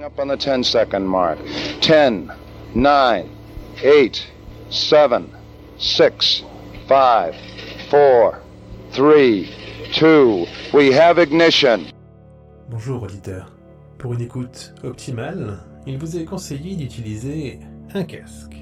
Coming up on the 10 second mark. 10, 9, 8, 7, 6, 5, 4, 3, 2. We have ignition. Bonjour auditeur. Pour une écoute optimale, il vous est conseillé d'utiliser un casque.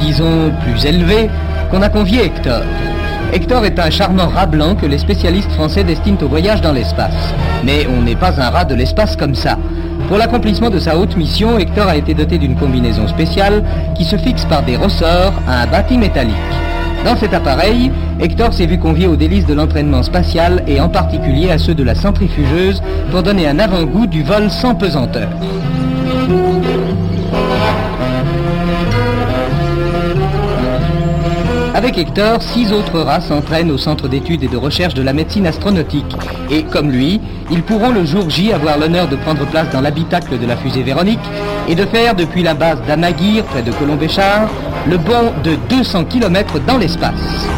Disons, plus élevées qu'on a convié Hector. Hector est un charmant rat blanc que les spécialistes français destinent au voyage dans l'espace. Mais on n'est pas un rat de l'espace comme ça. Pour l'accomplissement de sa haute mission, Hector a été doté d'une combinaison spéciale qui se fixe par des ressorts à un bâti métallique. Dans cet appareil, Hector s'est vu convié aux délices de l'entraînement spatial et en particulier à ceux de la centrifugeuse pour donner un avant-goût du vol sans pesanteur. Avec Hector, six autres rats s'entraînent au centre d'études et de recherche de la médecine astronautique. Et comme lui, ils pourront le jour J avoir l'honneur de prendre place dans l'habitacle de la fusée Véronique et de faire depuis la base d'Amaguir, près de Colombéchard, le bond de 200 km dans l'espace.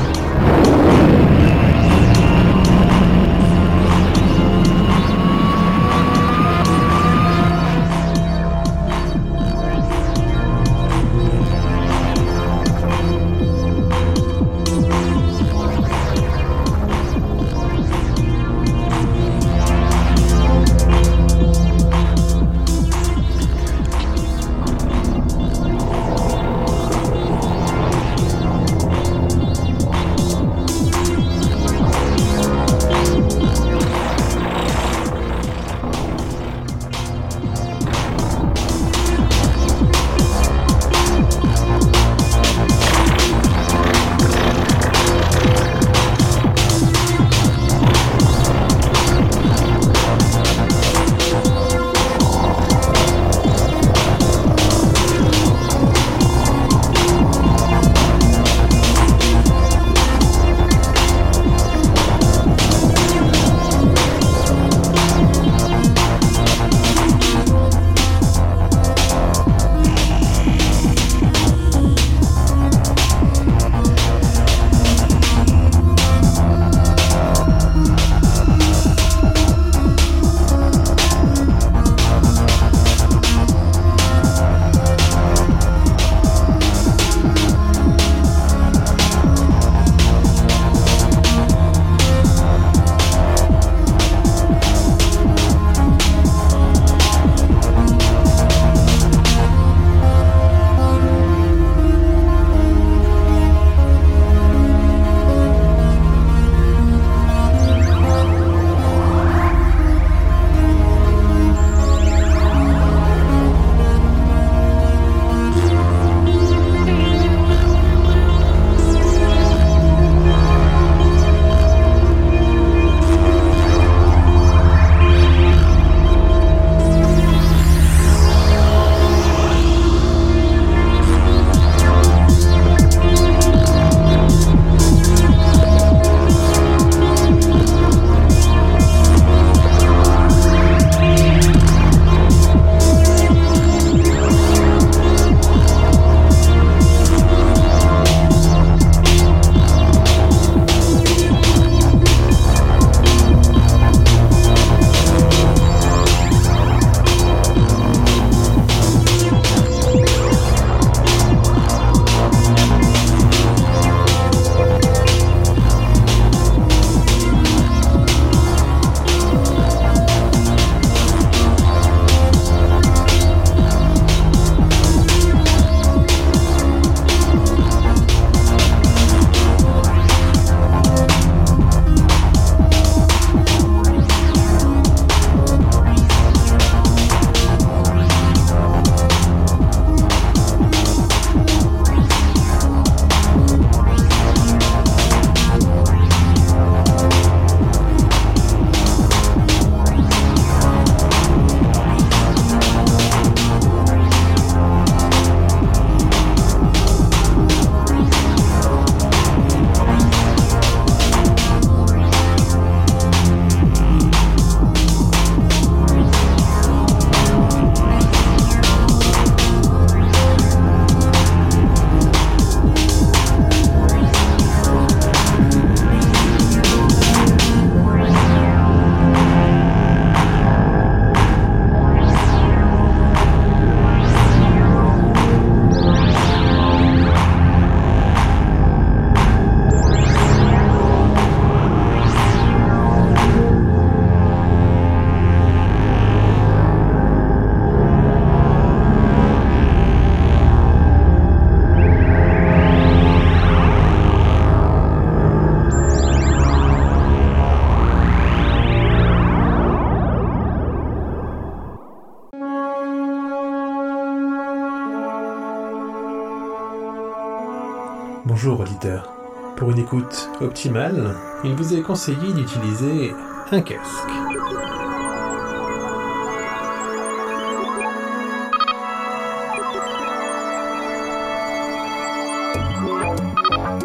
Une écoute optimale, il vous est conseillé d'utiliser un casque.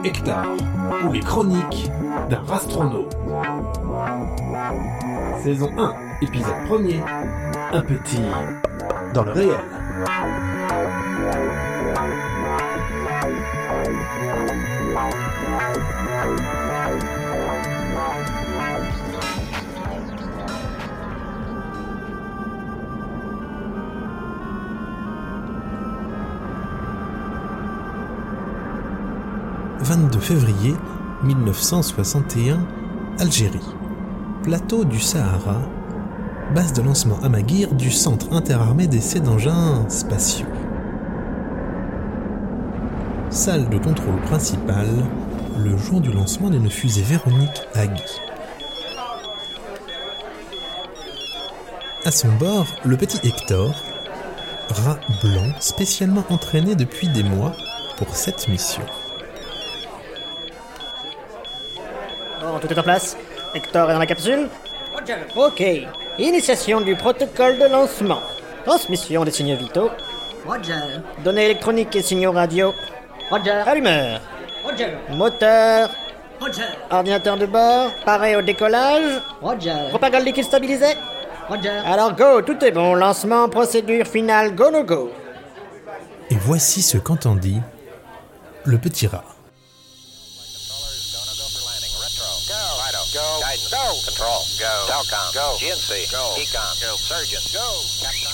Hectare, ou les chroniques d'un rastronaute. Saison 1, épisode 1er, un petit dans le réel. « 22 février 1961, Algérie. Plateau du Sahara, base de lancement à du Centre interarmé d'essai d'engins spatiaux. Salle de contrôle principale, le jour du lancement d'une fusée Véronique à Guy. À son bord, le petit Hector, rat blanc spécialement entraîné depuis des mois pour cette mission. Tout est en place. Hector est dans la capsule Ok. Initiation du protocole de lancement. Transmission des signaux vitaux. Roger. Données électroniques et signaux radio. Roger. Allumeur. Roger. Moteur. Roger. Ordinateur de bord. Pareil au décollage. Roger. Propagande liquide stabilisée. Roger. Alors go, tout est bon. Lancement, procédure finale, go no go. Et voici ce qu'entendit le petit rat. Control. Go. Telcom. Go. GNC. Go. Econ. Go. Surgeon. Go. Capcom.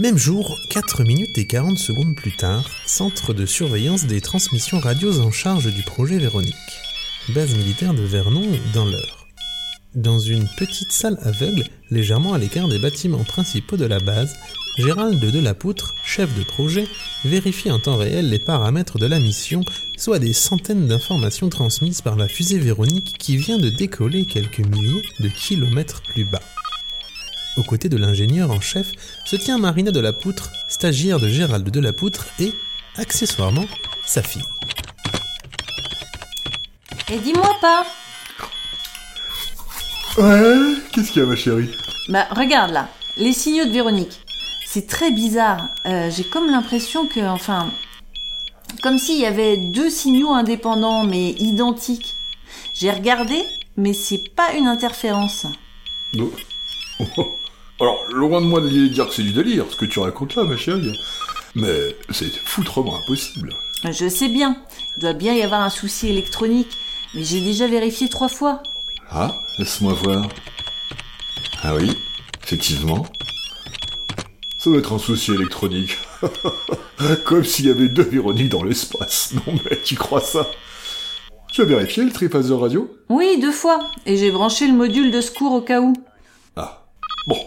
Même jour, 4 minutes et 40 secondes plus tard, centre de surveillance des transmissions radios en charge du projet Véronique. Base militaire de Vernon dans l'heure. Dans une petite salle aveugle, légèrement à l'écart des bâtiments principaux de la base, Gérald Delapoutre, chef de projet, vérifie en temps réel les paramètres de la mission, soit des centaines d'informations transmises par la fusée Véronique qui vient de décoller quelques milliers de kilomètres plus bas. Aux côtés de l'ingénieur en chef se tient Marina Delapoutre, stagiaire de Gérald Delapoutre et, accessoirement, sa fille. Et dis-moi pas Ouais, qu'est-ce qu'il y a ma chérie? Bah regarde là, les signaux de Véronique. C'est très bizarre. Euh, J'ai comme l'impression que, enfin, comme s'il y avait deux signaux indépendants mais identiques. J'ai regardé, mais c'est pas une interférence. Non. Alors, loin de moi de dire que c'est du délire, ce que tu racontes là, ma chérie. Mais c'est foutrement impossible. Je sais bien, il doit bien y avoir un souci électronique, mais j'ai déjà vérifié trois fois. Ah, laisse-moi voir. Ah oui, effectivement. Ça doit être un souci électronique. Comme s'il y avait deux Véroniques dans l'espace. Non mais tu crois ça? Tu as vérifié le triphaseur radio? Oui, deux fois, et j'ai branché le module de secours au cas où. Bon,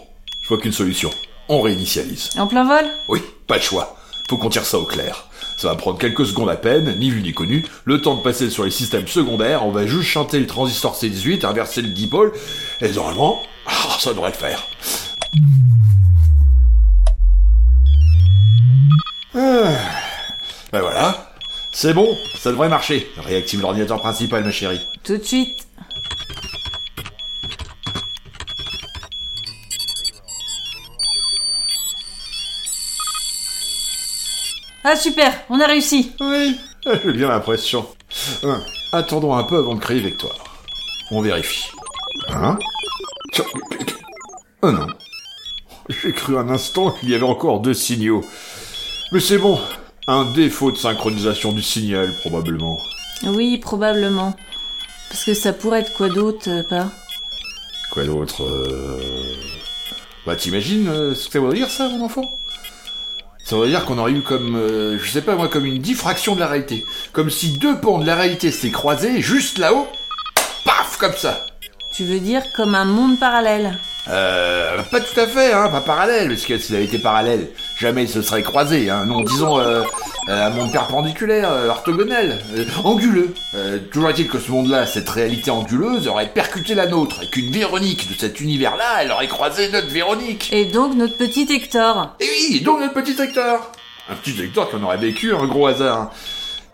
je vois qu'une solution. On réinitialise. En plein vol? Oui, pas le choix. Faut qu'on tire ça au clair. Ça va prendre quelques secondes à peine, ni vu ni connu. Le temps de passer sur les systèmes secondaires, on va juste chanter le transistor C18, inverser le dipôle, et normalement, ah, ça devrait le faire. Ah. Ben voilà. C'est bon, ça devrait marcher. Réactive l'ordinateur principal, ma chérie. Tout de suite. Ah super, on a réussi. Oui, j'ai bien l'impression. Hein, Attendons un peu avant de créer Victoire. On vérifie. Hein Oh non. J'ai cru un instant qu'il y avait encore deux signaux. Mais c'est bon. Un défaut de synchronisation du signal, probablement. Oui, probablement. Parce que ça pourrait être quoi d'autre, euh, pas? Quoi d'autre euh... Bah t'imagines euh, ce que ça veut dire ça, mon enfant? Ça veut dire qu'on aurait eu comme, euh, je sais pas moi, comme une diffraction de la réalité. Comme si deux pans de la réalité s'étaient croisés, juste là-haut, paf, comme ça. Tu veux dire comme un monde parallèle Euh, pas tout à fait, hein, pas parallèle, parce que s'il avait été parallèle, jamais ils se seraient croisés, hein. Non, disons, euh, euh, un monde perpendiculaire, euh, orthogonal, euh, anguleux. Euh, toujours est-il que ce monde-là, cette réalité anguleuse, aurait percuté la nôtre, et qu'une Véronique de cet univers-là, elle aurait croisé notre Véronique. Et donc notre petit Hector. Et oui, donc notre petit Hector Un petit Hector qu'on aurait vécu un gros hasard.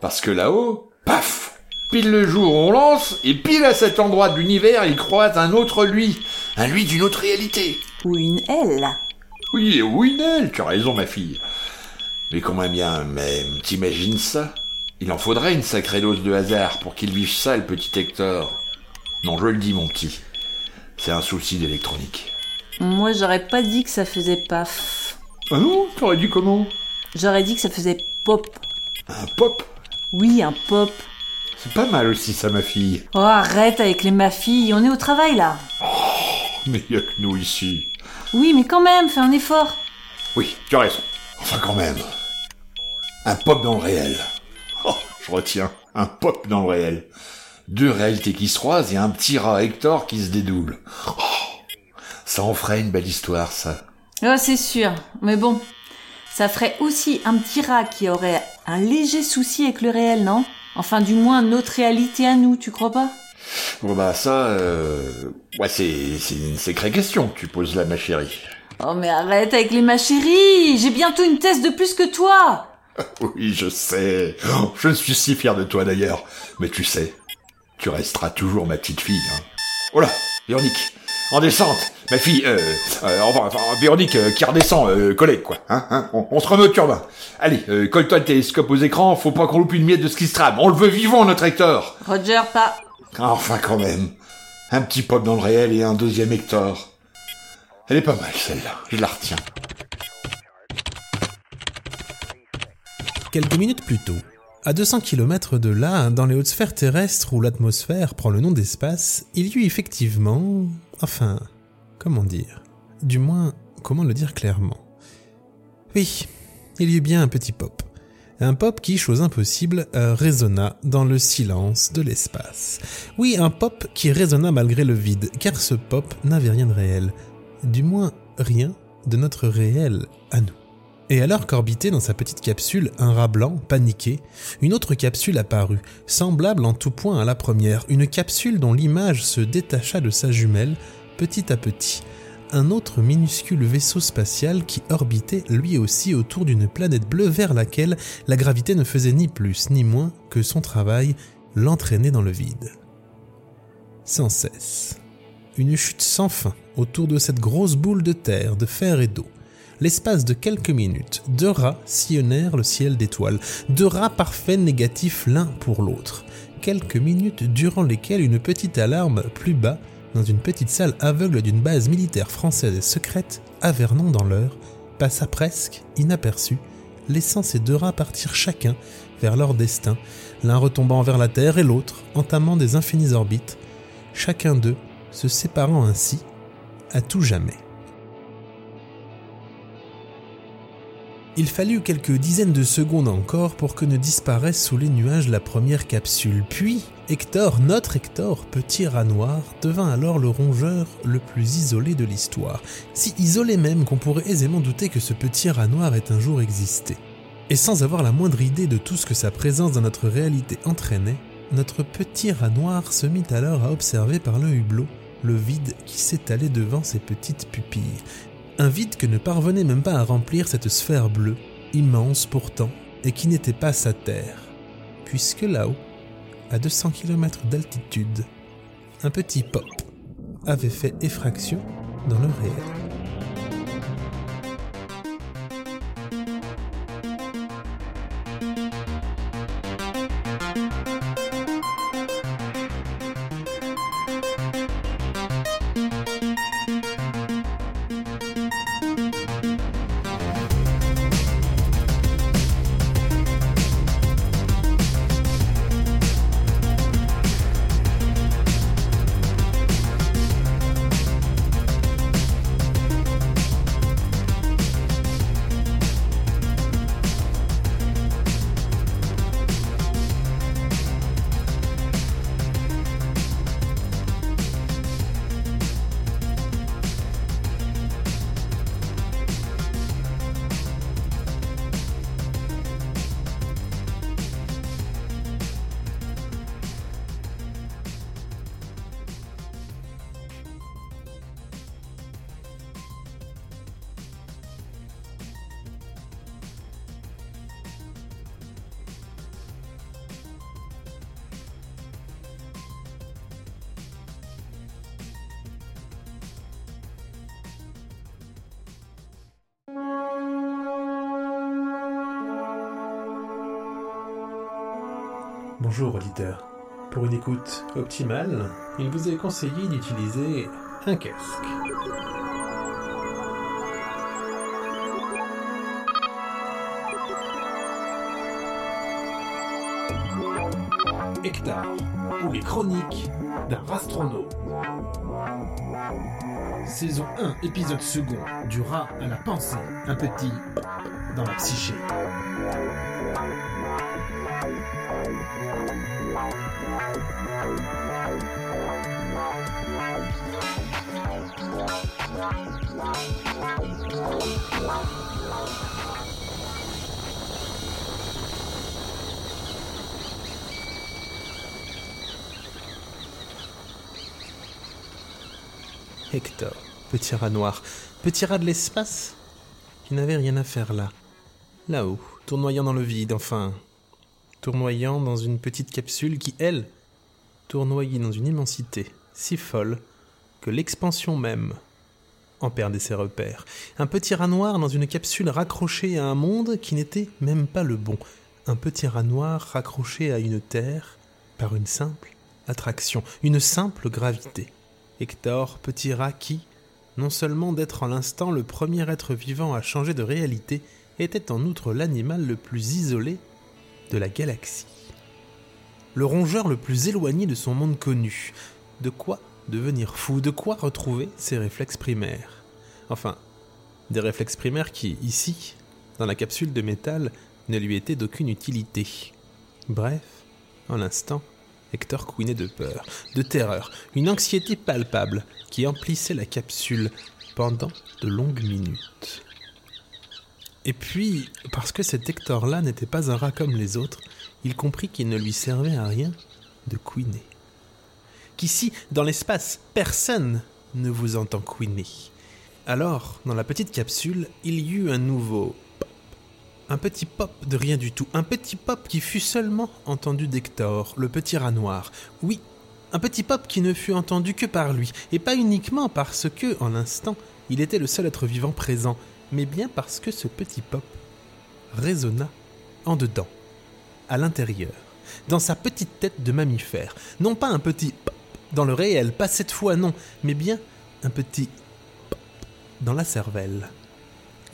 Parce que là-haut, paf Pile le jour, on lance, et pile à cet endroit de l'univers, il croise un autre lui. Un lui d'une autre réalité. Ou une L. Oui, oui, Nell, tu as raison, ma fille. Mais comment bien, mais t'imagines ça? Il en faudrait une sacrée dose de hasard pour qu'il vive ça, le petit Hector. Non, je le dis, mon petit. C'est un souci d'électronique. Moi j'aurais pas dit que ça faisait paf. Ah non T'aurais dit comment? J'aurais dit que ça faisait pop. Un pop? Oui, un pop. C'est pas mal aussi, ça, ma fille. Oh arrête avec les ma fille, on est au travail là. Mais y a que nous ici. Oui, mais quand même, fais un effort. Oui, tu as raison. Enfin, quand même. Un pop dans le réel. Oh, je retiens. Un pop dans le réel. Deux réalités qui se croisent et un petit rat Hector qui se dédouble. Oh, ça en ferait une belle histoire, ça. Oh, c'est sûr. Mais bon, ça ferait aussi un petit rat qui aurait un léger souci avec le réel, non? Enfin, du moins notre réalité à nous, tu crois pas? Bon bah ça, euh... ouais c'est c'est une sacrée question que tu poses là, ma chérie. Oh mais arrête avec les ma chérie J'ai bientôt une thèse de plus que toi Oui, je sais. Oh, je suis si fier de toi d'ailleurs. Mais tu sais, tu resteras toujours ma petite fille. Hein. Oh là, Véronique, en descente. Ma fille, euh, euh, enfin, enfin, Véronique euh, qui redescend, euh, collègue quoi. Hein, hein on, on se remet au turbin. Allez, euh, colle-toi le télescope aux écrans. Faut pas qu'on loupe une miette de ce qui se trame. On le veut vivant, notre Hector. Roger, pas. Ah, Enfin quand même. Un petit pop dans le réel et un deuxième Hector. Elle est pas mal celle-là. Je la retiens. Quelques minutes plus tôt, à 200 km de là, dans les hautes sphères terrestres où l'atmosphère prend le nom d'espace, il y eut effectivement... Enfin, comment dire? Du moins, comment le dire clairement? Oui, il y eut bien un petit pop. Un pop qui, chose impossible, euh, résonna dans le silence de l'espace. Oui, un pop qui résonna malgré le vide, car ce pop n'avait rien de réel. Du moins, rien de notre réel à nous. Et alors qu'orbitait dans sa petite capsule un rat blanc, paniqué, une autre capsule apparut, semblable en tout point à la première, une capsule dont l'image se détacha de sa jumelle petit à petit, un autre minuscule vaisseau spatial qui orbitait lui aussi autour d'une planète bleue vers laquelle la gravité ne faisait ni plus ni moins que son travail, l'entraîner dans le vide. Sans cesse. Une chute sans fin autour de cette grosse boule de terre, de fer et d'eau. L'espace de quelques minutes, deux rats sillonnèrent le ciel d'étoiles, deux rats parfaits négatifs l'un pour l'autre. Quelques minutes durant lesquelles une petite alarme plus bas, dans une petite salle aveugle d'une base militaire française et secrète, à dans l'heure, passa presque inaperçue, laissant ces deux rats partir chacun vers leur destin, l'un retombant vers la Terre et l'autre entamant des infinies orbites, chacun d'eux se séparant ainsi à tout jamais. Il fallut quelques dizaines de secondes encore pour que ne disparaisse sous les nuages la première capsule. Puis, Hector, notre Hector, petit rat noir, devint alors le rongeur le plus isolé de l'histoire. Si isolé même qu'on pourrait aisément douter que ce petit rat noir ait un jour existé. Et sans avoir la moindre idée de tout ce que sa présence dans notre réalité entraînait, notre petit rat noir se mit alors à observer par le hublot le vide qui s'étalait devant ses petites pupilles. Un vide que ne parvenait même pas à remplir cette sphère bleue, immense pourtant, et qui n'était pas sa terre. Puisque là-haut, à 200 km d'altitude, un petit pop avait fait effraction dans le réel. Pour une écoute optimale, il vous est conseillé d'utiliser un casque. Hectare, ou les chroniques d'un astronaute. Saison 1, épisode second, du rat à la pensée, un petit dans la psyché. Hector, petit rat noir, petit rat de l'espace, qui n'avait rien à faire là. Là-haut, tournoyant dans le vide, enfin. Tournoyant dans une petite capsule qui, elle, tournoyait dans une immensité si folle que l'expansion même en perdait ses repères. Un petit rat noir dans une capsule raccrochée à un monde qui n'était même pas le bon. Un petit rat noir raccroché à une terre par une simple attraction, une simple gravité. Hector, petit rat qui, non seulement d'être en l'instant le premier être vivant à changer de réalité, était en outre l'animal le plus isolé de la galaxie. Le rongeur le plus éloigné de son monde connu. De quoi devenir fou, de quoi retrouver ses réflexes primaires? Enfin, des réflexes primaires qui, ici, dans la capsule de métal, ne lui étaient d'aucune utilité. Bref, en l'instant, Hector couinait de peur, de terreur, une anxiété palpable qui emplissait la capsule pendant de longues minutes. Et puis, parce que cet Hector-là n'était pas un rat comme les autres, il comprit qu'il ne lui servait à rien de couiner. Qu'ici, dans l'espace, personne ne vous entend couiner. Alors, dans la petite capsule, il y eut un nouveau pop. Un petit pop de rien du tout. Un petit pop qui fut seulement entendu d'Hector, le petit rat noir. Oui, un petit pop qui ne fut entendu que par lui, et pas uniquement parce que, en l'instant, il était le seul être vivant présent, mais bien parce que ce petit pop résonna en dedans, à l'intérieur, dans sa petite tête de mammifère. Non pas un petit pop dans le réel, pas cette fois non, mais bien un petit pop dans la cervelle.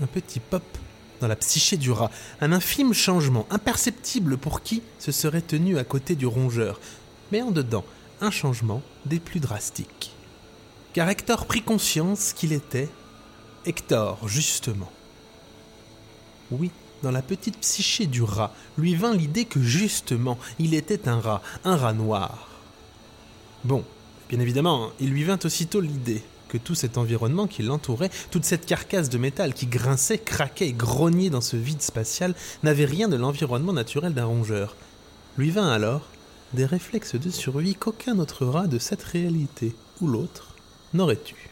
Un petit pop dans la psyché du rat, un infime changement, imperceptible pour qui se serait tenu à côté du rongeur, mais en dedans, un changement des plus drastiques. Car Hector prit conscience qu'il était Hector, justement. Oui, dans la petite psyché du rat, lui vint l'idée que justement, il était un rat, un rat noir. Bon, bien évidemment, il lui vint aussitôt l'idée que tout cet environnement qui l'entourait, toute cette carcasse de métal qui grinçait, craquait et grognait dans ce vide spatial, n'avait rien de l'environnement naturel d'un rongeur. Lui vint alors des réflexes de survie qu'aucun autre rat de cette réalité ou l'autre n'aurait eu.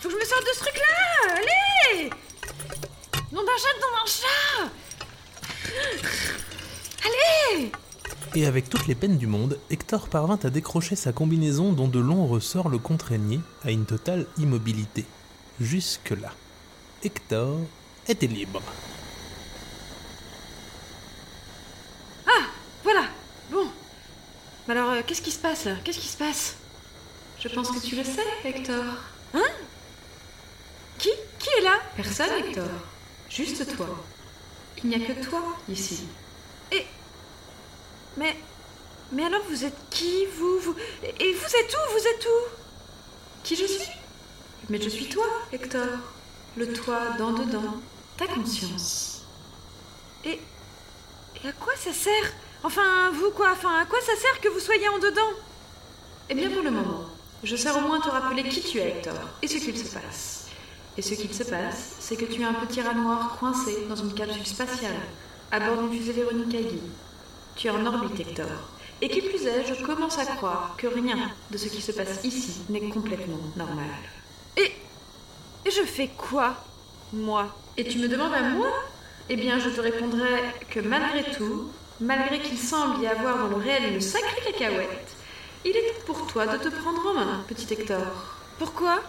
Faut que je me sorte de ce truc-là Allez Nom d'un chat, nom d'un chat Allez Et avec toutes les peines du monde, Hector parvint à décrocher sa combinaison dont de longs ressorts le contraignaient à une totale immobilité. Jusque-là, Hector était libre. Ah Voilà Bon. Mais alors, euh, qu'est-ce qui se passe là? Qu'est-ce qui se passe? Je pense que tu le sais, Hector. Hein? Qui Qui est là? Personne, Hector. Juste toi. Il n'y a que toi ici. Et. Mais. Mais alors vous êtes qui, vous, vous Et vous êtes où Vous êtes où? Qui je suis? Mais je suis toi, Hector. Le toi dans dedans. Ta conscience. Et. Et à quoi ça sert? Enfin, vous quoi Enfin, à quoi ça sert que vous soyez en dedans? Eh bien, pour le moment, je sers au moins te rappeler qui tu es, Hector, et ce qu'il se passe. Et ce qu'il se passe, c'est que tu es un petit rat noir coincé dans une capsule spatiale, à bord d'une fusée Véronique Agui. Tu es en orbite, Hector. Et qui plus est, je commence à croire que rien de ce qui se passe ici n'est complètement normal. Et. Et je fais quoi Moi? Et tu me demandes à moi? Eh bien, je te répondrai que malgré tout, malgré qu'il semble y avoir dans le réel une sacrée cacahuète, il est temps pour toi de te prendre en main, petit Hector. Pourquoi?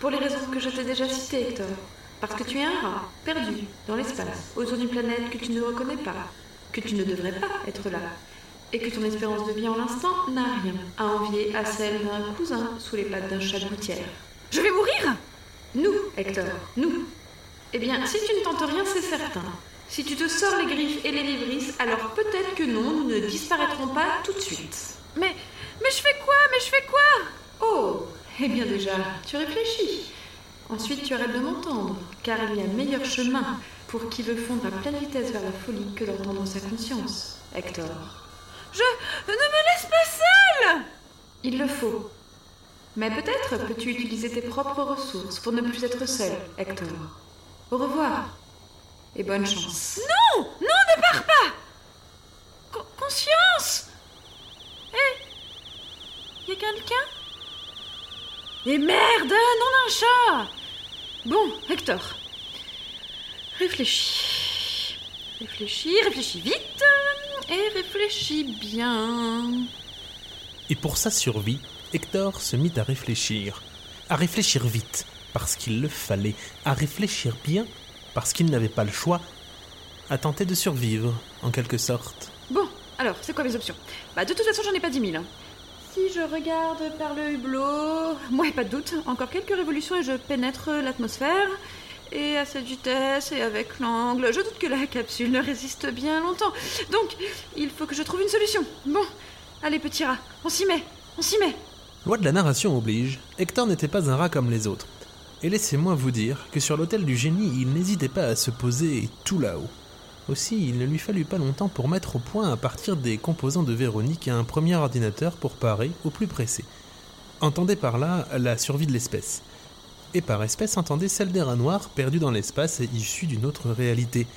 Pour les raisons que je t'ai déjà citées, Hector. Parce que tu es un rat, perdu, dans l'espace, autour d'une planète que tu ne reconnais pas, que tu ne devrais pas être là, et que ton espérance de vie en l'instant n'a rien à envier à celle d'un cousin sous les pattes d'un chat de gouttière. Je vais mourir Nous, Hector, nous. Eh bien, si tu ne tentes rien, c'est certain. Si tu te sors les griffes et les vibrisses, alors peut-être que non, nous ne disparaîtrons pas tout de suite. Mais, mais je fais quoi? Mais je fais quoi? Oh, eh bien déjà, tu réfléchis. Ensuite, tu arrêtes de m'entendre, car il y a meilleur chemin pour qui veut fondre à pleine vitesse vers la folie que d'entendre sa conscience, Hector. Je ne me laisse pas seule Il le faut. Mais peut-être peux-tu utiliser tes propres ressources pour ne plus être seul, Hector. Au revoir. Et bonne chance. Non Non, ne pars pas Co- Conscience Hé Y a quelqu'un? Et merde Non d'un chat Bon, Hector. Réfléchis. Réfléchis, réfléchis vite. Et réfléchis bien. Et pour sa survie, Hector se mit à réfléchir. À réfléchir vite, parce qu'il le fallait. À réfléchir bien, parce qu'il n'avait pas le choix. À tenter de survivre, en quelque sorte. Bon, alors, c'est quoi mes options? Bah, de toute façon, j'en ai pas 10 000. hein. Si je regarde par le hublot, moi, pas de doute, encore quelques révolutions et je pénètre l'atmosphère. Et à cette vitesse et avec l'angle, je doute que la capsule ne résiste bien longtemps. Donc, il faut que je trouve une solution. Bon, allez, petit rat, on s'y met, on s'y met. Loi de la narration oblige, Hector n'était pas un rat comme les autres. Et laissez-moi vous dire que sur l'autel du génie, il n'hésitait pas à se poser tout là-haut. Aussi, il ne lui fallut pas longtemps pour mettre au point à partir des composants de Véronique un premier ordinateur pour parer au plus pressé. Entendez par là la survie de l'espèce. Et par espèce, entendez celle des rats noirs perdus dans l'espace et issus d'une autre réalité.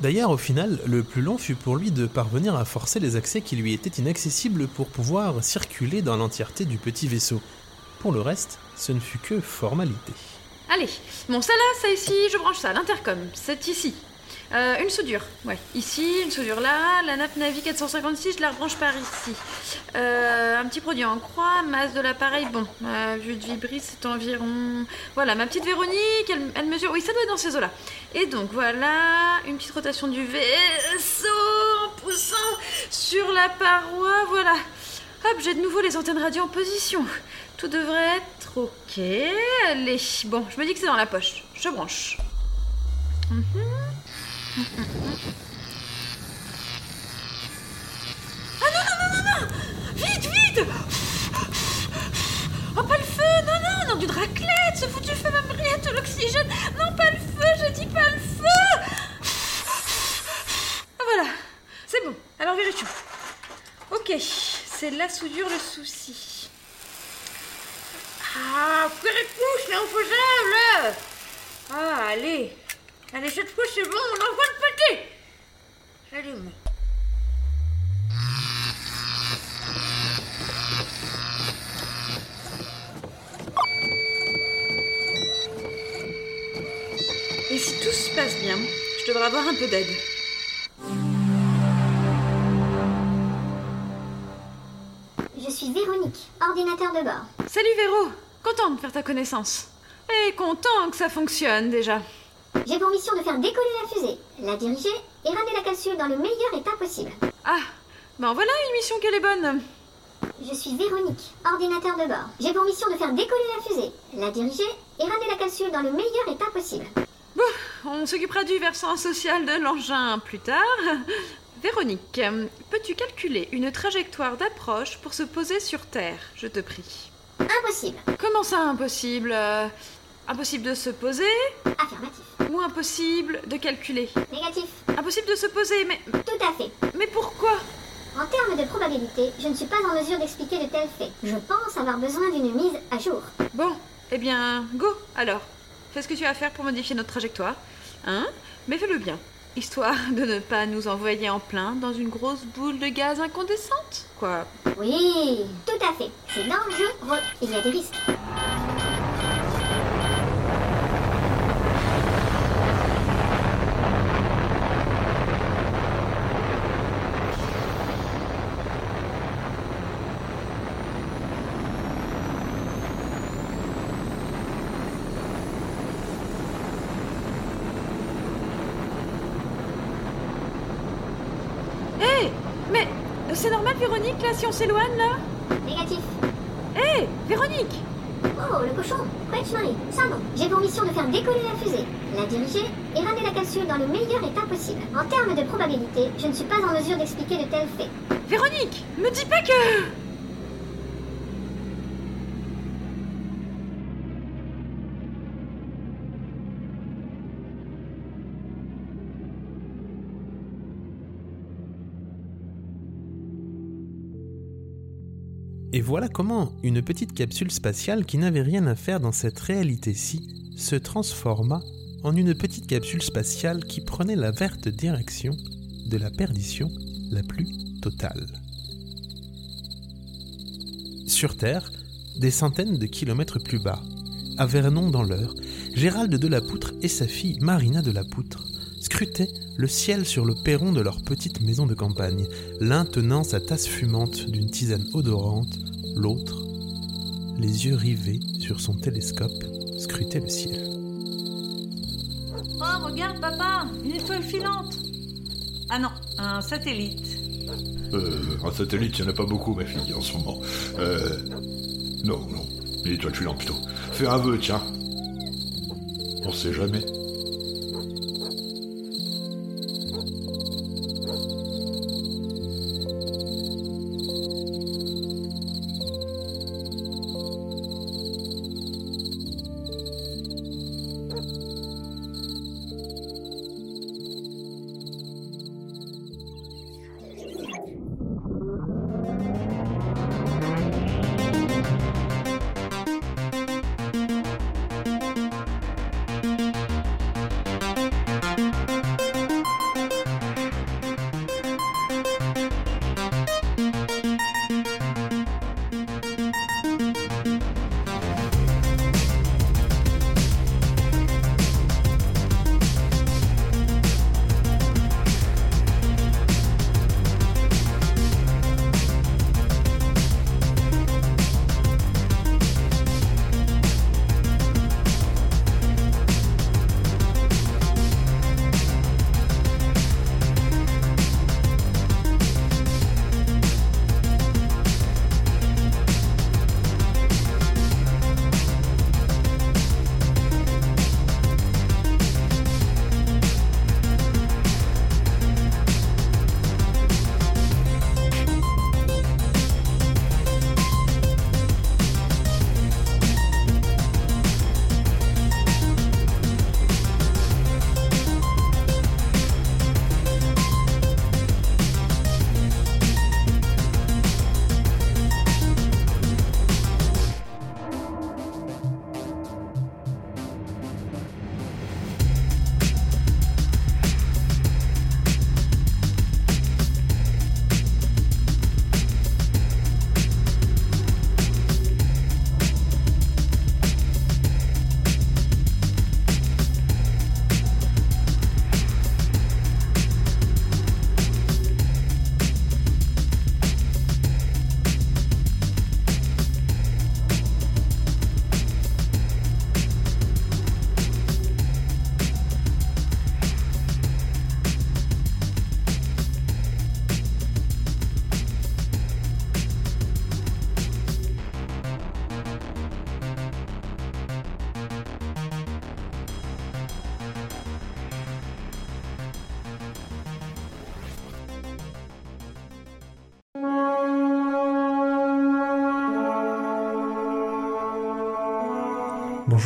D'ailleurs, au final, le plus long fut pour lui de parvenir à forcer les accès qui lui étaient inaccessibles pour pouvoir circuler dans l'entièreté du petit vaisseau. Pour le reste, ce ne fut que formalité. Allez, bon, ça là, ça ici, je branche ça, l'intercom, c'est ici. Euh, une soudure, ouais, ici, une soudure là, la nappe Navi 456, je la rebranche par ici. Euh, un petit produit en croix, masse de l'appareil, bon, euh, vue de vibris, c'est environ... Voilà, ma petite Véronique, elle, mesure... Oui, ça doit être dans ces eaux-là. Et donc, voilà, une petite rotation du vaisseau en poussant sur la paroi, voilà. Hop, j'ai de nouveau les antennes radio en position. Tout devrait être ok. Allez, bon, je me dis que c'est dans la poche. Je branche. Ah non, non, non, non, non. Vite, vite. Oh, pas le feu. Non, non, non, du raclette Ce foutu feu briller tout l'oxygène. Non, pas le feu, je dis pas le feu. Ah, voilà, c'est bon. Alors, vérifions. Ok, c'est la soudure le souci. Ah, couche, c'est infaisable Ah, allez Allez, cette fois, c'est bon, on envoie le péter J'allume. Et si tout se passe bien, je devrais avoir un peu d'aide. Je suis Véronique, ordinateur de bord. Salut Véro Content de faire ta connaissance. Et content que ça fonctionne déjà. J'ai pour mission de faire décoller la fusée, la diriger et ramener la capsule dans le meilleur état possible. Ah, ben voilà une mission qu'elle est bonne. Je suis Véronique, ordinateur de bord. J'ai pour mission de faire décoller la fusée, la diriger et ramener la capsule dans le meilleur état possible. Bon, on s'occupera du versant social de l'engin plus tard. Véronique, peux-tu calculer une trajectoire d'approche pour se poser sur Terre, je te prie Impossible. Comment ça impossible? Impossible de se poser Affirmatif. ou impossible de calculer Négatif. Impossible de se poser, mais, Tout à fait. mais pourquoi? En termes de probabilité, je ne suis pas en mesure d'expliquer de tels faits. Je pense avoir besoin d'une mise à jour. Bon, eh bien, go alors. Fais ce que tu as à faire pour modifier notre trajectoire. Hein? Mais fais-le bien. Histoire de ne pas nous envoyer en plein dans une grosse boule de gaz incandescente. Quoi Oui, tout à fait. C'est dangereux. Il y a des risques. Hé Mais c'est normal, Véronique, là, si on s'éloigne, là Négatif. Hé, Véronique Oh, le cochon Marie, ça non. J'ai pour mission de faire décoller la fusée, la diriger et ramener la capsule dans le meilleur état possible. En termes de probabilité, je ne suis pas en mesure d'expliquer de tels faits. Véronique, me dis pas que... Et voilà comment une petite capsule spatiale qui n'avait rien à faire dans cette réalité-ci se transforma en une petite capsule spatiale qui prenait la verte direction de la perdition la plus totale. Sur Terre, des centaines de kilomètres plus bas, à Vernon dans l'Eure, Gérald de la Poutre et sa fille Marina de la Poutre scrutaient le ciel sur le perron de leur petite maison de campagne, l'un tenant sa tasse fumante d'une tisane odorante, l'autre, les yeux rivés sur son télescope, scrutait le ciel. Oh, regarde, papa, une étoile filante. Ah non, un satellite. Euh, un satellite, il n'y en a pas beaucoup, ma fille, en ce moment. Euh. Non, non. Une étoile filante plutôt. Fais un vœu, tiens. On sait jamais.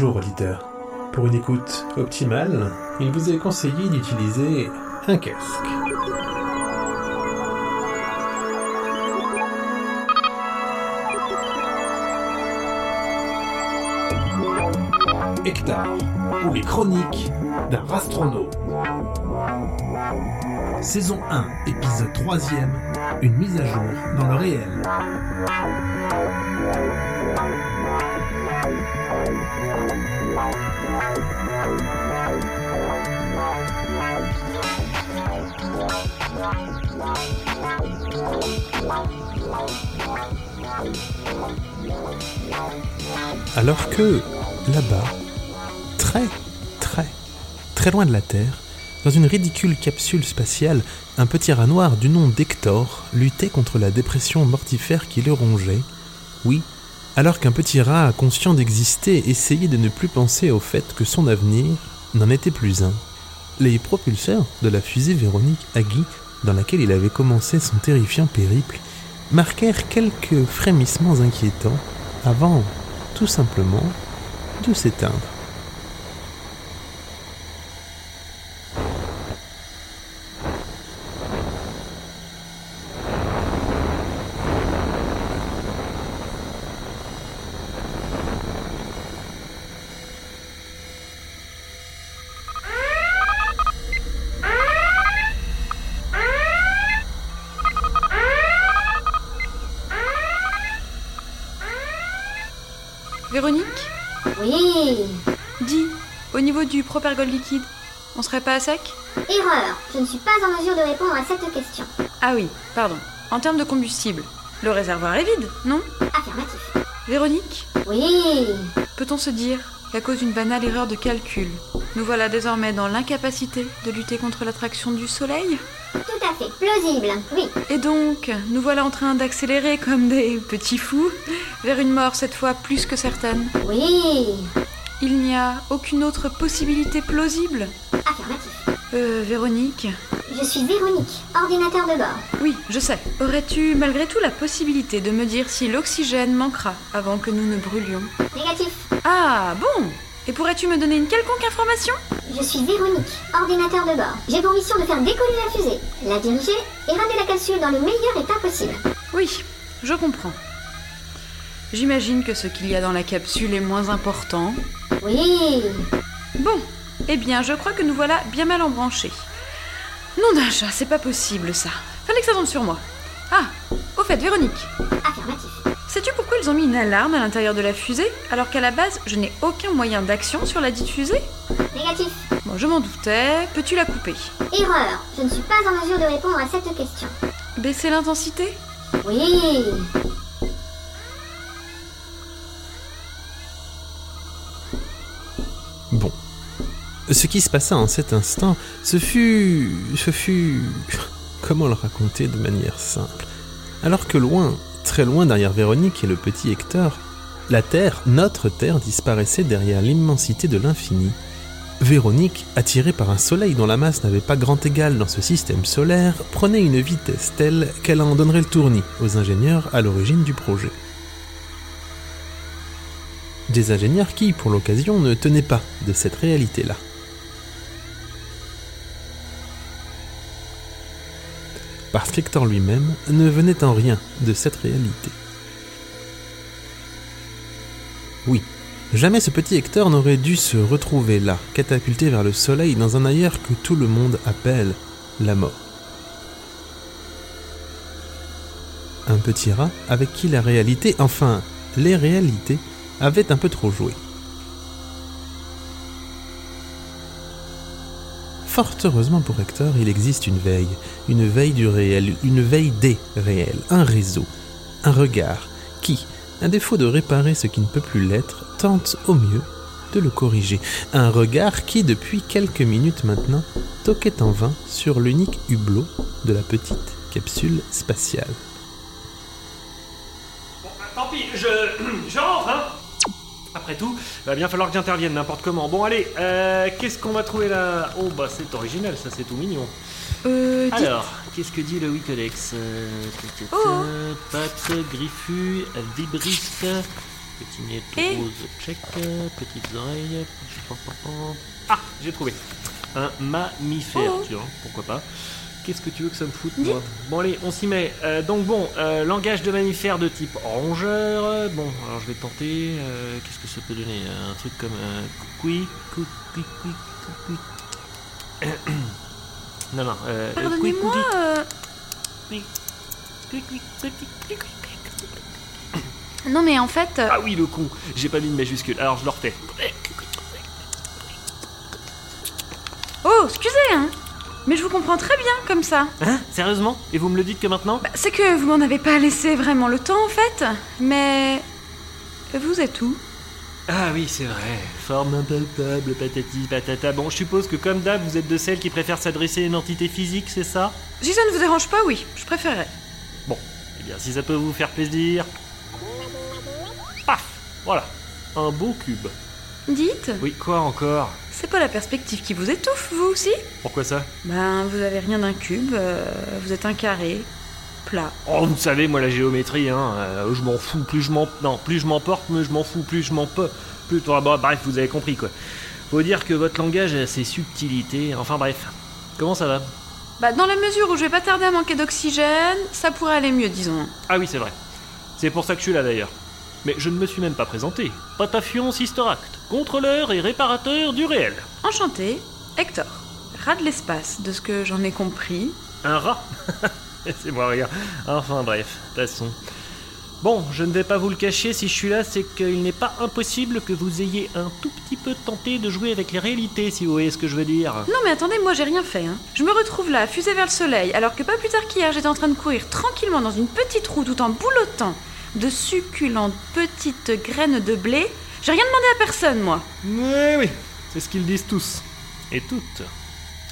Bonjour auditeur. Pour une écoute optimale, il vous est conseillé d'utiliser un casque. Hectare, ou les chroniques d'un rastronaute. Saison 1, épisode 3 une mise à jour dans le réel. Alors que, là-bas, très, très, très loin de la Terre, Dans une ridicule capsule spatiale, un petit rat noir du nom d'Hector luttait contre la dépression mortifère qui le rongeait. Oui, alors qu'un petit rat conscient d'exister essayait de ne plus penser au fait que son avenir n'en était plus un. Les propulseurs de la fusée Véronique Agui, dans laquelle il avait commencé son terrifiant périple, marquèrent quelques frémissements inquiétants avant, tout simplement, de s'éteindre. Véronique Oui. Dis, au liquide, on serait pas à sec? Erreur. Je ne suis pas en mesure de répondre à cette question. Ah oui, pardon. En termes de combustible, le réservoir est vide, non? Affirmatif. Véronique? Oui. Peut-on se dire qu'à cause d'une banale erreur de calcul, nous voilà désormais dans l'incapacité de lutter contre l'attraction du Soleil? Tout à fait. Plausible. Oui. Et donc, nous voilà en train d'accélérer comme des petits fous vers une mort cette fois plus que certaine? Oui. Il n'y a aucune autre possibilité plausible Affirmatif. Euh, Véronique Je suis Véronique, ordinateur de bord. Oui, je sais. Aurais-tu malgré tout la possibilité de me dire si l'oxygène manquera avant que nous ne brûlions Négatif. Ah, bon Et pourrais-tu me donner une quelconque information Je suis Véronique, ordinateur de bord. J'ai pour mission de faire décoller la fusée, la diriger et ramener la capsule dans le meilleur état possible. Oui, je comprends. J'imagine que ce qu'il y a dans la capsule est moins important. Oui. Bon, eh bien, je crois que nous voilà bien mal embranchés. Non d'un chat, c'est pas possible ça. Fallait que ça tombe sur moi. Ah, au fait, Véronique, Affirmatif. sais-tu pourquoi ils ont mis une alarme à l'intérieur de la fusée alors qu'à la base, je n'ai aucun moyen d'action sur la dite fusée? Négatif. Bon, je m'en doutais. Peux-tu la couper? Erreur. Je ne suis pas en mesure de répondre à cette question. Baisser l'intensité? Oui. Bon. Ce qui se passa en cet instant, ce fut... ce fut... Comment le raconter de manière simple? Alors que loin, très loin derrière Véronique et le petit Hector, la Terre, notre Terre, disparaissait derrière l'immensité de l'infini. Véronique, attirée par un soleil dont la masse n'avait pas grand égal dans ce système solaire, prenait une vitesse telle qu'elle en donnerait le tournis aux ingénieurs à l'origine du projet. Des ingénieurs qui, pour l'occasion, ne tenaient pas de cette réalité-là. Parce qu'Hector lui-même ne venait en rien de cette réalité. Oui, jamais ce petit Hector n'aurait dû se retrouver là, catapulté vers le soleil dans un ailleurs que tout le monde appelle la mort. Un petit rat avec qui la réalité, enfin les réalités, avaient un peu trop joué. Fort heureusement pour Hector, il existe une veille, une veille du réel, une veille des réels, un réseau, un regard qui, à défaut de réparer ce qui ne peut plus l'être, tente au mieux de le corriger. Un regard qui, depuis quelques minutes maintenant, toquait en vain sur l'unique hublot de la petite capsule spatiale. Bah, tant pis, je, je rentre, hein Après tout, va bien falloir que j'intervienne n'importe comment. Bon, allez, euh, qu'est-ce qu'on va trouver là? Oh, bah c'est original, ça c'est tout mignon. Euh, Alors, qu'est-ce que dit le Wicodex euh, Oh. Pattes, griffu, vibrisque, petit nez Et rose, check, petites oreilles. Ah, j'ai trouvé. Un mammifère, Oh. tiens, pourquoi pas. Qu'est-ce que tu veux que ça me foute moi? Bon allez, on s'y met. Euh, donc bon, euh, langage de mammifère de type rongeur. Euh, Bon, alors je vais tenter. euh, Qu'est-ce que ça peut donner? Un truc comme couic, couic, couic, couic. Non, non. Pardonnez-moi. Non, mais en fait. Ah oui, le con. J'ai pas mis de majuscule. Alors je le refais. Oh, excusez, hein Mais je vous comprends très bien comme ça. Hein Sérieusement? Et vous me le dites que maintenant? Bah, c'est que vous m'en avez pas laissé vraiment le temps en fait. Mais. Vous êtes où? Ah oui, c'est vrai. Forme impalpable, patati patata. Bon, je suppose que comme d'hab, vous êtes de celles qui préfèrent s'adresser à une entité physique, c'est ça? Si ça ne vous dérange pas, oui, je préférerais. Bon, eh bien, si ça peut vous faire plaisir. Paf Voilà, un beau cube. Dites, Oui, quoi encore? C'est pas la perspective qui vous étouffe, vous aussi? Pourquoi ça? Ben, vous avez rien d'un cube, euh, vous êtes un carré, plat. Oh, vous savez, moi, la géométrie, hein, euh, je m'en fous. Plus je m'en... Non, plus je m'emporte, plus je m'en fous. Plus je m'en peux... Plus... Bon, bref, vous avez compris, quoi. Faut dire que votre langage a ses subtilités. Enfin, bref. Comment ça va? Bah, dans la mesure où je vais pas tarder à manquer d'oxygène, ça pourrait aller mieux, disons. Ah oui, c'est vrai. C'est pour ça que je suis là, d'ailleurs. Mais je ne me suis même pas présenté. Patafion Sistoract, contrôleur et réparateur du réel. Enchanté, Hector. Rat de l'espace, de ce que j'en ai compris. Un rat C'est moi, regarde. Enfin bref, passons. Bon, je ne vais pas vous le cacher, si je suis là, c'est qu'il n'est pas impossible que vous ayez un tout petit peu tenté de jouer avec les réalités, si vous voyez ce que je veux dire. Non mais attendez, moi j'ai rien fait. Hein. Je me retrouve là, fusée vers le soleil, alors que pas plus tard qu'hier j'étais en train de courir tranquillement dans une petite roue tout en boulotant de succulentes petites graines de blé. J'ai rien demandé à personne, moi. Oui, oui, c'est ce qu'ils disent tous. Et toutes.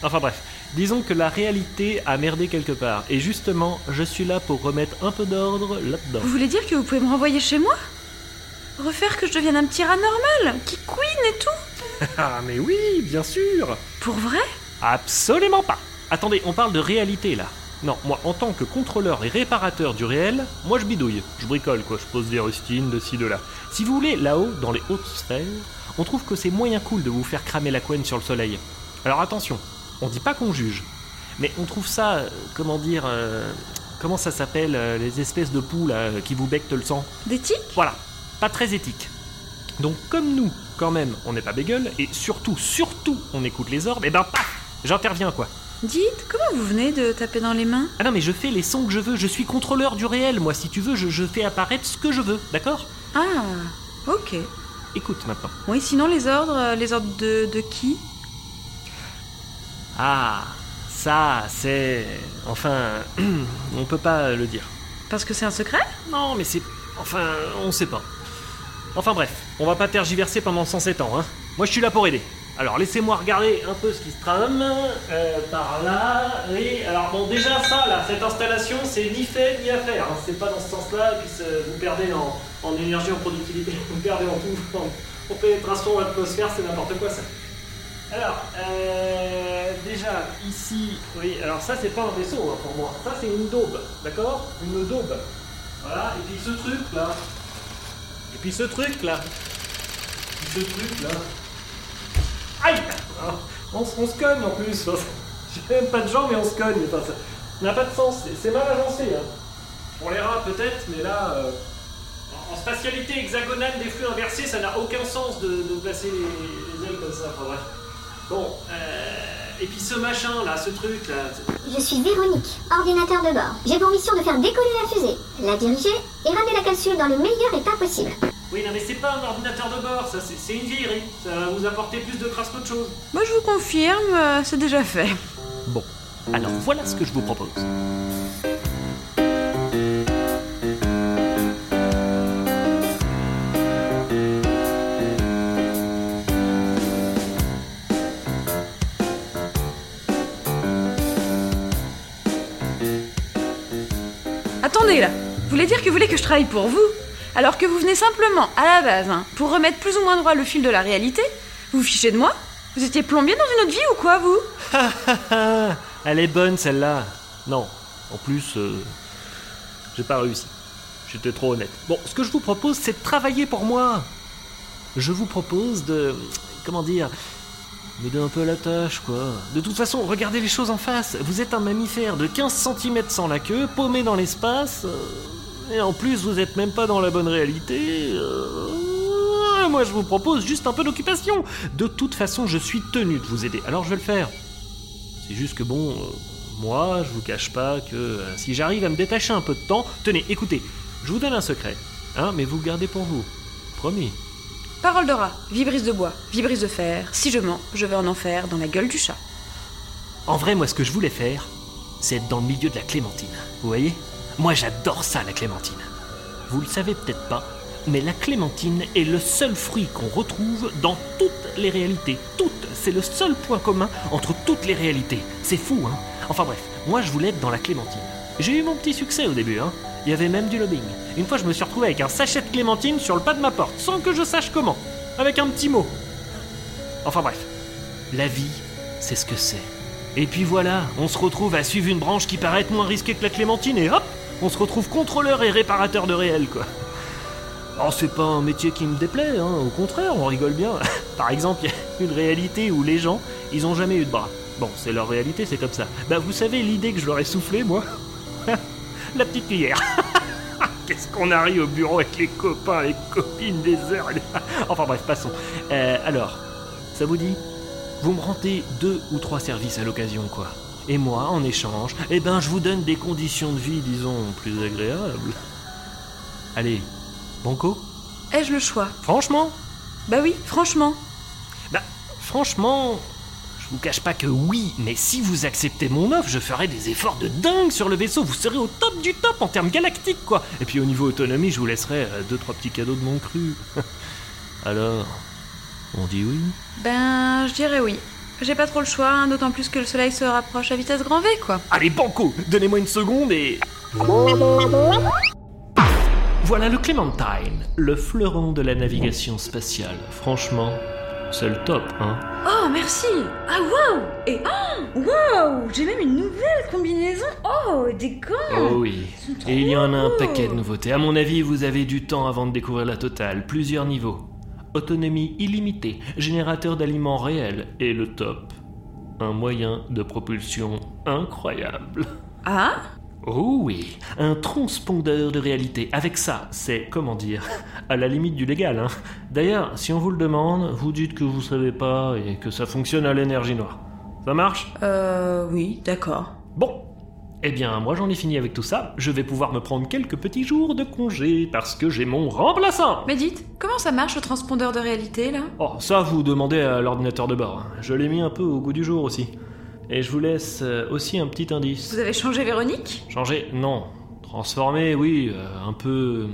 Enfin bref, disons que la réalité a merdé quelque part. Et justement, je suis là pour remettre un peu d'ordre là-dedans. Vous voulez dire que vous pouvez me renvoyer chez moi? Refaire que je devienne un petit rat normal, qui couine et tout? Ah mais oui, bien sûr Pour vrai? Absolument pas Attendez, on parle de réalité là. Non, moi en tant que contrôleur et réparateur du réel, moi je bidouille, je bricole quoi, je pose des rustines de ci de là. Si vous voulez, là-haut, dans les hautes sphères, on trouve que c'est moyen cool de vous faire cramer la couenne sur le soleil. Alors attention, on dit pas qu'on juge, mais on trouve ça, euh, comment dire, euh, comment ça s'appelle, euh, les espèces de poux là, qui vous bectent le sang? D'éthique? Voilà, pas très éthique. Donc comme nous, quand même, on n'est pas bégueule, et surtout, surtout, on écoute les orbes, et ben paf J'interviens quoi. Dites, comment vous venez de taper dans les mains? Ah non mais je fais les sons que je veux, je suis contrôleur du réel, moi si tu veux, je, je fais apparaître ce que je veux, d'accord? Ah, ok. Écoute maintenant. Oui, sinon les ordres, les ordres de, de qui? Ah, ça c'est... Enfin, on peut pas le dire. Parce que c'est un secret? Non mais c'est... Enfin, on sait pas. Enfin bref, on va pas tergiverser pendant 107 ans, hein. Moi je suis là pour aider. Alors laissez-moi regarder un peu ce qui se trame euh, par là. Alors bon déjà ça là, cette installation c'est ni fait ni à faire. hein. C'est pas dans ce sens-là, puis vous perdez en, énergie, en productivité, vous perdez en tout, en, en pénétration, en atmosphère, c'est n'importe quoi ça. Alors, euh, déjà ici, oui, alors ça c'est pas un vaisseau hein, pour moi, ça c'est une daube, d'accord? Une daube. Voilà, et puis ce truc là. Et puis ce truc là. Et puis ce truc là. Aïe on, on se cogne en plus. J'ai même pas de jambes mais on se cogne. Enfin, ça n'a pas de sens. C'est- mal agencé. Hein. Pour les rats peut-être, mais là, euh, en, spatialité hexagonale des flux inversés, ça n'a aucun sens de, placer les, les ailes comme ça. Enfin bref. Bon, euh, et puis ce machin là, ce truc là. Je suis Véronique, ordinateur de bord. J'ai pour mission de faire décoller la fusée, la diriger et ramener la capsule dans le meilleur état possible. Oui, non mais c'est pas un ordinateur de bord, ça c'est une vieillerie. Ça va vous apporter plus de crasse qu'autre chose. Moi je vous confirme, euh, c'est déjà fait. Bon, alors voilà ce que je vous propose. Attendez là, vous voulez dire que vous voulez que je travaille pour vous? Alors que vous venez simplement, à la base, hein, pour remettre plus ou moins droit le fil de la réalité Vous fichez de moi Vous étiez plombier dans une autre vie ou quoi, vous Elle est bonne celle-là. Non, en plus, euh, j'ai pas réussi. J'étais trop honnête. Bon, ce que je vous propose, c'est de travailler pour moi. Je vous propose de. Comment dire M'aider un peu à la tâche, quoi. De toute façon, regardez les choses en face. Vous êtes un mammifère de 15 cm sans la queue, paumé dans l'espace. euh, et en plus, vous êtes même pas dans la bonne réalité. euh, moi, je vous propose juste un peu d'occupation. De toute façon, je suis tenu de vous aider. Alors, je vais le faire. C'est juste que bon, euh, moi, je vous cache pas que euh, si j'arrive à me détacher un peu de temps, tenez, écoutez, je vous donne un secret, hein, mais vous le gardez pour vous. Promis. Parole de rat, vibrise de bois, vibrise de fer. Si je mens, je vais en enfer dans la gueule du chat. En vrai, moi, ce que je voulais faire, c'est être dans le milieu de la clémentine. Vous voyez? Moi, j'adore ça, la clémentine. Vous le savez peut-être pas, mais la clémentine est le seul fruit qu'on retrouve dans toutes les réalités. Toutes C'est le seul point commun entre toutes les réalités. C'est fou, hein Enfin bref, moi je voulais être dans la clémentine. J'ai eu mon petit succès au début, hein Il y avait même du lobbying. Une fois, je me suis retrouvé avec un sachet de clémentine sur le pas de ma porte, sans que je sache comment. Avec un petit mot. Enfin bref, la vie, c'est ce que c'est. Et puis voilà, on se retrouve à suivre une branche qui paraît moins risquée que la clémentine et hop, on se retrouve contrôleur et réparateur de réel, quoi. Oh, c'est pas un métier qui me déplaît, hein, au contraire, on rigole bien. Par exemple, il y a une réalité où les gens, ils ont jamais eu de bras. Bon, c'est leur réalité, c'est comme ça. Bah, vous savez l'idée que je leur ai soufflé, moi La petite cuillère. Qu'est-ce qu'on arrive au bureau avec les copains, les copines des heures. enfin bref, passons. Euh, alors, ça vous dit Vous me rendez deux ou trois services à l'occasion, quoi. Et moi, en échange, eh ben, je vous donne des conditions de vie, disons, plus agréables. Allez, Banco Ai-je le choix? Franchement? Bah oui, franchement. Bah, franchement, je vous cache pas que oui, mais si vous acceptez mon offre, je ferai des efforts de dingue sur le vaisseau. Vous serez au top du top en termes galactiques, quoi. Et puis au niveau autonomie, je vous laisserai euh, deux trois petits cadeaux de mon cru. Alors, on dit oui? Ben, je dirais oui. J'ai pas trop le choix, hein, d'autant plus que le soleil se rapproche à vitesse grand V, quoi. Allez, Banco, donnez-moi une seconde et. Voilà le Clementine, le fleuron de la navigation spatiale. Franchement, c'est le top, hein. Oh, merci Ah, waouh Et oh, waouh J'ai même une nouvelle combinaison Oh, des gants Oh oui. Et il y en a un paquet de nouveautés. À mon avis, vous avez du temps avant de découvrir la totale. Plusieurs niveaux. Autonomie illimitée, générateur d'aliments réels et le top. Un moyen de propulsion incroyable. Ah? Oh oui, un transpondeur de réalité. Avec ça, c'est, comment dire, à la limite du légal. Hein. D'ailleurs, si on vous le demande, vous dites que vous savez pas et que ça fonctionne à l'énergie noire. Ça marche? Euh, oui, d'accord. Bon. Eh bien, moi j'en ai fini avec tout ça. Je vais pouvoir me prendre quelques petits jours de congé parce que j'ai mon remplaçant. Mais dites, comment ça marche le transpondeur de réalité, là? Oh, ça vous demandez à l'ordinateur de bord. Je l'ai mis un peu au goût du jour aussi. Et je vous laisse euh, aussi un petit indice. Vous avez changé Véronique? Changer Non. Transformer, oui, euh, un peu. euh,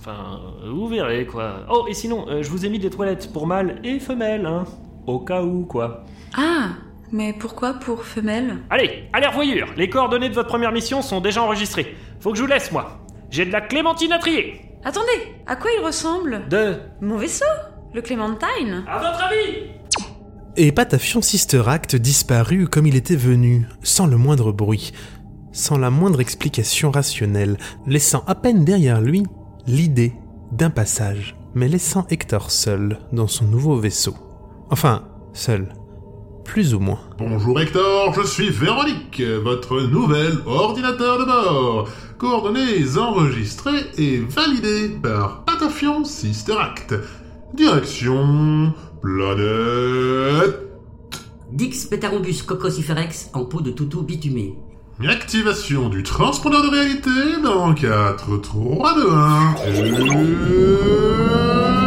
Enfin, vous verrez quoi. Oh, et sinon, euh, je vous ai mis des toilettes pour mâles et femelles, hein. Au cas où, quoi. Ah Mais pourquoi pour femelle? Allez, à l'air voyure Les coordonnées de votre première mission sont déjà enregistrées. Faut que je vous laisse, moi. J'ai de la clémentine à trier. Attendez, à quoi il ressemble? De. Mon vaisseau Le Clémentine À votre avis Et Patafion Sister Act disparut comme il était venu, sans le moindre bruit, sans la moindre explication rationnelle, laissant à peine derrière lui l'idée d'un passage, mais laissant Hector seul dans son nouveau vaisseau. Enfin, seul. Plus ou moins. Bonjour Hector, je suis Véronique, votre nouvel ordinateur de bord. Coordonnées enregistrées et validées par Patafion Sister Act. Direction... planète... Dix Pétarombus Cocosiferex en peau de toutou bitumé. Activation du transpondeur de réalité dans 4, 3, 2, 1... Et...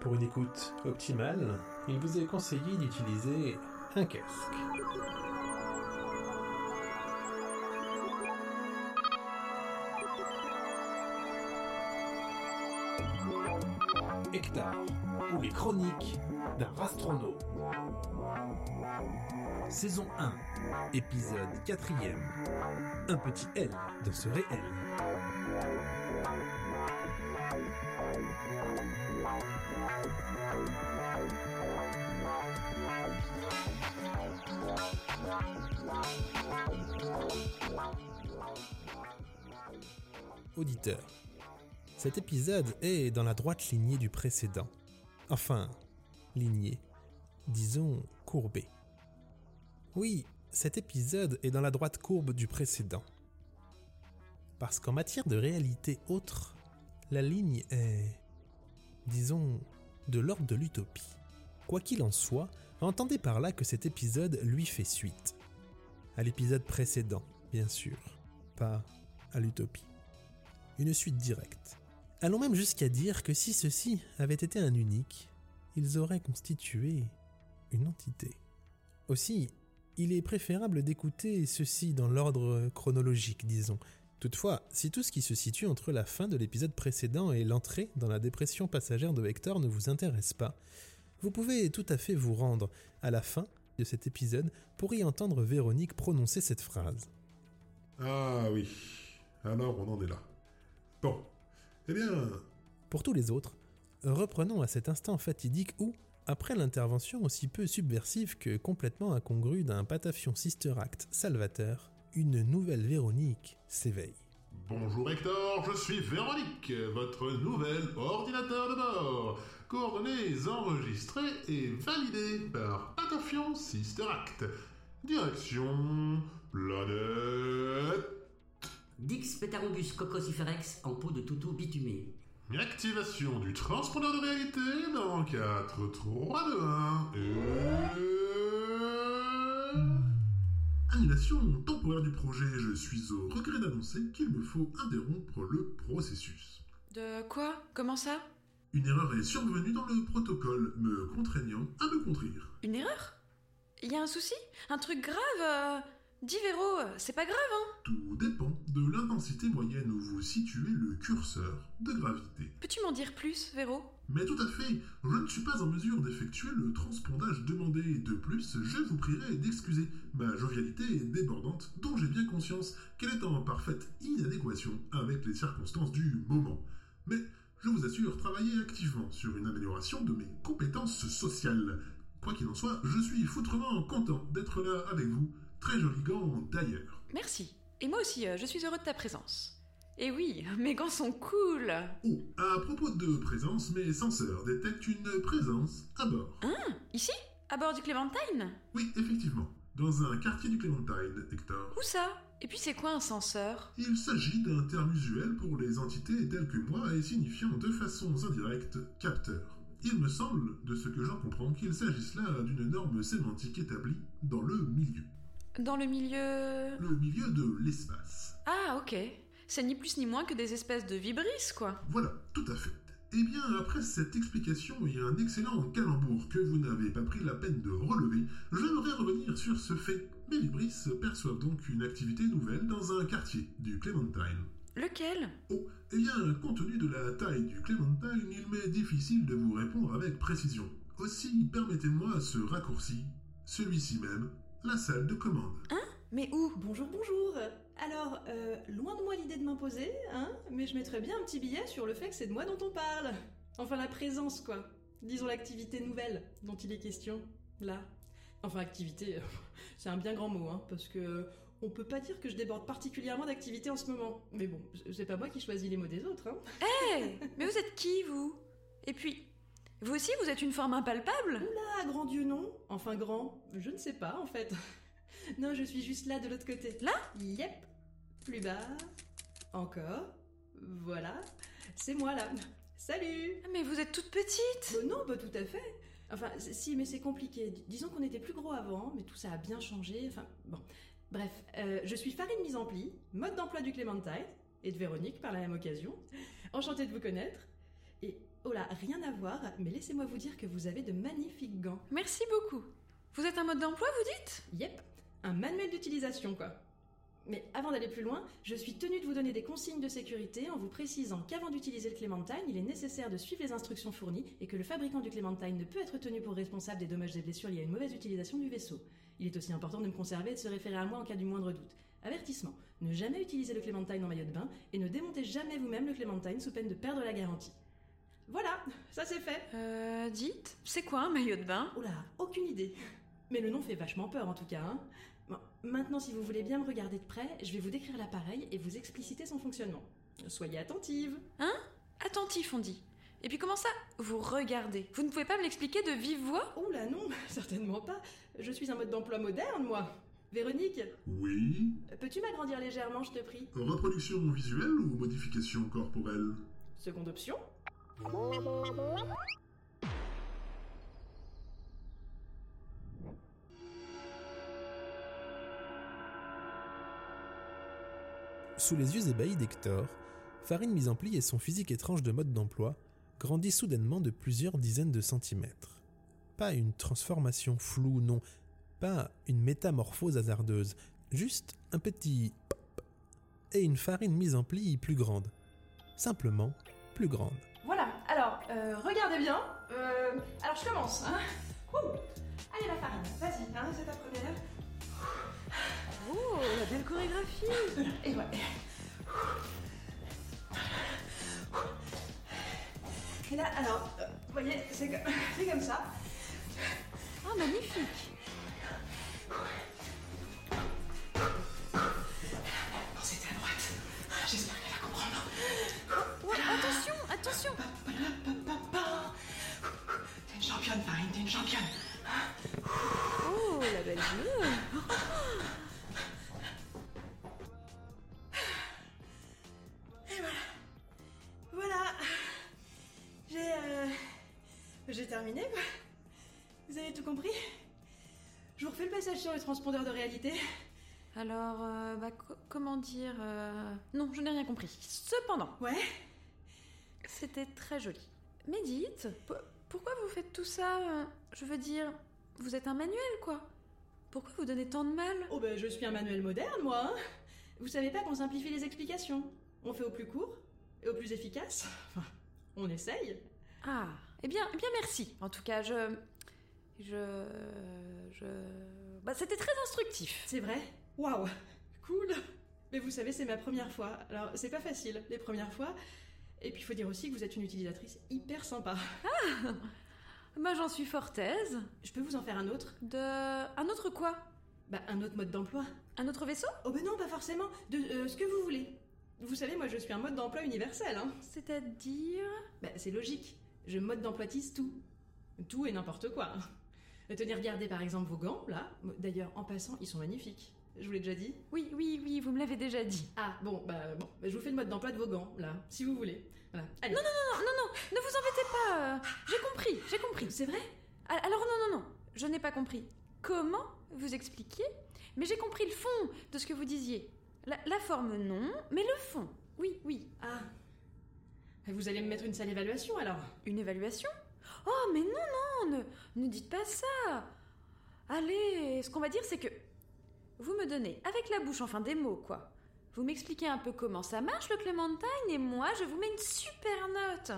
Pour une écoute optimale, il vous est conseillé d'utiliser un casque. Hectare, ou les chroniques d'un rastronaute. Saison 1, épisode 4 Un petit L dans ce réel. Auditeur, cet épisode est dans la droite lignée du précédent. Enfin, lignée, disons courbée. Oui, cet épisode est dans la droite courbe du précédent. Parce qu'en matière de réalité autre, la ligne est, disons, de l'ordre de l'utopie. Quoi qu'il en soit, entendez par là que cet épisode lui fait suite. À l'épisode précédent, bien sûr, pas à l'utopie. Une suite directe. Allons même jusqu'à dire que si ceci avait été un unique, ils auraient constitué une entité. Aussi, il est préférable d'écouter ceci dans l'ordre chronologique, disons. Toutefois, si tout ce qui se situe entre la fin de l'épisode précédent et l'entrée dans la dépression passagère de Hector ne vous intéresse pas, vous pouvez tout à fait vous rendre à la fin de cet épisode pour y entendre Véronique prononcer cette phrase. Ah oui, alors on en est là. Bon, eh bien... Pour tous les autres, reprenons à cet instant fatidique où, après l'intervention aussi peu subversive que complètement incongrue d'un patafion Sister Act salvateur, une nouvelle Véronique s'éveille. Bonjour Hector, je suis Véronique, votre nouvel ordinateur de bord. Coordonnées enregistrées et validées par Patafion Sister Act. Direction... planète... Dix Pétarombus cocosiferex en peau de toutou bitumé. Activation du transpondeur de réalité dans 4, 3, 2, 1 et... Annulation temporaire du projet, je suis au regret d'annoncer qu'il me faut interrompre le processus. De quoi? Comment ça? Une erreur est survenue dans le protocole, me contraignant à me contrir. Une erreur? Il y a un souci? Un truc grave euh... Dis Véro, c'est pas grave, hein Tout dépend de l'intensité moyenne où vous situez le curseur de gravité. Peux-tu m'en dire plus, Véro? Mais tout à fait, je ne suis pas en mesure d'effectuer le transpondage demandé. De plus, je vous prierai d'excuser ma jovialité débordante dont j'ai bien conscience qu'elle est en parfaite inadéquation avec les circonstances du moment. Mais je vous assure travailler activement sur une amélioration de mes compétences sociales. Quoi qu'il en soit, je suis foutrement content d'être là avec vous Très joli gant d'ailleurs. Merci. Et moi aussi, euh, je suis heureux de ta présence. Et oui, mes gants sont cool. Oh, à propos de présence, mes senseurs détectent une présence à bord. Hein Ici? À bord du Clémentine? Oui, effectivement. Dans un quartier du Clémentine, Hector. Où ça? Et puis c'est quoi un senseur Il s'agit d'un terme usuel pour les entités telles que moi et signifiant de façon indirecte capteur. Il me semble, de ce que j'en comprends, qu'il s'agisse là d'une norme sémantique établie dans le milieu. Dans le milieu... Le milieu de l'espace. Ah, ok. C'est ni plus ni moins que des espèces de vibrisses, quoi. Voilà, tout à fait. Eh bien, après cette explication et un excellent calembour que vous n'avez pas pris la peine de relever, j'aimerais revenir sur ce fait. Vibrisses perçoivent donc une activité nouvelle dans un quartier du Clementine. Lequel? Oh, eh bien, compte tenu de la taille du Clementine, il m'est difficile de vous répondre avec précision. Aussi, permettez-moi ce raccourci, celui-ci même, la salle de commande. Hein? Mais où? Bonjour, bonjour. Alors, euh, loin de moi l'idée de m'imposer, hein, mais je mettrais bien un petit billet sur le fait que c'est de moi dont on parle. Enfin, la présence, quoi. Disons l'activité nouvelle dont il est question, là. Enfin, activité, c'est un bien grand mot, hein, parce que on peut pas dire que je déborde particulièrement d'activité en ce moment. Mais bon, c'est pas moi qui choisis les mots des autres, hein. Hé Mais vous êtes qui, vous? Et puis, vous aussi, vous êtes une forme impalpable? Oula, grand Dieu, non. Enfin, grand, je ne sais pas, en fait. non, je suis juste là, de l'autre côté. Là? Yep. Plus bas. Encore. Voilà. C'est moi, là. Salut Mais vous êtes toute petite Non, bah tout à fait. Enfin, si, mais c'est compliqué. Disons qu'on était plus gros avant, mais tout ça a bien changé. Enfin, bon. Bref, euh, je suis Farine Mise en Pli, mode d'emploi du Clémentine, et de Véronique par la même occasion. Enchantée de vous connaître. Et Oh là, rien à voir, mais laissez-moi vous dire que vous avez de magnifiques gants. Merci beaucoup. Vous êtes un mode d'emploi, vous dites? Yep, un manuel d'utilisation quoi. Mais avant d'aller plus loin, je suis tenue de vous donner des consignes de sécurité en vous précisant qu'avant d'utiliser le Clémentine, il est nécessaire de suivre les instructions fournies et que le fabricant du Clémentine ne peut être tenu pour responsable des dommages et blessures liés à une mauvaise utilisation du vaisseau. Il est aussi important de me conserver et de se référer à moi en cas du moindre doute. Avertissement, ne jamais utiliser le Clémentine en maillot de bain et ne démontez jamais vous-même le Clémentine sous peine de perdre la garantie. Voilà, ça c'est fait. Euh, dites, c'est quoi un maillot de bain? Oula, aucune idée. Mais le nom fait vachement peur en tout cas. Hein. Bon, maintenant, si vous voulez bien me regarder de près, je vais vous décrire l'appareil et vous expliciter son fonctionnement. Soyez attentive. Hein? Attentif, on dit. Et puis comment ça Vous regardez? Vous ne pouvez pas me l'expliquer de vive voix? Oh là non, certainement pas. Je suis un mode d'emploi moderne, moi. Véronique? Oui? Peux-tu m'agrandir légèrement, je te prie? Reproduction visuelle ou modification corporelle? Seconde option Sous les yeux ébahis d'Hector, Farine mise en pli et son physique étrange de mode d'emploi grandit soudainement de plusieurs dizaines de centimètres. Pas une transformation floue, non, pas une métamorphose hasardeuse, juste un petit et une farine mise en pli plus grande. Simplement plus grande. Voilà, alors, euh, regardez bien. Euh, alors, je commence. Hein. Allez, ma farine, vas-y, hein, c'est ta première. Oh, la belle chorégraphie Et ouais. Et là, alors, euh, vous voyez, c'est comme, c'est comme ça. Ah, magnifique Non, c'était à droite. J'espère qu'elle va comprendre. Attention, attention T'es une championne, Farine, t'es une championne. Oh, la belle bleue J'ai euh, j'ai terminé quoi. Vous avez tout compris? Je vous refais le passage sur le transpondeur de réalité. Alors, euh, bah, co- comment dire euh, Non, je n'ai rien compris. Cependant, Ouais. c'était très joli. Mais dites, pourquoi vous faites tout ça Je veux dire, vous êtes un manuel, quoi. Pourquoi vous donnez tant de mal? Oh ben je suis un manuel moderne moi. hein. Vous savez pas qu'on simplifie les explications. On fait au plus court et au plus efficace. Enfin, on essaye. Ah, eh bien, eh bien merci. En tout cas, je... Je... Je... Bah, c'était très instructif. C'est vrai? Waouh Cool Mais vous savez, c'est ma première fois. Alors, c'est pas facile, les premières fois. Et puis, il faut dire aussi que vous êtes une utilisatrice hyper sympa. Bah, j'en suis fort aise. Je peux vous en faire un autre? De... Un autre quoi? Bah, un autre mode d'emploi. Un autre vaisseau? Oh ben non, pas forcément. De euh, ce que vous voulez. Vous savez, moi, je suis un mode d'emploi universel, hein. C'est-à-dire... Bah, c'est logique. Je mode d'emploitise tout. Tout et n'importe quoi. Tenez, regardez par exemple vos gants, là. D'ailleurs, en passant, ils sont magnifiques. Je vous l'ai déjà dit Oui, oui, oui, vous me l'avez déjà dit. Ah, bon, bah, bon. Bah, je vous fais le mode d'emploi de vos gants, là, si vous voulez. Voilà. Allez. Non, non, non, non, non, ne vous embêtez pas. euh, J'ai compris, j'ai compris. C'est vrai? Ah, Alors non, non, non, je n'ai pas compris. Comment vous expliquiez? Mais j'ai compris le fond de ce que vous disiez. La, la forme, non, mais le fond. Oui, oui. Ah. Vous allez me mettre une sale évaluation, alors Une évaluation? Oh, mais non, non, ne, ne dites pas ça. Allez, ce qu'on va dire, c'est que vous me donnez avec la bouche, enfin des mots, quoi. Vous m'expliquez un peu comment ça marche le Clémentine et moi, je vous mets une super note.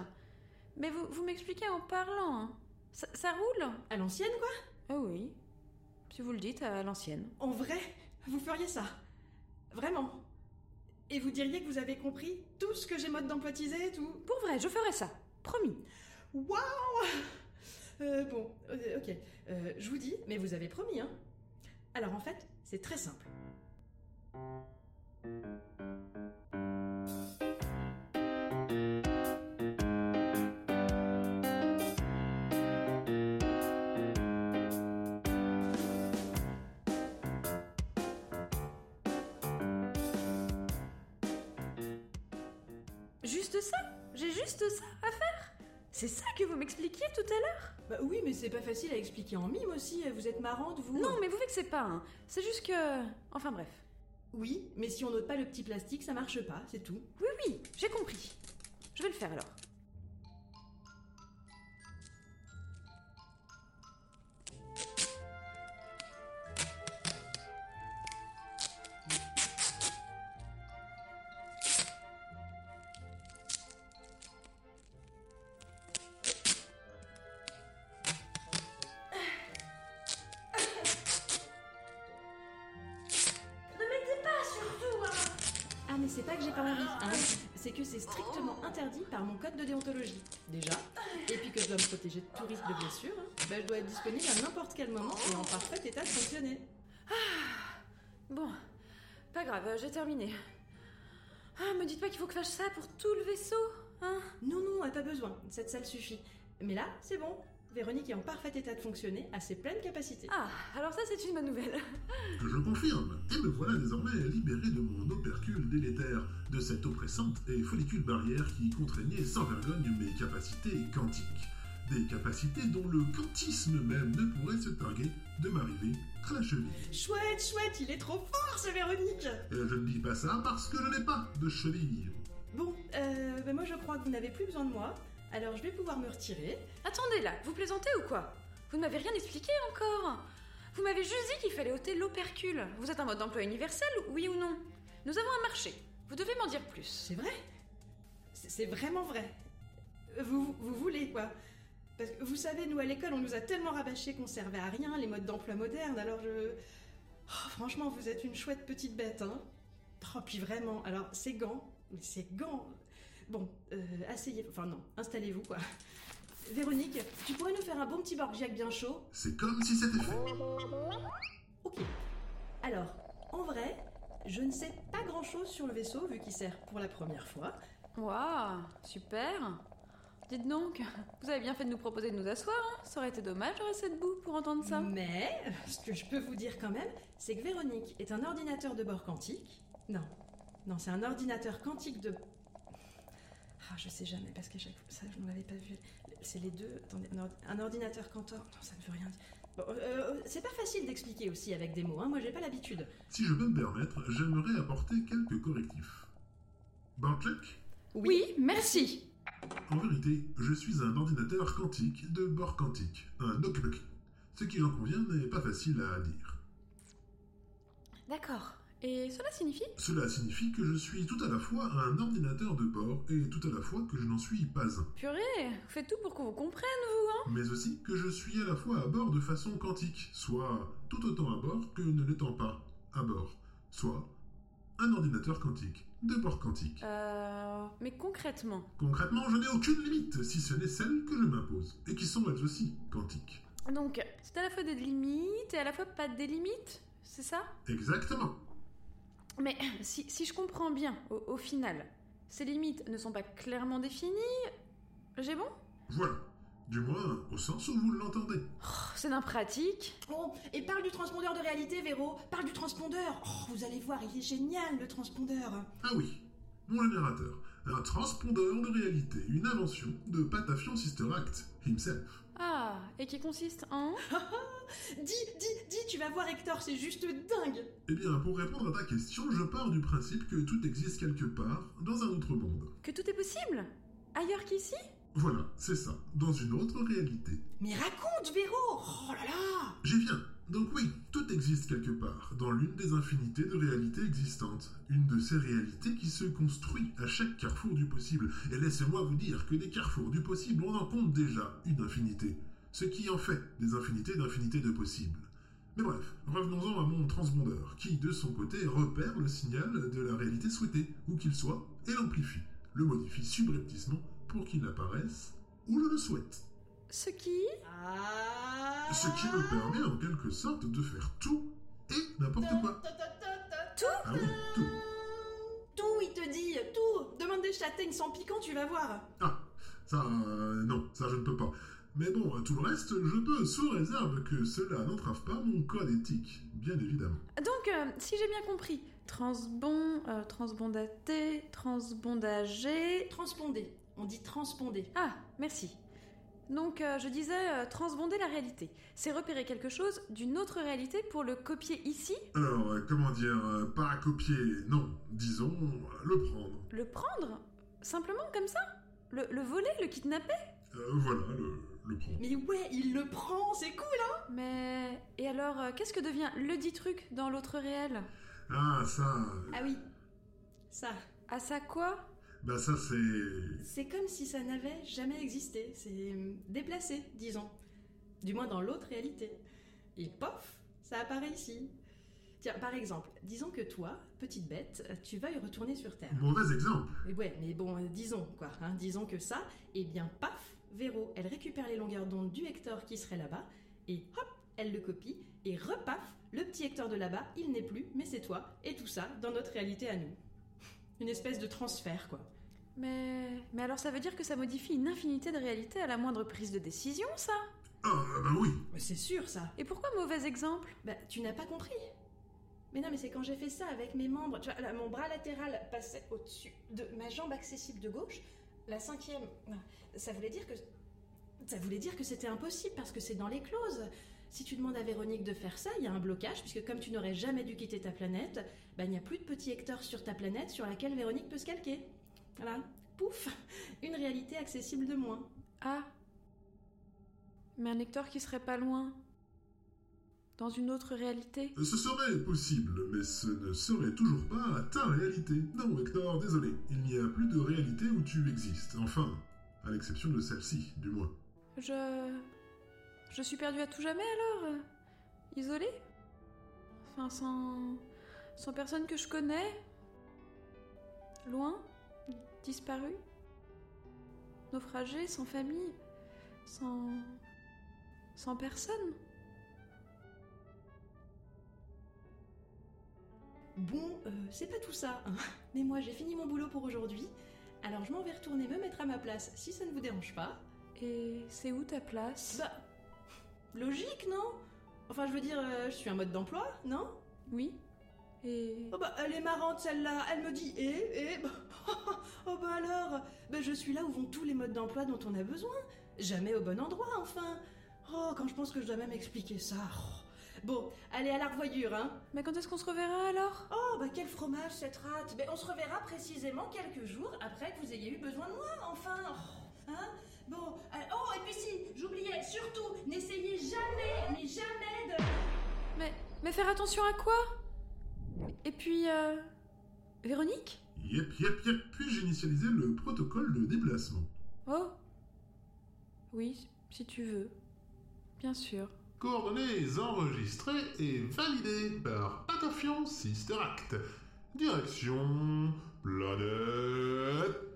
Mais vous, vous m'expliquez en parlant. hein. Ça, ça roule? À l'ancienne, quoi? Ah oui. Si vous le dites, à l'ancienne. En vrai Vous feriez ça Vraiment Et vous diriez que vous avez compris tout ce que j'ai mode d'emploitisé et tout Pour vrai, je ferai ça. Promis. Waouh Euh, Bon, euh, ok. Euh, je vous dis, mais vous avez promis, hein Alors en fait, c'est très simple. Juste ça J'ai juste ça à faire C'est ça que vous m'expliquiez tout à l'heure Bah oui, mais c'est pas facile à expliquer en mime aussi. Vous êtes marrante, vous Non, mais vous vexez pas, hein. C'est juste que... Enfin bref. Oui, mais si on note pas le petit plastique, ça marche pas, c'est tout. Oui, oui, j'ai compris. Je vais le faire alors. Terminé. Ah, me dites pas qu'il faut que je fasse ça pour tout le vaisseau, hein? Non, non, pas besoin, cette salle suffit. Mais là, c'est bon. Véronique est en parfait état de fonctionner, à ses pleines capacités. Ah, alors ça c'est une bonne nouvelle. Je confirme, et me voilà désormais libéré de mon opercule délétère, de cette oppressante et follicule barrière qui contraignait sans vergogne mes capacités quantiques. Des capacités dont le quantisme même ne pourrait se targuer de m'arriver à la cheville. Chouette, chouette, il est trop fort ce Véronique Et je ne dis pas ça parce que je n'ai pas de cheville. Bon, euh, ben moi je crois que vous n'avez plus besoin de moi, alors je vais pouvoir me retirer. Attendez là, vous plaisantez ou quoi? Vous ne m'avez rien expliqué encore Vous m'avez juste dit qu'il fallait ôter l'opercule. Vous êtes un mode d'emploi universel, oui ou non? Nous avons un marché. Vous devez m'en dire plus. C'est vrai? C'est c'est vraiment vrai. Vous, vous voulez quoi? Parce que vous savez, nous à l'école, on nous a tellement rabâché qu'on servait à rien, les modes d'emploi modernes, alors je... Oh, franchement, vous êtes une chouette petite bête, hein Oh, puis vraiment, alors ces gants, mais ces gants... Bon, euh, asseyez... Enfin non, installez-vous quoi. Véronique, tu pourrais nous faire un bon petit borgiac bien chaud? C'est comme si c'était fait. Ok. Alors, en vrai, je ne sais pas grand-chose sur le vaisseau vu qu'il sert pour la première fois. Waouh, super Dites donc, vous avez bien fait de nous proposer de nous asseoir, hein Ça aurait été dommage de rester debout pour entendre ça. Mais, ce que je peux vous dire quand même, c'est que Véronique est un ordinateur de bord quantique. Non, non, c'est un ordinateur quantique de... Ah, je sais jamais, parce qu'à chaque fois, ça, je ne l'avais pas vu. C'est les deux... Attendez, un, ordi- un ordinateur Cantor... Non, ça ne veut rien dire. Bon, euh, c'est pas facile d'expliquer aussi avec des mots, hein. Moi, j'ai pas l'habitude. Si je peux me permettre, j'aimerais apporter quelques correctifs. Bartlek Oui, merci En vérité, je suis un ordinateur quantique de bord quantique, un Okbek. Ce qui en convient n'est pas facile à dire. D'accord. Et cela signifie? Cela signifie que je suis tout à la fois un ordinateur de bord et tout à la fois que je n'en suis pas un. Purée, vous faites tout pour qu'on vous comprenne, vous, hein? Mais aussi que je suis à la fois à bord de façon quantique, soit tout autant à bord que ne l'étant pas à bord, soit un ordinateur quantique de bord quantique. Euh... Mais concrètement Concrètement, je n'ai aucune limite, si ce n'est celle que je m'impose, et qui sont elles aussi quantiques. Donc, c'est à la fois des limites et à la fois pas des limites, c'est ça? Exactement. Mais si, si je comprends bien, au, au final, ces limites ne sont pas clairement définies, j'ai bon? Voilà. Du moins, au sens où vous l'entendez. Oh, C'est d'impratique. Oh, et parle du transpondeur de réalité, Véro Parle du transpondeur Oh, vous allez voir, il est génial, le transpondeur Ah oui, mon générateur. Un transpondeur de réalité, une invention de Patafion Sister Act himself. Ah, et qui consiste en Dis, dis, dis, tu vas voir Hector, c'est juste dingue Eh bien, pour répondre à ta question, je pars du principe que tout existe quelque part, dans un autre monde. Que tout est possible Ailleurs qu'ici Voilà, c'est ça, dans une autre réalité. Mais raconte, Véro Oh là là J'y viens. Donc oui, tout existe quelque part, dans l'une des infinités de réalités existantes. Une de ces réalités qui se construit à chaque carrefour du possible. Et laissez-moi vous dire que des carrefours du possible, on en compte déjà une infinité. Ce qui en fait des infinités d'infinités de possibles. Mais bref, revenons-en à mon transpondeur, qui de son côté repère le signal de la réalité souhaitée, où qu'il soit, et l'amplifie, le modifie subrepticement pour qu'il apparaisse où je le souhaite. Ce qui Ah Ce qui me permet en quelque sorte de faire tout et n'importe quoi. Tout Ah oui, tout. Tout, il te dit, tout Demande des châtaignes sans piquant, tu vas voir Ah, ça, euh, non, ça je ne peux pas. Mais bon, tout le reste, je peux, sous réserve que cela n'entrave pas mon code éthique, bien évidemment. Donc, euh, si j'ai bien compris, transbon, euh, transbondaté, transbondagé... Transpondé. On dit transpondé. Ah, merci. Donc, euh, je disais euh, transbonder la réalité. C'est repérer quelque chose d'une autre réalité pour le copier ici, Alors, euh, comment dire, euh, pas copier, non, disons, euh, le prendre. le prendre Simplement comme ça le, le voler, le kidnapper Euh, voilà, le, le prendre. Mais ouais, il le prend, c'est cool, hein Mais... Et alors, euh, qu'est-ce que devient le dit truc dans l'autre réel? Ah, ça, Ah oui. Ça. À ça quoi? Bah ça c'est... C'est comme si ça n'avait jamais existé. C'est euh, déplacé, disons. Du moins dans l'autre réalité. Et pof, ça apparaît ici. Tiens, par exemple, disons que toi, petite bête, tu veuilles retourner sur Terre. Mauvais exemple. Mais ouais, mais bon, euh, disons quoi, hein, disons que ça, et bien paf, Véro, elle récupère les longueurs d'onde du Hector qui serait là-bas, et hop, elle le copie, et repaf, le petit Hector de là-bas, il n'est plus, mais c'est toi, et tout ça dans notre réalité à nous. Une espèce de transfert, quoi. Mais. Mais alors ça veut dire que ça modifie une infinité de réalités à la moindre prise de décision, ça? Ah, bah oui. Mais c'est sûr, ça. Et pourquoi mauvais exemple? Bah, tu n'as pas compris. Mais non, mais c'est quand j'ai fait ça avec mes membres. Tu vois, là, mon bras latéral passait au-dessus de ma jambe accessible de gauche. La cinquième, ça voulait dire que. Ça voulait dire que c'était impossible parce que c'est dans les clauses. Si tu demandes à Véronique de faire ça, il y a un blocage puisque comme tu n'aurais jamais dû quitter ta planète, bah, il n'y a plus de petit Hector sur ta planète sur laquelle Véronique peut se calquer. Voilà. Pouf Une réalité accessible de moins. Ah. Mais un Hector qui serait pas loin. Dans une autre réalité. Ce serait possible, mais ce ne serait toujours pas ta réalité. Non, Hector, désolé. Il n'y a plus de réalité où tu existes. Enfin, à l'exception de celle-ci, du moins. Je. Je suis perdue à tout jamais alors euh, Isolée? Enfin, sans. sans personne que je connais? Loin? Disparue? Naufragée, sans famille? Sans. sans personne? Bon, euh, c'est pas tout ça, hein. mais moi j'ai fini mon boulot pour aujourd'hui, alors je m'en vais retourner me mettre à ma place si ça ne vous dérange pas. Et c'est où ta place? Bah, logique, non? Enfin, je veux dire, euh, je suis un mode d'emploi, non? Oui. Et. Oh bah, elle est marrante celle-là, elle me dit et, et, bah, oh bah alors, bah je suis là où vont tous les modes d'emploi dont on a besoin, jamais au bon endroit, enfin. Oh, quand je pense que je dois même expliquer ça. oh. Bon, allez à la revoyure, hein. Mais quand est-ce qu'on se reverra alors? Oh, bah quel fromage cette rate Ben on se reverra précisément quelques jours après que vous ayez eu besoin de moi, enfin oh, Hein Bon, euh, oh, et puis si, j'oubliais, surtout, n'essayez jamais, mais jamais de... Mais. Mais faire attention à quoi? Et puis. Euh... Véronique? Yep, yep, yep. Puis-je initialiser le protocole de déplacement? Oh Oui, si tu veux. Bien sûr. Coordonnées enregistrées et validées par Patafian Sister Act. Direction... planète...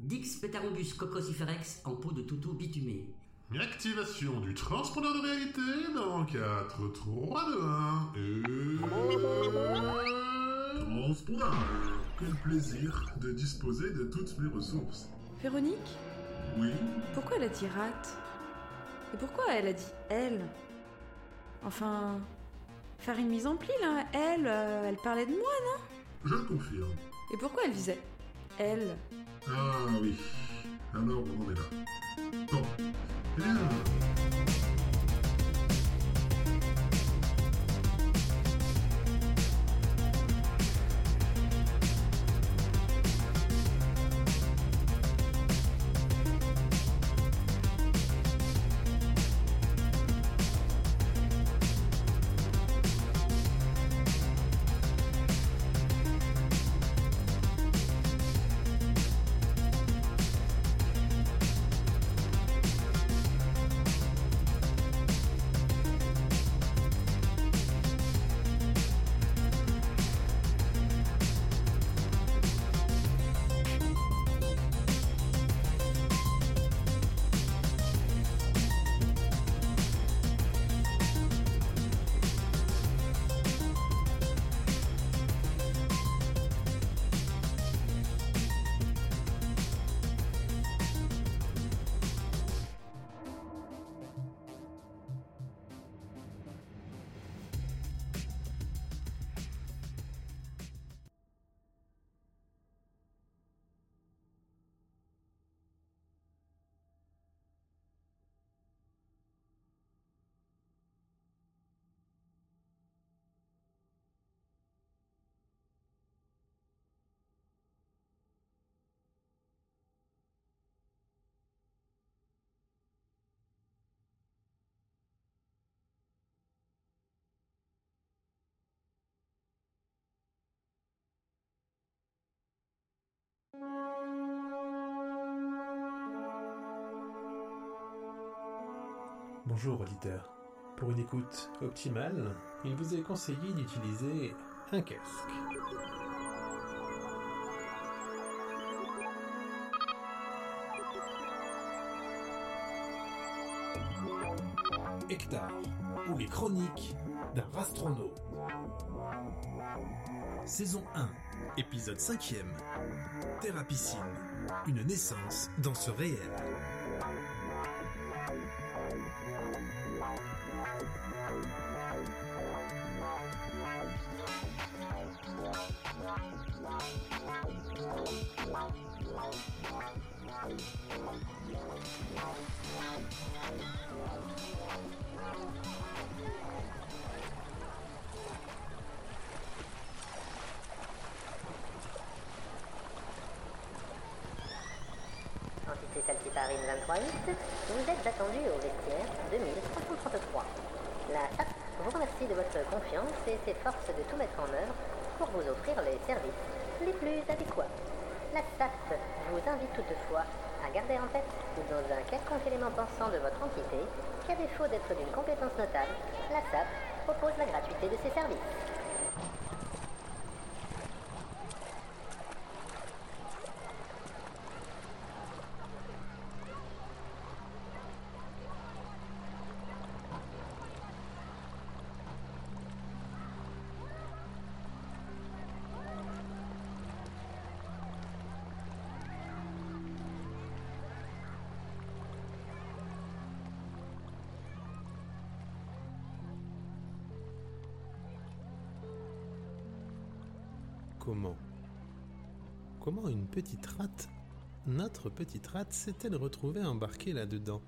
Dix Pétarombus cocosiferex en peau de toutou bitumé. Activation du transpondeur de réalité dans 4, 3, 2, 1 et... Transpondage Quel plaisir de disposer de toutes mes ressources. Véronique? Oui? Pourquoi elle a dit rate? Et pourquoi elle a dit elle? Enfin. Faire une mise en pli là Elle, euh, elle parlait de moi, non? Je le confirme. Et pourquoi elle disait elle? Ah oui. Alors on est là. Bon. Bonjour auditeur. Pour une écoute optimale, il vous est conseillé d'utiliser un casque. Hectare, ou les chroniques d'un rastronaute. Saison 1, épisode 5ème. Thérapicine, une naissance dans ce réel. Comment Comment une petite rate, notre petite rate, s'est-elle retrouvée embarquée là-dedans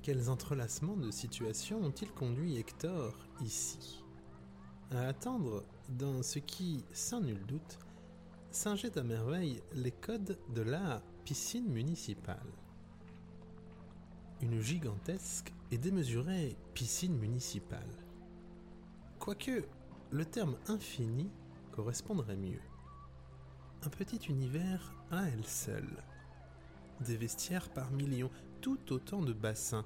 Quels entrelacements de situations ont-ils conduit Hector ici À attendre dans ce qui, sans nul doute, singeait à merveille les codes de la piscine municipale. Une gigantesque et démesurée piscine municipale. Quoique le terme infini correspondrait mieux. Un petit univers à elle seule. Des vestiaires par millions, tout autant de bassins,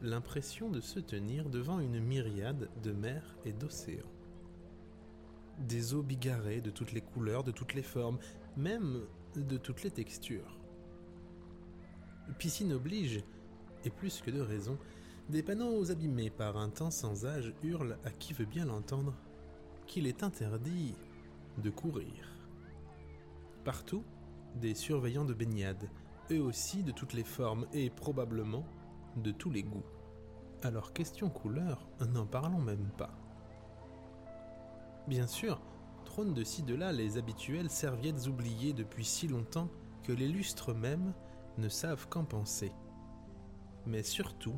l'impression de se tenir devant une myriade de mers et d'océans. Des eaux bigarrées de toutes les couleurs, de toutes les formes, même de toutes les textures. Piscine oblige, et plus que de raison, des panneaux abîmés par un temps sans âge hurlent à qui veut bien l'entendre qu'il est interdit de courir. Partout, des surveillants de baignade, eux aussi de toutes les formes et probablement de tous les goûts. Alors question couleur, n'en parlons même pas. Bien sûr, trônent de ci de là les habituelles serviettes oubliées depuis si longtemps que les lustres mêmes ne savent qu'en penser. Mais surtout,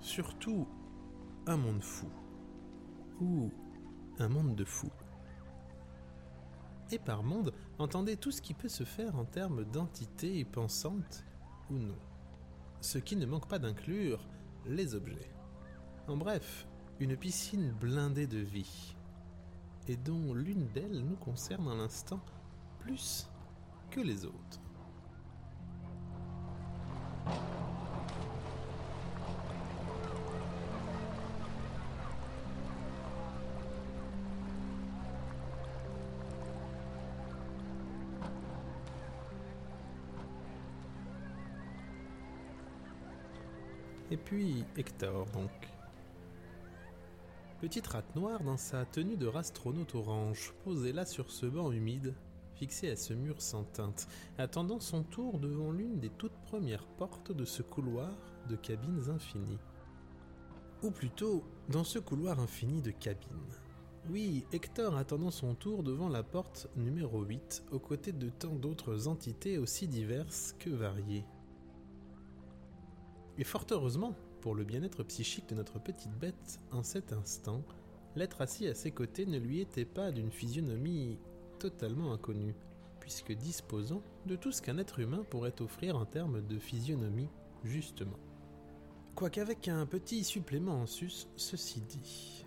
surtout, un monde fou. Ou un monde de fous. Et par monde, entendez tout ce qui peut se faire en termes d'entité pensante ou non. Ce qui ne manque pas d'inclure les objets. En bref, une piscine blindée de vie, et dont l'une d'elles nous concerne à l'instant plus que les autres. Puis Hector donc. Petite rate noire dans sa tenue de rastronaute orange, posée là sur ce banc humide, fixé à ce mur sans teinte, attendant son tour devant l'une des toutes premières portes de ce couloir de cabines infinies. Ou plutôt, dans ce couloir infini de cabines. Oui, Hector attendant son tour devant la porte numéro 8, aux côtés de tant d'autres entités aussi diverses que variées. Et fort heureusement, pour le bien-être psychique de notre petite bête, en cet instant, l'être assis à ses côtés ne lui était pas d'une physionomie totalement inconnue, puisque disposant de tout ce qu'un être humain pourrait offrir en termes de physionomie, justement. Quoiqu'avec un petit supplément en sus, ceci dit.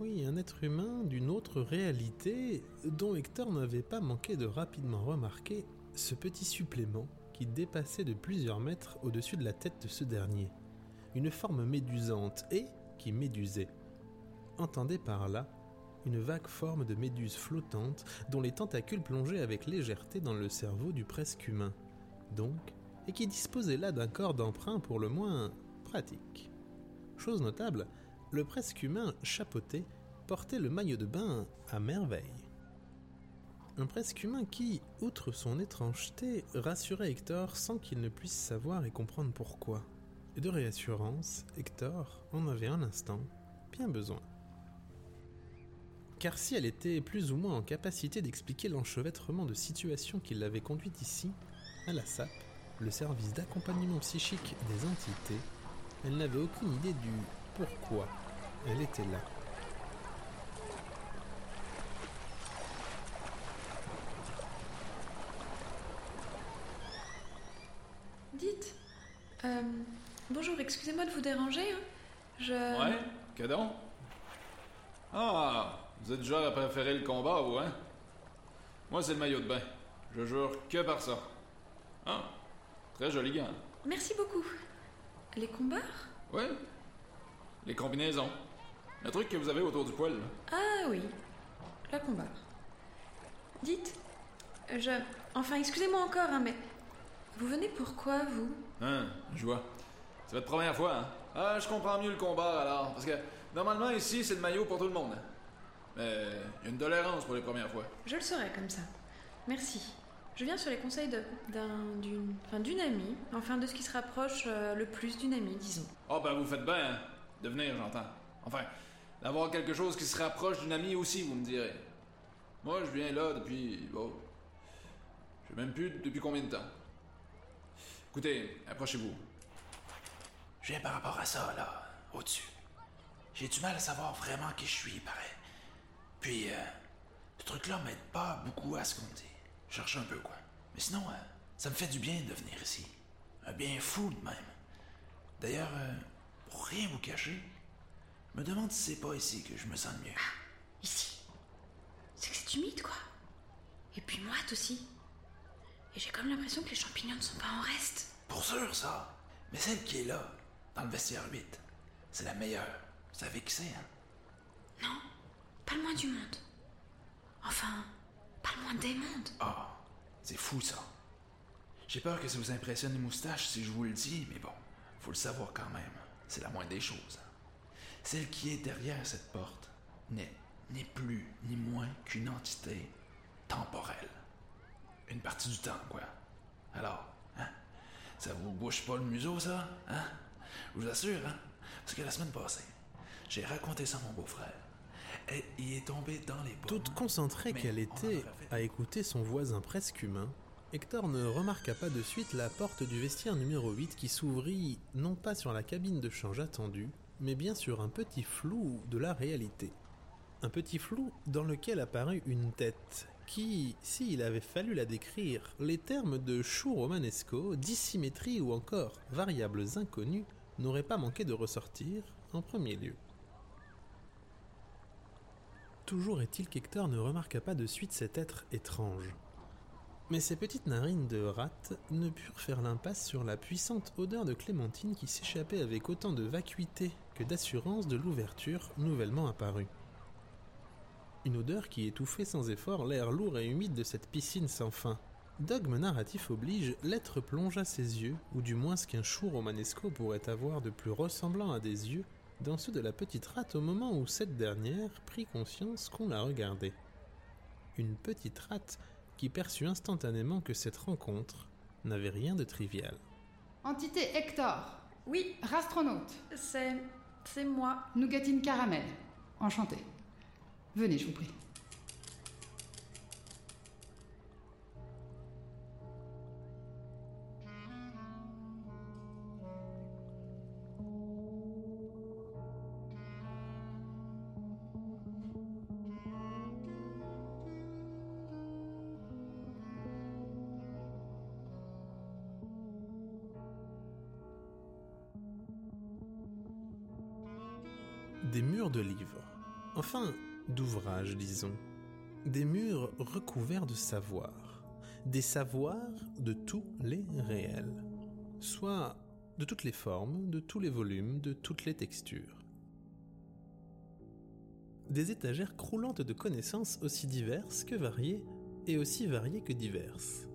Oui, un être humain d'une autre réalité dont Hector n'avait pas manqué de rapidement remarquer ce petit supplément qui dépassait de plusieurs mètres au-dessus de la tête de ce dernier. Une forme médusante et qui médusait. entendait par là une vague forme de méduse flottante dont les tentacules plongeaient avec légèreté dans le cerveau du presque humain, donc, et qui disposait là d'un corps d'emprunt pour le moins pratique. Chose notable, le presque humain chapeauté portait le maillot de bain à merveille. Un presque humain qui, outre son étrangeté, rassurait Hector sans qu'il ne puisse savoir et comprendre pourquoi. Et de réassurance, Hector en avait un instant bien besoin. Car si elle était plus ou moins en capacité d'expliquer l'enchevêtrement de situations qui l'avaient conduite ici, à la SAP, le service d'accompagnement psychique des entités, elle n'avait aucune idée du pourquoi elle était là. Dites. Euh, bonjour, excusez-moi de vous déranger. hein. Je. Ouais, que donc? Ah, vous êtes du genre à préférer le combat, vous, hein? Moi, c'est le maillot de bain. Je jure que par ça. Ah, très joli gant. Merci beaucoup. Les combats Ouais. Les combinaisons. Le truc que vous avez autour du poil, là. Ah oui, la combat. Dites. Je. Enfin, excusez-moi encore, hein, mais. Vous venez pourquoi, vous? Hein, je vois. C'est votre première fois, hein? Ah, je comprends mieux le combat, alors. Parce que, normalement, ici, c'est le maillot pour tout le monde. Mais, il y a une tolérance pour les premières fois. Je le saurai comme ça. Merci. Je viens sur les conseils de- d'un, d'une, enfin, d'une amie, enfin de ce qui se rapproche euh, le plus d'une amie, disons. Ah, ben, vous faites bien, hein? De venir, j'entends. Enfin, d'avoir quelque chose qui se rapproche d'une amie aussi, vous me direz. Moi, je viens là depuis. Bon. Je sais même plus depuis combien de temps. Écoutez, approchez-vous. Je viens par rapport à ça, là, au-dessus. J'ai du mal à savoir vraiment qui je suis, pareil. Puis, euh, ce truc-là m'aide pas beaucoup à ce qu'on dit. Je cherche un peu, quoi. Mais sinon, euh, ça me fait du bien de venir ici. Un bien fou, de même. D'ailleurs, euh, pour rien vous cacher, je me demande si c'est pas ici que je me sens le mieux. Ici. C'est que c'est humide, quoi. Et puis moite aussi. Et j'ai comme l'impression que les champignons ne sont pas en reste. Pour sûr, ça. Mais celle qui est là, dans le vestiaire 8, c'est la meilleure. Vous savez qui c'est, hein? Non, pas le moins du monde. Enfin, pas le moins des mondes. Ah, c'est fou ça. J'ai peur que ça vous impressionne les moustaches si je vous le dis, mais bon, faut le savoir quand même. C'est la moindre des choses. Celle qui est derrière cette porte n'est ni plus ni moins qu'une entité temporelle. Une partie du temps, quoi. Alors, hein? Ça vous bouche pas le museau, ça? Hein? Je vous assure, hein? Parce que la semaine passée, j'ai raconté ça à mon beau-frère. Et il est tombé dans les pommes. Toute concentrée qu'elle était à écouter son voisin presque humain, Hector ne remarqua pas de suite la porte du vestiaire numéro 8 qui s'ouvrit non pas sur la cabine de change attendue, mais bien sur un petit flou de la réalité. Un petit flou dans lequel apparut une tête qui, s'il avait fallu la décrire, les termes de chou romanesco, dissymétrie ou encore variables inconnues n'auraient pas manqué de ressortir en premier lieu. Toujours est-il qu'Hector ne remarqua pas de suite cet être étrange. Mais ses petites narines de rate ne purent faire l'impasse sur la puissante odeur de clémentine qui s'échappait avec autant de vacuité que d'assurance de l'ouverture nouvellement apparue. Une odeur qui étouffait sans effort l'air lourd et humide de cette piscine sans fin. Dogme narratif oblige, l'être plongea ses yeux, ou du moins ce qu'un chou romanesco pourrait avoir de plus ressemblant à des yeux, dans ceux de la petite rate au moment où cette dernière prit conscience qu'on la regardait. Une petite rate qui perçut instantanément que cette rencontre n'avait rien de trivial. Entité Hector. Oui. Rastronaute. C'est. c'est moi. Nougatine Caramel. Enchanté. Venez, je vous prie. De livres. Enfin, d'ouvrages, disons. Des murs recouverts de savoir. Des savoirs de tous les réels. Soit de toutes les formes, de tous les volumes, de toutes les textures. des étagères croulantes de connaissances aussi diverses que variées et aussi variées que diverses.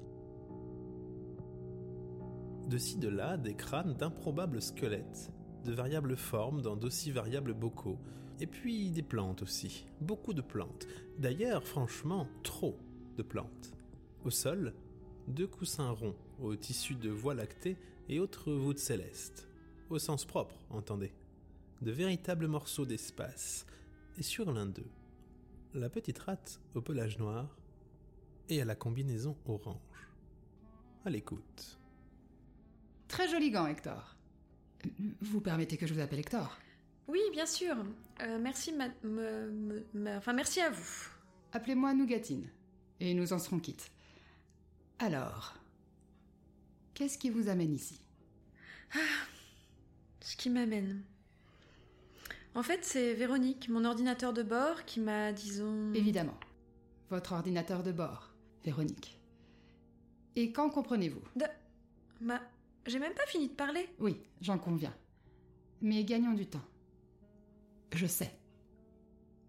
De ci de là, des crânes d'improbables squelettes, de variables formes dans d'aussi variables bocaux, et puis des plantes aussi, beaucoup de plantes. D'ailleurs, franchement, trop de plantes. Au sol, deux coussins ronds au tissu de voie lactée et autres voûtes célestes. Au sens propre, entendez. De véritables morceaux d'espace. Et sur l'un d'eux, la petite rate au pelage noir et à la combinaison orange. À l'écoute. Très joli gant, Hector. Vous permettez que je vous appelle Hector? Oui, bien sûr. Euh, merci, ma, me- me- me- enfin, merci à vous. Appelez-moi Nougatine, et nous en serons quittes. Alors, qu'est-ce qui vous amène ici? Ce qui m'amène. En fait, c'est Véronique, mon ordinateur de bord, qui m'a, disons. Évidemment. Votre ordinateur de bord, Véronique. Et quand comprenez-vous? De. Ma. J'ai même pas fini de parler. Oui, j'en conviens. Mais gagnons du temps. Je sais.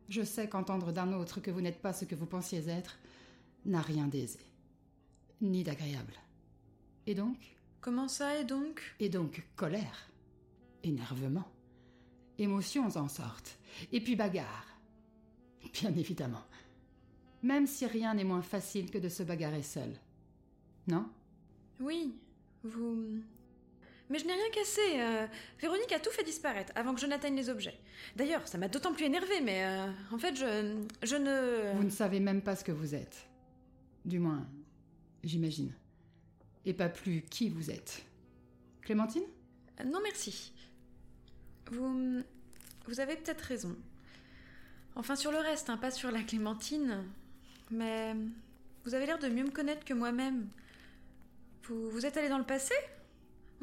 Je sais qu'entendre d'un autre que vous n'êtes pas ce que vous pensiez être n'a rien d'aisé. Ni d'agréable. Et donc? Comment ça, et donc? Et donc colère. Énervement. Émotions en sorte. Et puis bagarre. Bien évidemment. Même si rien n'est moins facile que de se bagarrer seul. Non? Oui, vous. Mais je n'ai rien cassé. euh, Véronique a tout fait disparaître avant que je n'atteigne les objets. D'ailleurs, ça m'a d'autant plus énervé, mais euh, en fait, je. Je ne. Vous ne savez même pas ce que vous êtes. Du moins, j'imagine. Et pas plus qui vous êtes. Clémentine? Euh, Non, merci. Vous. Vous avez peut-être raison. Enfin, sur le reste, hein, pas sur la Clémentine. Mais. Vous avez l'air de mieux me connaître que moi-même. Vous, vous êtes allé dans le passé?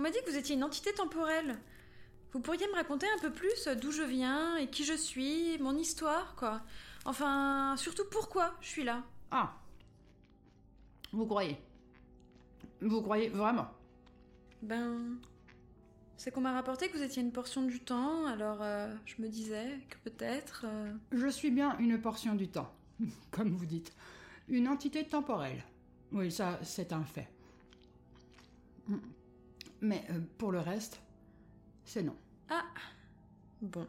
On m'a dit que vous étiez une entité temporelle. Vous pourriez me raconter un peu plus d'où je viens et qui je suis, mon histoire, quoi. Enfin, surtout pourquoi je suis là. Ah Vous croyez Vous croyez vraiment Ben. C'est qu'on m'a rapporté que vous étiez une portion du temps, alors euh, je me disais que peut-être. euh, Je suis bien une portion du temps, comme vous dites. Une entité temporelle. Oui, ça, c'est un fait. Mais euh, pour le reste, c'est non. Ah Bon.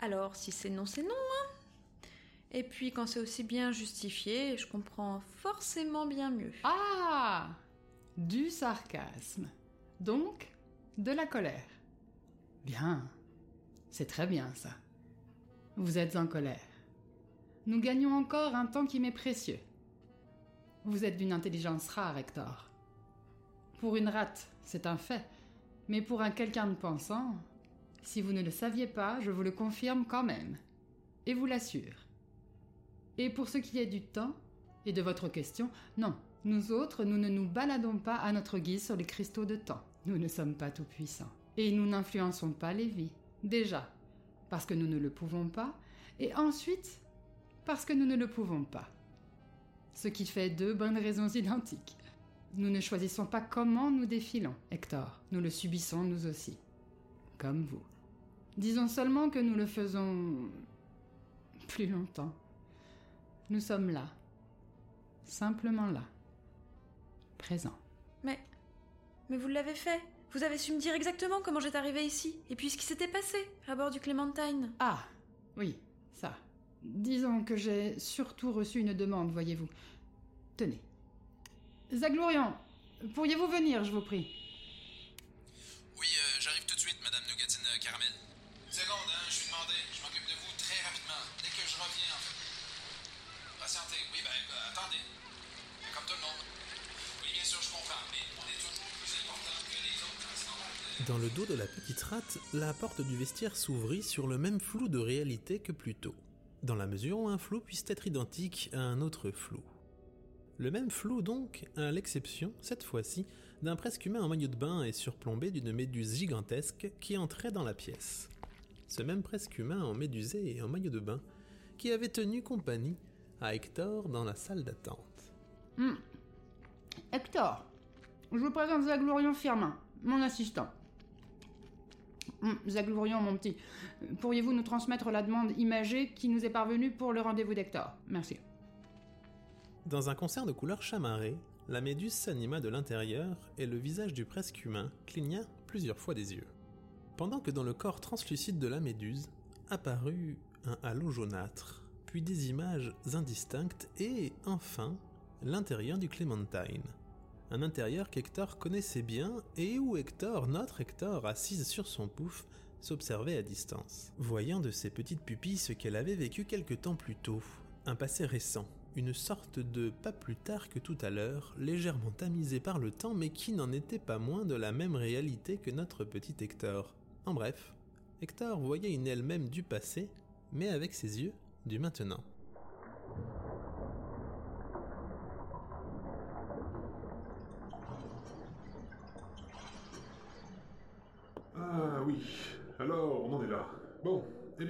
Alors, si c'est non, c'est non, hein Et puis, quand c'est aussi bien justifié, je comprends forcément bien mieux. Ah Du sarcasme. Donc, de la colère. Bien. C'est très bien ça. Vous êtes en colère. Nous gagnons encore un temps qui m'est précieux. Vous êtes d'une intelligence rare, Hector. Pour une rate, c'est un fait. Mais pour un quelqu'un de pensant, si vous ne le saviez pas, je vous le confirme quand même. Et vous l'assure. Et pour ce qui est du temps, et de votre question, non, nous autres, nous ne nous baladons pas à notre guise sur les cristaux de temps. Nous ne sommes pas tout-puissants. Et nous n'influençons pas les vies. Déjà, parce que nous ne le pouvons pas, et ensuite, parce que nous ne le pouvons pas. Ce qui fait deux bonnes raisons identiques. Nous ne choisissons pas comment nous défilons, Hector. Nous le subissons nous aussi. Comme vous. Disons seulement que nous le faisons plus longtemps. Nous sommes là. Simplement là. Présent. Mais. Mais vous l'avez fait Vous avez su me dire exactement comment j'étais arrivée ici, et puis ce qui s'était passé à bord du Clémentine. Ah, oui, ça. Disons que j'ai surtout reçu une demande, voyez-vous. Tenez. Zaglorian, pourriez-vous venir, je vous prie? Oui, euh, j'arrive tout de suite, Madame Nougatine euh, Caramel. Une seconde, hein, je suis demandé. Je m'occupe de vous très rapidement, dès que je reviens, en fait. Patientez, oui, ben, euh, attendez. Comme tout le monde. Oui, bien sûr, je comprends, mais on est toujours plus important que les autres, hein. Dans le dos de la petite rate, la porte du vestiaire s'ouvrit sur le même flou de réalité que plus tôt, dans la mesure où un flou puisse être identique à un autre flou. Le même flou donc, à l'exception, cette fois-ci, d'un presque humain en maillot de bain et surplombé d'une méduse gigantesque qui entrait dans la pièce. Ce même presque humain en médusé et en maillot de bain qui avait tenu compagnie à Hector dans la salle d'attente. Hmm. Hector, je vous présente Zaglorian Firmin, mon assistant. Hum, Zaglourion, mon petit, pourriez-vous nous transmettre la demande imagée qui nous est parvenue pour le rendez-vous d'Hector? Merci. Dans un concert de couleurs chamarrées, la méduse s'anima de l'intérieur et le visage du presque humain cligna plusieurs fois des yeux. Pendant que dans le corps translucide de la méduse apparut un halo jaunâtre, puis des images indistinctes et, enfin, l'intérieur du Clémentine. Un intérieur qu'Hector connaissait bien et où Hector, notre Hector, assise sur son pouf, s'observait à distance, voyant de ses petites pupilles ce qu'elle avait vécu quelque temps plus tôt, un passé récent, une sorte de pas plus tard que tout à l'heure, légèrement tamisé par le temps mais qui n'en était pas moins de la même réalité que notre petit Hector. En bref, Hector voyait une elle-même du passé, mais avec ses yeux du maintenant. Ah oui, alors on en est là. Bon, eh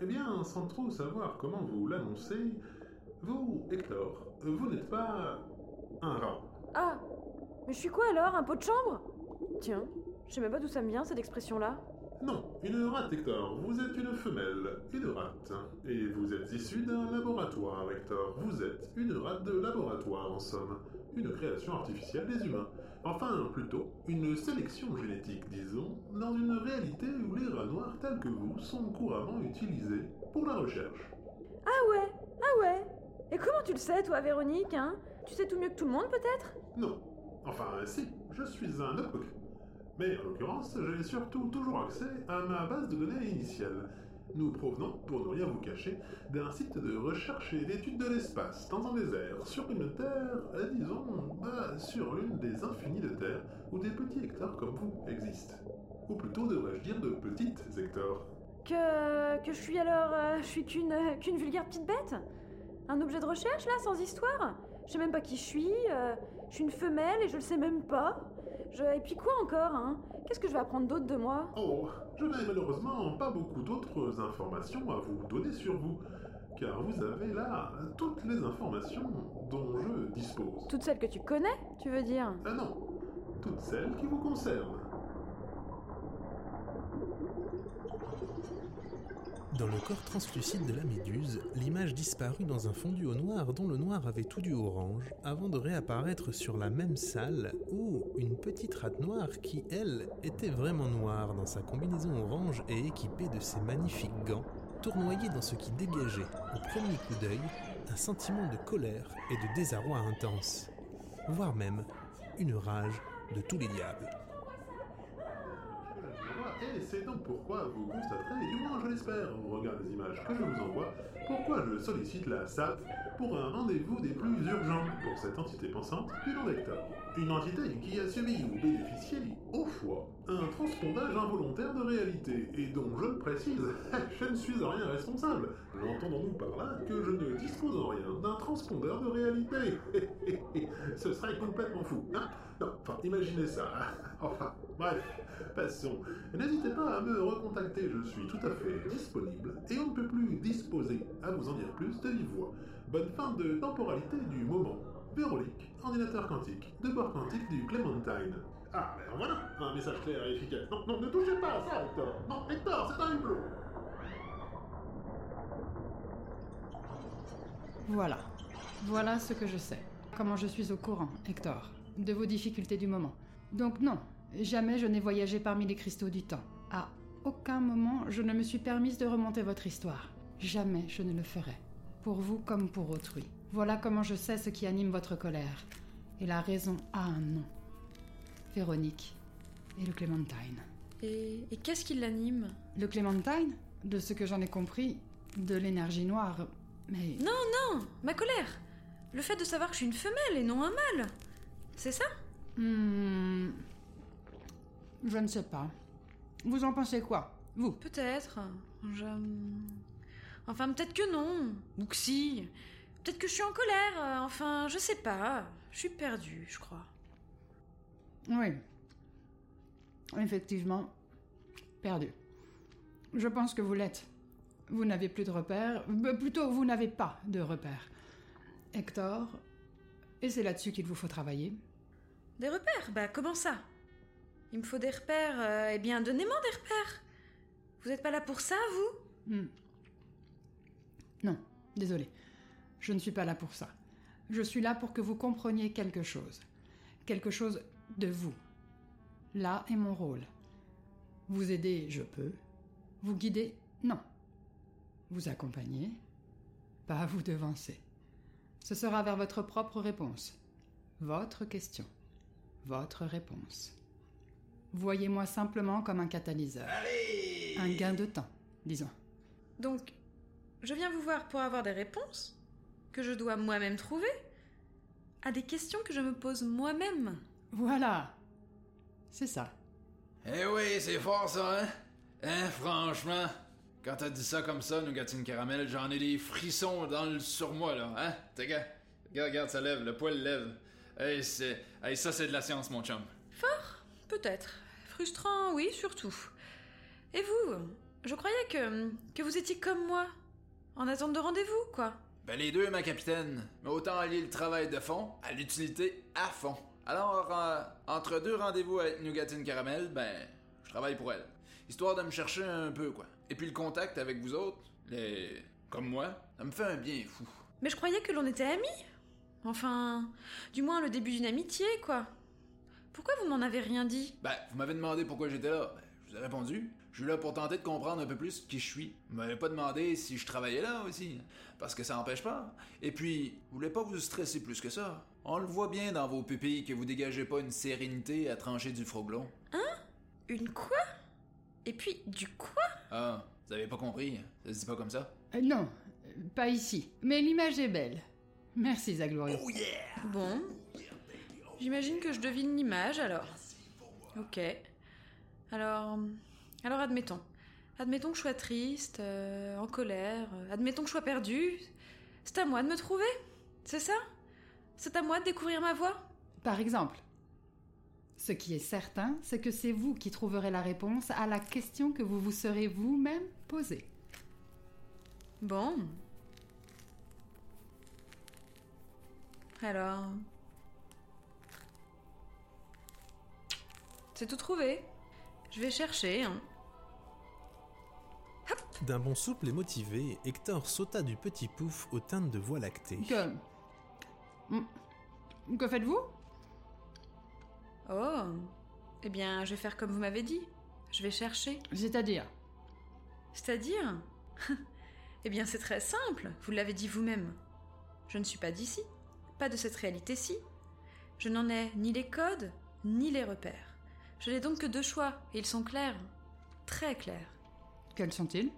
eh bien, sans trop savoir comment vous l'annoncez, vous, Hector, vous n'êtes pas un rat. Ah Mais je suis quoi alors Un pot de chambre? Tiens, je sais même pas d'où ça me vient cette expression-là. Non, une rate, Hector. Vous êtes une femelle, une rate. Et vous êtes issu d'un laboratoire, Hector. Vous êtes une rate de laboratoire, en somme. Une création artificielle des humains. Enfin, plutôt, une sélection génétique, disons, dans une réalité où les rats noirs tels que vous sont couramment utilisés pour la recherche. Ah ouais Ah ouais Et comment tu le sais, toi, Véronique, hein? Tu sais tout mieux que tout le monde, peut-être? Non. Enfin, si, je suis un uphook. Mais en l'occurrence, j'ai surtout toujours accès à ma base de données initiale. Nous provenons, pour ne rien vous cacher, d'un site de recherche et d'études de l'espace, dans un désert, sur une Terre, disons, bah, sur l'une des infinies de terres où des petits hectares comme vous existent. Ou plutôt, devrais-je dire, de petites hectares. Que. que je suis alors. euh, je suis qu'une. euh, qu'une vulgaire petite bête? Un objet de recherche, là, sans histoire? Je sais même pas qui je suis, euh, je suis une femelle et je le sais même pas. Je... Et puis quoi encore, hein? Qu'est-ce que je vais apprendre d'autre de moi? Oh, je n'ai malheureusement pas beaucoup d'autres informations à vous donner sur vous, car vous avez là toutes les informations dont je dispose. Toutes celles que tu connais, tu veux dire? Ah non, toutes celles qui vous concernent. Dans le corps translucide de la méduse, l'image disparut dans un fondu au noir dont le noir avait tout du orange, avant de réapparaître sur la même salle où une petite rate noire qui, elle, était vraiment noire dans sa combinaison orange et équipée de ses magnifiques gants, tournoyait dans ce qui dégageait, au premier coup d'œil, un sentiment de colère et de désarroi intense, voire même une rage de tous les diables. Et c'est donc pourquoi vous constaterez, du moins je l'espère, au regard des images que je vous envoie, pourquoi je sollicite la SAP pour un rendez-vous des plus urgents pour cette entité pensante du nom d'Hector. Une entité qui a subi ou bénéficié, au fois, un transpondage involontaire de réalité, et dont je précise, je ne suis en rien responsable. Entendons-nous par là que je ne dispose en rien d'un transpondeur de réalité? Ce serait complètement fou, hein? Non, enfin, imaginez ça. Enfin, bref, passons. N'hésitez pas à me recontacter, je suis tout à fait disponible, et on ne peut plus disposer à vous en dire plus de vive voix. Bonne fin de temporalité du moment. Véronique, ordinateur quantique, de bord quantique du Clementine. Ah, ben voilà, un message clair et efficace. Non, non, ne touchez pas à ça, Hector. Non, Hector, c'est un hublot. Voilà. Voilà ce que je sais. Comment je suis au courant, Hector, de vos difficultés du moment. Donc non, jamais je n'ai voyagé parmi les cristaux du temps. À aucun moment je ne me suis permise de remonter votre histoire. Jamais je ne le ferai. Pour vous comme pour autrui. Voilà comment je sais ce qui anime votre colère. Et la raison a un nom. Véronique et le Clémentine. Et, et qu'est-ce qui l'anime? Le Clémentine, de ce que j'en ai compris, de l'énergie noire. Mais Non, non Ma colère Le fait de savoir que je suis une femelle et non un mâle C'est ça? Hmm, je ne sais pas. Vous en pensez quoi, vous? Peut-être. Je... Enfin, peut-être que non. Ou que si. Peut-être que je suis en colère. euh, Enfin, je sais pas. Je suis perdue, je crois. Oui. Effectivement, perdu. Je pense que vous l'êtes. Vous n'avez plus de repères. Euh, Plutôt, vous n'avez pas de repères. Hector, et c'est là-dessus qu'il vous faut travailler. Des repères? Bah, comment ça? Il me faut des repères. euh, eh bien, donnez-moi des repères. Vous êtes pas là pour ça, vous? Hmm. Non, désolé. Je ne suis pas là pour ça. Je suis là pour que vous compreniez quelque chose. Quelque chose de vous. Là est mon rôle. Vous aider, je peux. Vous guider, non. Vous accompagner, pas vous devancer. Ce sera vers votre propre réponse. Votre question. Votre réponse. Voyez-moi simplement comme un catalyseur. Un gain de temps, disons. Donc, je viens vous voir pour avoir des réponses que je dois moi-même trouver à des questions que je me pose moi-même. Voilà. C'est ça. Eh oui, c'est fort ça, hein? Hein, franchement? Quand t'as dit ça comme ça, Nougatine Caramel, j'en ai des frissons dans le surmoi, là, hein? T'es gars? Regarde, regarde, ça lève, le poil lève. Hey, c'est... Hey, ça, c'est de la science, mon chum. Fort? Peut-être. Frustrant, oui, surtout. Et vous? Je croyais que, que vous étiez comme moi. En attente de rendez-vous, quoi. Ben les deux, ma capitaine. Mais autant allier le travail de fond à l'utilité à fond. Alors, euh, entre deux rendez-vous avec Nougatine Caramel, ben, je travaille pour elle. Histoire de me chercher un peu, quoi. Et puis le contact avec vous autres, les... comme moi, ça me fait un bien fou. Mais je croyais que l'on était amis. Enfin, du moins le début d'une amitié, quoi. Pourquoi vous m'en avez rien dit? Ben, vous m'avez demandé pourquoi j'étais là. Ben, je vous ai répondu. Je suis là pour tenter de comprendre un peu plus qui je suis. Vous m'avez pas demandé si je travaillais là aussi. Parce que ça n'empêche pas. Et puis, vous voulez pas vous stresser plus que ça. On le voit bien dans vos pupilles que vous dégagez pas une sérénité à trancher du froglon. Hein? Une quoi? Et puis, du quoi? Ah, vous avez pas compris. Ça se dit pas comme ça. Euh, non, euh, pas ici. Mais l'image est belle. Merci, Zaglorio. Oh yeah Bon. J'imagine que je devine l'image alors. Ok. Alors. Alors admettons. Admettons que je sois triste, euh, en colère, euh, admettons que je sois perdue. C'est à moi de me trouver C'est ça? C'est à moi de découvrir ma voie? Par exemple. Ce qui est certain, c'est que c'est vous qui trouverez la réponse à la question que vous vous serez vous-même posée. Bon. Alors. C'est tout trouvé. Je vais chercher, hein. D'un bond souple et motivé, Hector sauta du petit pouf aux teintes de voie lactée. Que. Hmm. Que faites-vous? Oh. Eh bien, je vais faire comme vous m'avez dit. Je vais chercher. C'est-à-dire? C'est-à-dire? Eh bien, c'est très simple, vous l'avez dit vous-même. Je ne suis pas d'ici, pas de cette réalité-ci. Je n'en ai ni les codes, ni les repères. Je n'ai donc que deux choix, et ils sont clairs. Très clairs. Quels sont-ils?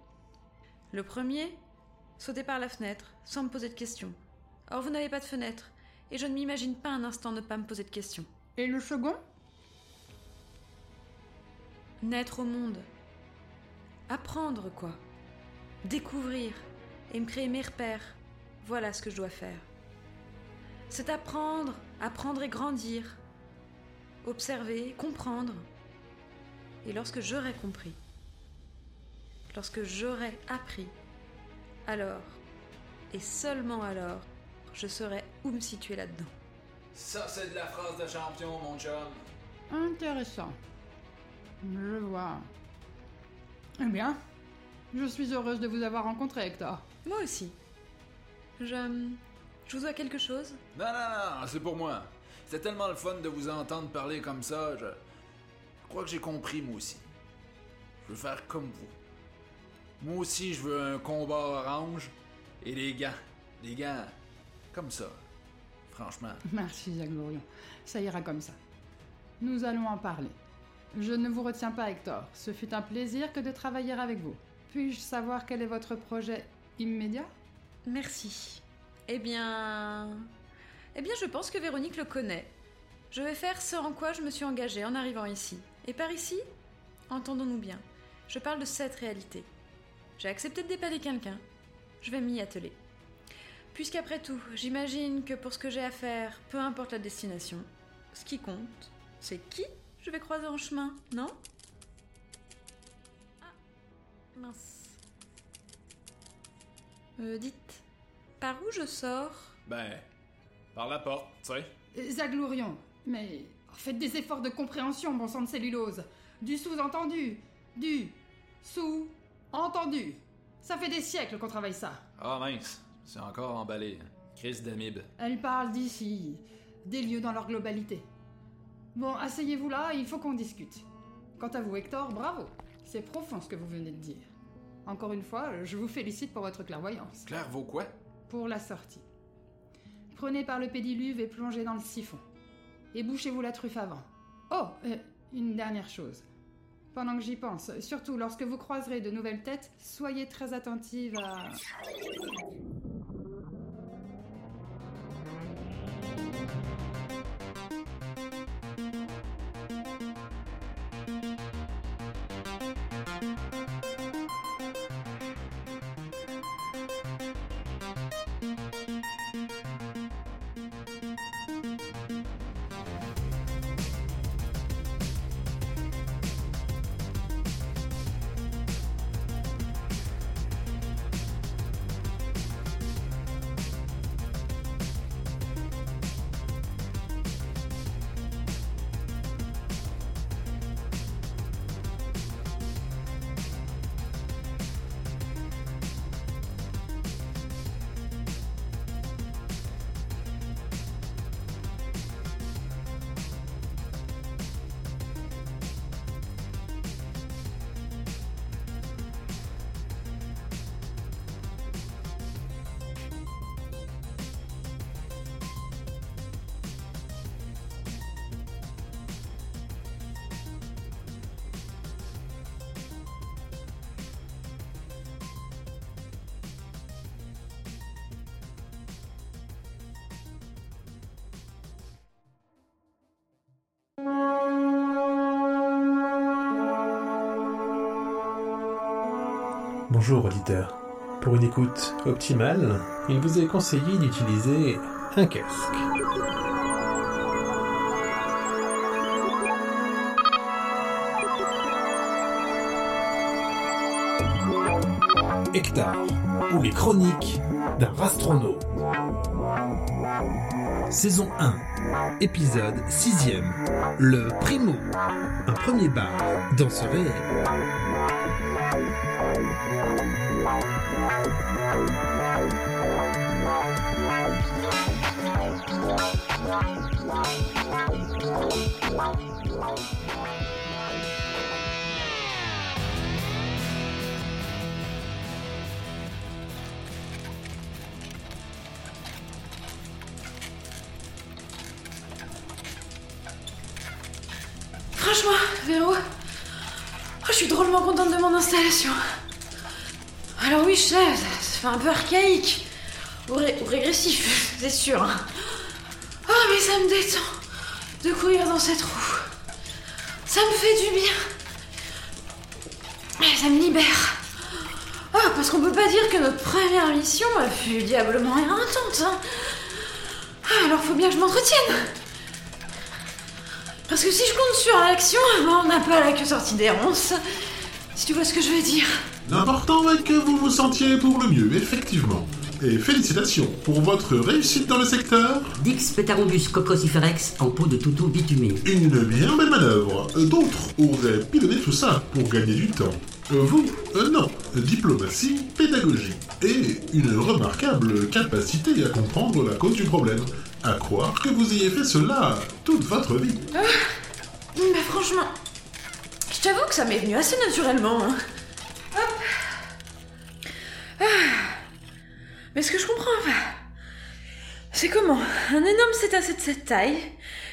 Le premier, sauter par la fenêtre, sans me poser de questions. Or, vous n'avez pas de fenêtre, et je ne m'imagine pas un instant ne pas me poser de questions. Et le second? Naître au monde. Apprendre, quoi. Découvrir et me créer mes repères. Voilà ce que je dois faire. C'est apprendre, apprendre et grandir. Observer, comprendre. Et lorsque j'aurai compris, lorsque j'aurai appris, alors, et seulement alors, je saurai où me situer là-dedans. Ça, c'est de la phrase de champion, mon chum. Intéressant. Je vois. Eh bien, je suis heureuse de vous avoir rencontré, Hector. Moi aussi. Je. Je vous dois quelque chose? Non, non, non, c'est pour moi. C'est tellement le fun de vous entendre parler comme ça. Je, je crois que j'ai compris, moi aussi. Je veux faire comme vous. Moi aussi, je veux un combat orange et des gants. Des gants comme ça. Franchement. Merci, Zaglorion. Ça ira comme ça. Nous allons en parler. Je ne vous retiens pas, Hector. Ce fut un plaisir que de travailler avec vous. Puis-je savoir quel est votre projet immédiat? Merci. Eh bien. Eh bien, je pense que Véronique le connaît. Je vais faire ce en quoi je me suis engagée en arrivant ici. Et par ici, entendons-nous bien, je parle de cette réalité. J'ai accepté de dépanner quelqu'un. Je vais m'y atteler. Puisqu'après tout, j'imagine que pour ce que j'ai à faire, peu importe la destination, ce qui compte, c'est qui je vais croiser en chemin, non? Ah, mince. Euh, dites, par où je sors? Ben, par la porte, tu sais. Euh, Zaglorion, mais faites des efforts de compréhension, bon sang de cellulose. Du sous-entendu, du Sous. Entendu. Ça fait des siècles qu'on travaille ça. Ah mince, c'est encore emballé. Crise d'amib. Elle parle d'ici, des lieux dans leur globalité. Bon, asseyez-vous là, il faut qu'on discute. Quant à vous, Hector, bravo. C'est profond ce que vous venez de dire. Encore une fois, je vous félicite pour votre clairvoyance. Claire vaut quoi? Pour la sortie. Prenez par le pédiluve et plongez dans le siphon. Et bouchez-vous la truffe avant. Oh, euh, une dernière chose. Pendant que j'y pense, surtout lorsque vous croiserez de nouvelles têtes, soyez très attentive à... Bonjour auditeur. Pour une écoute optimale, il vous est conseillé d'utiliser un casque. Hector, ou les chroniques d'un rastronaute. Saison 1, épisode 6ème, le Primo, un premier bar dans ce réel. Un peu archaïque. Ou, ré- ou régressif, c'est sûr. Oh, mais ça me détend de courir dans cette roue. Ça me fait du bien. Ça me libère. Ah, parce qu'on peut pas dire que notre première mission elle fut diablement éreintante. Hein. Ah, alors faut bien que je m'entretienne. Parce que si je compte sur l'action, on n'a pas la queue sortie des. Si tu vois ce que je veux dire. L'important est que vous vous sentiez pour le mieux, effectivement. Et félicitations pour votre réussite dans le secteur. Dix Petarombus cocosiferex en peau de toutou bitumé. Une bien belle manœuvre. Euh, D'autres auraient pilonné tout ça pour gagner du temps. Euh, Vous, euh, non. Diplomatie, pédagogie. Et une remarquable capacité à comprendre la cause du problème. À croire que vous ayez fait cela toute votre vie. Ah, mais franchement, je t'avoue que ça m'est venu assez naturellement. hein. De cette taille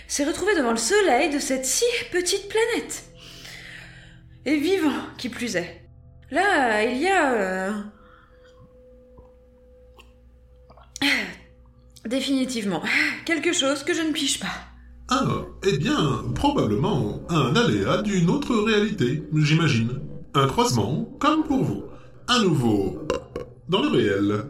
s'est retrouvé devant le soleil de cette si petite planète. Et vivant, qui plus est. Là, il y a... euh, Définitivement, quelque chose que je ne pige pas. Ah, eh bien, probablement un aléa d'une autre réalité, j'imagine. Un croisement, comme pour vous. Un nouveau... dans le réel.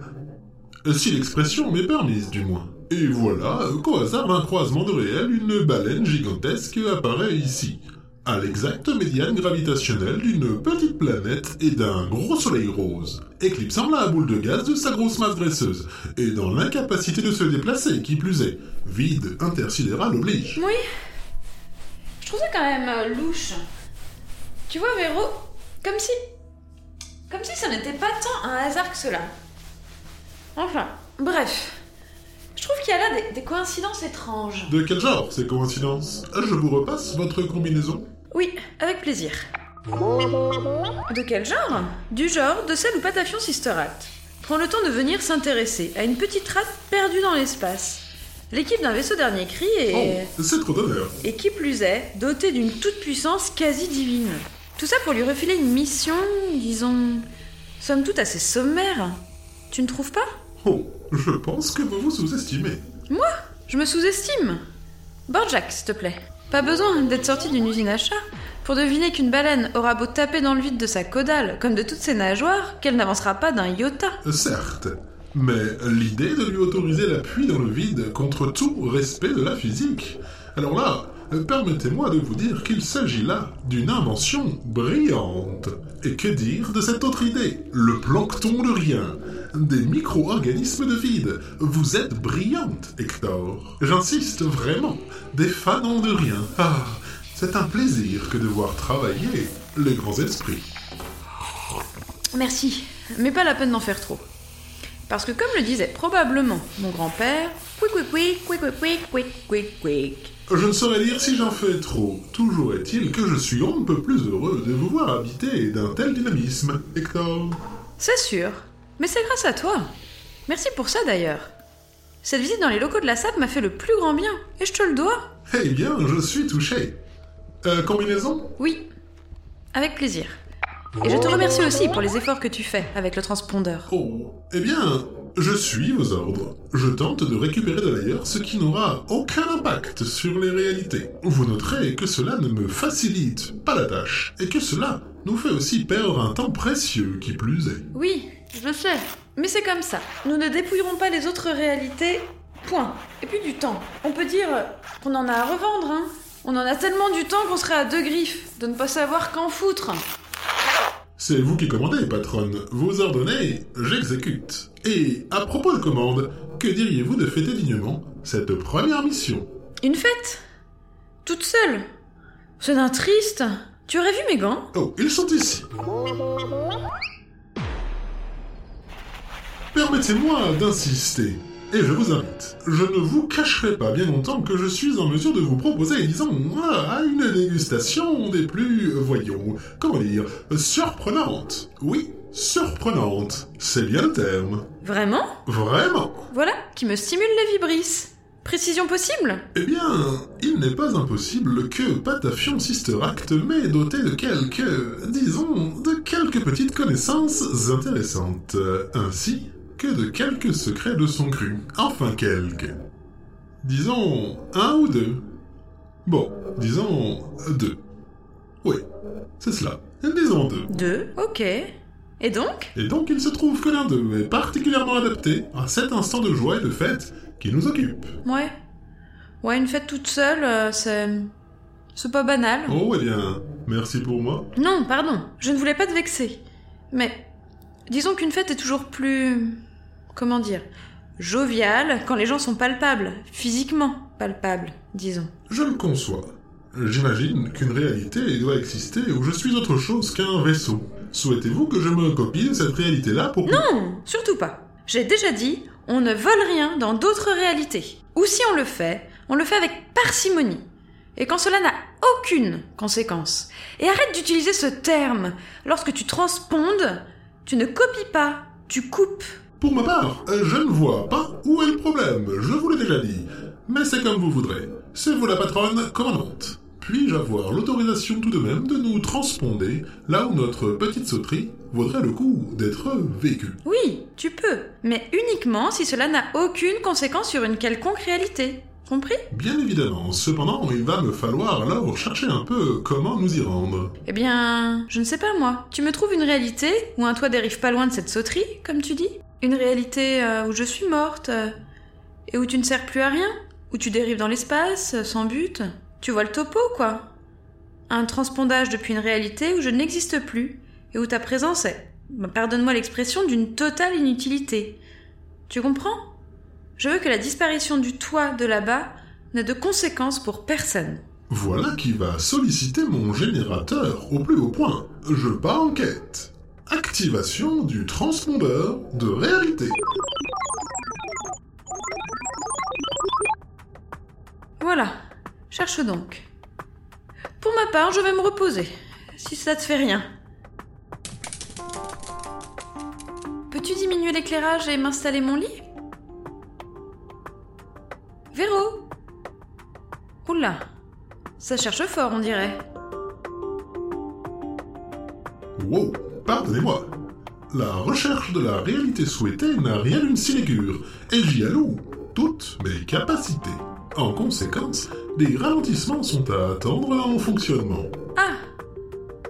Si l'expression m'est permise, du moins. Et voilà qu'au hasard d'un croisement de réel, une baleine gigantesque apparaît ici. À l'exacte médiane gravitationnelle d'une petite planète et d'un gros soleil rose, éclipsant la boule de gaz de sa grosse masse graisseuse, et dans l'incapacité de se déplacer, qui plus est. Vide intersidéral oblige. Oui. Je trouve ça quand même euh, louche. Tu vois, Véro, comme si Comme si ça n'était pas tant un hasard que cela. Enfin, bref. Je trouve qu'il y a là des, des coïncidences étranges. De quel genre ces coïncidences Je vous repasse votre combinaison Oui, avec plaisir. De quel genre Du genre de celle où Patafion Sister Act prend le temps de venir s'intéresser à une petite rate perdue dans l'espace. L'équipe d'un vaisseau dernier cri est... Oh, c'est trop d'honneur. Et qui plus est, dotée d'une toute-puissance quasi divine. Tout ça pour lui refiler une mission, disons, somme toute assez sommaire. Tu ne trouves pas? Oh, je pense que vous vous sous-estimez. Moi? Je me sous-estime. Borjak, s'il te plaît. Pas besoin d'être sorti d'une usine à chat pour deviner qu'une baleine aura beau taper dans le vide de sa caudale, comme de toutes ses nageoires, qu'elle n'avancera pas d'un iota. Certes, mais l'idée de lui autoriser l'appui dans le vide contre tout respect de la physique. Alors là, permettez-moi de vous dire qu'il s'agit là d'une invention brillante. Et que dire de cette autre idée? Le plancton de rien. Des micro-organismes de vide. Vous êtes brillante, Hector. J'insiste vraiment. Des fanons de rien. Ah, c'est un plaisir que de voir travailler les grands esprits. Merci, mais pas la peine d'en faire trop. Parce que comme le disait probablement mon grand-père, quick quick quick quick quick quick quick quick. Je ne saurais dire si j'en fais trop. Toujours est-il que je suis on ne peut plus heureux de vous voir habiter d'un tel dynamisme, Hector. C'est sûr, mais c'est grâce à toi. Merci pour ça d'ailleurs. Cette visite dans les locaux de la SAP m'a fait le plus grand bien, et je te le dois. Eh bien, je suis touché. Euh, combinaison? Oui, avec plaisir. Et je te remercie aussi pour les efforts que tu fais avec le transpondeur. Oh, eh bien, je suis vos ordres. Je tente de récupérer de l'ailleurs ce qui n'aura aucun impact sur les réalités. Vous noterez que cela ne me facilite pas la tâche, et que cela nous fait aussi perdre un temps précieux qui plus est. Oui, je le sais. Mais c'est comme ça. Nous ne dépouillerons pas les autres réalités. Point. Et puis du temps. On peut dire qu'on en a à revendre, hein. On en a tellement du temps qu'on serait à deux griffes de ne pas savoir qu'en foutre. C'est vous qui commandez, patronne. Vous ordonnez, j'exécute. Et à propos de commande, que diriez-vous de fêter dignement cette première mission? Une fête? Toute seule? C'est d'un triste. Tu aurais vu mes gants? Oh, ils sont ici. Permettez-moi d'insister. Et je vous invite. Je ne vous cacherai pas bien longtemps que je suis en mesure de vous proposer, disons, ah, une dégustation des plus, voyons, comment dire, surprenantes. Oui, surprenante. C'est bien le terme. Vraiment? Vraiment. Voilà, qui me stimule les vibrisses. Précision possible? Eh bien, il n'est pas impossible que Patafion Sister Act m'ait doté de quelques, disons, de quelques petites connaissances intéressantes. Ainsi que de quelques secrets de son cru. Enfin quelques. Disons un ou deux. Bon, disons deux. Oui, c'est cela. Disons deux. Deux, ok. Et donc? Et donc il se trouve que l'un d'eux est particulièrement adapté à cet instant de joie et de fête qui nous occupe. Ouais. Ouais, une fête toute seule, euh, c'est. C'est pas banal. Oh, eh bien, merci pour moi. Non, pardon, je ne voulais pas te vexer. Mais. Disons qu'une fête est toujours plus. Comment dire? Joviale quand les gens sont palpables, physiquement palpables, disons. Je le conçois. J'imagine qu'une réalité doit exister où je suis autre chose qu'un vaisseau. Souhaitez-vous que je me copie de cette réalité-là pour... Non, surtout pas. J'ai déjà dit, on ne vole rien dans d'autres réalités. Ou si on le fait, on le fait avec parcimonie. Et quand cela n'a aucune conséquence. Et arrête d'utiliser ce terme. Lorsque tu transpondes, tu ne copies pas, tu coupes. Pour ma part, euh, je ne vois pas où est le problème, je vous l'ai déjà dit. Mais c'est comme vous voudrez. C'est vous la patronne commandante. Puis-je avoir l'autorisation tout de même de nous transponder là où notre petite sauterie vaudrait le coup d'être vécue? Oui, tu peux. Mais uniquement si cela n'a aucune conséquence sur une quelconque réalité. Compris? Bien évidemment. Cependant, il va me falloir alors chercher un peu comment nous y rendre. Eh bien, je ne sais pas moi. Tu me trouves une réalité où un toit dérive pas loin de cette sauterie, comme tu dis? Une réalité euh, où je suis morte euh, et où tu ne sers plus à rien Où tu dérives dans l'espace, euh, sans but Tu vois le topo, quoi Un transpondage depuis une réalité où je n'existe plus et où ta présence est, bah, pardonne-moi l'expression, d'une totale inutilité. Tu comprends? Je veux que la disparition du toit de là-bas n'ait de conséquences pour personne. Voilà qui va solliciter mon générateur au plus haut point. Je pars en quête. Activation du transpondeur de réalité. Voilà, cherche donc. Pour ma part, je vais me reposer, si ça te fait rien. Peux-tu diminuer l'éclairage et m'installer mon lit? Véro Oula, ça cherche fort, on dirait. Wow, pardonnez-moi. La recherche de la réalité souhaitée n'a rien d'une sinécure, et j'y alloue toutes mes capacités. En conséquence, des ralentissements sont à attendre en fonctionnement. Ah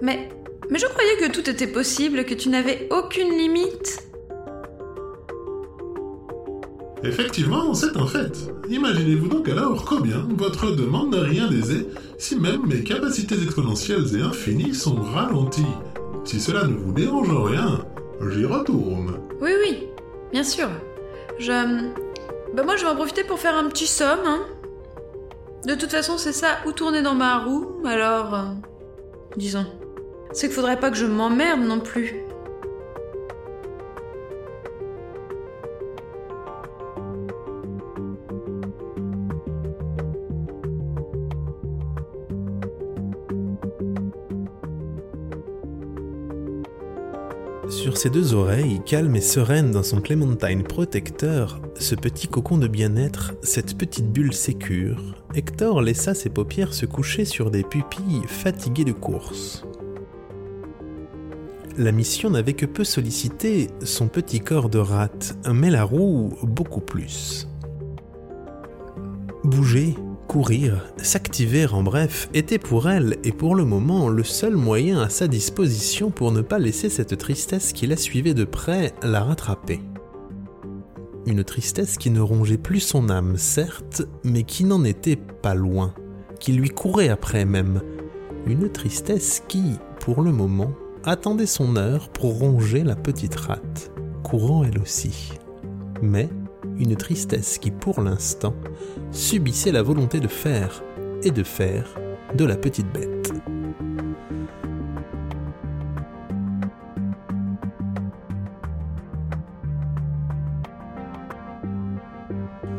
Mais. Mais je croyais que tout était possible, que tu n'avais aucune limite. Effectivement, c'est un fait. Imaginez-vous donc alors combien votre demande n'a rien d'aisé si même mes capacités exponentielles et infinies sont ralenties. Si cela ne vous dérange en rien, j'y retourne. Oui, oui, bien sûr. Je. Bah, moi, je vais en profiter pour faire un petit somme, hein. De toute façon, c'est ça, ou tourner dans ma roue, alors. euh, disons. C'est qu'il faudrait pas que je m'emmerde non plus. Sur ses deux oreilles, calme et sereine dans son Clémentine protecteur, ce petit cocon de bien-être, cette petite bulle sécure, Hector laissa ses paupières se coucher sur des pupilles fatiguées de course. La mission n'avait que peu sollicité son petit corps de rate, mais la roue beaucoup plus. Bouger, courir, s'activer en bref, était pour elle et pour le moment le seul moyen à sa disposition pour ne pas laisser cette tristesse qui la suivait de près la rattraper. Une tristesse qui ne rongeait plus son âme, certes, mais qui n'en était pas loin, qui lui courait après même. Une tristesse qui, pour le moment, attendait son heure pour ronger la petite rate, courant elle aussi. Mais une tristesse qui, pour l'instant, subissait la volonté de faire et de faire de la petite bête.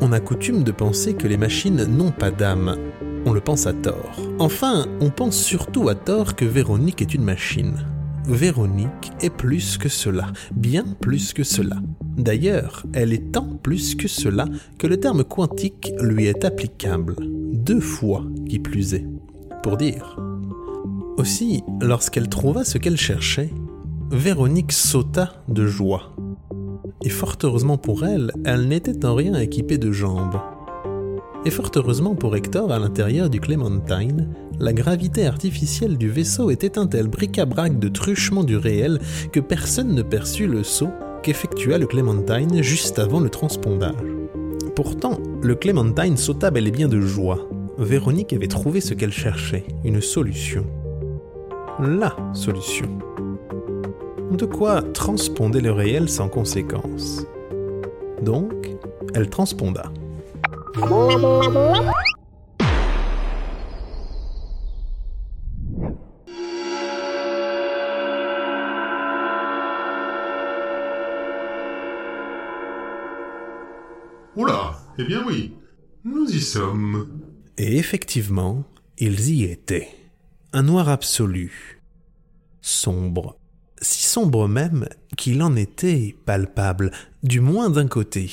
On a coutume de penser que les machines n'ont pas d'âme. On le pense à tort. Enfin, on pense surtout à tort que Véronique est une machine. Véronique est plus que cela, bien plus que cela. D'ailleurs, elle est tant plus que cela que le terme quantique lui est applicable, deux fois qui plus est, pour dire. Aussi, lorsqu'elle trouva ce qu'elle cherchait, Véronique sauta de joie. Et fort heureusement pour elle, elle n'était en rien équipée de jambes. Et fort heureusement pour Hector, à l'intérieur du Clementine, la gravité artificielle du vaisseau était un tel bric-à-brac de truchement du réel que personne ne perçut le saut qu'effectua le Clementine juste avant le transpondage. Pourtant, le Clementine sauta bel et bien de joie. Véronique avait trouvé ce qu'elle cherchait, une solution. La solution. De quoi transponder le réel sans conséquence. Donc, elle transponda. Eh bien oui, nous y sommes. Et effectivement, ils y étaient. Un noir absolu. Sombre. Si sombre même qu'il en était palpable, du moins d'un côté,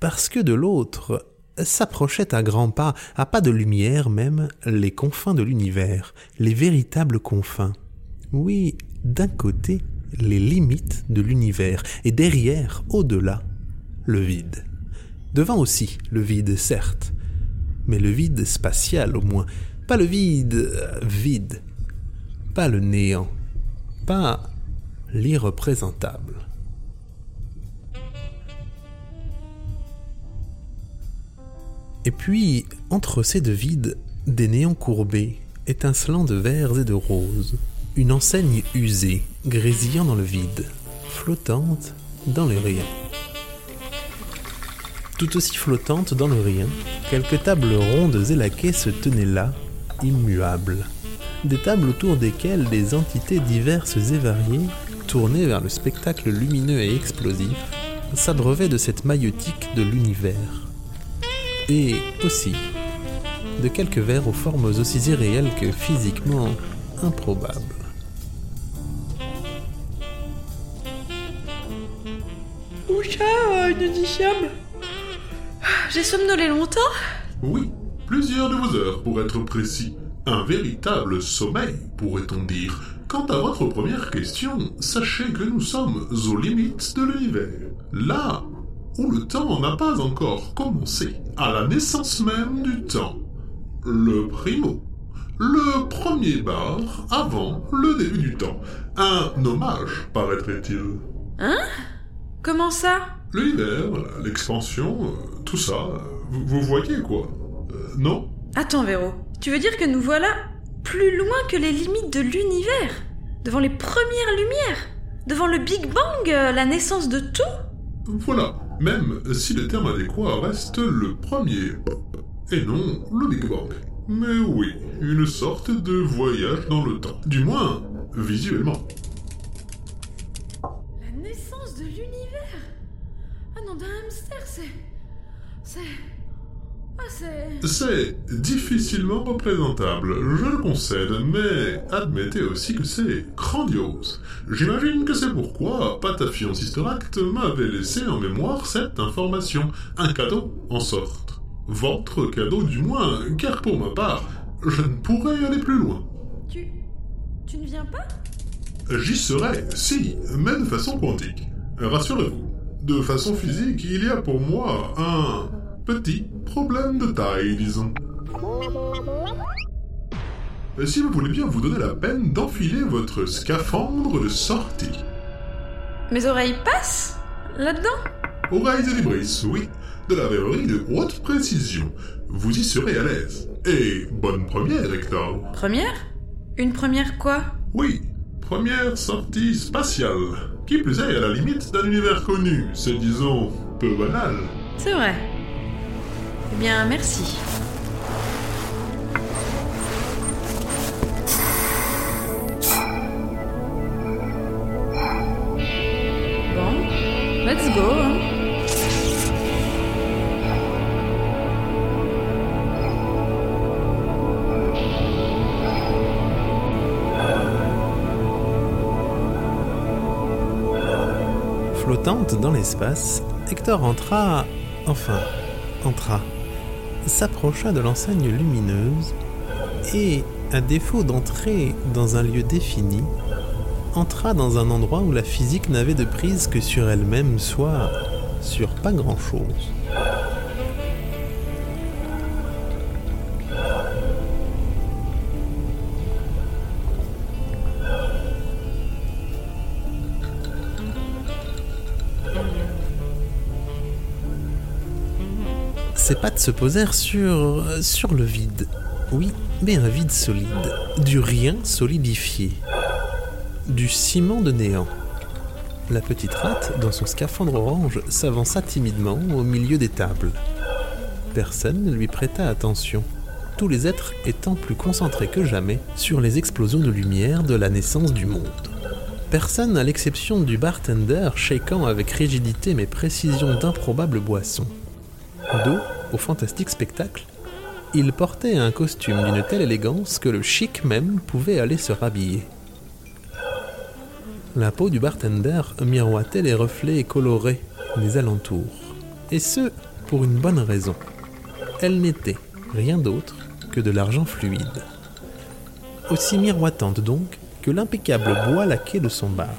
parce que de l'autre s'approchaient à grands pas, à pas de lumière même, les confins de l'univers, les véritables confins. Oui, d'un côté, les limites de l'univers, et derrière, au-delà, le vide. Devant aussi, le vide, certes, mais le vide spatial au moins, pas le vide euh, vide, pas le néant, pas l'irreprésentable. Et puis, entre ces deux vides, des néants courbés, étincelants de verts et de roses, une enseigne usée, grésillant dans le vide, flottante dans le rien. Tout aussi flottante dans le rien, quelques tables rondes et laquées se tenaient là, immuables. Des tables autour desquelles des entités diverses et variées tourné vers le spectacle lumineux et explosif, s'abreuvait de cette maïeutique de l'univers. Et aussi de quelques vers aux formes aussi irréelles que physiquement improbables. Oucha, euh, une dixième J'ai somnolé longtemps Oui, plusieurs de vos heures pour être précis. Un véritable sommeil, pourrait-on dire. Quant à votre première question, sachez que nous sommes aux limites de l'univers. Là où le temps n'a pas encore commencé, à la naissance même du temps. Le primo. Le premier bar avant le début du temps. Un hommage, paraîtrait-il. Hein? Comment ça? L'univers, l'expansion, euh, tout ça, vous, vous voyez quoi Euh, Non? Attends, Véro. Tu veux dire que nous voilà plus loin que les limites de l'univers? Devant les premières lumières? Devant le Big Bang, euh, la naissance de tout? Voilà, même si le terme adéquat reste le premier, et non le Big Bang. Mais oui, une sorte de voyage dans le temps. Du moins, visuellement. La naissance de l'univers? Ah non, d'un hamster, c'est... C'est... Ah, c'est... C'est difficilement représentable, je le concède, mais admettez aussi que c'est grandiose. J'imagine que c'est pourquoi Patafion Sister Act m'avait laissé en mémoire cette information. Un cadeau, en sorte. Votre cadeau du moins, car pour ma part, je ne pourrais aller plus loin. Tu... Tu ne viens pas? J'y serais, si, mais de façon quantique. Rassurez-vous, de façon physique, il y a pour moi un petit problème de taille, disons. Si vous voulez bien vous donner la peine d'enfiler votre scaphandre de sortie. Mes oreilles passent Là-dedans? Oreilles et libris, oui, de la verrerie de haute précision. Vous y serez à l'aise. Et bonne première, Hector. Première? Une première quoi? Oui, première sortie spatiale. Qui plus est, à la limite d'un univers connu. C'est, disons, peu banal. C'est vrai. Eh bien, merci. Bon, let's go. hein. Flottante dans l'espace, Hector entra, enfin, entra, s'approcha de l'enseigne lumineuse et, à défaut d'entrer dans un lieu défini, entra dans un endroit où la physique n'avait de prise que sur elle-même, soit sur pas grand-chose. Ses pattes se posèrent sur. sur le vide. Oui, mais un vide solide. Du rien solidifié. Du ciment de néant. La petite rate, dans son scaphandre orange, s'avança timidement au milieu des tables. Personne ne lui prêta attention, tous les êtres étant plus concentrés que jamais sur les explosions de lumière de la naissance du monde. Personne à l'exception du bartender shakeant avec rigidité mais précision d'improbables boissons. Dos au fantastique spectacle, il portait un costume d'une telle élégance que le chic même pouvait aller se rhabiller. La peau du bartender miroitait les reflets colorés des alentours, et ce, pour une bonne raison. Elle n'était rien d'autre que de l'argent fluide. Aussi miroitante donc que l'impeccable bois laqué de son bar.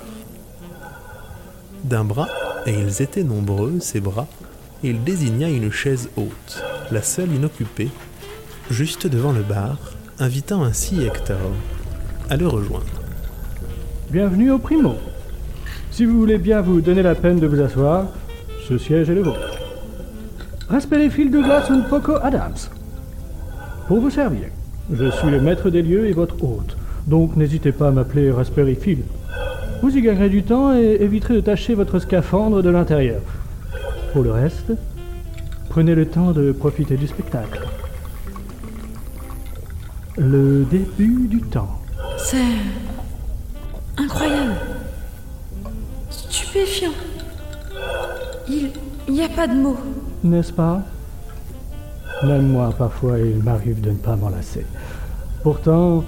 D'un bras, et ils étaient nombreux, ces bras, il désigna une chaise haute, la seule inoccupée, juste devant le bar, invitant ainsi Hector à le rejoindre. Bienvenue au Primo. Si vous voulez bien vous donner la peine de vous asseoir, ce siège est le vôtre. Raspberry Phil Douglas and Poco Adams. Pour vous servir, je suis le maître des lieux et votre hôte, donc n'hésitez pas à m'appeler Raspberry. Vous y gagnerez du temps et éviterez de tâcher votre scaphandre de l'intérieur. Pour le reste, prenez le temps de profiter du spectacle. Le début du temps. C'est... incroyable. stupéfiant. Il n'y a pas de mots. N'est-ce pas? Même moi, parfois, il m'arrive de ne pas m'en lasser. Pourtant,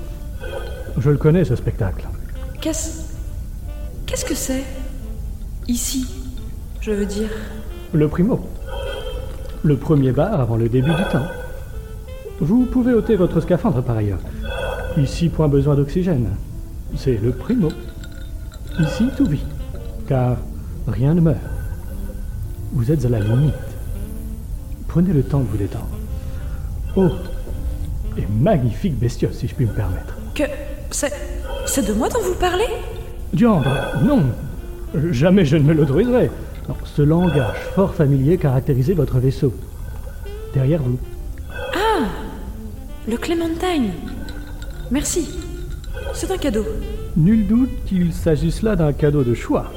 je le connais, ce spectacle. Qu'est-ce. Qu'est-ce que c'est? Ici, je veux dire. Le primo. Le premier bar avant le début du temps. Vous pouvez ôter votre scaphandre par ailleurs. Ici, point besoin d'oxygène. C'est le primo. Ici, tout vit. Car rien ne meurt. Vous êtes à la limite. Prenez le temps de vous détendre. Oh Et magnifique bestiole, si je puis me permettre. Que. C'est. C'est de moi dont vous parlez? Diandre, non Jamais je ne me l'autoriserai. Non, ce langage fort familier caractérisait votre vaisseau. Derrière vous. Ah Le Clémentine Merci. C'est un cadeau. Nul doute qu'il s'agisse là d'un cadeau de choix.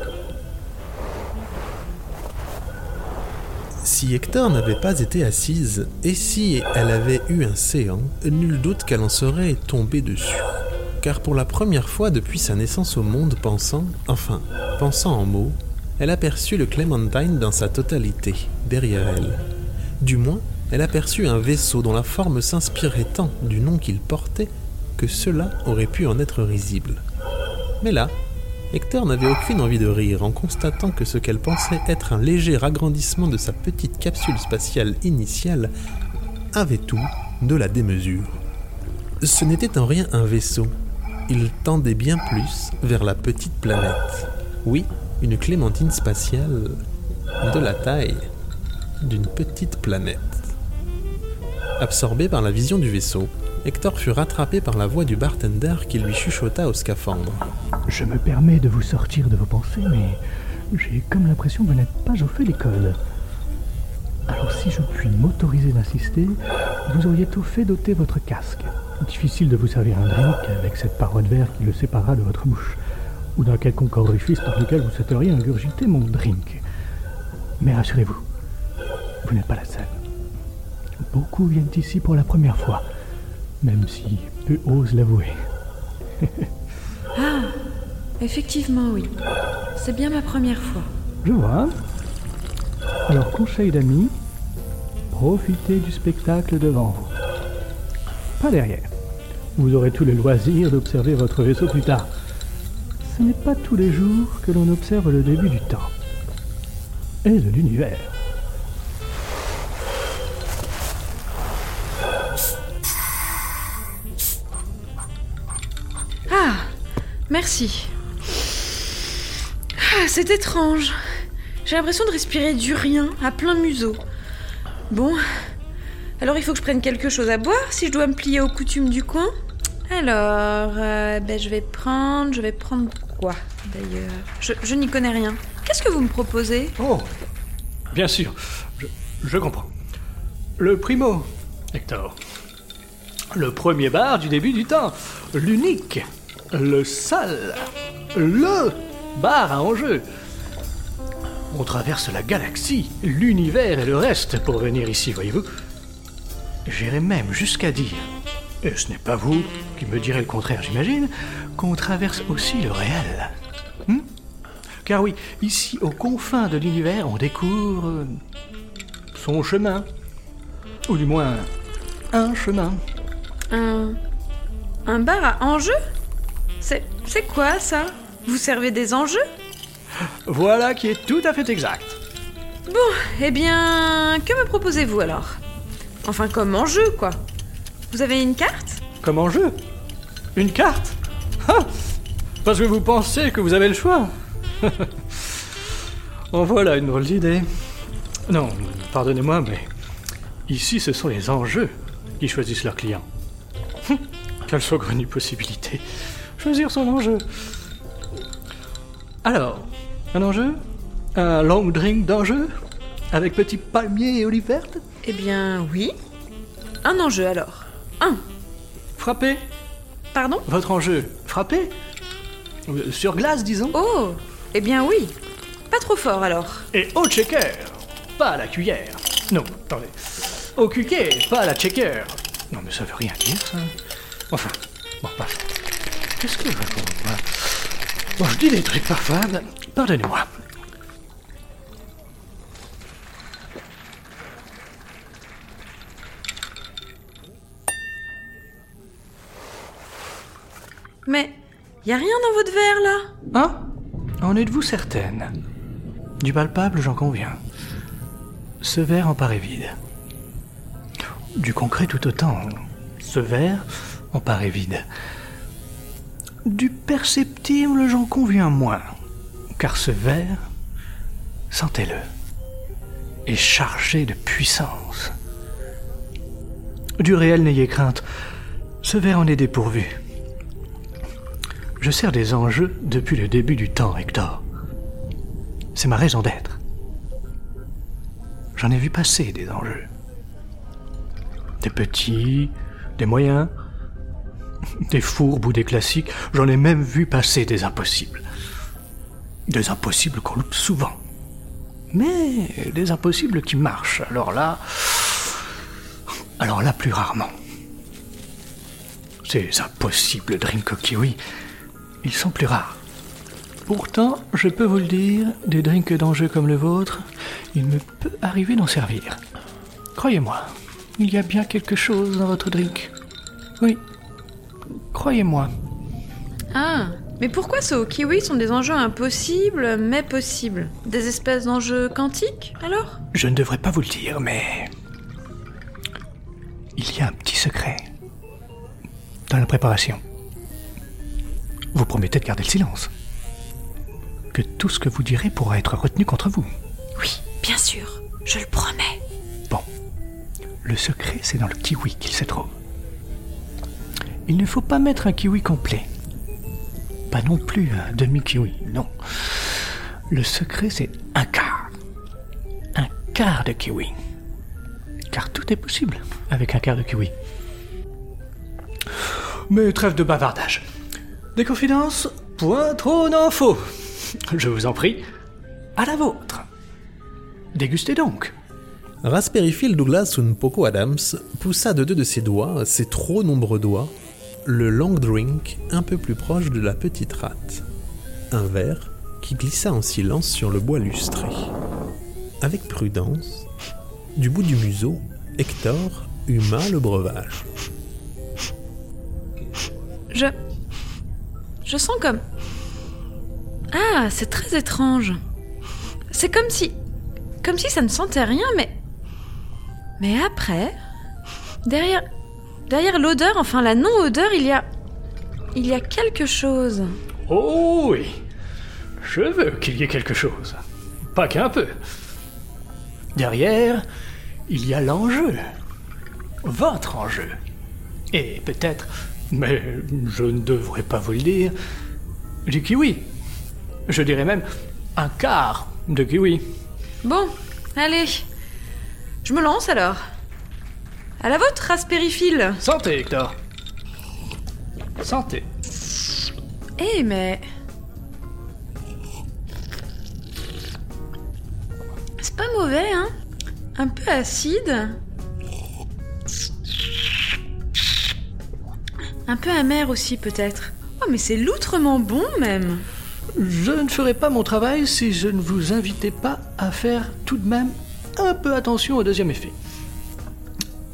Si Hector n'avait pas été assise, et si elle avait eu un séant, nul doute qu'elle en serait tombée dessus. Car pour la première fois depuis sa naissance au monde pensant, enfin, pensant en mots, elle aperçut le Clémentine dans sa totalité, derrière elle. Du moins, elle aperçut un vaisseau dont la forme s'inspirait tant du nom qu'il portait que cela aurait pu en être risible. Mais là, Hector n'avait aucune envie de rire en constatant que ce qu'elle pensait être un léger agrandissement de sa petite capsule spatiale initiale avait tout de la démesure. Ce n'était en rien un vaisseau. Il tendait bien plus vers la petite planète. Oui, une clémentine spatiale de la taille d'une petite planète. Absorbé par la vision du vaisseau, Hector fut rattrapé par la voix du bartender qui lui chuchota au scaphandre. Je me permets de vous sortir de vos pensées, mais j'ai comme l'impression que vous n'êtes pas au fait des codes. Alors si je puis m'autoriser d'insister, vous auriez tout fait d'ôter votre casque. Difficile de vous servir un drink avec cette paroi de verre qui le séparera de votre bouche, ou d'un quelconque orifice par lequel vous souhaiteriez ingurgiter mon drink. Mais rassurez-vous, vous n'êtes pas la seule. Beaucoup viennent ici pour la première fois, même si peu osent l'avouer. Ah Effectivement, oui. C'est bien ma première fois. Je vois. Alors, conseil d'amis, profitez du spectacle devant vous. Pas derrière. Vous aurez tout le loisir d'observer votre vaisseau plus tard. Ce n'est pas tous les jours que l'on observe le début du temps. Et de l'univers. Ah Merci. Ah, c'est étrange. J'ai l'impression de respirer du rien à plein museau. Bon. Alors il faut que je prenne quelque chose à boire si je dois me plier aux coutumes du coin? Alors, euh, ben, je vais prendre. Je vais prendre quoi d'ailleurs Je, je n'y connais rien. Qu'est-ce que vous me proposez? Oh Bien sûr, je, je comprends. Le primo, Hector. Le premier bar du début du temps. L'unique. Le seul. Le bar à enjeu. On traverse la galaxie, l'univers et le reste pour venir ici, voyez-vous. J'irai même jusqu'à dire, et ce n'est pas vous qui me direz le contraire, j'imagine, qu'on traverse aussi le réel. Hmm? Car oui, ici, aux confins de l'univers, on découvre son chemin. Ou du moins, un chemin. Un. Un bar à enjeux? C'est. C'est quoi ça? Vous servez des enjeux? Voilà qui est tout à fait exact. Bon, eh bien. Que me proposez-vous alors? Enfin, comme enjeu, quoi. Vous avez une carte Comme enjeu Une carte Ah Parce que vous pensez que vous avez le choix En voilà une drôle d'idée. Non, pardonnez-moi, mais ici ce sont les enjeux qui choisissent leurs clients. Hum, Quelle saugrenue possibilité. Choisir son enjeu. Alors, un enjeu? Un long drink d'enjeu? Avec petit palmier et olive verte Eh bien, oui. Un enjeu alors. Un. Frappé Pardon? Votre enjeu Frappé? Euh, Sur glace, disons Oh Eh bien, oui. Pas trop fort alors. Et au checker Pas à la cuillère. Non, attendez. Au cuquet, pas à la checker. Non, mais ça veut rien dire, ça. Enfin, bon, pas. Qu'est-ce que je raconte, moi? Bon, je dis des trucs parfois. Pardonnez-moi. Mais y a rien dans votre verre là Ah En êtes-vous certaine? Du palpable, j'en conviens. Ce verre en paraît vide. Du concret tout autant. Ce verre en paraît vide. Du perceptible, j'en conviens moins. Car ce verre, sentez-le, est chargé de puissance. Du réel, n'ayez crainte. Ce verre en est dépourvu. Je sers des enjeux depuis le début du temps, Hector. C'est ma raison d'être. J'en ai vu passer des enjeux. Des petits, des moyens, des fourbes ou des classiques. J'en ai même vu passer des impossibles. Des impossibles qu'on loupe souvent. Mais des impossibles qui marchent. Alors là. Alors là, plus rarement. Ces impossibles au kiwi, ils sont plus rares. Pourtant, je peux vous le dire, des drinks d'enjeu comme le vôtre, il me peut arriver d'en servir. Croyez-moi, il y a bien quelque chose dans votre drink. Oui, croyez-moi. Ah, mais pourquoi ceux au kiwi sont des enjeux impossibles mais possibles? Des espèces d'enjeux quantiques alors? Je ne devrais pas vous le dire, mais... Il y a un petit secret dans la préparation. Vous promettez de garder le silence. Que tout ce que vous direz pourra être retenu contre vous. Oui, bien sûr, je le promets. Le secret, c'est dans le kiwi qu'il se trouve. Il ne faut pas mettre un kiwi complet. Pas non plus un demi-kiwi, non. Le secret, c'est un quart. Un quart de kiwi. Car tout est possible avec un quart de kiwi. Mais trêve de bavardage. Des confidences Point trop n'en faut. Je vous en prie, à la vôtre. Dégustez donc. Raspberry Phil Douglas Poco Adams poussa de deux de ses doigts, ses trop nombreux doigts, le long drink un peu plus proche de la petite rate. Un verre qui glissa en silence sur le bois lustré. Avec prudence, du bout du museau, Hector huma le breuvage. Je. Je sens comme. Ah, c'est très étrange. C'est comme si. Comme si ça ne sentait rien, mais. Mais après. Derrière. Derrière l'odeur, enfin la non-odeur, il y a. Il y a quelque chose. Oh oui, je veux qu'il y ait quelque chose. Pas qu'un peu. Derrière, il y a l'enjeu. Votre enjeu. Et peut-être, mais je ne devrais pas vous le dire, du kiwi. Je dirais même un quart de kiwi. Bon, allez. Je me lance alors. À la vôtre, Phil. Santé, Hector. Santé. Eh, mais. C'est pas mauvais, hein? Un peu acide. Un peu amer aussi, peut-être. Oh, mais c'est loutrement bon, même. Je ne ferai pas mon travail si je ne vous invitais pas à faire tout de même un peu attention au deuxième effet.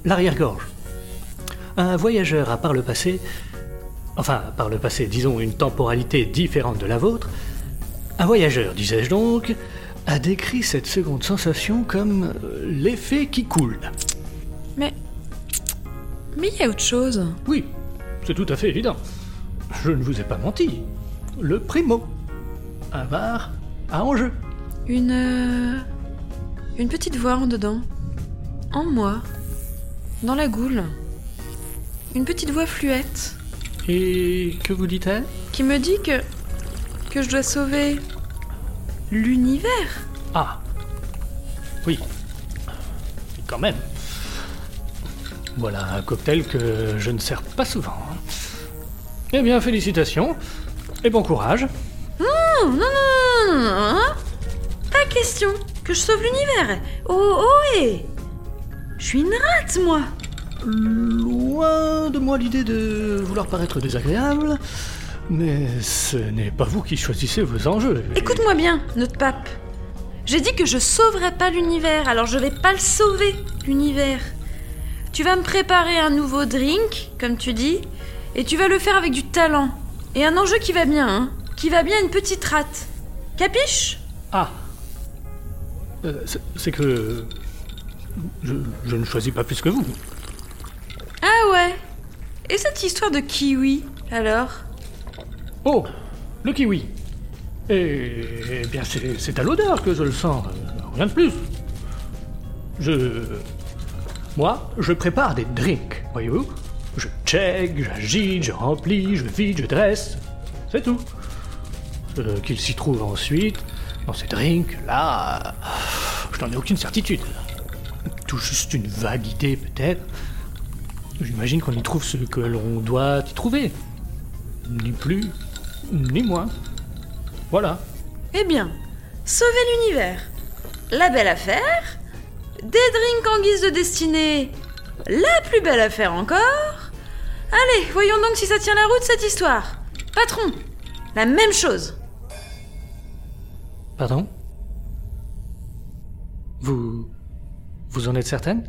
L'arrière-gorge. Un voyageur a par le passé, enfin par le passé, disons une temporalité différente de la vôtre, un voyageur, disais-je donc, a décrit cette seconde sensation comme euh, l'effet qui coule. Mais. Mais il y a autre chose. Oui, c'est tout à fait évident. Je ne vous ai pas menti. Le primo. Un bar à enjeu. Une. euh, Une petite voix en dedans. En moi. Dans la goule. Une petite voix fluette. Et que vous dit-elle? Qui me dit que. que je dois sauver. l'univers. Ah. Oui. Quand même. Voilà un cocktail que je ne sers pas souvent. Eh bien, félicitations. Et bon courage. Non, non, non, non, non, non, hein Pas question que je sauve l'univers. Oh, oh, hé Je suis une rate, moi Loin de moi l'idée de vouloir paraître désagréable, Mais ce n'est pas vous qui choisissez vos enjeux. Écoute-moi bien, notre pape. J'ai dit que je sauverais pas l'univers, alors je vais pas le sauver, l'univers. Tu vas me préparer un nouveau drink, comme tu dis, et tu vas le faire avec du talent. Et un enjeu qui va bien, hein Qui va bien une petite rate. Capiche? Ah Euh, c'est- que. Je, je ne choisis pas plus que vous. Ah ouais Et cette histoire de kiwi, alors? Oh Le kiwi Eh, bien, c'est c'est à l'odeur que je le sens, euh, rien de plus. Je. Moi, je prépare des drinks, voyez-vous Je check, j'agite, je remplis, je vide, je dresse. C'est tout. Euh, Qu'il s'y trouve ensuite, dans ces drinks, là. Je n'en ai aucune certitude. Tout juste une vague idée, peut-être. J'imagine qu'on y trouve ce que l'on doit y trouver. Ni plus, ni moins. Voilà. Eh bien, sauver l'univers. La belle affaire. Des drinks en guise de destinée. La plus belle affaire encore. Allez, voyons donc si ça tient la route cette histoire. Patron, la même chose. Pardon? Vous. Vous en êtes certaine?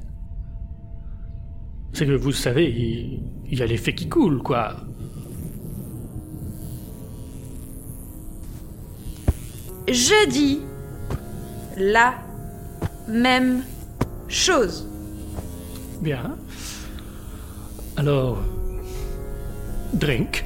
C'est que vous savez, il, il y a l'effet qui coule, quoi. J'ai dit la même chose. Bien. Alors. Drink.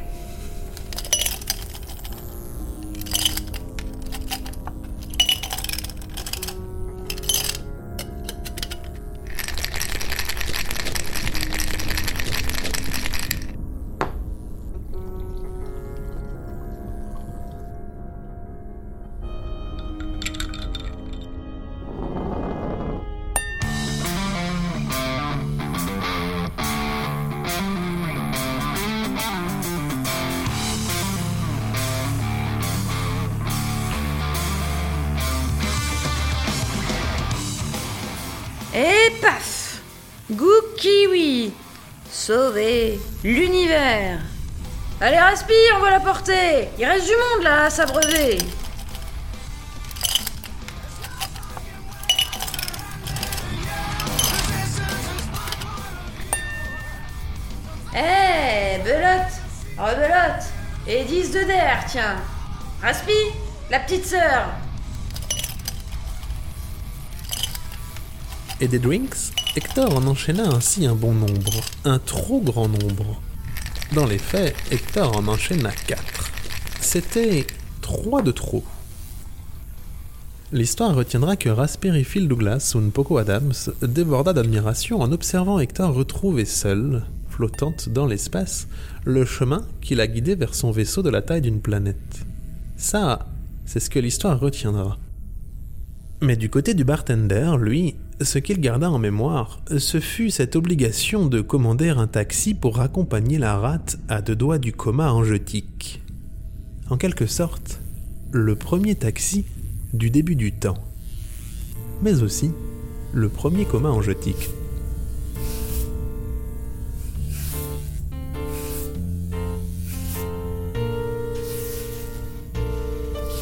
Respire, on va la porter Il reste du monde là à s'abreuver. Eh, belote. Rebelote. Et 10 de d'air, tiens. Raspi La petite sœur. Et des drinks, Hector en enchaîna ainsi un bon nombre, un trop grand nombre. Dans les faits, Hector en enchaîna quatre. C'était trois de trop. L'histoire retiendra que Raspberry Phil Douglas ou Poco Adams déborda d'admiration en observant Hector retrouver seul, flottante dans l'espace, le chemin qui la guidait vers son vaisseau de la taille d'une planète. Ça, c'est ce que l'histoire retiendra. Mais du côté du bartender, lui, ce qu'il garda en mémoire, ce fut cette obligation de commander un taxi pour accompagner la rate à deux doigts du coma angeutique. En quelque sorte, le premier taxi du début du temps. Mais aussi le premier coma angeutique.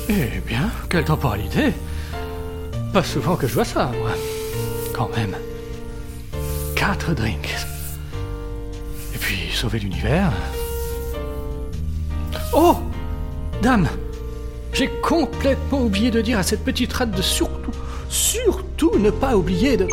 Eh bien, quelle temporalité Pas souvent que je vois ça, moi. Quand même. Quatre drinks. Et puis, sauver l'univers. Oh Dame J'ai complètement oublié de dire à cette petite rate de surtout, surtout ne pas oublier de...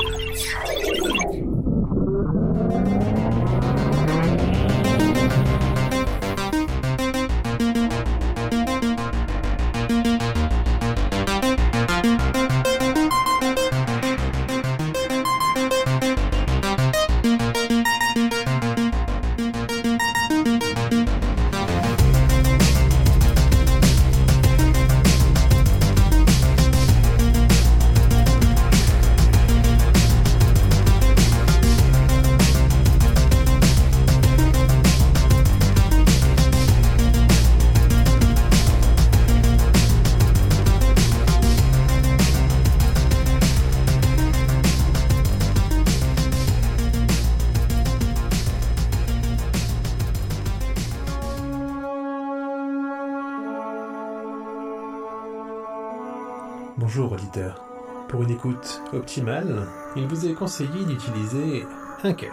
Pour une écoute optimale, il vous est conseillé d'utiliser un casque.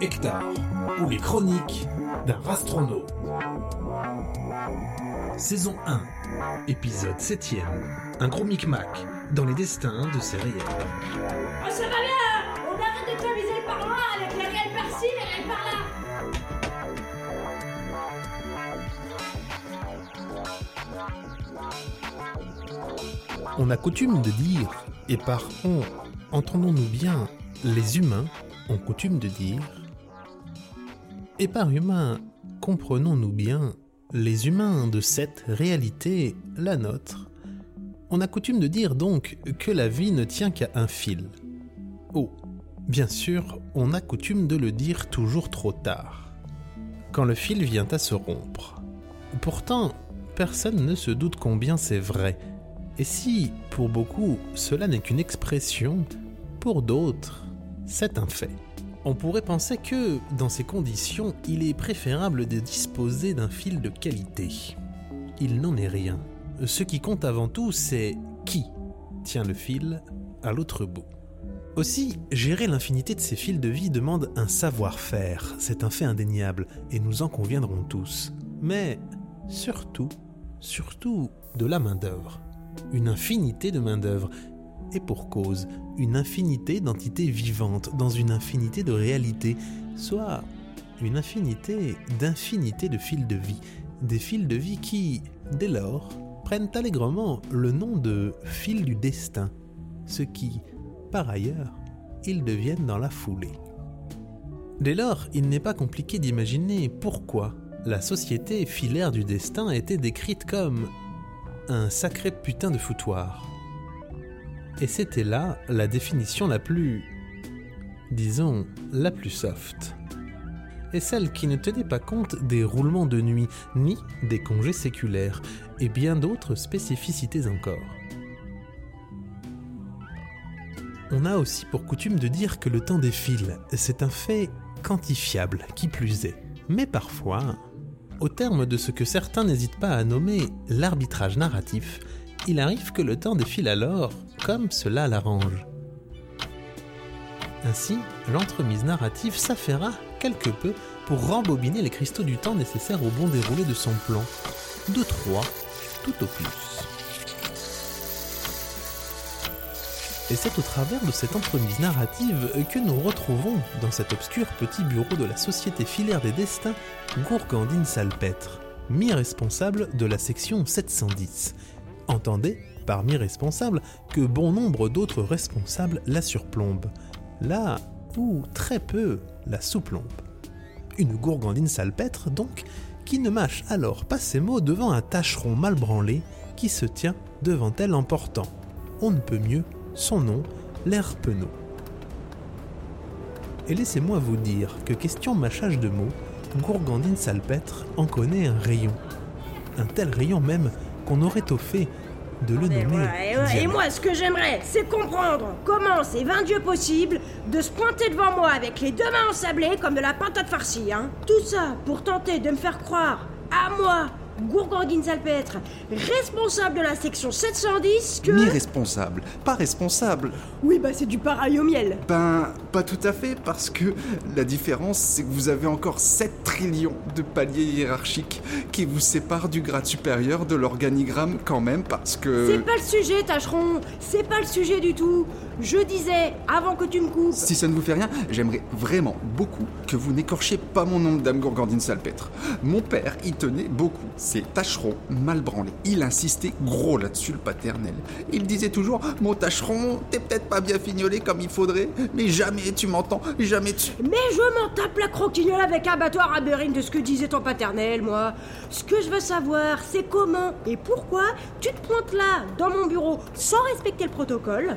Hectare, ou les chroniques d'un rastronaute. Saison 1, épisode 7ème. Un gros micmac dans les destins de ces réels. Oh, ça va bien On arrête de On a coutume de dire, et par on, entendons-nous bien, les humains ont coutume de dire, et par humain, comprenons-nous bien, les humains de cette réalité, la nôtre, on a coutume de dire donc que la vie ne tient qu'à un fil. Oh, bien sûr, on a coutume de le dire toujours trop tard, quand le fil vient à se rompre. Pourtant, personne ne se doute combien c'est vrai, et si, pour beaucoup, cela n'est qu'une expression, pour d'autres, c'est un fait. On pourrait penser que, dans ces conditions, il est préférable de disposer d'un fil de qualité. Il n'en est rien. Ce qui compte avant tout, c'est qui tient le fil à l'autre bout. Aussi, gérer l'infinité de ces fils de vie demande un savoir-faire, c'est un fait indéniable, et nous en conviendrons tous. Mais, surtout, surtout, de la main-d'œuvre. Une infinité de main-d'œuvre, et pour cause, une infinité d'entités vivantes dans une infinité de réalités, soit une infinité d'infinités de fils de vie, des fils de vie qui, dès lors, prennent allègrement le nom de fil du destin, ce qui, par ailleurs, ils deviennent dans la foulée. Dès lors, il n'est pas compliqué d'imaginer pourquoi la société filaire du destin a été décrite comme un sacré putain de foutoir. Et c'était là la définition la plus, disons, la plus soft. Et celle qui ne tenait pas compte des roulements de nuit, ni des congés séculaires, et bien d'autres spécificités encore. On a aussi pour coutume de dire que le temps défile, c'est un fait quantifiable, qui plus est. Mais parfois, au terme de ce que certains n'hésitent pas à nommer l'arbitrage narratif, il arrive que le temps défile alors comme cela l'arrange. Ainsi, l'entremise narrative s'affaira quelque peu pour rembobiner les cristaux du temps nécessaires au bon déroulé de son plan. De trois, tout au plus. Et c'est au travers de cette entremise narrative que nous retrouvons, dans cet obscur petit bureau de la Société filaire des destins, Gourgandine Salpêtre, mi-responsable de la section 710. Entendez, par mi-responsable, que bon nombre d'autres responsables la surplombent, là où très peu la sous-plombent. Une gourgandine salpêtre, donc, qui ne mâche alors pas ses mots devant un tâcheron mal branlé qui se tient devant elle en portant, on ne peut mieux, son nom, l'air penaud. Et laissez-moi vous dire que question mâchage de mots, Gourgandine salpêtre en connaît un rayon. Un tel rayon même qu'on aurait au fait de le nommer. Et, ouais, et diamètre. moi, ce que j'aimerais, c'est comprendre comment c'est 20 dieux possible de se pointer devant moi avec les deux mains ensablées comme de la patate farcie, hein. Tout ça pour tenter de me faire croire, à moi, Gourgandine Salpêtre, responsable de la section 710, que... Mi-responsable, pas responsable. Oui, bah c'est du pareil au miel. Ben, pas tout à fait, parce que la différence, c'est que vous avez encore 7 trillions de paliers hiérarchiques qui vous séparent du grade supérieur de l'organigramme quand même, parce que... C'est pas le sujet, tâcheron, c'est pas le sujet du tout. Je disais, avant que tu me coupes... Si ça ne vous fait rien, j'aimerais vraiment beaucoup que vous n'écorchiez pas mon nom, Dame Gourgandine Salpêtre. Mon père y tenait beaucoup. C'est tâcheron mal branlé. Il insistait gros là-dessus, le paternel. Il disait toujours Mon tâcheron, t'es peut-être pas bien fignolé comme il faudrait, mais jamais tu m'entends, jamais tu. Mais je m'en tape la croquignole avec un battoir à de ce que disait ton paternel, moi. Ce que je veux savoir, c'est comment et pourquoi tu te pointes là, dans mon bureau, sans respecter le protocole.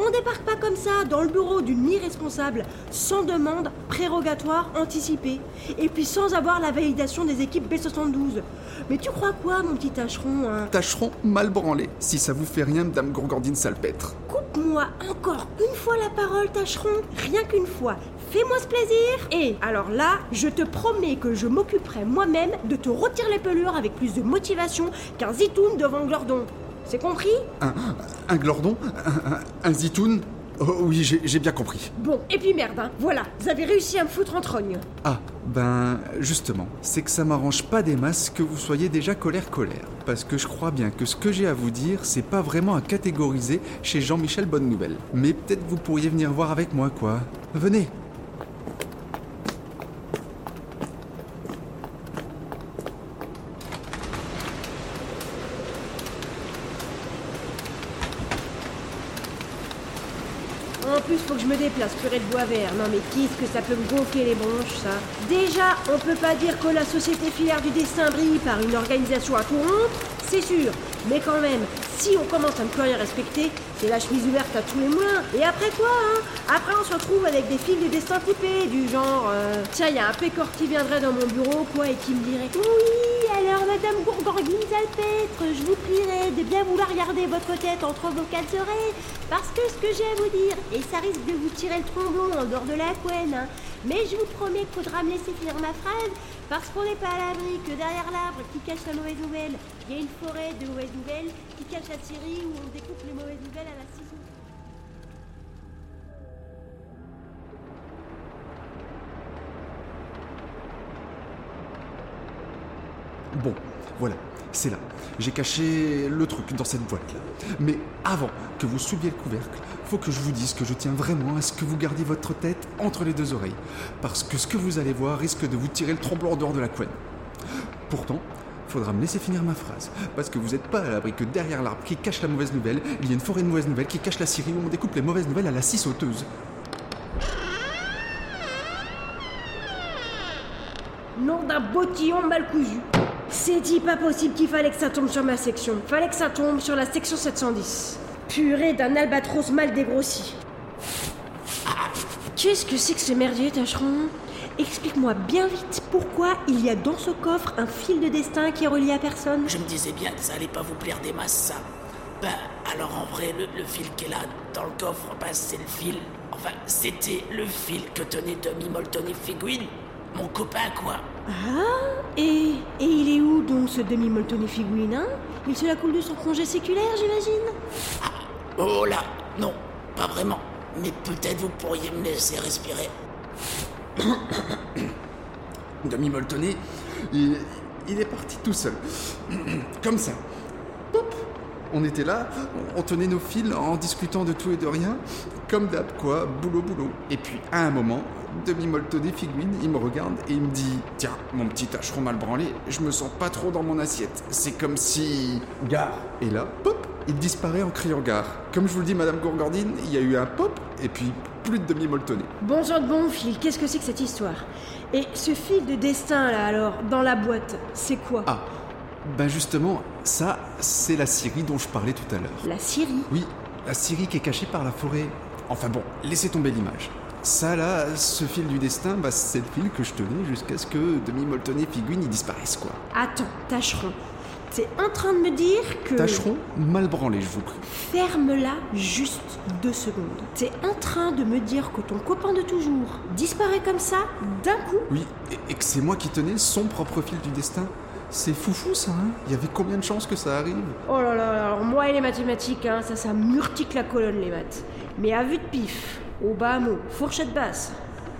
On débarque pas comme ça dans le bureau d'une irresponsable, sans demande prérogatoire anticipée, et puis sans avoir la validation des équipes B72. Mais tu crois quoi, mon petit tâcheron hein? Tâcheron mal branlé, si ça vous fait rien, Dame Gourgandine Salpêtre. Coupe-moi encore une fois la parole, tâcheron. Rien qu'une fois. fais-moi ce plaisir. Et alors là, je te promets que je m'occuperai moi-même de te retirer les pelures avec plus de motivation qu'un zitoun devant Glordon. C'est compris Un, un glordon Un, un- un zitoun Oh oui, j'ai j'ai bien compris. Bon, et puis merde, hein. voilà, vous avez réussi à me foutre en trogne. Ah, ben justement, c'est que ça m'arrange pas des masses que vous soyez déjà colère-colère. Parce que je crois bien que ce que j'ai à vous dire, c'est pas vraiment à catégoriser chez Jean-Michel Bonne Nouvelle. Mais peut-être vous pourriez venir voir avec moi, quoi. Venez En plus, faut que je me déplace, purée de bois vert. Non mais qu'est-ce que ça peut me gonfler les bronches, ça? Déjà, on peut pas dire que la société filaire du destin brille par une organisation à corrompre, c'est sûr. Mais quand même, si on commence à ne plus respecter, c'est la chemise ouverte à tous les moulins. Et après quoi, hein? Après, on se retrouve avec des fils de destin typés, du genre... euh, Tiens, il y a un pécor qui viendrait dans mon bureau, quoi, et qui me dirait... Oui, alors, Madame Gourgorguine Salpêtre, je vous prierai de bien vouloir garder votre tête entre vos quatre oreilles, parce que ce que j'ai à vous dire, et ça risque de vous tirer le tromblon en dehors de la couenne, hein, mais je vous promets qu'il faudra me laisser finir ma phrase, parce qu'on n'est pas à l'abri que derrière l'arbre qui cache la mauvaise nouvelle, il y a une forêt de mauvaises nouvelles qui cache la Syrie où on découpe les mauvaises nouvelles à la ciseau. Bon, voilà, c'est là. J'ai caché le truc dans cette boîte-là. Mais avant que vous souleviez le couvercle, faut que je vous dise que je tiens vraiment à ce que vous gardiez votre tête entre les deux oreilles. Parce que ce que vous allez voir risque de vous tirer le tromblon en dehors de la couenne. Pourtant, faudra me laisser finir ma phrase. Parce que vous n'êtes pas à l'abri que derrière l'arbre qui cache la mauvaise nouvelle, il y a une forêt de mauvaises nouvelles qui cache la Syrie où on découpe les mauvaises nouvelles à la scie sauteuse. Nom d'un bottillon mal cousu. C'est dit pas possible qu'il fallait que ça tombe sur ma section. Fallait que ça tombe sur la section 710. Purée d'un albatros mal dégrossi. Qu'est-ce que c'est que ce merdier, tâcheron? Explique-moi bien vite pourquoi il y a dans ce coffre un fil de destin qui est relié à personne. Je me disais bien que ça allait pas vous plaire des masses, ça. Ben, alors en vrai, le, fil qui est là, dans le coffre, ben, c'est le fil. Enfin, c'était le fil que tenait Tommy Molton et Figuine. Mon copain, quoi. Ah Et, et il est où donc ce demi-moltonné figouine, hein? Il se la coule de son congé séculaire, j'imagine? Oh là, non, pas vraiment. Mais peut-être vous pourriez me laisser respirer. Demi-moltonné, il, il est parti tout seul. Comme ça. On était là, on tenait nos fils en discutant de tout et de rien. Comme d'hab, quoi, boulot, boulot. Et puis, à un moment, demi-moltonné figouine, il me regarde et il me dit Tiens, mon petit tâcheron mal branlé, je me sens pas trop dans mon assiette. C'est comme si. Gare Et là, pop Il disparaît en criant gare. Comme je vous le dis, Madame Gourgandine, il y a eu un pop et puis plus de demi-moltonné. Bon sang de bon fil, qu'est-ce que c'est que cette histoire? Et ce fil de destin là alors, dans la boîte, c'est quoi? Ah, ben justement, ça, c'est la Syrie dont je parlais tout à l'heure. La Syrie? Oui, la Syrie qui est cachée par la forêt. Enfin bon, laissez tomber l'image. Ça là, ce fil du destin, bah, c'est le fil que je tenais jusqu'à ce que demi-moltonné figurine y disparaisse quoi. Attends, tâcheron. T'es en train de me dire que. Tâcheron, mal branlé, je vous prie. Ferme-la juste deux secondes. T'es en train de me dire que ton copain de toujours disparaît comme ça, d'un coup? Oui, et, et que c'est moi qui tenais son propre fil du destin? C'est foufou ça, hein Il y avait combien de chances que ça arrive? Oh là là, alors moi et les mathématiques, hein, ça, ça murtique la colonne, les maths. Mais à vue de pif, au bas mot, fourchette basse,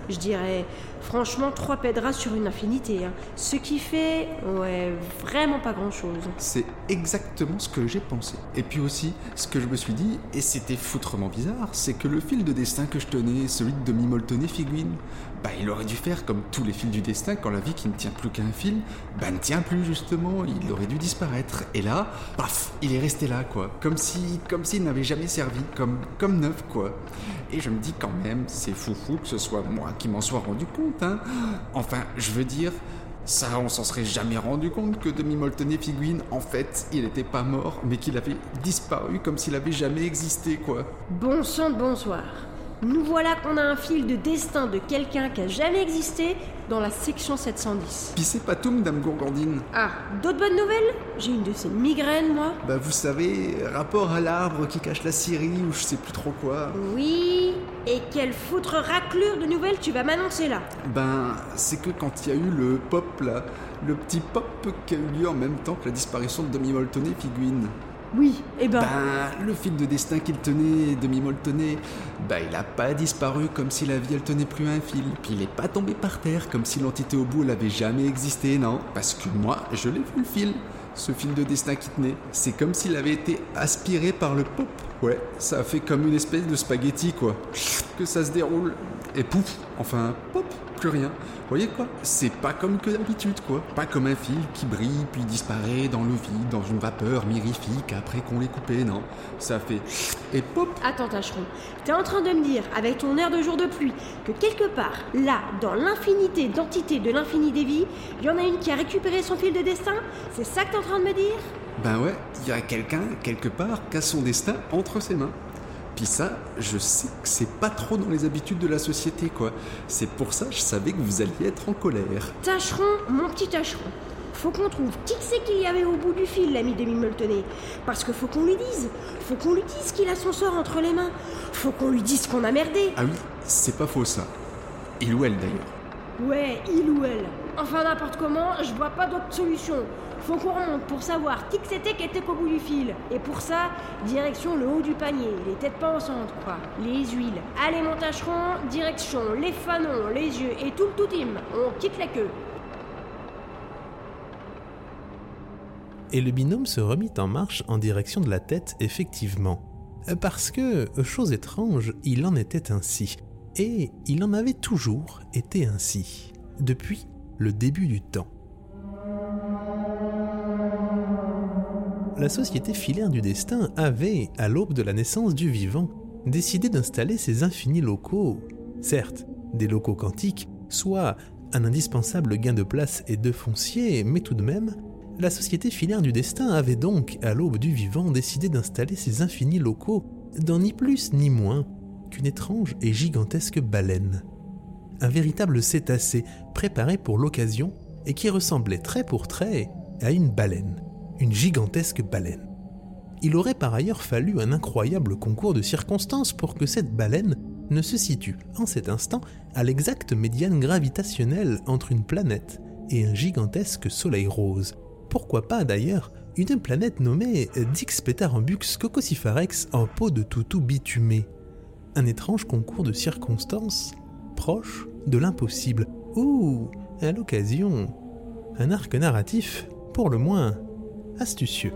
je dirais franchement trois pédras sur une infinité. hein. Ce qui fait, ouais, vraiment pas grand-chose. C'est exactement ce que j'ai pensé. Et puis aussi, ce que je me suis dit, et c'était foutrement bizarre, c'est que le fil de destin que je tenais, celui de demi-moltonné figurine, bah il aurait dû faire comme tous les fils du destin quand la vie qui ne tient plus qu'à un fil, bah ne tient plus justement, il aurait dû disparaître. Et là, paf, il est resté là quoi, comme si, comme s'il n'avait jamais servi, comme, comme neuf quoi. Et je me dis quand même, c'est foufou que ce soit moi qui m'en sois rendu compte, hein. Enfin, je veux dire, ça, on s'en serait jamais rendu compte que demi-moltonné figurine, en fait, il n'était pas mort, mais qu'il avait disparu comme s'il avait jamais existé, quoi. Bon sang bonsoir. Nous voilà qu'on a un fil de destin de quelqu'un qui a jamais existé dans la section 710. Puis c'est pas tout, Madame Gourgandine. Ah, d'autres bonnes nouvelles? J'ai une de ces migraines, moi. Bah vous savez, rapport à l'arbre qui cache la Syrie ou je sais plus trop quoi. Oui, et quelle foutre raclure de nouvelles tu vas m'annoncer là Ben, c'est que quand il y a eu le pop là, le petit pop qui a eu lieu en même temps que la disparition de Demi Moltonnet Figuine. Oui, eh ben... Ben, le fil de destin qu'il tenait, Demi Moltonnet, ben il a pas disparu comme si la vie elle tenait plus un fil. Puis il est pas tombé par terre comme si l'entité au bout elle avait jamais existé, non? Parce que moi, je l'ai vu le fil. Ce fil de destin qui tenait. C'est comme s'il avait été aspiré par le pop. Ouais, ça a fait comme une espèce de spaghetti quoi. Que ça se déroule. Et pouf, enfin, pop, plus rien. Vous voyez quoi? C'est pas comme que d'habitude quoi. Pas comme un fil qui brille puis disparaît dans le vide, dans une vapeur mirifique après qu'on l'ait coupé, non. Ça fait et pop. Attends, Tacheron, t'es en train de me dire, avec ton air de jour de pluie, que quelque part, là, dans l'infinité d'entités de l'infini des vies, il y en a une qui a récupéré son fil de destin? C'est ça que t'es en train de me dire? Ben ouais, il y a quelqu'un, quelque part, qui a son destin entre ses mains. Puis ça, je sais que c'est pas trop dans les habitudes de la société, quoi. C'est pour ça que je savais que vous alliez être en colère. Tacheron, mon petit Tacheron, faut qu'on trouve qui c'est qu'il y avait au bout du fil, l'ami Demi Moltonnet. Parce que faut qu'on lui dise. Faut qu'on lui dise qu'il a son sort entre les mains. Faut qu'on lui dise qu'on a merdé. Ah oui, c'est pas faux ça. Il ou elle d'ailleurs. Ouais, il ou elle. Enfin, n'importe comment, je vois pas d'autre solution. Faut qu'on pour savoir qui c'était qui était qu'au bout du fil. Et pour ça, direction le haut du panier, les têtes pensantes, quoi. Les huiles. Allez, mon tâcheron, direction les fanons, les yeux et tout le tout team. On quitte la queue. Et le binôme se remit en marche en direction de la tête, effectivement. Parce que, chose étrange, il en était ainsi. Et il en avait toujours été ainsi. Depuis le début du temps. La société filaire du destin avait, à l'aube de la naissance du vivant, décidé d'installer ses infinis locaux, certes des locaux quantiques, soit un indispensable gain de place et de foncier, mais tout de même, la société filaire du destin avait donc, à l'aube du vivant, décidé d'installer ses infinis locaux dans ni plus ni moins qu'une étrange et gigantesque baleine. Un véritable cétacé préparé pour l'occasion et qui ressemblait trait pour trait à une baleine, une gigantesque baleine. Il aurait par ailleurs fallu un incroyable concours de circonstances pour que cette baleine ne se situe en cet instant à l'exacte médiane gravitationnelle entre une planète et un gigantesque soleil rose. Pourquoi pas d'ailleurs une planète nommée Dixpetarambux cococifarex en peau de toutou bitumé? Un étrange concours de circonstances proche de l'impossible, ou, à l'occasion, un arc narratif pour le moins astucieux.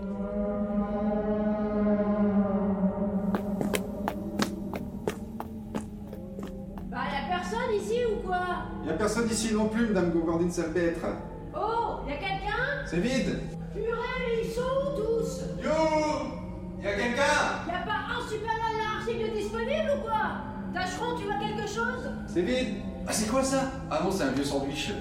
Bah, y'a personne ici ou quoi? Y a personne ici non plus, Madame Gouvardine Salpêtre. Oh, y'a quelqu'un? C'est vide. Purée, mais ils sont où tous Yo Y a quelqu'un? Y'a pas un anarchique de disponible ou quoi? Tâcheron, tu vois quelque chose? C'est vide. Ah, c'est quoi ça? Ah non, c'est un vieux sandwich.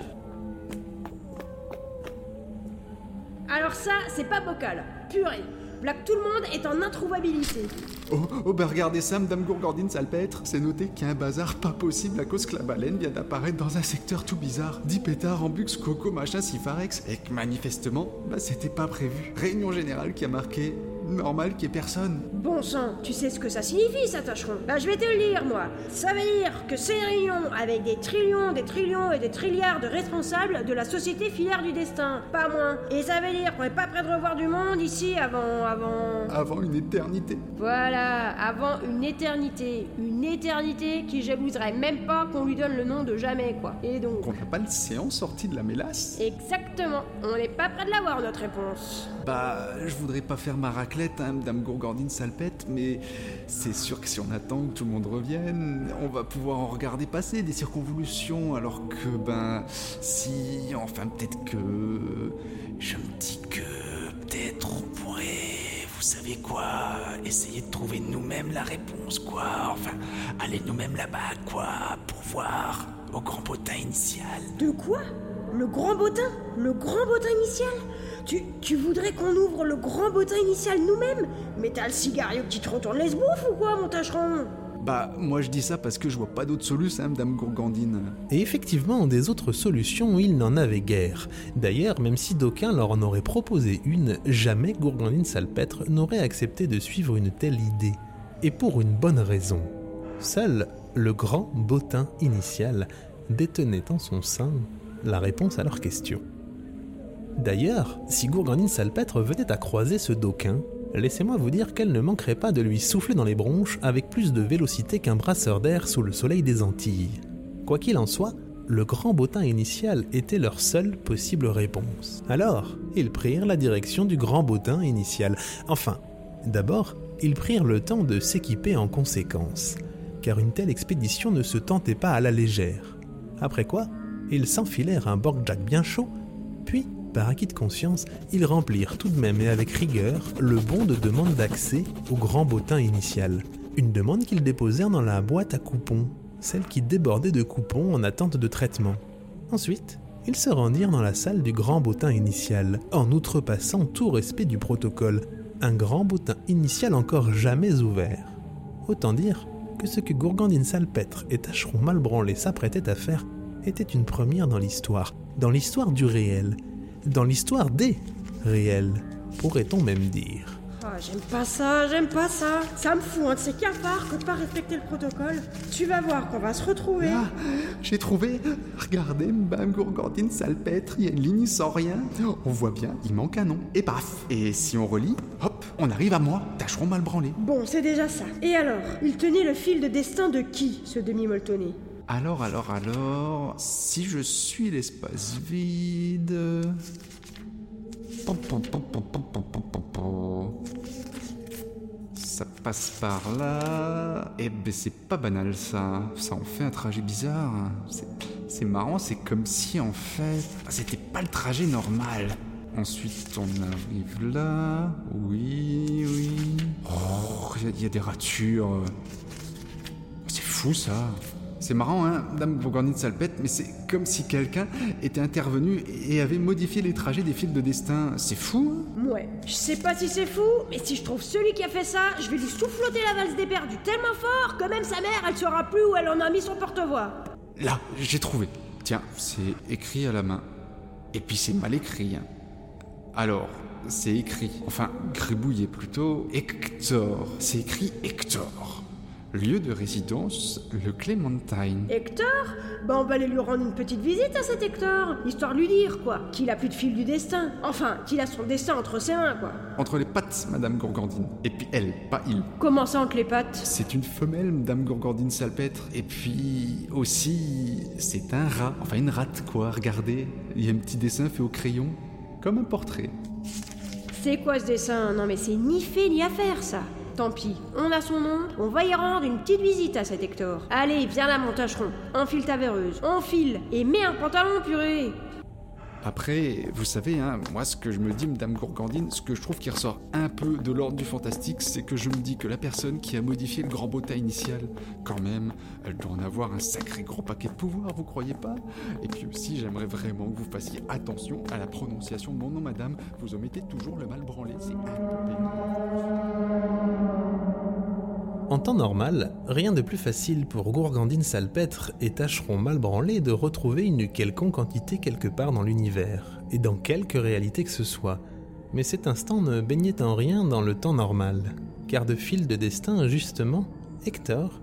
Alors ça, c'est pas bocal. Purée. Que tout le monde est en introuvabilité. Oh, oh, bah regardez ça, Madame Gourgandine Salpêtre. C'est noté qu'il y a un bazar pas possible à cause que la baleine vient d'apparaître dans un secteur tout bizarre. 10 pétards, embux, coco, machin, sifarex. Et que manifestement, bah c'était pas prévu. Réunion générale qui a marqué normal qu'il y ait personne. Bon sang, tu sais ce que ça signifie, ça tâcheron Bah je vais te le dire, moi. Ça veut dire que c'est une réunion avec des trillions, des trillions et des trilliards de responsables de la société filaire du destin. Pas moins. Et ça veut dire qu'on est pas prêt de revoir du monde ici avant... avant... Avant une éternité. Voilà, avant une éternité. Une éternité qui jalouserait même pas qu'on lui donne le nom de jamais, quoi. Et donc... Qu'on n'a pas le séant sorti de la mélasse Exactement. On n'est pas prêt de l'avoir, notre réponse. Bah, je voudrais pas faire ma hein, Madame Gourgandine Salpette, mais c'est sûr que si on attend que tout le monde revienne, on va pouvoir en regarder passer des circonvolutions, alors que, ben, si, enfin, peut-être que. Je me dis que peut-être on pourrait, vous savez quoi, essayer de trouver nous-mêmes la réponse, quoi. Enfin, aller nous-mêmes là-bas, quoi, pour voir au grand bottin initial. De quoi? Le grand bottin? Le grand bottin initial? Tu, tu voudrais qu'on ouvre le grand bottin initial nous-mêmes Mais t'as le cigario qui te retourne les bouffes ou quoi, mon tâcheron Bah, moi je dis ça parce que je vois pas d'autre solution, hein, Madame Gourgandine. Et effectivement, des autres solutions, il n'en avait guère. D'ailleurs, même si d'aucuns leur en auraient proposé une, jamais Gourgandine Salpêtre n'aurait accepté de suivre une telle idée. Et pour une bonne raison. Seul le grand bottin initial détenait en son sein la réponse à leur question. D'ailleurs, si Gourgandine Salpêtre venait à croiser ce doquin, laissez-moi vous dire qu'elle ne manquerait pas de lui souffler dans les bronches avec plus de vélocité qu'un brasseur d'air sous le soleil des Antilles. Quoi qu'il en soit, le grand bottin initial était leur seule possible réponse. Alors, ils prirent la direction du grand bottin initial. Enfin, d'abord, ils prirent le temps de s'équiper en conséquence, car une telle expédition ne se tentait pas à la légère. Après quoi, ils s'enfilèrent un borg-jack bien chaud, puis, par acquis de conscience, ils remplirent tout de même et avec rigueur le bon de demande d'accès au grand bottin initial. Une demande qu'ils déposèrent dans la boîte à coupons, celle qui débordait de coupons en attente de traitement. Ensuite, ils se rendirent dans la salle du grand bottin initial, en outrepassant tout respect du protocole, un grand bottin initial encore jamais ouvert. Autant dire que ce que Gourgandine Salpêtre et Tacheron Malbranlé s'apprêtaient à faire était une première dans l'histoire, dans l'histoire du réel, dans l'histoire des réels, pourrait-on même dire. Ah, j'aime pas ça, j'aime pas ça. Ça me fout un de ces cafards que de pas respecter le protocole. Tu vas voir qu'on va se retrouver. Ah, j'ai trouvé. Regardez, Madame Gourgandine Salpêtre, il y a une ligne sans rien. On voit bien, il manque un nom. Et paf Et si on relit, hop, on arrive à moi, tâcheron mal branlé. Bon, c'est déjà ça. Et alors Il tenait le fil de destin de qui, ce demi-moltonné? Alors, alors, alors, si je suis l'espace vide... Ça passe par là. Eh ben c'est pas banal ça. Ça en fait un trajet bizarre. C'est marrant, c'est comme si en fait... Ah, c'était pas le trajet normal. Ensuite, on arrive là. Oui, oui. Oh, il y, y, a des ratures. C'est fou ça. C'est marrant, hein, Dame Bourgogne Salpette, mais c'est comme si quelqu'un était intervenu et avait modifié les trajets des fils de destin. C'est fou, hein Ouais, je sais pas si c'est fou, mais si je trouve celui qui a fait ça, je vais lui souffloter la valse des perdus tellement fort que même sa mère, elle saura plus où elle en a mis son porte-voix. Là, j'ai trouvé. Tiens, c'est écrit à la main. Et puis c'est mal écrit. hein. Alors, c'est écrit, enfin, gribouillé plutôt, Hector. C'est écrit Hector. Lieu de résidence, le Clémentine. Hector Bah on va aller lui rendre une petite visite à cet Hector, histoire de lui dire, quoi, qu'il a plus de fil du destin. Enfin, qu'il a son destin entre ses mains, quoi. Entre les pattes, Madame Gourgandine. Et puis elle, pas il. Comment ça entre les pattes? C'est une femelle, Madame Gourgandine Salpêtre. Et puis aussi, c'est un rat. Enfin, une rate, quoi. Regardez, il y a un petit dessin fait au crayon, comme un portrait. C'est quoi ce dessin? Non mais c'est ni fait ni à faire, ça. Tant pis, on a son nom, on va y rendre une petite visite à cet Hector. Allez, viens là, mon tâcheron. Enfile ta verreuse. Enfile Et mets un pantalon, purée Après, vous savez, hein, moi ce que je me dis, Madame Gourgandine, ce que je trouve qui ressort un peu de l'ordre du fantastique, c'est que je me dis que la personne qui a modifié le grand bottin initial, quand même, elle doit en avoir un sacré gros paquet de pouvoir, vous croyez pas? Et puis aussi, j'aimerais vraiment que vous fassiez attention à la prononciation de mon nom, Madame. Vous omettez toujours le mal branlé, c'est un En temps normal, rien de plus facile pour Gourgandine Salpêtre et Tâcheron mal branlé de retrouver une quelconque entité quelque part dans l'univers, et dans quelque réalité que ce soit. Mais cet instant ne baignait en rien dans le temps normal, car de fil de destin, justement, Hector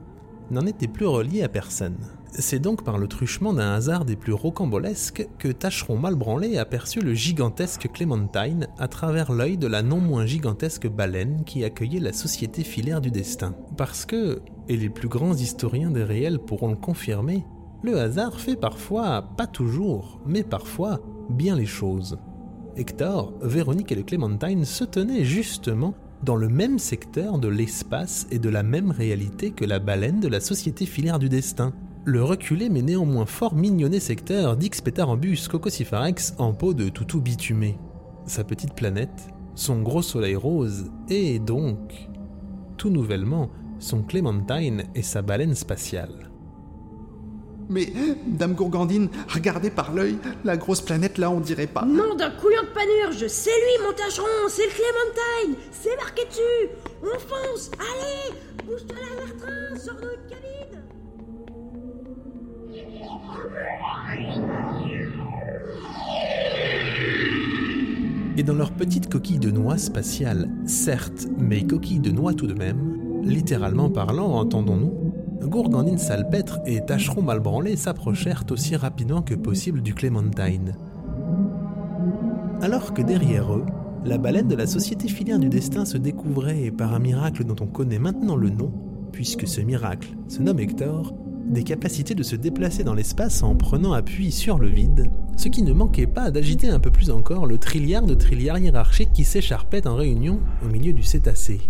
n'en était plus relié à personne. C'est donc par le truchement d'un hasard des plus rocambolesques que Tâcheron mal branlé aperçut le gigantesque Clémentine à travers l'œil de la non moins gigantesque baleine qui accueillait la société filaire du destin. Parce que, et les plus grands historiens des réels pourront le confirmer, le hasard fait parfois, pas toujours, mais parfois, bien les choses. Hector, Véronique et le Clémentine se tenaient justement dans le même secteur de l'espace et de la même réalité que la baleine de la société filaire du destin. Le reculé mais néanmoins fort mignonné secteur d'Ixpetarambus Cococifarex en peau de toutou bitumé. Sa petite planète, son gros soleil rose et donc, tout nouvellement, son Clémentine et sa baleine spatiale. Mais, Dame Gourgandine, regardez par l'œil, la grosse planète là, on dirait pas. Nom d'un couillon de panurge C'est lui, mon tâcheron C'est le Clémentine C'est marqué dessus On fonce Allez Bouge-toi l'arrière-train Sors de notre cabine Et dans leur petite coquille de noix spatiale, certes, mais coquille de noix tout de même, littéralement parlant, entendons-nous, Gourgandine Salpêtre et Tacheron Malbranlé s'approchèrent aussi rapidement que possible du Clémentine. Alors que derrière eux, la baleine de la Société filière du destin se découvrait par un miracle dont on connaît maintenant le nom, puisque ce miracle se nomme Hector, des capacités de se déplacer dans l'espace en prenant appui sur le vide, ce qui ne manquait pas d'agiter un peu plus encore le trilliard de trilliards hiérarchiques qui s'écharpait en réunion au milieu du cétacé.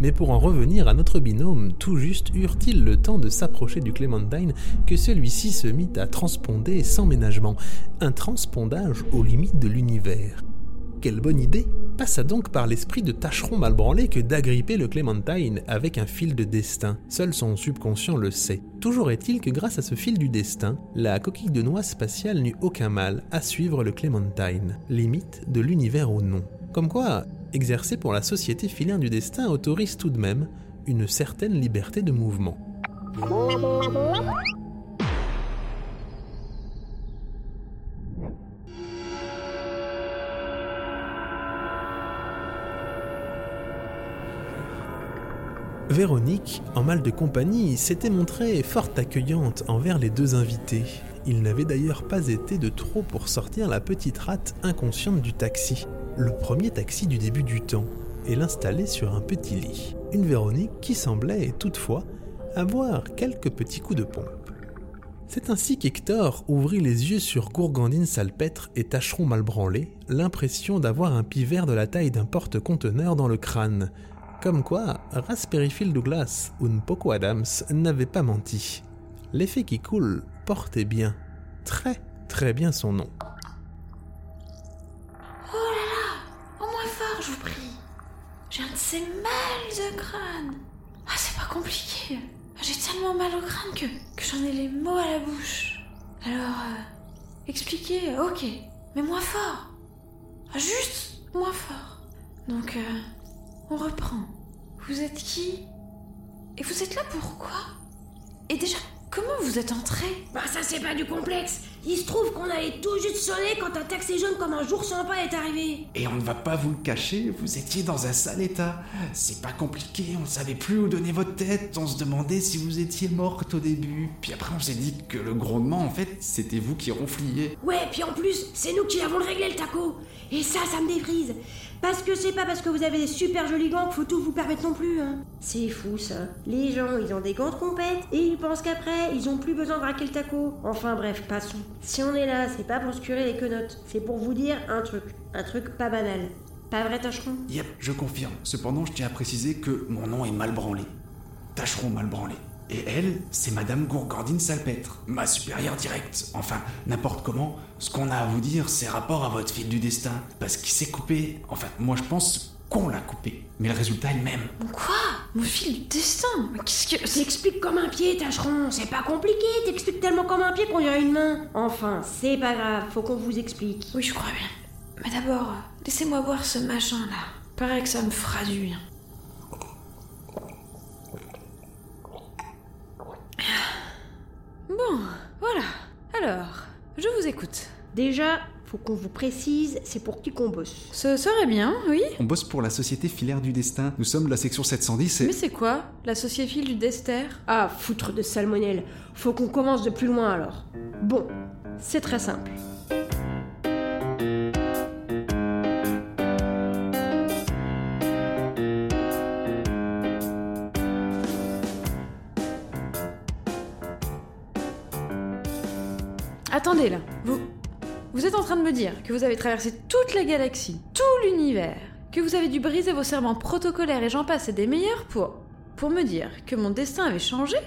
Mais pour en revenir à notre binôme, tout juste eurent-ils le temps de s'approcher du Clémentine que celui-ci se mit à transponder sans ménagement, un transpondage aux limites de l'univers. Quelle bonne idée passa donc par l'esprit de Tacheron Malbranlé que d'agripper le Clémentine avec un fil de destin. Seul son subconscient le sait. Toujours est-il que grâce à ce fil du destin, la coquille de noix spatiale n'eut aucun mal à suivre le Clémentine, limite de l'univers au non. Comme quoi, exercer pour la société filaire du destin autorise tout de même une certaine liberté de mouvement. Véronique, en mal de compagnie, s'était montrée fort accueillante envers les deux invités. Il n'avait d'ailleurs pas été de trop pour sortir la petite rate inconsciente du taxi, le premier taxi du début du temps, et l'installer sur un petit lit. Une Véronique qui semblait, toutefois, avoir quelques petits coups de pompe. C'est ainsi qu'Hector ouvrit les yeux sur Gourgandine Salpêtre et Tacheron Malbranlé, l'impression d'avoir un pivert de la taille d'un porte-conteneur dans le crâne, comme quoi, Raspberry Phil Douglas ou Poco Adams n'avaient pas menti. L'effet qui coule portait bien, très très bien son nom. Oh là là Au moins fort, je vous prie. J'ai un de ces mal de crâne. Ah, c'est pas compliqué. J'ai tellement mal au crâne que, que j'en ai les mots à la bouche. Alors, euh, expliquez, ok, mais moins fort. Ah, Juste moins fort. Donc, euh, on reprend. Vous êtes qui? Et vous êtes là pourquoi Et déjà, comment vous êtes entré? Bah ça c'est pas du complexe. Il se trouve qu'on allait tout juste sonner quand un taxi jaune comme un jour sans pas est arrivé. Et on ne va pas vous le cacher, vous étiez dans un sale état. C'est pas compliqué, on savait plus où donner votre tête, on se demandait si vous étiez morte au début. Puis après on s'est dit que le grondement en fait, c'était vous qui ronfliez. Ouais, puis en plus, c'est nous qui avons le réglé le taco. Et ça, ça me défrise Parce que c'est pas parce que vous avez des super jolis gants qu'il faut tout vous permettre non plus, hein C'est fou ça Les gens, ils ont des gants de compète, et ils pensent qu'après, ils ont plus besoin de braquer le taco. Enfin bref, passons. Si on est là, c'est pas pour se curer les quenottes, c'est pour vous dire un truc. Un truc pas banal. Pas vrai, Tacheron? Yep, je confirme. Cependant, je tiens à préciser que mon nom est mal branlé. Tacheron mal branlé. Et elle, c'est Madame Gourgandine Salpêtre, ma supérieure directe. Enfin, n'importe comment, ce qu'on a à vous dire, c'est rapport à votre fil du destin. Parce qu'il s'est coupé. Enfin, moi je pense qu'on l'a coupé. Mais le résultat est le même. Quoi? Mon fil du destin? Qu'est-ce que. T'expliques comme un pied, Tacheron, c'est pas compliqué, t'expliques tellement comme un pied qu'on dirait une main. Enfin, c'est pas grave, faut qu'on vous explique. Oui, je crois bien. Mais d'abord, laissez-moi voir ce machin-là. Paraît que ça me fera du bien. Bon, voilà. Alors, je vous écoute. Déjà, faut qu'on vous précise, c'est pour qui qu'on bosse. Ce serait bien, oui. On bosse pour la Société Filaire du Destin. Nous sommes de la section 710 et... Mais c'est quoi La sociéphile du Dester? Ah, foutre de salmonelle. Faut qu'on commence de plus loin alors. Bon, c'est très simple. Attendez là, vous. Vous êtes en train de me dire que vous avez traversé toute la galaxie, tout l'univers, que vous avez dû briser vos serments protocolaires et j'en passe et des meilleurs pour. pour me dire que mon destin avait changé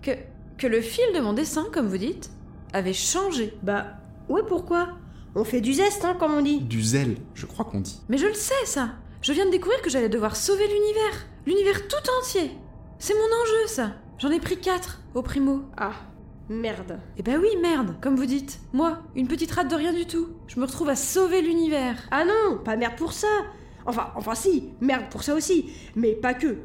Que. que le fil de mon destin, comme vous dites, avait changé Bah, ouais, pourquoi? On fait du zeste, hein, comme on dit. Du zèle, je crois qu'on dit. Mais je le sais, ça Je viens de découvrir que j'allais devoir sauver l'univers L'univers tout entier C'est mon enjeu, ça J'en ai pris quatre, au primo. Ah, Merde. Eh ben oui, merde, comme vous dites. Moi, une petite rate de rien du tout. Je me retrouve à sauver l'univers. Ah non, pas merde pour ça. Enfin, enfin si, merde pour ça aussi, mais pas que.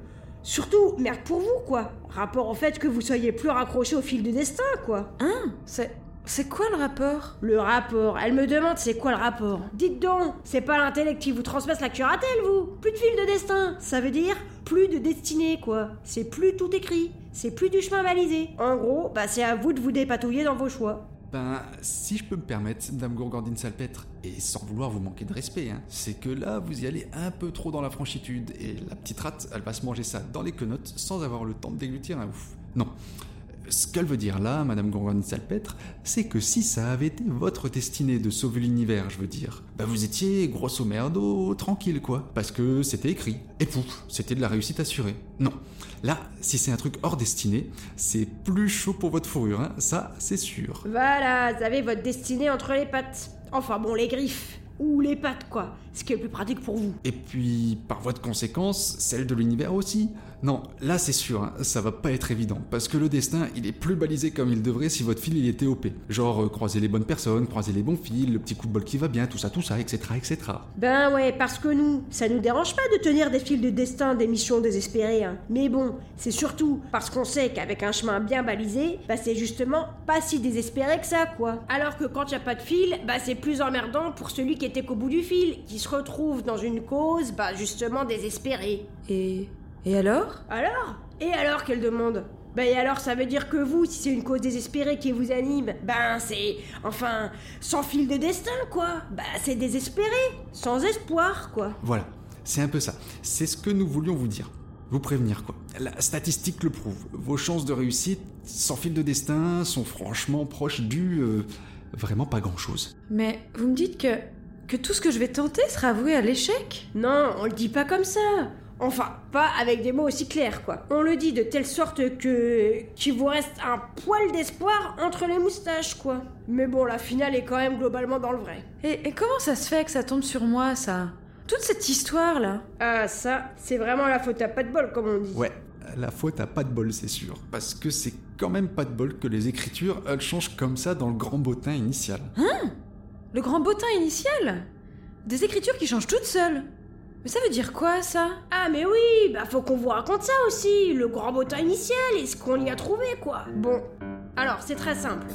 Surtout, merde pour vous, quoi. Rapport au fait que vous soyez plus raccroché au fil du destin, quoi. Hein C'est. C'est quoi le rapport? Le rapport Elle me demande c'est quoi le rapport Dites donc, c'est pas l'intellect qui vous transpasse la curatelle, vous? Plus de fil de destin Ça veut dire plus de destinée, quoi. C'est plus tout écrit. C'est plus du chemin balisé. En gros, bah c'est à vous de vous dépatouiller dans vos choix. Ben, si je peux me permettre, Dame Gourgandine Salpêtre, et sans vouloir vous manquer de respect, hein, c'est que là, vous y allez un peu trop dans la franchitude, et la petite rate, elle va se manger ça dans les quenottes sans avoir le temps de déglutir un ouf. Non. Ce qu'elle veut dire là, Madame Gourgandine Salpêtre, c'est que si ça avait été votre destinée de sauver l'univers, je veux dire, bah vous étiez grosso merdo tranquille quoi, parce que c'était écrit, et pouf, c'était de la réussite assurée. Non. Là, si c'est un truc hors destinée, c'est plus chaud pour votre fourrure, hein, ça c'est sûr. Voilà, vous avez votre destinée entre les pattes. Enfin bon, les griffes. Ou les pattes, quoi. Ce qui est le plus pratique pour vous. Et puis, par voie de conséquence, celle de l'univers aussi. Non, là c'est sûr, hein, ça va pas être évident, parce que le destin, il est plus balisé comme il devrait si votre fil il était OP. Genre, euh, croiser les bonnes personnes, croiser les bons fils, le petit coup de bol qui va bien, tout ça, tout ça, etc., etc. Ben ouais, parce que nous, ça nous dérange pas de tenir des fils de destin, des missions désespérées. hein. Mais bon, c'est surtout parce qu'on sait qu'avec un chemin bien balisé, bah c'est justement pas si désespéré que ça, quoi. Alors que quand y a pas de fil, bah c'est plus emmerdant pour celui qui était qu'au bout du fil, qui se retrouve dans une cause, bah justement désespérée. Et. Et alors? Alors? Et alors qu'elle demande? Ben et alors ça veut dire que vous, si c'est une cause désespérée qui vous anime, ben c'est... Enfin, sans fil de destin, quoi. Ben c'est désespéré, sans espoir, quoi. Voilà, c'est un peu ça. C'est ce que nous voulions vous dire. Vous prévenir, quoi. La statistique le prouve. Vos chances de réussite, sans fil de destin, sont franchement proches du... euh, vraiment pas grand-chose. Mais vous me dites que. Que tout ce que je vais tenter sera voué à l'échec Non, on le dit pas comme ça. Enfin, pas avec des mots aussi clairs, quoi. On le dit de telle sorte que. qu'il vous reste un poil d'espoir entre les moustaches, quoi. Mais bon, la finale est quand même globalement dans le vrai. Et, et comment ça se fait que ça tombe sur moi, ça? Toute cette histoire-là Ah, ça, c'est vraiment la faute à pas de bol, comme on dit. Ouais, la faute à pas de bol, c'est sûr. Parce que c'est quand même pas de bol que les écritures, elles changent comme ça dans le grand bottin initial. Hein? Le grand bottin initial Des écritures qui changent toutes seules Mais ça veut dire quoi, ça? Ah, mais oui, bah faut qu'on vous raconte ça aussi, le grand bottin initial et ce qu'on y a trouvé, quoi. Bon, alors c'est très simple.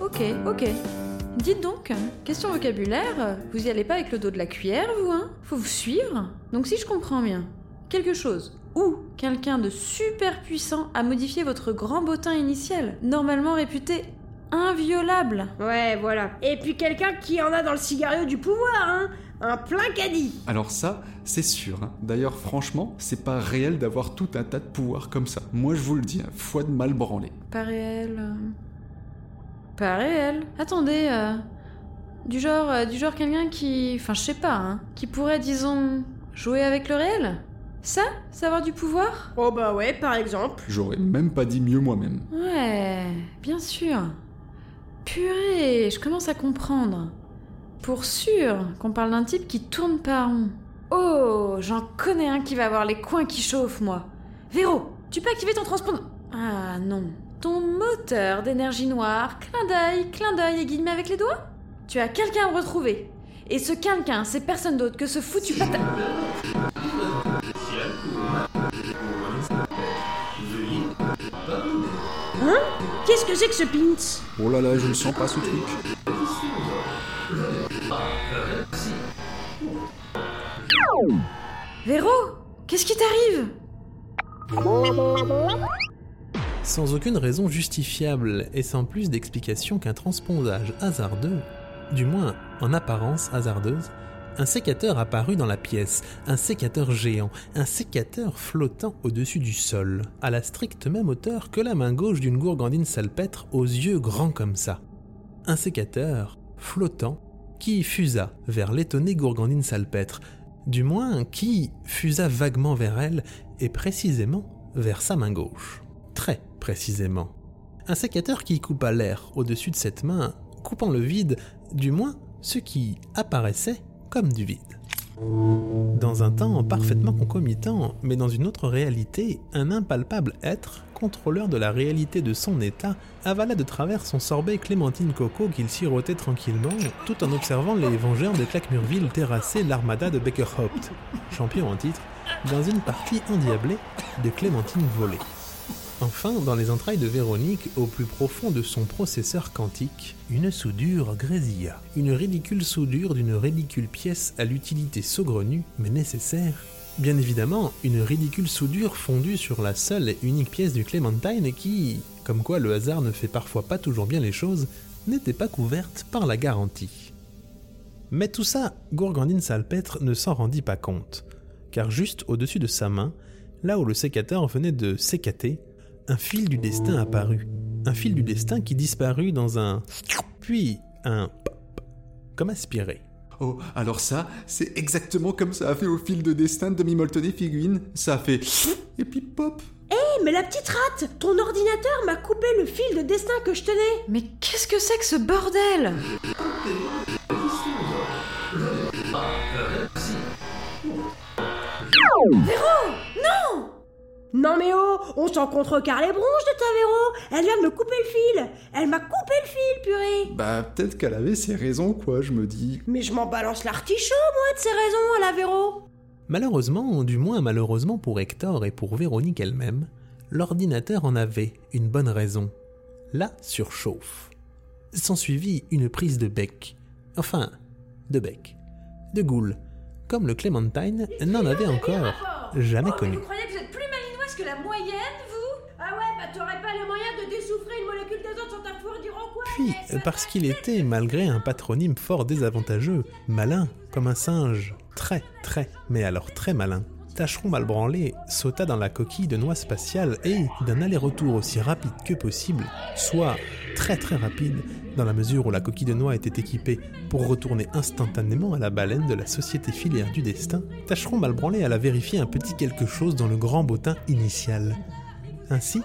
Ok, ok. Dites donc, question vocabulaire, vous y allez pas avec le dos de la cuillère, vous, hein? Faut vous suivre. Donc si je comprends bien, quelque chose ou quelqu'un de super puissant a modifié votre grand bottin initial, normalement réputé inviolable. Ouais, voilà. Et puis quelqu'un qui en a dans le cigario du pouvoir, hein? Un plein caddie Alors ça, c'est sûr. hein. D'ailleurs, franchement, c'est pas réel d'avoir tout un tas de pouvoirs comme ça. Moi, je vous le dis, hein, foi de mal branlé. Pas réel. euh, Pas réel. Attendez, euh, du genre, euh, du genre quelqu'un qui, enfin, je sais pas, hein, qui pourrait, disons, jouer avec le réel? Ça, savoir du pouvoir? Oh bah ouais, par exemple. J'aurais même pas dit mieux moi-même. Ouais, bien sûr. Purée, je commence à comprendre. Pour sûr qu'on parle d'un type qui tourne pas rond. Oh, j'en connais un qui va avoir les coins qui chauffent, moi. Véro, tu peux activer ton transpondeur? Ah non. Ton moteur d'énergie noire, clin d'œil, clin d'œil et guillemets avec les doigts Tu as quelqu'un à me retrouver. Et ce quelqu'un, c'est personne d'autre que ce foutu patin. Hein? Qu'est-ce que c'est que ce pint? Oh là là, je le sens pas ce truc. Véro, qu'est-ce qui t'arrive? Sans aucune raison justifiable et sans plus d'explication qu'un transpondage hasardeux, du moins en apparence hasardeuse, un sécateur apparut dans la pièce, un sécateur géant, un sécateur flottant au-dessus du sol, à la stricte même hauteur que la main gauche d'une gourgandine salpêtre aux yeux grands comme ça. Un sécateur flottant qui fusa vers l'étonnée gourgandine salpêtre, du moins qui fusa vaguement vers elle et précisément vers sa main gauche. Très précisément. Un sécateur qui coupa l'air au-dessus de cette main coupant le vide, du moins ce qui apparaissait comme du vide. Dans un temps parfaitement concomitant, mais dans une autre réalité, un impalpable être, contrôleur de la réalité de son état, avala de travers son sorbet Clémentine Coco qu'il sirotait tranquillement, tout en observant les vengeurs de Claquemurville terrasser l'armada de Beckerhaupt, champion en titre, dans une partie endiablée de Clémentine volée. Enfin, dans les entrailles de Véronique, au plus profond de son processeur quantique, une soudure grésilla. Une ridicule soudure d'une ridicule pièce à l'utilité saugrenue, mais nécessaire. Bien évidemment, une ridicule soudure fondue sur la seule et unique pièce du Clémentine qui, comme quoi le hasard ne fait parfois pas toujours bien les choses, n'était pas couverte par la garantie. Mais tout ça, Gourgandine Salpêtre ne s'en rendit pas compte, car juste au-dessus de sa main, là où le sécateur venait de sécater, un fil du destin apparut. Un fil du destin qui disparut dans un... Puis un... Comme aspiré. Oh, alors ça, c'est exactement comme ça a fait au fil de destin de demi-moltonné figurine. Ça a fait... Et puis pop Hé, mais la petite rate Ton ordinateur m'a coupé le fil de destin que je tenais Mais qu'est-ce que c'est que ce bordel? Véro Non mais oh On s'en contrecarre les bronches de ta Véro Elle vient de me couper le fil Elle m'a coupé le fil, purée Bah, peut-être qu'elle avait ses raisons, quoi, je me dis. Mais je m'en balance l'artichaut, moi, de ces raisons, à la Véro Malheureusement, du moins malheureusement pour Hector et pour Véronique elle-même, l'ordinateur en avait une bonne raison. La surchauffe. S'ensuivit une prise de bec. Enfin, de bec. De goule. Comme le Clémentine n'en avait encore jamais connu. Que la moyenne, vous Ah ouais, bah t'aurais pas les moyens de dessouffrer une molécule d'azote sur ta fourrure en quoi Puis, parce qu'il était, malgré un patronyme fort désavantageux, malin, comme un singe, très, très, mais alors très malin, Tâcheron mal branlé sauta dans la coquille de noix spatiale et, d'un aller-retour aussi rapide que possible, soit très très rapide, dans la mesure où la coquille de noix était équipée pour retourner instantanément à la baleine de la société filière du destin, Tâcheron mal branlé alla vérifier un petit quelque chose dans le grand bottin initial. Ainsi,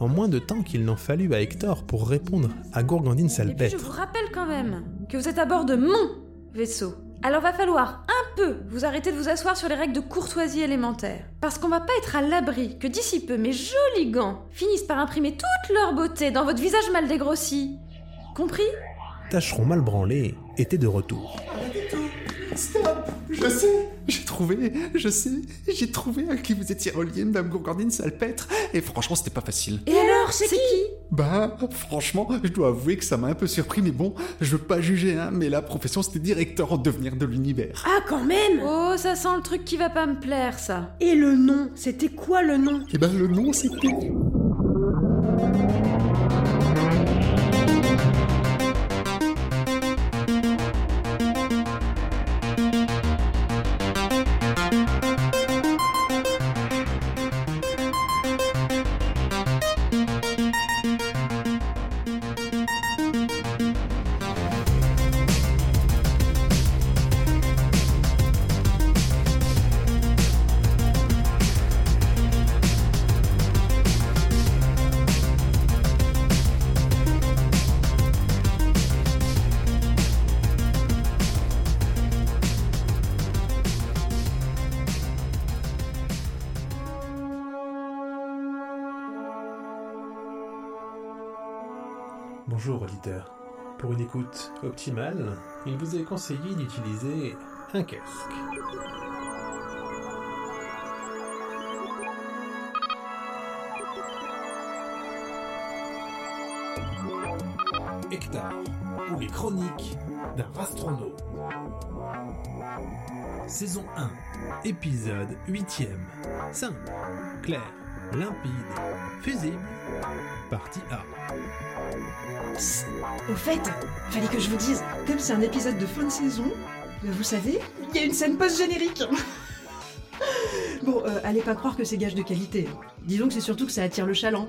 en moins de temps qu'il n'en fallut à Hector pour répondre à Gourgandine puis je Salpêtre. vous rappelle quand même que vous êtes à bord de mon vaisseau. Alors va falloir un peu vous arrêter de vous asseoir sur les règles de courtoisie élémentaire. Parce qu'on va pas être à l'abri que d'ici peu mes jolis gants finissent par imprimer toute leur beauté dans votre visage mal dégrossi. Compris? Tâcheron mal branlé était de retour. Stop Je sais J'ai trouvé, je sais, j'ai trouvé à qui vous étiez relié, Madame Gourgandine Salpêtre, et franchement, c'était pas facile. Et alors, c'est qui? Bah, franchement, je dois avouer que ça m'a un peu surpris, mais bon, je veux pas juger, hein, mais la profession, c'était directeur en devenir de l'univers. Ah, quand même Oh, ça sent le truc qui va pas me plaire, ça. Et le nom C'était quoi le nom? Et ben, le nom, c'était... Bonjour auditeur. Pour une écoute optimale, il vous est conseillé d'utiliser un casque. Hector, ou les chroniques d'un astronaute. Saison 1, épisode 8ème. Simple, clair, limpide, fusible. Partie A. Au fait, fallait que je vous dise, comme c'est un épisode de fin de saison, euh, vous savez, il y a une scène post-générique. bon, euh, allez pas croire que c'est gage de qualité. Disons que c'est surtout que ça attire le chaland.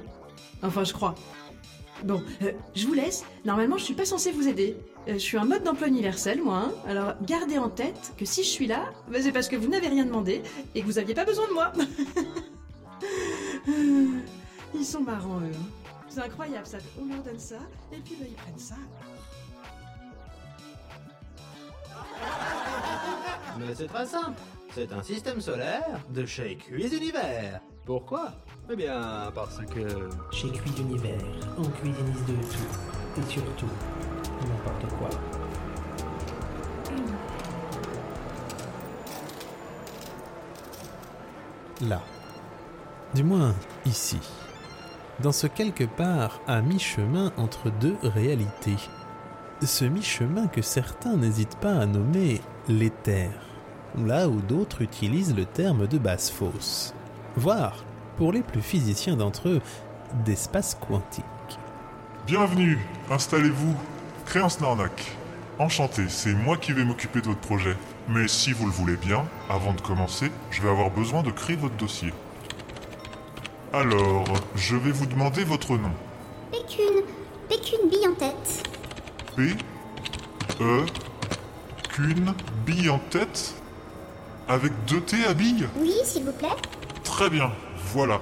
Enfin, je crois. Bon, euh, je vous laisse. Normalement, je suis pas censée vous aider. Je suis un mode d'emploi universel, moi. hein. Alors, gardez en tête que si je suis là, bah, c'est parce que vous n'avez rien demandé et que vous aviez pas besoin de moi. Ils sont marrants, eux. Hein. C'est incroyable, ça. On leur donne ça, et puis là, ils prennent ça. Mais c'est très simple. C'est un système solaire de chez Cuis Univers. Pourquoi? Eh bien, parce que... Chez Cuis Univers, on cuisinise de tout. Et surtout, n'importe quoi. Là. Du moins, ici. Dans ce quelque part à mi-chemin entre deux réalités. Ce mi-chemin que certains n'hésitent pas à nommer l'éther. Là où d'autres utilisent le terme de basse fosse. Voire, pour les plus physiciens d'entre eux, d'espace quantique. Bienvenue, installez-vous. Créance Narnac. Enchanté, c'est moi qui vais m'occuper de votre projet. Mais si vous le voulez bien, avant de commencer, je vais avoir besoin de créer votre dossier. Alors, je vais vous demander votre nom. Pécune. Pécune bille en tête. P. E. Qu'une bille en tête Avec deux T à bille Oui, s'il vous plaît. Très bien, voilà.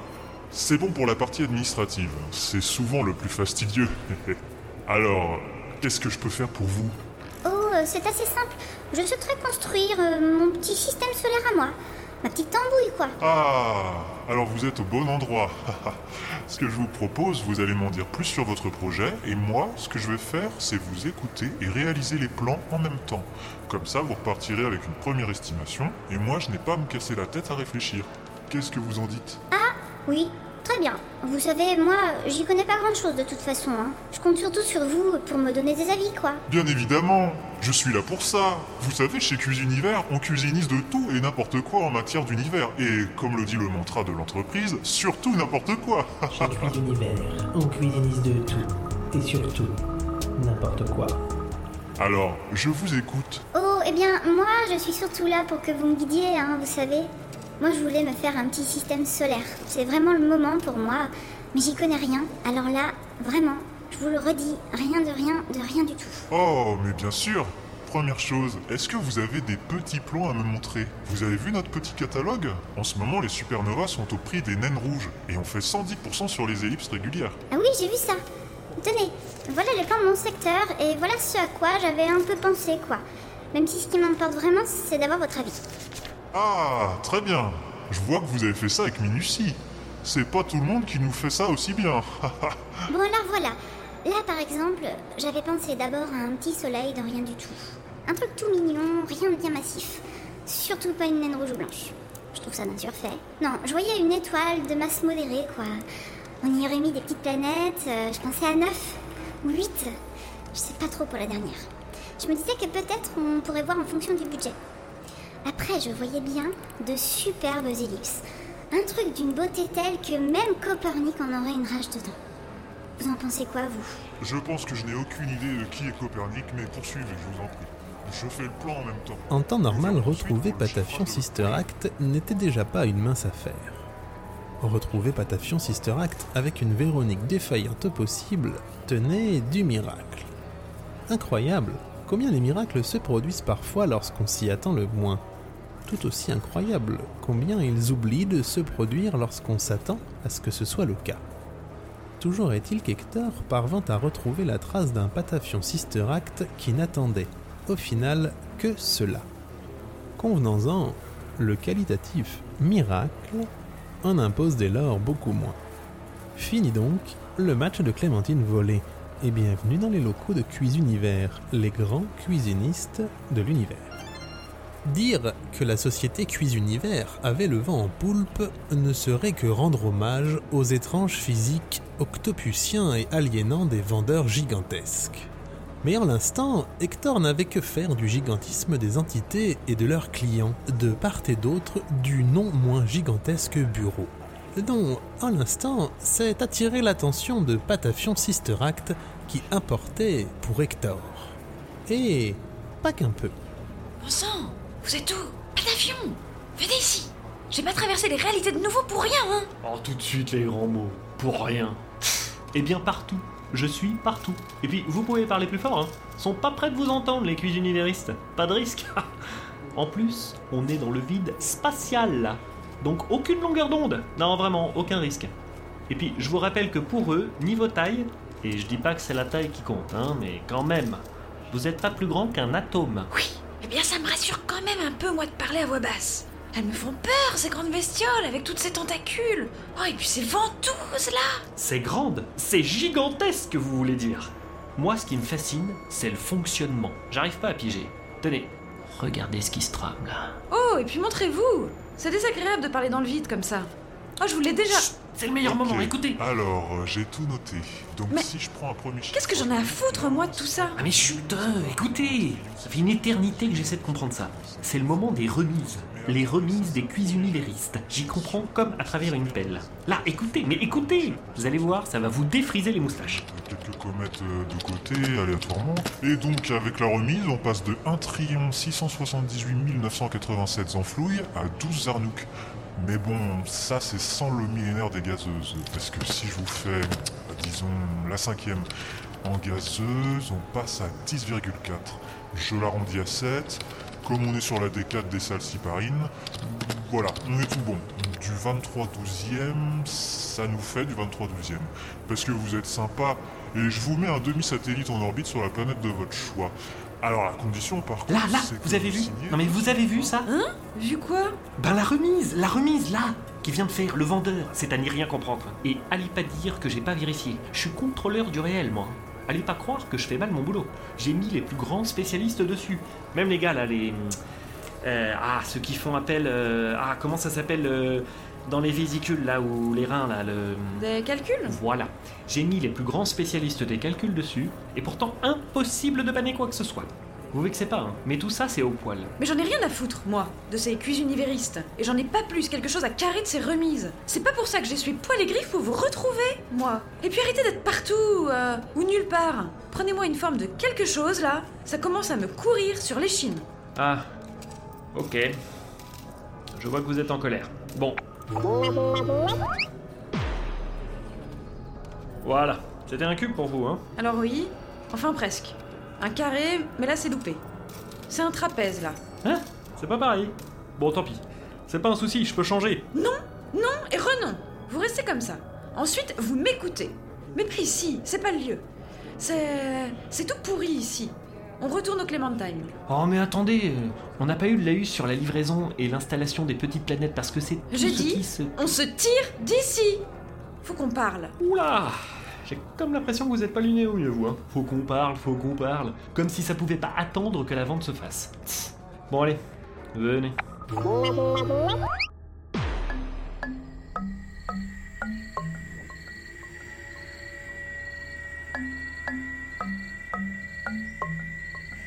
C'est bon pour la partie administrative. C'est souvent le plus fastidieux. Alors, qu'est-ce que je peux faire pour vous? Oh, euh, c'est assez simple. Je souhaiterais construire euh, mon petit système solaire à moi. Ma petite tambouille, quoi. Ah, alors vous êtes au bon endroit. ce que je vous propose, vous allez m'en dire plus sur votre projet, et moi, ce que je vais faire, c'est vous écouter et réaliser les plans en même temps. Comme ça, vous repartirez avec une première estimation, et moi, je n'ai pas à me casser la tête à réfléchir. Qu'est-ce que vous en dites? Ah, oui, très bien. Vous savez, moi, j'y connais pas grand-chose de toute façon. hein. Je compte surtout sur vous pour me donner des avis, quoi. Bien évidemment, je suis là pour ça. Vous savez, chez Cuisinivers, on cuisinise de tout et n'importe quoi en matière d'univers. Et comme le dit le mantra de l'entreprise, surtout n'importe quoi. Chez Cuisinivers, on cuisinise de tout. Et surtout, n'importe quoi. Alors, je vous écoute. Oh, eh bien, moi, je suis surtout là pour que vous me guidiez, hein, vous savez. Moi, je voulais me faire un petit système solaire. C'est vraiment le moment pour moi, mais j'y connais rien. Alors là, vraiment, je vous le redis, rien de rien, de rien du tout. Oh, mais bien sûr Première chose, est-ce que vous avez des petits plans à me montrer? Vous avez vu notre petit catalogue? En ce moment, les supernovas sont au prix des naines rouges, et on fait 110% sur les ellipses régulières. Ah oui, j'ai vu ça. Tenez, voilà le plan de mon secteur, et voilà ce à quoi j'avais un peu pensé, quoi. Même si ce qui m'importe vraiment, c'est d'avoir votre avis. Ah, très bien Je vois que vous avez fait ça avec minutie. C'est pas tout le monde qui nous fait ça aussi bien. Bon, alors voilà. Là, par exemple, j'avais pensé d'abord à un petit soleil dans rien du tout. Un truc tout mignon, rien de bien massif. Surtout pas une naine rouge ou blanche. Je trouve ça bien sûr fait. Non, je voyais une étoile de masse modérée, quoi. On y aurait mis des petites planètes, euh, je pensais à 9 ou 8. Je sais pas trop pour la dernière. Je me disais que peut-être on pourrait voir en fonction du budget. Après, je voyais bien de superbes ellipses. Un truc d'une beauté telle que même Copernic en aurait une rage dedans. Vous en pensez quoi, vous? Je pense que je n'ai aucune idée de qui est Copernic, mais poursuivez, je vous en prie. Je fais le plan en même temps. En temps normal, retrouver Patafion Sister Act n'était déjà pas une mince affaire. Retrouver Patafion Sister Act avec une Véronique défaillante possible tenait du miracle. Incroyable, combien les miracles se produisent parfois lorsqu'on s'y attend le moins. Tout aussi incroyable, combien ils oublient de se produire lorsqu'on s'attend à ce que ce soit le cas. Toujours est-il qu'Hector parvint à retrouver la trace d'un Patafion Sister Act qui n'attendait, au final, que cela. Convenons-en, le qualitatif miracle en impose dès lors beaucoup moins. Fini donc le match de Clémentine volée, et bienvenue dans les locaux de Cuisunivers, les grands cuisinistes de l'univers. Dire que la société Cuisunivers avait le vent en poulpe ne serait que rendre hommage aux étranges physiques octopusiens et aliénants des vendeurs gigantesques. Mais en l'instant, Hector n'avait que faire du gigantisme des entités et de leurs clients, de part et d'autre du non moins gigantesque bureau. Dont, en l'instant, c'est attirer l'attention de Patafion Sister Act qui importait pour Hector. Et pas qu'un peu. Vous êtes où? Patafion Venez ici J'ai pas traversé les réalités de nouveau pour rien, hein Oh, tout de suite les grands mots. Pour rien. Eh bien, partout. Je suis partout. Et puis, vous pouvez parler plus fort, hein. Sont pas prêts de vous entendre, les cuisinivéristes. Pas de risque. en plus, on est dans le vide spatial. Donc, aucune longueur d'onde. Non, vraiment, aucun risque. Et puis, je vous rappelle que pour eux, niveau taille, et je dis pas que c'est la taille qui compte, hein, mais quand même, vous êtes pas plus grand qu'un atome. Oui, bien ça me rassure quand même un peu, moi, de parler à voix basse. Elles me font peur, ces grandes bestioles, avec toutes ces tentacules. Oh, et puis ces ventouses, là C'est grande, c'est gigantesque, vous voulez dire. Moi, ce qui me fascine, c'est le fonctionnement. J'arrive pas à piger. Tenez, regardez ce qui se trame là. Oh, et puis montrez-vous C'est désagréable de parler dans le vide comme ça. Oh, je vous l'ai déjà... C'est le meilleur moment, écoutez Alors, euh, j'ai tout noté. Donc Mais- si je prends un premier chiffre... Qu'est-ce que j'en ai à foutre, moi, de tout ça? Ah mais chut, euh, écoutez Ça fait une éternité que j'essaie de comprendre ça. C'est le moment des remises. Les remises des cuisinivéristes. J'y comprends comme à travers une pelle. Là, écoutez, mais écoutez Vous allez voir, ça va vous défriser les moustaches. Quelques comètes euh, de côté, aléatoirement. Et donc, avec la remise, on passe de 1 678 987 enflouilles à 12 Zarnouk. Mais bon, ça c'est sans le millénaire des gazeuses. Parce que si je vous fais, disons, la cinquième en gazeuse, on passe à 10,4. Je l'arrondis à 7. Comme on est sur la D4 des salles cyparines, voilà, on est tout bon. Du 23 12e, ça nous fait du 23 12e. Parce que vous êtes sympa, et je vous mets un demi-satellite en orbite sur la planète de votre choix. Alors la condition par contre, Là, là, c'est que vous avez vu signez- Non mais vous avez vu ça Hein Vu quoi Ben la remise, la remise là qui vient de faire le vendeur, c'est à n'y rien comprendre. Et allez pas dire que j'ai pas vérifié. Je suis contrôleur du réel, moi. Allez pas croire que je fais mal mon boulot. J'ai mis les plus grands spécialistes dessus. Même les gars là, les. euh, ah, ceux qui font appel. euh, ah, comment ça s'appelle euh, Dans les vésicules là, ou les reins là, le. Des calculs Voilà. J'ai mis les plus grands spécialistes des calculs dessus, et pourtant impossible de banner quoi que ce soit. Vous vexez pas, hein, mais tout ça c'est au poil. Mais j'en ai rien à foutre, moi, de ces cuisinivéristes. Et j'en ai pas plus quelque chose à carrer de ces remises. C'est pas pour ça que j'essuie poil et griffes pour vous retrouver, moi. Et puis arrêtez d'être partout, euh, ou nulle part. Prenez-moi une forme de quelque chose, là. Ça commence à me courir sur l'échine. Ah, ok. Je vois que vous êtes en colère. Bon. Voilà, c'était un cube pour vous, hein Alors oui, enfin presque. Un carré, mais là c'est loupé. C'est un trapèze, là. Hein? C'est pas pareil. Bon, tant pis. C'est pas un souci, je peux changer. Non, non et renon. Vous restez comme ça. Ensuite, vous m'écoutez. Mais pas ici, c'est pas le lieu. C'est. C'est tout pourri ici. On retourne au Clémentine. Oh, mais attendez, euh, on n'a pas eu de laïus sur la livraison et l'installation des petites planètes parce que c'est tout ce qui se. on se tire d'ici. Faut qu'on parle. Oula J'ai comme l'impression que vous êtes pas luné au mieux, vous. Hein. Faut qu'on parle, faut qu'on parle. Comme si ça pouvait pas attendre que la vente se fasse. Bon, allez, venez.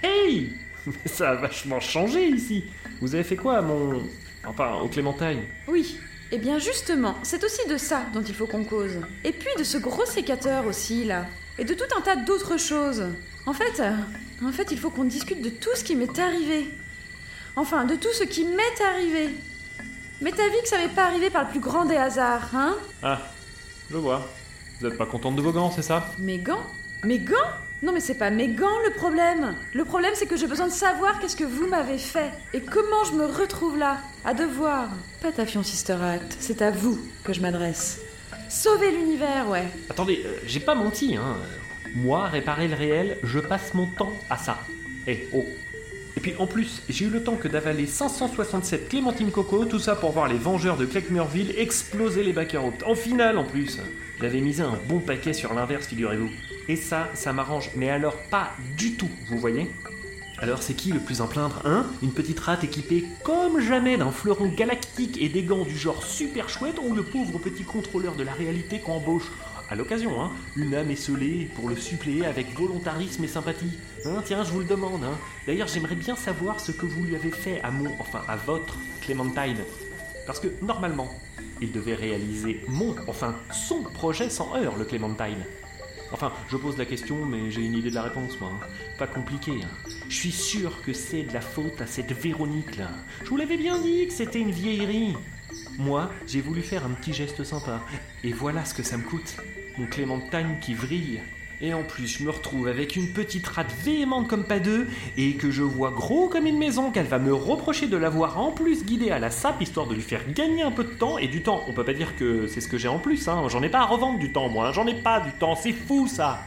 Hey Mais ça a vachement changé ici. Vous avez fait quoi à mon. Enfin, au Clémentine? Oui. Eh bien justement, c'est aussi de ça dont il faut qu'on cause. Et puis de ce gros sécateur aussi, là. Et de tout un tas d'autres choses. En fait, en fait, il faut qu'on discute de tout ce qui m'est arrivé. Enfin, de tout ce qui m'est arrivé. Mais t'as vu que ça m'est pas arrivé par le plus grand des hasards, hein? Ah, je vois. Vous êtes pas contente de vos gants, c'est ça? Mes gants? Mes gants? Non mais c'est pas mes gants le problème Le problème c'est que j'ai besoin de savoir qu'est-ce que vous m'avez fait et comment je me retrouve là, à devoir. Pas ta fion Sister Act, c'est à vous que je m'adresse. Sauver l'univers, ouais. Attendez, euh, j'ai pas menti, hein. Moi, réparer le réel, je passe mon temps à ça. Eh, oh. Et puis en plus, j'ai eu le temps que d'avaler 567 Clémentine Coco, tout ça pour voir les Vengeurs de Kleckmurville exploser les Baccarat. En finale en plus. J'avais misé un bon paquet sur l'inverse, figurez-vous. Et ça, ça m'arrange, mais alors pas du tout, vous voyez? Alors c'est qui le plus en plaindre, hein? Une petite rate équipée comme jamais d'un fleuron galactique et des gants du genre super chouette ou le pauvre petit contrôleur de la réalité qu'embauche à l'occasion, hein, une âme esselée pour le suppléer avec volontarisme et sympathie. Hein, tiens, je vous le demande. Hein. D'ailleurs, j'aimerais bien savoir ce que vous lui avez fait à mon, enfin à votre Clémentine. Parce que normalement, il devait réaliser mon, enfin son projet sans heure, le Clémentine. Enfin, je pose la question, mais j'ai une idée de la réponse, moi. hein. Pas compliqué. hein. Je suis sûr que c'est de la faute à cette Véronique, là. Je vous l'avais bien dit que c'était une vieillerie. Moi, j'ai voulu faire un petit geste sympa. Et voilà ce que ça me coûte. Mon Clémentine qui vrille. Et en plus, je me retrouve avec une petite rate véhémente comme pas deux, et que je vois gros comme une maison, qu'elle va me reprocher de l'avoir en plus guidé à la sape, histoire de lui faire gagner un peu de temps, et du temps. On peut pas dire que c'est ce que j'ai en plus, hein. J'en ai pas à revendre du temps, moi. hein. J'en ai pas du temps. C'est fou, ça.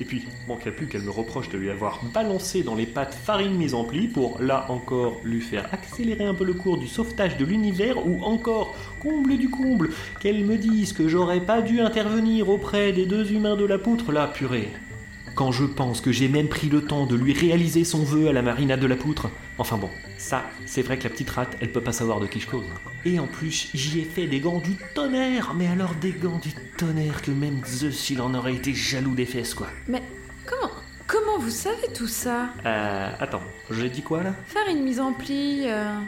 Et puis, manquerait plus qu'elle me reproche de lui avoir balancé dans les pattes farine mise en pli pour, là encore, lui faire accélérer un peu le cours du sauvetage de l'univers, ou encore, comble du comble, qu'elle me dise que j'aurais pas dû intervenir auprès des deux humains de la poutre, là, purée. Quand je pense que j'ai même pris le temps de lui réaliser son vœu à la marina de la poutre. Enfin bon, ça, c'est vrai que la petite rate, elle peut pas savoir de qui je cause. Et en plus, j'y ai fait des gants du tonnerre, mais alors des gants du tonnerre que même Zeus, il en aurait été jaloux des fesses, quoi. Mais comment Comment vous savez tout ça? Euh, attends, j'ai dit quoi là? Faire une mise en pli, euh,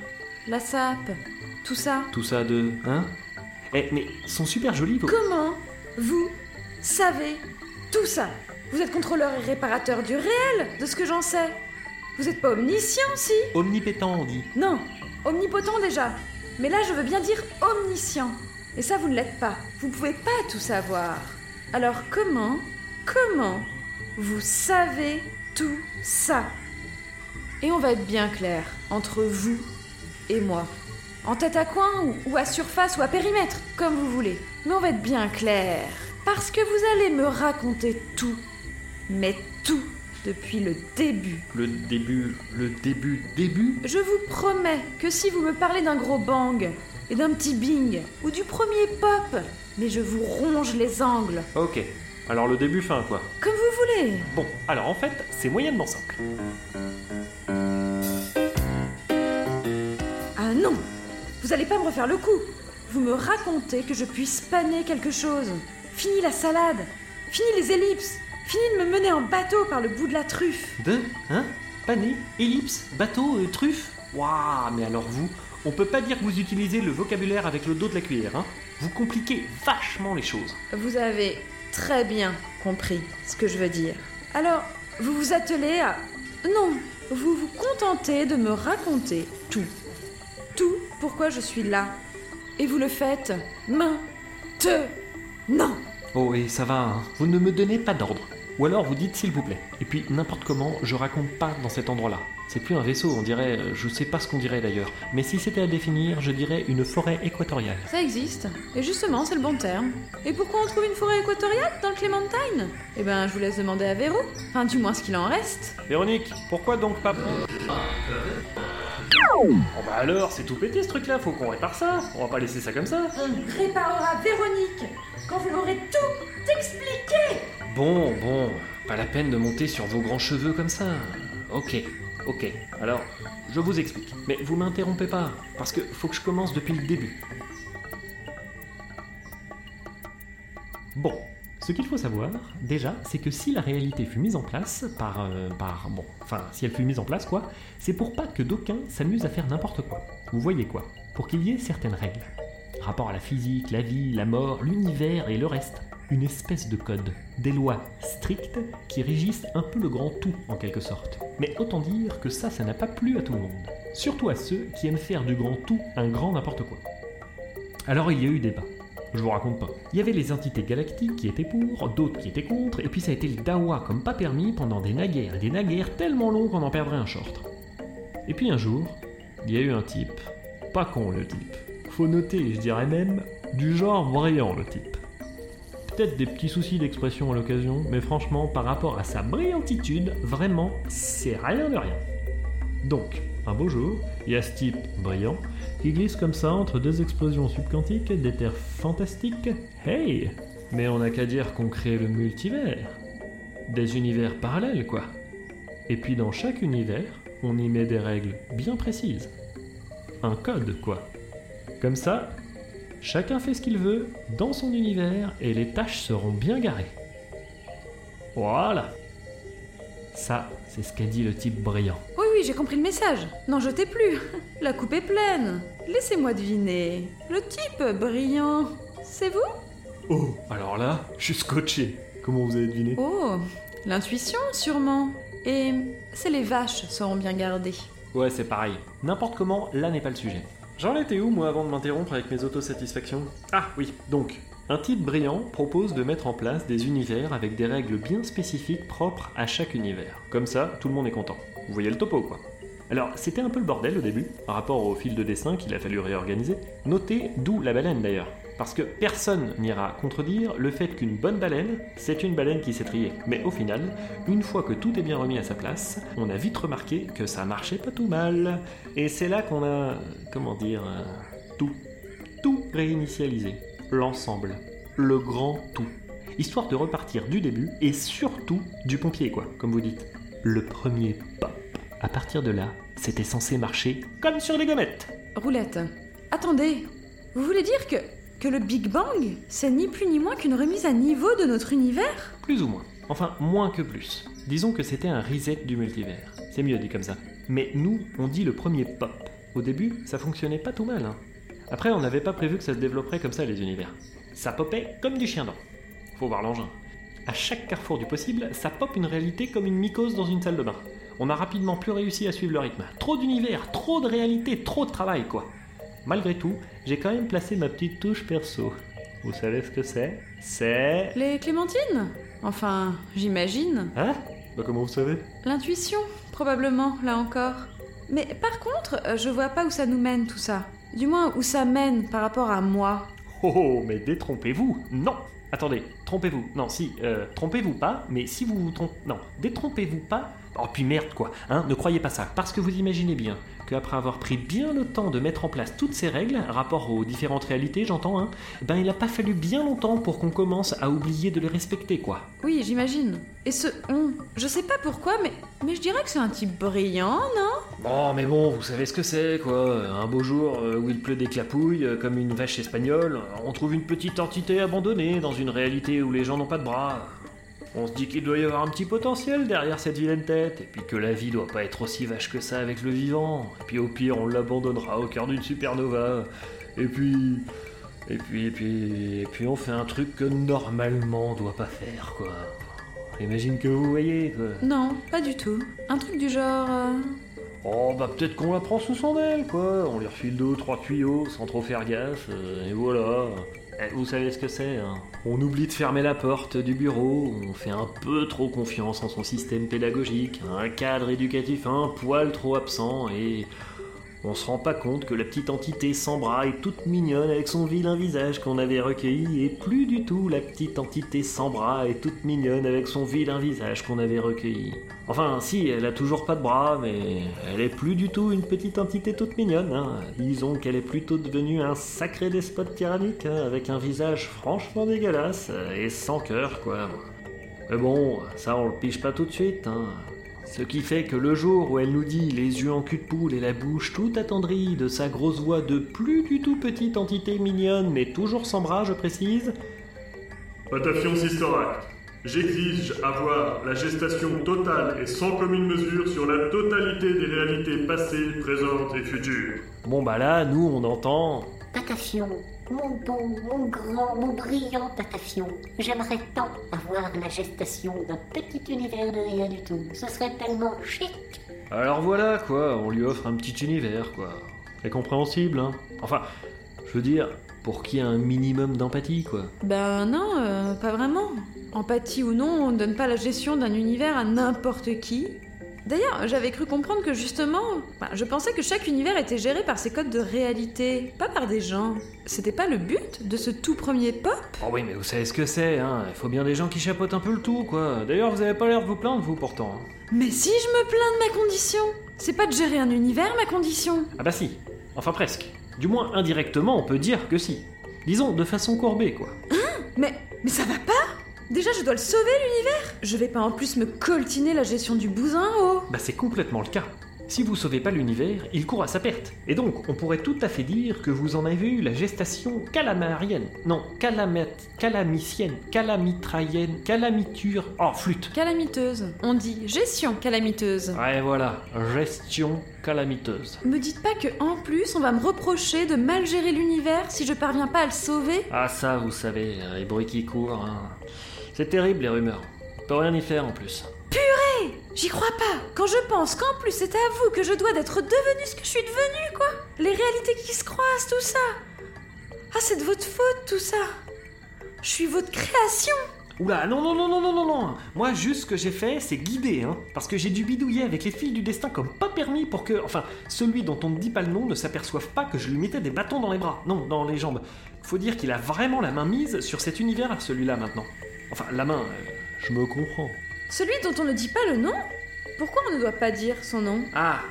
la sape, tout ça. Tout ça de. Hein? Eh, mais sont super jolis vos. Comment vous savez tout ça? Vous êtes contrôleur et réparateur du réel, de ce que j'en sais. Vous êtes pas omniscient, si Omnipétant, on dit. Non, omnipotent déjà. Mais là, je veux bien dire omniscient. Et ça, vous ne l'êtes pas. Vous pouvez pas tout savoir. Alors comment, comment vous savez tout ça? Et on va être bien clair entre vous et moi. En tête à coin ou, ou à surface ou à périmètre, comme vous voulez. Mais on va être bien clair. Parce que vous allez me raconter tout. Mais tout depuis le début. Le début. Le début. Début Je vous promets que si vous me parlez d'un gros bang et d'un petit bing ou du premier pop, mais je vous ronge les angles. Ok. Alors le début fin quoi. Comme vous voulez. Bon, alors en fait, c'est moyennement simple. Ah non Vous allez pas me refaire le coup Vous me racontez que je puisse paner quelque chose. Fini la salade Fini les ellipses Fini de me mener en bateau par le bout de la truffe De Hein? Pané Ellipse Bateau euh, Truffe? Waouh, mais alors vous, on peut pas dire que vous utilisez le vocabulaire avec le dos de la cuillère, hein? Vous compliquez vachement les choses. Vous avez très bien compris ce que je veux dire. Alors, vous vous attelez à... Non, vous vous contentez de me raconter tout. Tout pourquoi je suis là. Et vous le faites maintenant. Oh, et ça va, hein Vous ne me donnez pas d'ordre. Ou alors vous dites s'il vous plaît. Et puis n'importe comment, je raconte pas dans cet endroit-là. C'est plus un vaisseau, on dirait, euh, je sais pas ce qu'on dirait d'ailleurs. Mais si c'était à définir, je dirais une forêt équatoriale. Ça existe. Et justement, c'est le bon terme. Et pourquoi on trouve une forêt équatoriale dans le Clémentine? Eh ben, je vous laisse demander à Véro. Enfin, du moins ce qu'il en reste. Véronique, pourquoi donc pas Bon bah alors, c'est tout pété ce truc-là, faut qu'on répare ça. On va pas laisser ça comme ça. On réparera Véronique quand vous m'aurez tout expliqué Bon, bon, pas la peine de monter sur vos grands cheveux comme ça. Ok, ok. Alors, je vous explique. Mais vous m'interrompez pas, parce que faut que je commence depuis le début. Bon, ce qu'il faut savoir, déjà, c'est que si la réalité fut mise en place par, euh, par, bon, enfin, si elle fut mise en place, quoi, c'est pour pas que d'aucuns s'amusent à faire n'importe quoi. Vous voyez quoi Pour qu'il y ait certaines règles. Rapport à la physique, la vie, la mort, l'univers et le reste. Une espèce de code, des lois strictes qui régissent un peu le grand tout en quelque sorte. Mais autant dire que ça, ça n'a pas plu à tout le monde. Surtout à ceux qui aiment faire du grand tout un grand n'importe quoi. Alors il y a eu débat. Je vous raconte pas. Il y avait les entités galactiques qui étaient pour, d'autres qui étaient contre, et puis ça a été le dawa comme pas permis pendant des naguères des naguères tellement longs qu'on en perdrait un short. Et puis un jour, il y a eu un type. Pas con le type. Faut noter, je dirais même, du genre brillant le type. Peut-être des petits soucis d'expression à l'occasion, mais franchement, par rapport à sa brillantitude, vraiment, c'est rien de rien. Donc, un beau jour, il y a ce type brillant qui glisse comme ça entre deux explosions subquantiques, des terres fantastiques. Hey Mais on n'a qu'à dire qu'on crée le multivers. Des univers parallèles, quoi. Et puis dans chaque univers, on y met des règles bien précises. Un code, quoi. Comme ça, chacun fait ce qu'il veut dans son univers et les tâches seront bien garées. Voilà. Ça, c'est ce qu'a dit le type brillant. Oui, oui, j'ai compris le message. N'en jetez plus. La coupe est pleine. Laissez-moi deviner. Le type brillant, c'est vous? Oh, alors là, je suis scotché. Comment vous avez deviné? Oh, l'intuition, sûrement. Et c'est les vaches seront bien gardées. Ouais, c'est pareil. N'importe comment, là n'est pas le sujet. J'en étais où, moi, avant de m'interrompre avec mes autosatisfactions? Ah, oui, donc, un type brillant propose de mettre en place des univers avec des règles bien spécifiques propres à chaque univers. Comme ça, tout le monde est content. Vous voyez le topo, quoi. Alors, c'était un peu le bordel au début, par rapport au fil de dessin qu'il a fallu réorganiser. Notez d'où la baleine d'ailleurs. Parce que personne n'ira contredire le fait qu'une bonne baleine, c'est une baleine qui s'est triée. Mais au final, une fois que tout est bien remis à sa place, on a vite remarqué que ça marchait pas tout mal. Et c'est là qu'on a, comment dire, euh, tout, tout réinitialisé. L'ensemble. Le grand tout. Histoire de repartir du début et surtout du pompier, quoi, comme vous dites. Le premier pop. À partir de là, c'était censé marcher comme sur des gommettes. Roulette, attendez. Vous voulez dire que, que le Big Bang, c'est ni plus ni moins qu'une remise à niveau de notre univers Plus ou moins. Enfin, moins que plus. Disons que c'était un reset du multivers. C'est mieux dit comme ça. Mais nous, on dit le premier pop. Au début, ça fonctionnait pas tout mal. Hein. Après, on n'avait pas prévu que ça se développerait comme ça, les univers. Ça popait comme du chien dent. Faut voir l'engin. À chaque carrefour du possible, ça pop une réalité comme une mycose dans une salle de bain. On a rapidement plus réussi à suivre le rythme. Trop d'univers, trop de réalité, trop de travail, quoi. Malgré tout, j'ai quand même placé ma petite touche perso. Vous savez ce que c'est? C'est... Les clémentines? Enfin, j'imagine. Hein? Bah comment vous savez? L'intuition, probablement, là encore. Mais par contre, euh, je vois pas où ça nous mène tout ça. Du moins, où ça mène par rapport à moi. Oh, oh mais détrompez-vous Non Attendez, trompez-vous. Non, si, euh, trompez-vous pas, mais si vous vous trompez... Non, détrompez-vous pas. Oh, puis merde, quoi. Hein, ne croyez pas ça. Parce que vous imaginez bien qu'après avoir pris bien le temps de mettre en place toutes ces règles, rapport aux différentes réalités, j'entends, hein, ben il n'a pas fallu bien longtemps pour qu'on commence à oublier de les respecter, quoi. Oui, j'imagine. Et ce on, je sais pas pourquoi, mais, mais je dirais que c'est un type brillant, non? Bon, mais bon, vous savez ce que c'est, quoi. Un beau jour euh, où il pleut des clapouilles, euh, comme une vache espagnole, on trouve une petite entité abandonnée dans une réalité où les gens n'ont pas de bras. On se dit qu'il doit y avoir un petit potentiel derrière cette vilaine tête, et puis que la vie doit pas être aussi vache que ça avec le vivant, et puis au pire on l'abandonnera au cœur d'une supernova, et puis. Et puis, et puis, et puis on fait un truc que normalement on doit pas faire, quoi. J'imagine que vous voyez, quoi. Non, pas du tout. Un truc du genre. euh, Oh, bah peut-être qu'on la prend sous son aile, quoi. On lui refile deux, trois tuyaux sans trop faire gaffe, euh, et voilà. Eh, Vous savez ce que c'est, hein. On oublie de fermer la porte du bureau, on fait un peu trop confiance en son système pédagogique, un cadre éducatif un poil trop absent, et on se rend pas compte que la petite entité sans bras est toute mignonne avec son vilain visage qu'on avait recueilli, et plus du tout la petite entité sans bras est toute mignonne avec son vilain visage qu'on avait recueilli. Enfin, si, elle a toujours pas de bras, mais elle est plus du tout une petite entité toute mignonne. Hein. Disons qu'elle est plutôt devenue un sacré despote tyrannique, hein, avec un visage franchement dégueulasse et sans cœur, quoi. Mais bon, ça on le piche pas tout de suite. Hein. Ce qui fait que le jour où elle nous dit les yeux en cul de poule et la bouche tout attendrie de sa grosse voix de plus du tout petite entité mignonne, mais toujours sans bras, je précise, Pataffion Sistoract. J'exige avoir la gestation totale et sans commune mesure sur la totalité des réalités passées, présentes et futures. Bon bah là, nous on entend. Pataffion, mon beau, mon grand, mon brillant Pataffion, j'aimerais tant avoir la gestation d'un petit univers de rien du tout. Ce serait tellement chic. Alors voilà quoi, on lui offre un petit univers quoi. C'est compréhensible, hein. Enfin, je veux dire, pour qu'il y ait un minimum d'empathie quoi. Ben non, euh, pas vraiment. Empathie ou non, on ne donne pas la gestion d'un univers à n'importe qui. D'ailleurs, j'avais cru comprendre que justement, ben, je pensais que chaque univers était géré par ses codes de réalité, pas par des gens. C'était pas le but de ce tout premier pop? Oh oui, mais vous savez ce que c'est, hein. Il faut bien des gens qui chapeautent un peu le tout quoi. D'ailleurs, vous avez pas l'air de vous plaindre vous pourtant. hein. Mais si je me plains de ma condition C'est pas de gérer un univers, ma condition Ah bah si, enfin presque. Du moins indirectement, on peut dire que si. Disons de façon courbée quoi. Mais, mais ça va pas? Déjà, je dois le sauver, l'univers Je vais pas en plus me coltiner la gestion du bousin, oh Bah c'est complètement le cas. Si vous sauvez pas l'univers, il court à sa perte. Et donc, on pourrait tout à fait dire que vous en avez eu la gestation calamarienne. Non, calamet, calamicienne, calamitraïenne, calamiture. Oh, flûte Calamiteuse. On dit gestion calamiteuse. Ouais, voilà, gestion calamiteuse. Me dites pas que en plus on va me reprocher de mal gérer l'univers si je parviens pas à le sauver Ah ça, vous savez, les bruits qui courent. hein. C'est terrible les rumeurs. On peut rien y faire en plus. Purée J'y crois pas Quand je pense qu'en plus c'est à vous que je dois d'être devenue ce que je suis devenue, quoi Les réalités qui se croisent, tout ça Ah, c'est de votre faute, tout ça Je suis votre création Oula, non, non, non, non, non, non, non. Moi, juste ce que j'ai fait, c'est guider, hein. Parce que j'ai dû bidouiller avec les fils du destin comme pas permis pour que, enfin, celui dont on ne dit pas le nom ne s'aperçoive pas que je lui mettais des bâtons dans les bras. Non, dans les jambes. Faut dire qu'il a vraiment la main mise sur cet univers, celui-là, maintenant. Enfin, la main, euh, je me comprends. Celui dont on ne dit pas le nom Pourquoi on ne doit pas dire son nom? Ah,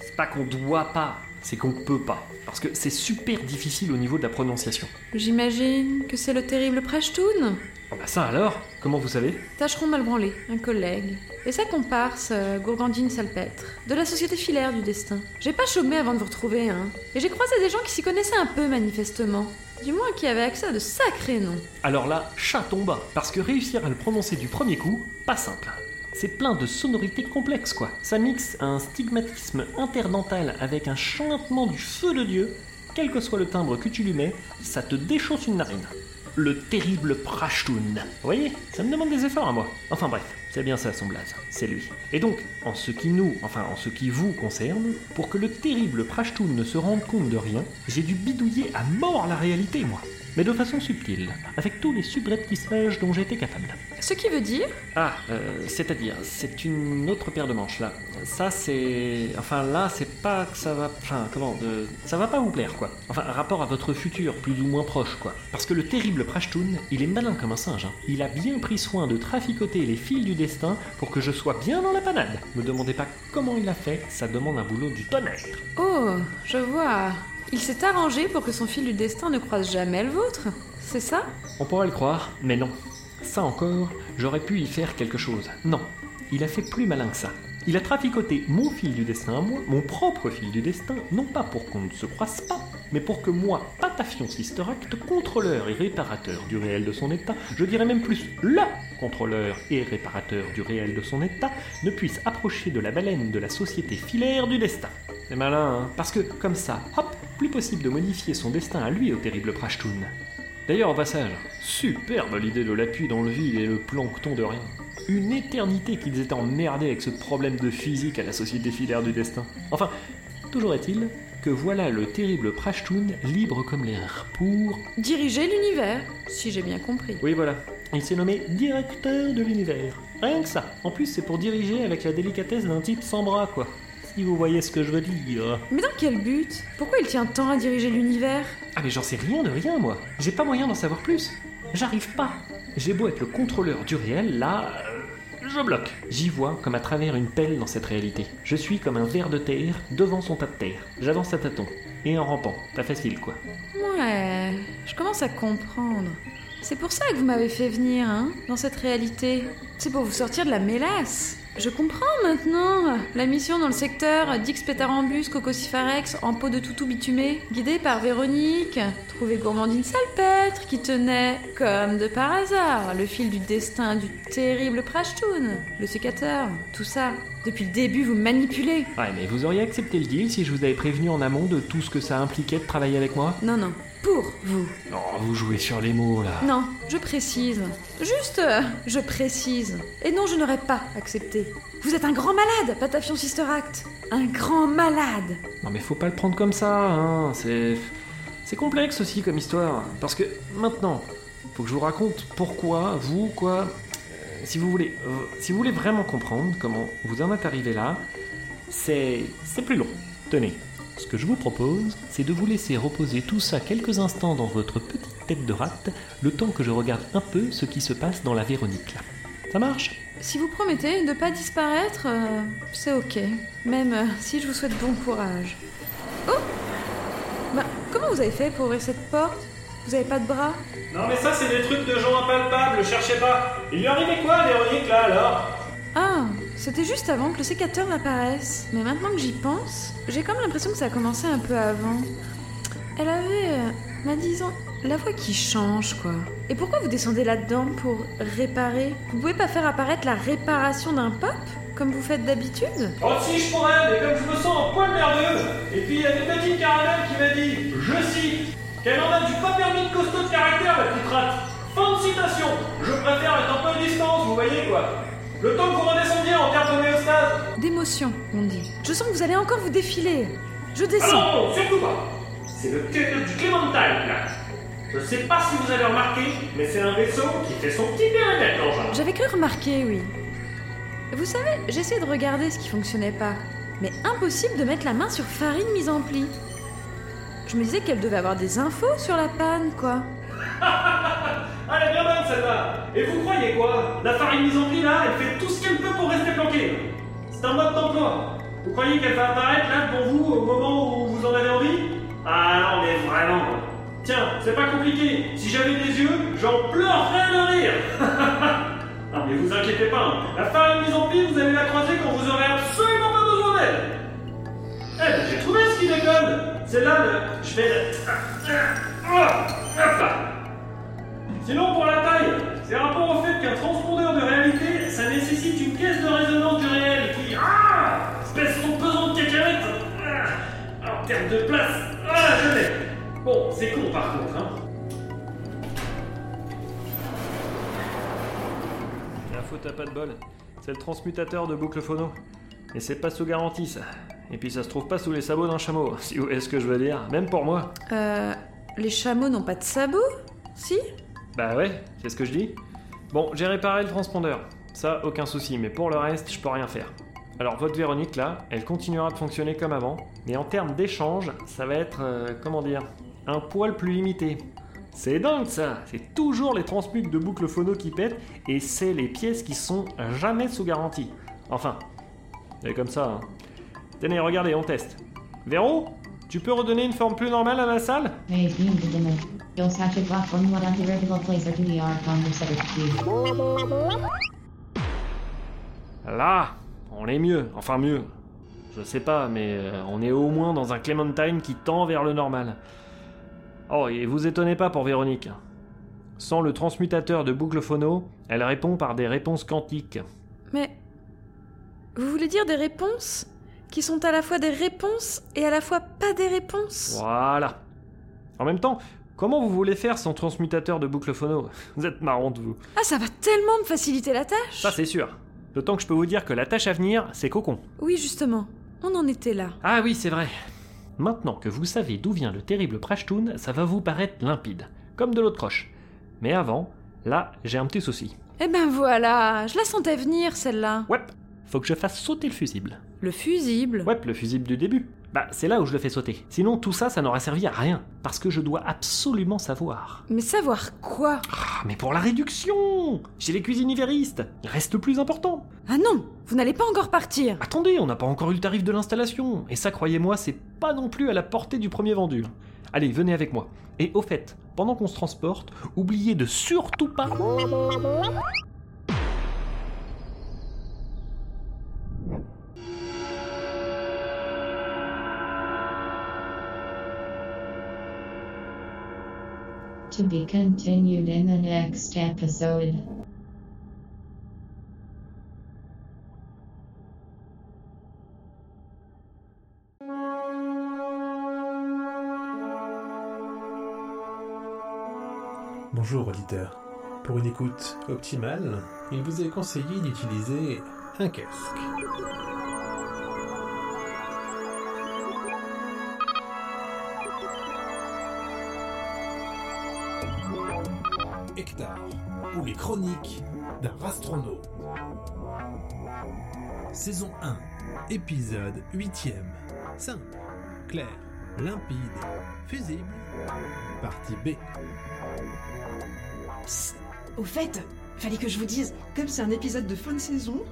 c'est pas qu'on doit pas, c'est qu'on peut pas. Parce que c'est super difficile au niveau de la prononciation. J'imagine que c'est le terrible Prashtoon Ah bah ça alors Comment vous savez? Tâcheron mal branlé, un collègue. Et sa comparse, euh, Gourgandine Salpêtre, de la Société filaire du destin. J'ai pas chômé avant de vous retrouver, hein. Et j'ai croisé des gens qui s'y connaissaient un peu, manifestement. Du moins qui avaient accès à de sacrés noms. Alors là, chat tomba. Parce que réussir à le prononcer du premier coup, pas simple. C'est plein de sonorités complexes, quoi. Ça mixe un stigmatisme interdental avec un chantement du feu de Dieu. Quel que soit le timbre que tu lui mets, ça te déchausse une narine. Le terrible Prashtoon. Vous voyez, ça me demande des efforts à moi. Enfin bref, c'est bien ça son blaze, c'est lui. Et donc, en ce qui nous, enfin en ce qui vous concerne, pour que le terrible Prashtoon ne se rende compte de rien, j'ai dû bidouiller à mort la réalité, moi. Mais de façon subtile, avec tous les subreptiçages dont j'étais capable. Ce qui veut dire Ah, euh, c'est-à-dire, c'est une autre paire de manches là. Ça c'est. Enfin là, c'est pas que ça va. Enfin, comment. Ça va pas vous plaire quoi. Enfin, rapport à votre futur, plus ou moins proche quoi. Parce que le terrible Prashtoon, il est malin comme un singe. hein. Il a bien pris soin de traficoter les fils du destin pour que je sois bien dans la panade. Me demandez pas comment il a fait, ça demande un boulot du tonnerre. Oh, je vois. Il s'est arrangé pour que son fil du destin ne croise jamais le vôtre. C'est ça? On pourrait le croire, mais non. Ça encore, j'aurais pu y faire quelque chose. Non, il a fait plus malin que ça. Il a traficoté mon fil du destin à moi, mon propre fil du destin, non pas pour qu'on ne se croise pas, mais pour que moi, Patafion Sister Act, contrôleur et réparateur du réel de son état, je dirais même plus LA contrôleur et réparateur du réel de son état, ne puisse approcher de la baleine de la société filaire du destin. C'est malin, hein Parce que, comme ça, hop, plus possible de modifier son destin à lui au terrible Prashtoon. D'ailleurs, au passage, superbe l'idée de l'appui dans le vide et le plancton de rien. Une éternité qu'ils étaient emmerdés avec ce problème de physique à la société filaire du destin. Enfin, toujours est-il que voilà le terrible Prashtoon libre comme l'air pour... Diriger l'univers, si j'ai bien compris. Oui, voilà. Il s'est nommé directeur de l'univers. Rien que ça. En plus, c'est pour diriger avec la délicatesse d'un type sans bras, quoi. Si vous voyez ce que je veux dire. Mais dans quel but? Pourquoi il tient tant à diriger l'univers? Ah mais j'en sais rien de rien moi. J'ai pas moyen d'en savoir plus. J'arrive pas. J'ai beau être le contrôleur du réel, là, euh, je bloque. J'y vois comme à travers une pelle dans cette réalité. Je suis comme un ver de terre devant son tas de terre. J'avance à tâtons. Et en rampant. Pas facile quoi. Ouais, je commence à comprendre. C'est pour ça que vous m'avez fait venir, hein, dans cette réalité. C'est pour vous sortir de la mélasse. Je comprends maintenant. La mission dans le secteur Dix Pétarambus Cococifarex en peau de toutou bitumé, guidée par Véronique, trouver Gourmandine Salpêtre qui tenait, comme de par hasard, le fil du destin du terrible Prashtoon, le sécateur, tout ça. Depuis le début, vous me manipulez. Ouais, mais vous auriez accepté le deal si je vous avais prévenu en amont de tout ce que ça impliquait de travailler avec moi? Non, non, pour vous. Oh, vous jouez sur les mots là. Non, je précise. Juste, euh, je précise. Et non, je n'aurais pas accepté. Vous êtes un grand malade, Patafion Sister Act. Un grand malade. Non mais faut pas le prendre comme ça, hein. C'est. C'est complexe aussi comme histoire. Parce que maintenant, faut que je vous raconte pourquoi, vous, quoi. euh, si vous voulez. euh, si vous voulez vraiment comprendre comment vous en êtes arrivé là, c'est. c'est plus long. Tenez. Ce que je vous propose, c'est de vous laisser reposer tout ça quelques instants dans votre petite tête de rate, le temps que je regarde un peu ce qui se passe dans la Véronique là. Ça marche? Si vous promettez de ne pas disparaître, euh, c'est ok. Même euh, si je vous souhaite bon courage. Oh Bah, comment vous avez fait pour ouvrir cette porte? Vous avez pas de bras? Non mais ça c'est des trucs de gens impalpables, cherchez pas. Il lui arrivait quoi Véronique là alors? Ah, c'était juste avant que le sécateur apparaisse. Mais maintenant que j'y pense, j'ai comme l'impression que ça a commencé un peu avant. Elle avait, euh, bah disons, la voix qui change, quoi. Et pourquoi vous descendez là-dedans pour réparer? Vous pouvez pas faire apparaître la réparation d'un pop comme vous faites d'habitude? Oh si je pourrais, mais comme je me sens un poil nerveux Et puis il y a une petite caramel qui m'a dit, je cite, qu'elle en a du pas permis de costaud de caractère la petite rate. Fin de citation Je préfère être un peu à distance, vous voyez quoi Le temps que vous redescendiez en termes d'homéostase D'émotion, on dit. Je sens que vous allez encore vous défiler. Je Ah descends. non, non, surtout pas C'est le Clément- du Clémentine là Je sais pas si vous avez remarqué, mais c'est un vaisseau qui fait son petit périmètre, l'engin. J'avais cru remarquer, oui. Vous savez, j'essayais de regarder ce qui fonctionnait pas, mais impossible de mettre la main sur farine mise en pli. Je me disais qu'elle devait avoir des infos sur la panne, quoi. Elle est bien bonne celle-là Et vous croyez quoi? La farine mise en là, elle fait tout ce qu'elle peut pour rester planquée. C'est un mode d'emploi. Vous croyez qu'elle va apparaître là devant vous au moment où vous en avez envie? Ah non mais vraiment. Tiens, c'est pas compliqué. Si j'avais des yeux, j'en pleurerais de rire. non mais vous inquiétez pas, hein. la farine mise en pli, vous allez la croiser quand vous aurez absolument pas besoin d'elle. Eh ben j'ai trouvé ce qui déconne. C'est là le... Je vais Oh. Sinon, pour la taille, c'est rapport au fait qu'un transpondeur de réalité, ça nécessite une caisse de résonance du réel qui. Ah Espèce son pesant de cacahuète ah, En termes de place, ah, je l'ai Bon, c'est con par contre, hein. L'info, t'as pas de bol. C'est le transmutateur de boucle phono. Et c'est pas sous garantie, ça. Et puis ça se trouve pas sous les sabots d'un chameau, si vous voyez ce que je veux dire. Même pour moi. Euh. Les chameaux n'ont pas de sabots Si? Bah ouais, c'est ce que je dis. Bon, j'ai réparé le transpondeur. Ça, aucun souci, mais pour le reste, je peux rien faire. Alors, votre Véronique, là, elle continuera de fonctionner comme avant, mais en termes d'échange, ça va être, euh, comment dire, un poil plus limité. C'est dingue ça C'est toujours les transmutes de boucle phono qui pètent, et c'est les pièces qui sont jamais sous garantie. Enfin, c'est comme ça, hein. Tenez, regardez, on teste. Véro? Tu peux redonner une forme plus normale à la salle? Là, on est mieux. Enfin mieux. Je sais pas, mais euh, on est au moins dans un Clementine qui tend vers le normal. Oh, et vous étonnez pas pour Véronique. Sans le transmutateur de boucle phono, elle répond par des réponses quantiques. Mais. Vous voulez dire des réponses qui sont à la fois des réponses et à la fois pas des réponses Voilà. En même temps, comment vous voulez faire sans transmutateur de boucle phono Vous êtes marrante, vous. Ah, ça va tellement me faciliter la tâche Ça, c'est sûr. D'autant que je peux vous dire que la tâche à venir, c'est Cocon. Oui, justement. On en était là. Ah oui, c'est vrai. Maintenant que vous savez d'où vient le terrible Prashtoon, ça va vous paraître limpide, comme de l'eau de croche. Mais avant, là, j'ai un petit souci. Eh ben voilà, je la sentais venir celle-là. Ouais, faut que je fasse sauter le fusible. Le fusible Ouais, le fusible du début. Bah, c'est là où je le fais sauter. Sinon, tout ça, ça n'aurait servi à rien. Parce que je dois absolument savoir. Mais savoir quoi? Ah, mais pour la réduction Chez les cuisinivéristes, il reste plus important. Ah non, vous n'allez pas encore partir. Attendez, on n'a pas encore eu le tarif de l'installation. Et ça, croyez-moi, c'est pas non plus à la portée du premier vendu. Allez, venez avec moi. Et au fait, pendant qu'on se transporte, oubliez de surtout pas... Be continued in the next episode. Bonjour auditeur. Pour une écoute optimale, il vous est conseillé d'utiliser un casque. Hectare, ou les chroniques d'un rastronaute. Saison 1, épisode 8ème. Simple, clair, limpide, fusible. Partie B. Psst, au fait, fallait que je vous dise, comme c'est un épisode de fin de saison,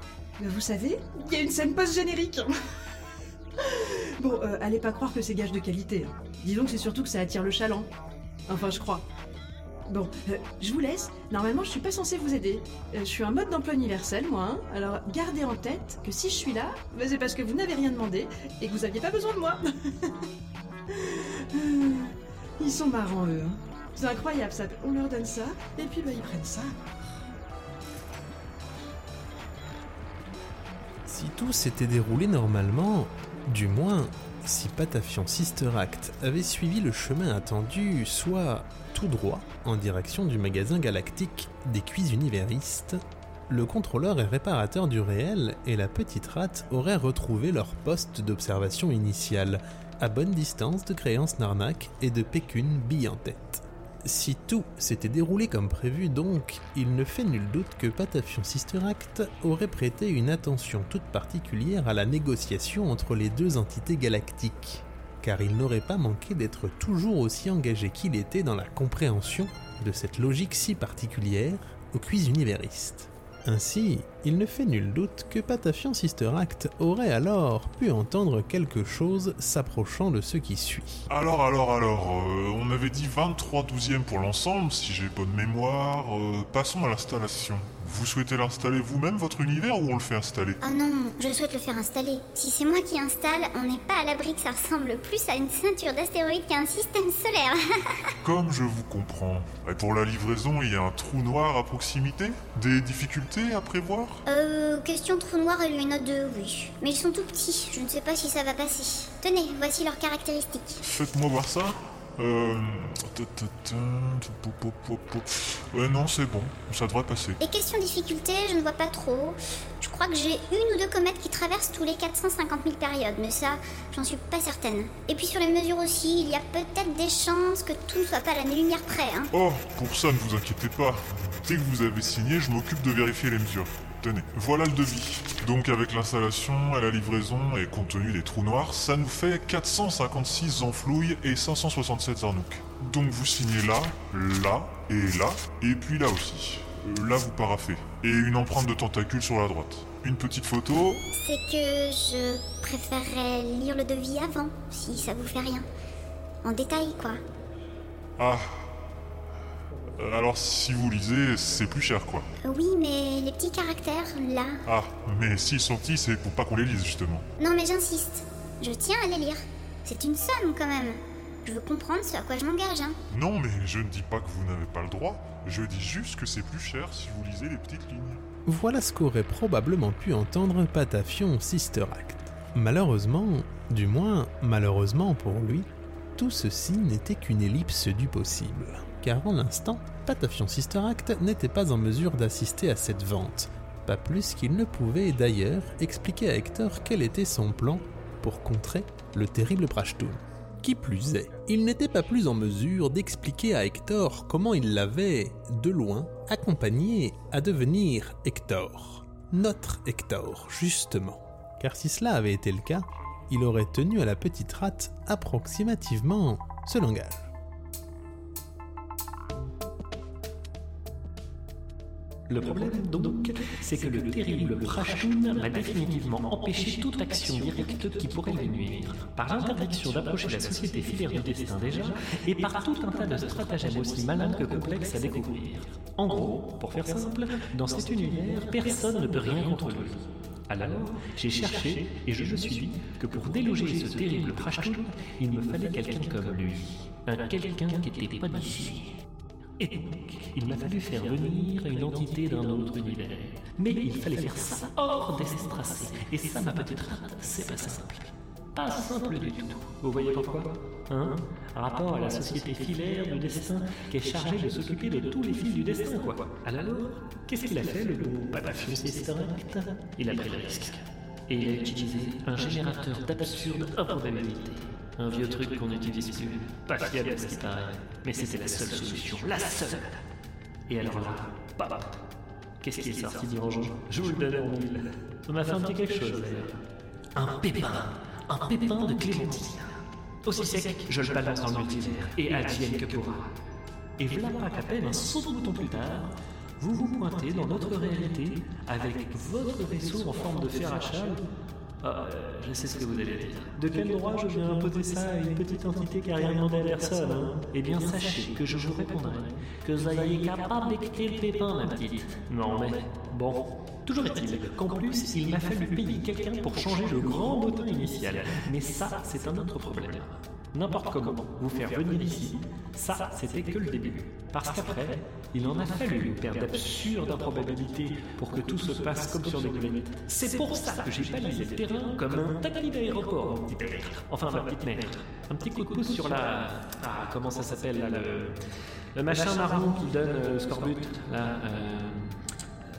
euh, vous savez, il y a une scène post-générique. bon, euh, allez pas croire que c'est gage de qualité. hein. Disons que c'est surtout que ça attire le chaland. Enfin, je crois. Bon, euh, je vous laisse. Normalement, je suis pas censée vous aider. Euh, je suis un mode d'emploi universel, moi. hein. Alors, gardez en tête que si je suis là, bah, c'est parce que vous n'avez rien demandé et que vous aviez pas besoin de moi. Ils sont marrants, eux. hein. C'est incroyable, ça. On leur donne ça, et puis bah, ils prennent ça. Si tout s'était déroulé normalement, du moins si Patafian Sister Act avait suivi le chemin attendu, soit tout droit en direction du magasin galactique des cuisses univéristes, le contrôleur et réparateur du réel et la petite rate auraient retrouvé leur poste d'observation initial, à bonne distance de créance Narnak et de Pécune bille en tête. Si tout s'était déroulé comme prévu donc, il ne fait nul doute que Patafion Sister Act aurait prêté une attention toute particulière à la négociation entre les deux entités galactiques, car il n'aurait pas manqué d'être toujours aussi engagé qu'il était dans la compréhension de cette logique si particulière aux cuits univeristes. Ainsi, il ne fait nul doute que Patafian Sister Act aurait alors pu entendre quelque chose s'approchant de ce qui suit. Alors, alors, alors, euh, on avait dit 23 douzièmes pour l'ensemble, si j'ai bonne mémoire. Euh, passons à l'installation. Vous souhaitez l'installer vous-même, votre univers, ou on le fait installer? Oh non, je souhaite le faire installer. Si c'est moi qui installe, on n'est pas à l'abri que ça ressemble plus à une ceinture d'astéroïdes qu'à un système solaire. Comme je vous comprends. Et pour la livraison, il y a un trou noir à proximité? Des difficultés à prévoir? Euh, question trou noir et note de oui. Mais ils sont tout petits, je ne sais pas si ça va passer. Tenez, voici leurs caractéristiques. Faites-moi voir ça. Euh... Ouais, non, c'est bon. Ça devrait passer. Et question difficulté, je ne vois pas trop. Je crois que j'ai une ou deux comètes qui traversent tous les 450 000 périodes, mais ça, j'en suis pas certaine. Et puis sur les mesures aussi, il y a peut-être des chances que tout ne soit pas à l'année-lumière près, hein. Oh, pour ça, ne vous inquiétez pas. Dès que vous avez signé, je m'occupe de vérifier les mesures. Tenez, voilà le devis. Donc avec l'installation et la livraison et compte tenu des trous noirs, ça nous fait 456 enflouilles et 567 Zarnouk. Donc vous signez là, là et là, et puis là aussi. Euh, là vous paraffez. Et une empreinte de tentacule sur la droite. Une petite photo. C'est que je préférerais lire le devis avant, si ça vous fait rien. En détail, quoi. Ah, alors si vous lisez, c'est plus cher quoi. Oui, mais les petits caractères, là. Ah, mais s'ils sont petits, c'est pour pas qu'on les lise justement. Non, mais j'insiste. Je tiens à les lire. C'est une somme quand même. Je veux comprendre ce à quoi je m'engage, hein. Non, mais je ne dis pas que vous n'avez pas le droit. Je dis juste que c'est plus cher si vous lisez les petites lignes. Voilà ce qu'aurait probablement pu entendre Patafion Sister Act. Malheureusement, du moins malheureusement pour lui, tout ceci n'était qu'une ellipse du possible car en l'instant, Patafion Sister Act n'était pas en mesure d'assister à cette vente, pas plus qu'il ne pouvait d'ailleurs expliquer à Hector quel était son plan pour contrer le terrible Prashtoon. Qui plus est, il n'était pas plus en mesure d'expliquer à Hector comment il l'avait, de loin, accompagné à devenir Hector. Notre Hector, justement. Car si cela avait été le cas, il aurait tenu à la petite rate approximativement ce langage. Le problème, donc, c'est que le terrible Prashtoon m'a définitivement empêché toute action directe qui pourrait lui nuire, par l'interdiction d'approcher la société filaire du destin déjà, et par tout un tas de stratagèmes aussi malins que complexes à découvrir. En gros, pour faire simple, dans cet univers, personne ne peut rien contre lui. Alors, j'ai cherché et je me suis dit que pour déloger ce terrible Prashtoon, il me fallait quelqu'un comme lui. Un quelqu'un qui n'était pas d'ici. Et donc, il m'a fallu faire venir une entité d'un autre univers. Mais il fallait faire ça hors d'Estracé. Et ça, ma petite rate, c'est pas simple. Pas simple du tout. Vous voyez pourquoi Hein? Rapport à la société filaire du destin qui est chargée de s'occuper de tous les fils du destin, quoi. Alors, qu'est-ce qu'il a fait, le bon Patafius Sisteracte Il a pris le risque. Et il a utilisé un générateur d'absurde improbabilité. Un vieux truc qu'on n'utilise plus. Pas fiable à ce qui paraît. Mais c'était la seule solution. La seule Et alors là, bam Qu'est-ce qui est sorti du rangeant Je vous le donne en mille. Ça m'a fait un petit quelque chose d'ailleurs. Un pépin Un pépin de clémentine. Aussi sec, je le balance dans le multivers. Et advienne que pourra. Et voilà pas qu'à peine un saut de bouton plus tard, vous vous pointez dans notre réalité avec votre vaisseau en forme de fer à cheval ah, je sais ce que vous allez dire. De quel droit je viens imposer ça à une petite entité qui a rien demandé à personne hein? Eh bien, sachez que je vous répondrai que vous soyez capable d'écouter le pépin, ma petite. Non, mais bon. Toujours est-il qu'en plus, il m'a fallu payer quelqu'un pour changer le grand bouton initial. Mais ça, c'est un autre problème. N'importe comment, vous faire venir ici, ça, c'était que le début. Parce qu'après, il en a fallu une paire d'absurdes improbabilités pour que tout se passe comme sur des planètes. C'est pour ça que j'ai balisé le terrain comme un taquet d'aéroport, mon petit. Enfin, ma petite maître. Un petit coup de pouce sur la... Ah, comment ça s'appelle, là, le... Le machin marron qui donne euh, scorbut, là, euh...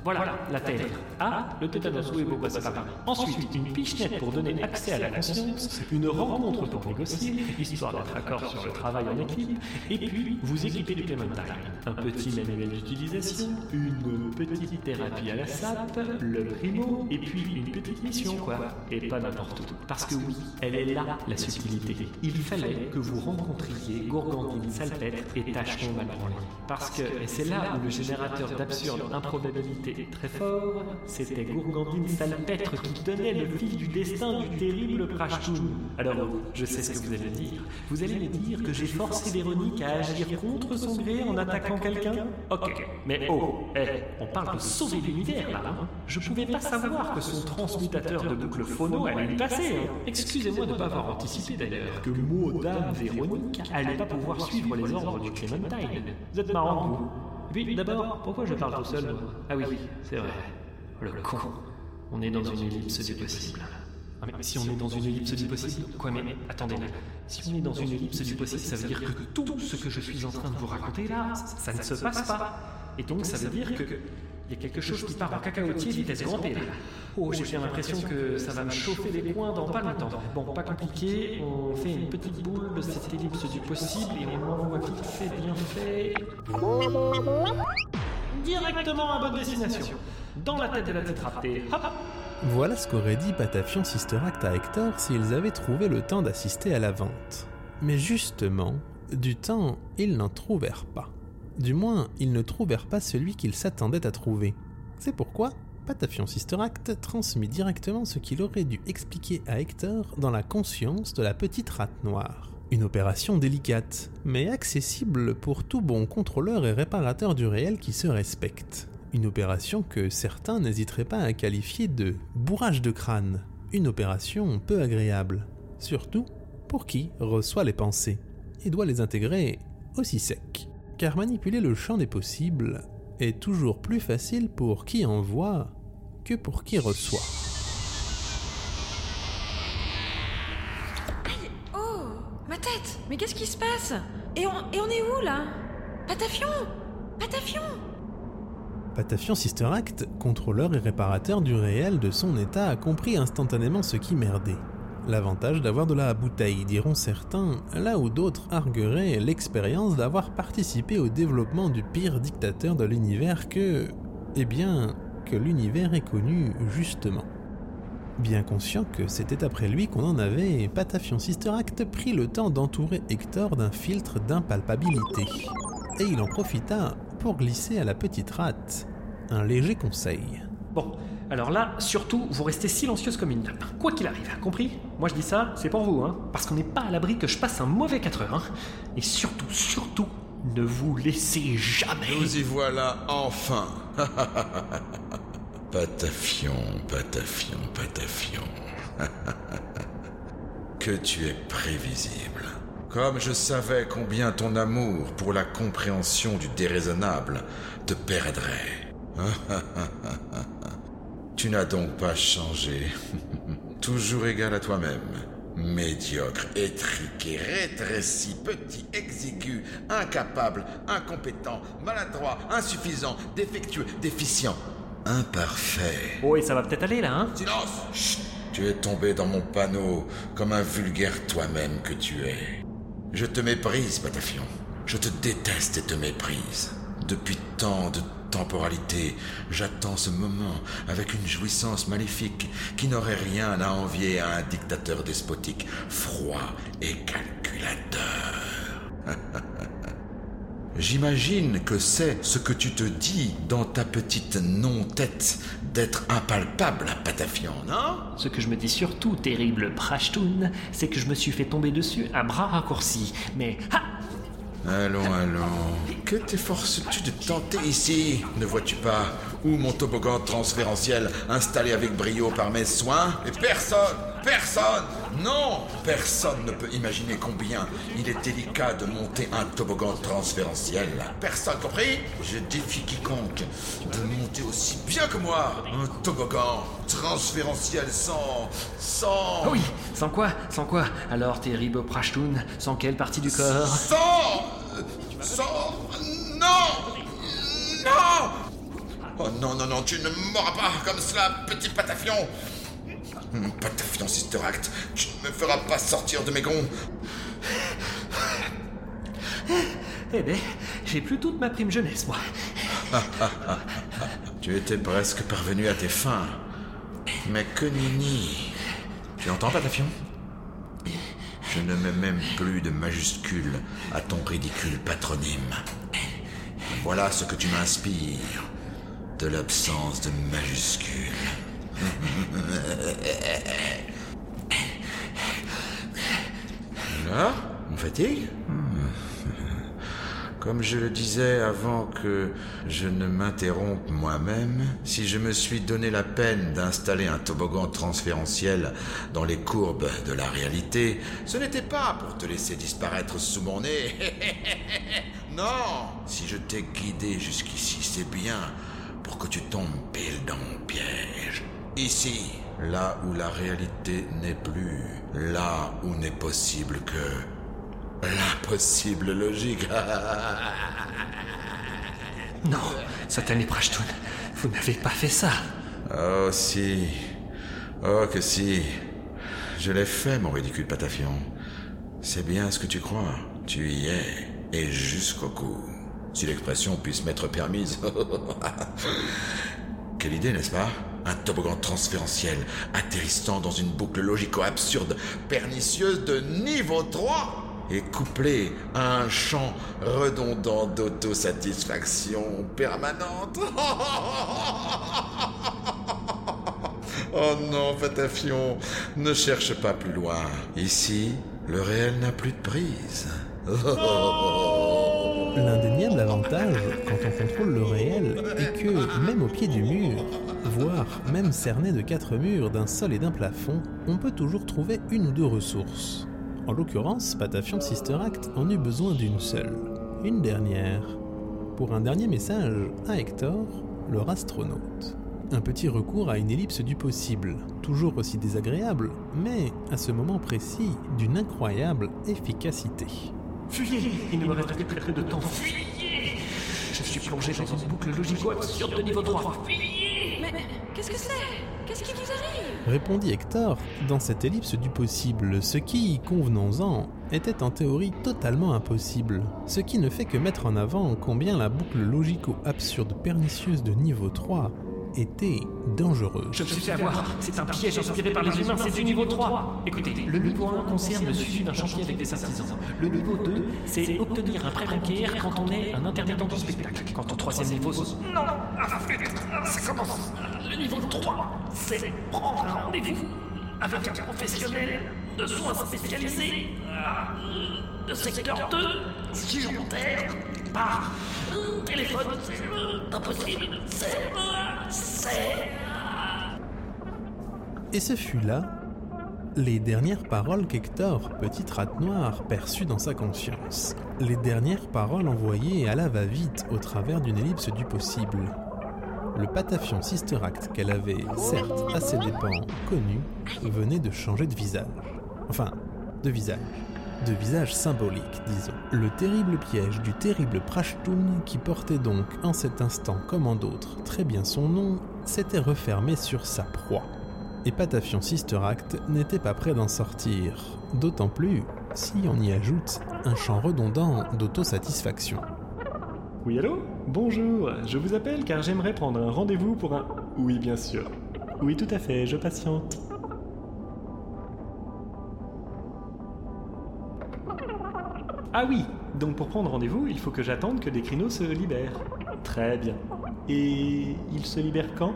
Voilà, la Terre. Ah, le tétanos, oui, bon, bah, c'est pas grave. Ensuite, une pichenette pour donner accès à la conscience, une rencontre pour négocier, histoire d'être d'accord sur le travail en équipe, et puis vous équipez du Clementine. Un petit manuel d'utilisation, une petite thérapie à la sape, le primo, et puis une petite mission, quoi. Et pas n'importe où. Parce que oui, elle est là, la subtilité. Il fallait que vous rencontriez Gourgandine Salpêtre et Tâcheron Malbranlé. Parce que, c'est là où le générateur d'absurde improbabilité est très fort, c'était Gourgandine Salpêtre qui tenait le fil du destin du terrible Prachtoun. Alors, je sais ce que vous allez dire. Vous allez me dire que j'ai forcé Véronique à agir contre son gré en attaquant quelqu'un? Ok, mais oh, eh, on parle de sauver l'univers là, hein Je pouvais pas savoir que son transmutateur de boucle phono allait lui passer. hein. Excusez-moi de ne pas avoir anticipé d'ailleurs que mot dame Véronique allait pas pouvoir suivre les ordres du Clementine. Vous êtes marrant, vous. Et puis, d'abord, pourquoi je parle tout seul moi? Ah oui, c'est vrai. Le con. On est dans une ellipse du possible. Ah, mais si on est dans une ellipse du possible Quoi, mais, mais attendez. Si on est dans une ellipse du possible, ça veut dire que tout ce que je suis en train de vous raconter là, ça ne se passe pas. Et donc, ça veut dire que. Il y a quelque chose qui part en cacaotier vitesse grand P là. Oh, j'ai bien l'impression que ça va me chauffer les poings dans pas longtemps. Bon, pas compliqué, on fait une petite boule de cette ellipse du possible et on l'envoie vite fait, bien fait. Directement à bonne destination. Dans la tête de la tétraptée. Hop Voilà ce qu'aurait dit Patafion Sister Act à Hector s'ils avaient trouvé le temps d'assister à la vente. Mais justement, du temps, ils n'en trouvèrent pas. Du moins, ils ne trouvèrent pas celui qu'ils s'attendaient à trouver. C'est pourquoi Patafion Sister Act transmit directement ce qu'il aurait dû expliquer à Hector dans la conscience de la petite rate noire. Une opération délicate, mais accessible pour tout bon contrôleur et réparateur du réel qui se respecte. Une opération que certains n'hésiteraient pas à qualifier de bourrage de crâne. Une opération peu agréable. Surtout pour qui reçoit les pensées et doit les intégrer aussi sec. Car manipuler le champ des possibles est toujours plus facile pour qui envoie que pour qui reçoit. Oh Ma tête Mais qu'est-ce qui se passe? Et on, et on est où là? Patafion Patafion Patafion Sister Act, contrôleur et réparateur du réel de son état, a compris instantanément ce qui merdait. L'avantage d'avoir de la bouteille, diront certains, là où d'autres argueraient l'expérience d'avoir participé au développement du pire dictateur de l'univers que... Eh bien, que l'univers est connu justement. Bien conscient que c'était après lui qu'on en avait, Patafion Sister Act prit le temps d'entourer Hector d'un filtre d'impalpabilité. Et il en profita pour glisser à la petite rate un léger conseil. Alors là, surtout, vous restez silencieuse comme une nappe. Quoi qu'il arrive, compris Moi je dis ça, c'est pour vous, hein. Parce qu'on n'est pas à l'abri que je passe un mauvais 4 heures, hein. Et surtout, surtout, ne vous laissez jamais. Nous y voilà enfin. Patafion, Patafion, Patafion. que tu es prévisible. Comme je savais combien ton amour pour la compréhension du déraisonnable te perdrait. tu n'as donc pas changé. Toujours égal à toi-même. Médiocre, étriqué, rétréci, petit, exigu, incapable, incompétent, maladroit, insuffisant, défectueux, déficient, imparfait. Oh, et ça va peut-être aller là, hein? Silence Chut Tu es tombé dans mon panneau comme un vulgaire toi-même que tu es. Je te méprise, Patafion. Je te déteste et te méprise. Depuis tant de temporalité, j'attends ce moment avec une jouissance maléfique qui n'aurait rien à envier à un dictateur despotique, froid et calculateur. J'imagine que c'est ce que tu te dis dans ta petite non-tête d'être impalpable à Patafion, non? Ce que je me dis surtout, terrible Prashtoun, c'est que je me suis fait tomber dessus à bras raccourcis. Mais ha Allons, allons. Que t'efforces-tu de tenter ici? Ne vois-tu pas où mon toboggan transférentiel installé avec brio par mes soins? Et personne, personne, non Personne ne peut imaginer combien il est délicat de monter un toboggan transférentiel. Personne, compris? Je défie quiconque de monter aussi bien que moi un toboggan transférentiel sans... sans... Ah oui, sans quoi Sans quoi? Alors, terrible Prashtoun, sans quelle partie du corps? Sans... Sans... Non Non. Oh non, non, non, tu ne m'auras pas comme cela, petit patafion Hum, Patafion Sister Act, tu ne me feras pas sortir de mes gonds Eh ben, j'ai plus toute ma prime jeunesse, moi. Tu étais presque parvenu à tes fins. Mais que nini Tu entends, Patafion Je ne mets même plus de majuscule à ton ridicule patronyme. Voilà ce que tu m'inspires. De l'absence de majuscule. Là On fatigue Comme je le disais avant que je ne m'interrompe moi-même, si je me suis donné la peine d'installer un toboggan transférentiel dans les courbes de la réalité, ce n'était pas pour te laisser disparaître sous mon nez. non Si je t'ai guidé jusqu'ici, c'est bien pour que tu tombes pile dans mon piège. Ici, là où la réalité n'est plus, là où n'est possible que l'impossible logique. Non, Satané Prashtoon, vous n'avez pas fait ça. Oh si. Oh que si. Je l'ai fait, mon ridicule patafion. C'est bien ce que tu crois. Tu y es. Et jusqu'au cou. Si l'expression puisse m'être permise. Quelle idée, n'est-ce pas? Un toboggan transférentiel atterrissant dans une boucle logico-absurde, pernicieuse de niveau 3 et couplé à un champ redondant d'autosatisfaction permanente. Oh non, Patafion, ne cherche pas plus loin. Ici, le réel n'a plus de prise. L'indéniable avantage, quand on contrôle le réel, est que, même au pied du mur, même cerné de quatre murs, d'un sol et d'un plafond, on peut toujours trouver une ou deux ressources. En l'occurrence, Patafion Sister Act en eut besoin d'une seule, une dernière, pour un dernier message à Hector, leur astronaute. Un petit recours à une ellipse du possible, toujours aussi désagréable, mais à ce moment précis d'une incroyable efficacité. Fuyez Il ne me reste peu de temps. Fuyez Je suis plongé dans une boucle logico-absurde de niveau 3. Fuyez Mais qu'est-ce que c'est? Qu'est-ce qui vous arrive? Répondit Hector, dans cette ellipse du possible, ce qui, convenons-en, était en théorie totalement impossible, ce qui ne fait que mettre en avant combien la boucle logico-absurde pernicieuse de niveau 3 était dangereuse. Je me suis fait avoir. C'est un piège inspiré par les humains, c'est du niveau 3. Écoutez, le niveau 1 concerne le suivi d'un chantier avec des artisans. Le niveau 2, c'est obtenir un prêt bancaire quand on est un intermittent du spectacle. Quant au troisième niveau, non, flûte, ça commence. Niveau 3, c'est prendre un rendez-vous avec un professionnel de soins spécialisés euh, de secteur 2 sur Terre par téléphone. C'est impossible. C'est. C'est. Et ce fut là les dernières paroles qu'Hector, petite rate noire, perçut dans sa conscience. Les dernières paroles envoyées à la va-vite au travers d'une ellipse du possible. Le patafion Sister Act qu'elle avait, certes à ses dépens, connu, venait de changer de visage. Enfin, de visage. De visage symbolique, disons. Le terrible piège du terrible Prashtun, qui portait donc en cet instant comme en d'autres très bien son nom, s'était refermé sur sa proie. Et Patafion Sister Act n'était pas prêt d'en sortir, d'autant plus si on y ajoute un champ redondant d'autosatisfaction. Oui, allô? Bonjour, je vous appelle car j'aimerais prendre un rendez-vous pour un... Oui, bien sûr. Oui, tout à fait, je patiente. Ah oui, donc pour prendre rendez-vous, il faut que j'attende que des créneaux se libèrent. Très bien. Et ils se libèrent quand?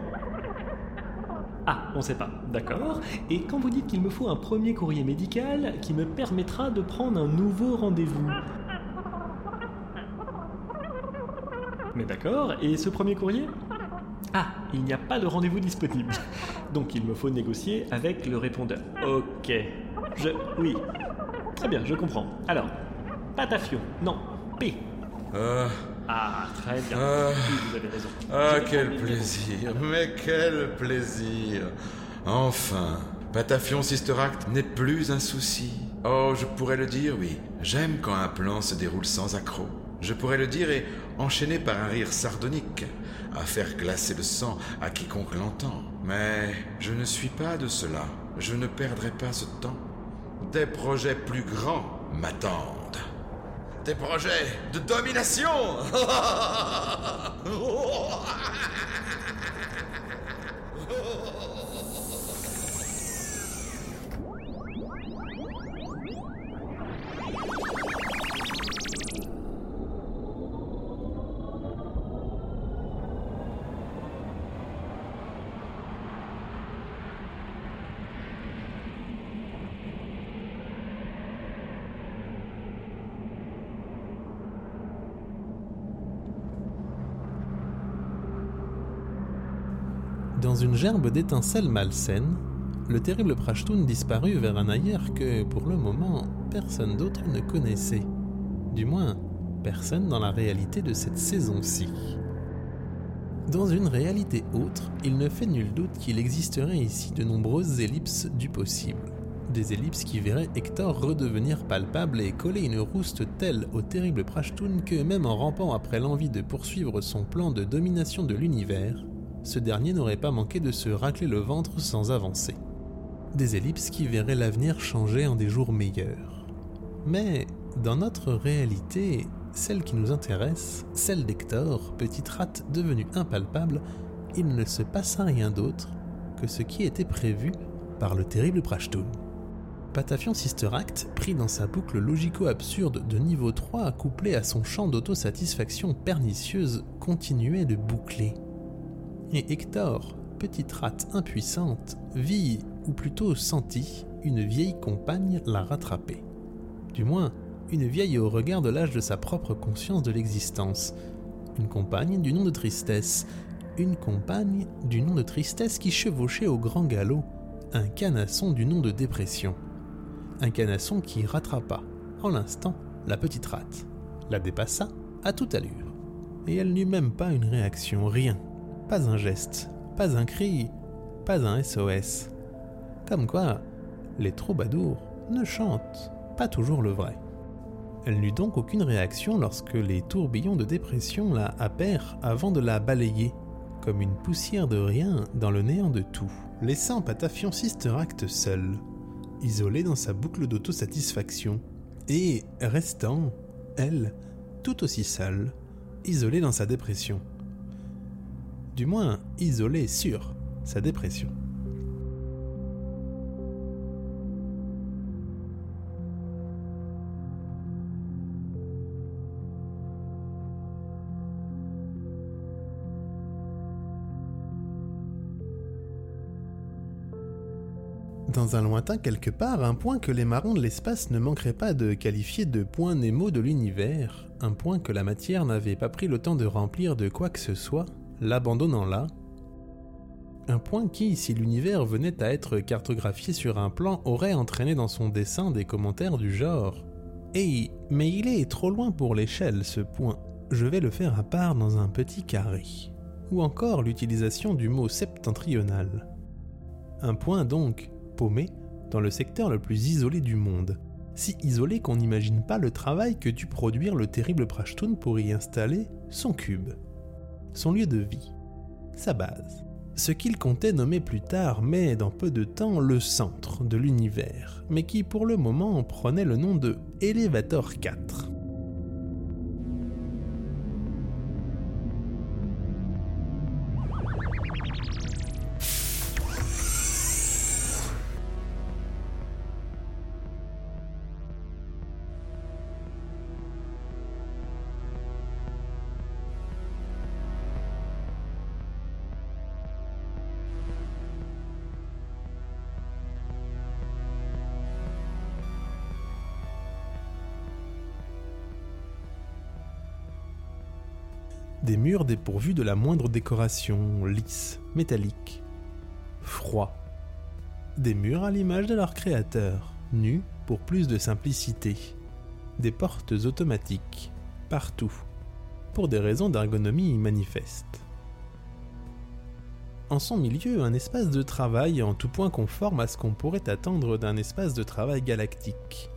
Ah, on sait pas, d'accord. Et quand vous dites qu'il me faut un premier courrier médical qui me permettra de prendre un nouveau rendez-vous? Mais d'accord, et ce premier courrier? Ah, il n'y a pas de rendez-vous disponible. Donc il me faut négocier avec le répondeur. Ok. Je... Oui. Très bien, je comprends. Alors, Patafio. Non, P. Ah, Ah, très bien. Ah. Oui, vous avez raison. ah, quel plaisir, mais quel plaisir. Enfin, Patafion Sister Act n'est plus un souci. Oh, je pourrais le dire, oui. J'aime quand un plan se déroule sans accroc. Je pourrais le dire et enchaîner par un rire sardonique, à faire glacer le sang à quiconque l'entend. Mais je ne suis pas de cela. Je ne perdrai pas ce temps. Des projets plus grands m'attendent. Des projets de domination gerbe d'étincelles malsaines, le terrible Prashtun disparut vers un ailleurs que, pour le moment, personne d'autre ne connaissait. Du moins, personne dans la réalité de cette saison-ci. Dans une réalité autre, il ne fait nul doute qu'il existerait ici de nombreuses ellipses du possible. Des ellipses qui verraient Hector redevenir palpable et coller une rouste telle au terrible Prashtun que même en rampant après l'envie de poursuivre son plan de domination de l'univers, ce dernier n'aurait pas manqué de se racler le ventre sans avancer. Des ellipses qui verraient l'avenir changer en des jours meilleurs. Mais dans notre réalité, celle qui nous intéresse, celle d'Hector, petite rate devenue impalpable, il ne se passa rien d'autre que ce qui était prévu par le terrible Prashtun. Patafion Sister Act, pris dans sa boucle logico-absurde de niveau 3 couplé à son champ d'autosatisfaction pernicieuse, continuait de boucler. Et Hector, petite rate impuissante, vit, ou plutôt sentit, une vieille compagne la rattraper. Du moins, une vieille au regard de l'âge de sa propre conscience de l'existence. Une compagne du nom de Tristesse. Une compagne du nom de Tristesse qui chevauchait au grand galop un canasson du nom de Dépression. Un canasson qui rattrapa, en l'instant, la petite rate, la dépassa à toute allure. Et elle n'eut même pas une réaction, rien. Pas un geste, pas un cri, pas un SOS. Comme quoi, les troubadours ne chantent pas toujours le vrai. Elle n'eut donc aucune réaction lorsque les tourbillons de dépression la happèrent avant de la balayer, comme une poussière de rien dans le néant de tout, laissant Patafion Sister Act seul, isolée dans sa boucle d'autosatisfaction, et restant, elle, tout aussi seule, isolée dans sa dépression. Du moins, isolée sur sa dépression. Dans un lointain quelque part, un point que les marrons de l'espace ne manqueraient pas de qualifier de point Nemo de l'univers, un point que la matière n'avait pas pris le temps de remplir de quoi que ce soit, l'abandonnant là. Un point qui, si l'univers venait à être cartographié sur un plan, aurait entraîné dans son dessin des commentaires du genre Hey, mais il est trop loin pour l'échelle ce point, je vais le faire à part dans un petit carré. Ou encore l'utilisation du mot septentrional. Un point donc, paumé, dans le secteur le plus isolé du monde. Si isolé qu'on n'imagine pas le travail que dut produire le terrible Prashtun pour y installer son cube, son lieu de vie, sa base. Ce qu'il comptait nommer plus tard, mais dans peu de temps, le centre de l'univers, mais qui pour le moment prenait le nom de Elevator 4. Des murs dépourvus de la moindre décoration, lisses, métalliques, froids. Des murs à l'image de leur créateur, nus pour plus de simplicité. Des portes automatiques, partout, pour des raisons d'ergonomie manifestes. En son milieu, un espace de travail en tout point conforme à ce qu'on pourrait attendre d'un espace de travail galactique.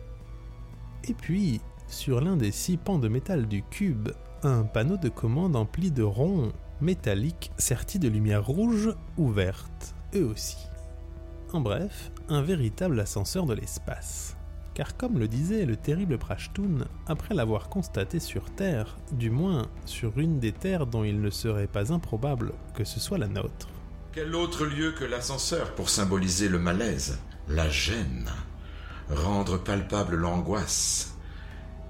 Et puis, sur l'un des six pans de métal du cube, un panneau de commande empli de ronds métalliques sertis de lumière rouge ou verte, eux aussi. En bref, un véritable ascenseur de l'espace. Car comme le disait le terrible Prashtun, après l'avoir constaté sur Terre, du moins sur une des terres dont il ne serait pas improbable que ce soit la nôtre, Quel autre lieu que l'ascenseur pour symboliser le malaise, la gêne, rendre palpable l'angoisse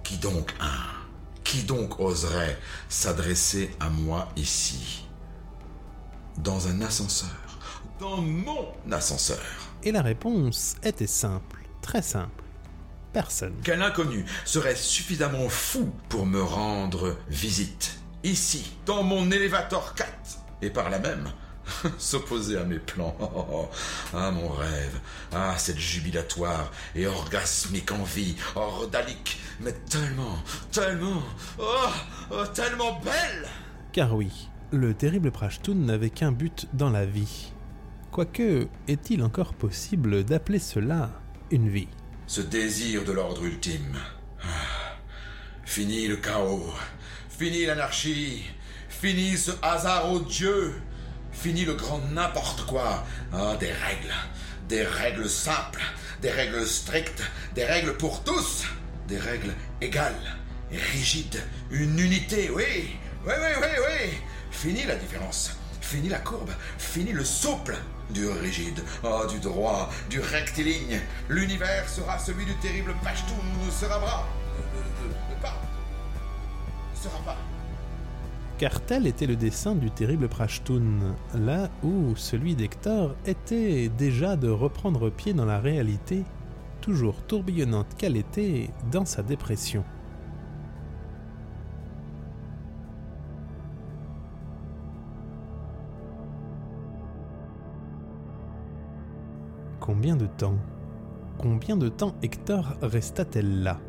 Qui donc un Qui donc oserait s'adresser à moi ici Dans un ascenseur Dans mon ascenseur? Et la réponse était simple, très simple. Personne. Quel inconnu serait suffisamment fou pour me rendre visite Ici, dans mon élévateur 4 Et par là même, s'opposer à mes plans. Ah, mon rêve. Ah, cette jubilatoire et orgasmique envie, ordalique, mais tellement, tellement, oh, oh, tellement belle Car oui, le terrible Prashtun n'avait qu'un but dans la vie. Quoique, est-il encore possible d'appeler cela une vie? Ce désir de l'ordre ultime. Ah, Fini le chaos. Fini l'anarchie. Fini ce hasard odieux. Fini le grand n'importe quoi. Ah, des règles. Des règles simples. Des règles strictes. Des règles pour tous. Des règles égales. Rigides. Une unité, oui. Oui, oui, oui, oui. Fini la différence. Fini la courbe. Fini le souple. Du rigide, ah, du droit, du rectiligne. L'univers sera celui du terrible Pashtun, ne sera pas. Ne sera pas. Car tel était le dessin du terrible Prashtun, là où celui d'Hector était déjà de reprendre pied dans la réalité, toujours tourbillonnante qu'elle était dans sa dépression. Combien de temps Combien de temps Hector resta-t-elle là,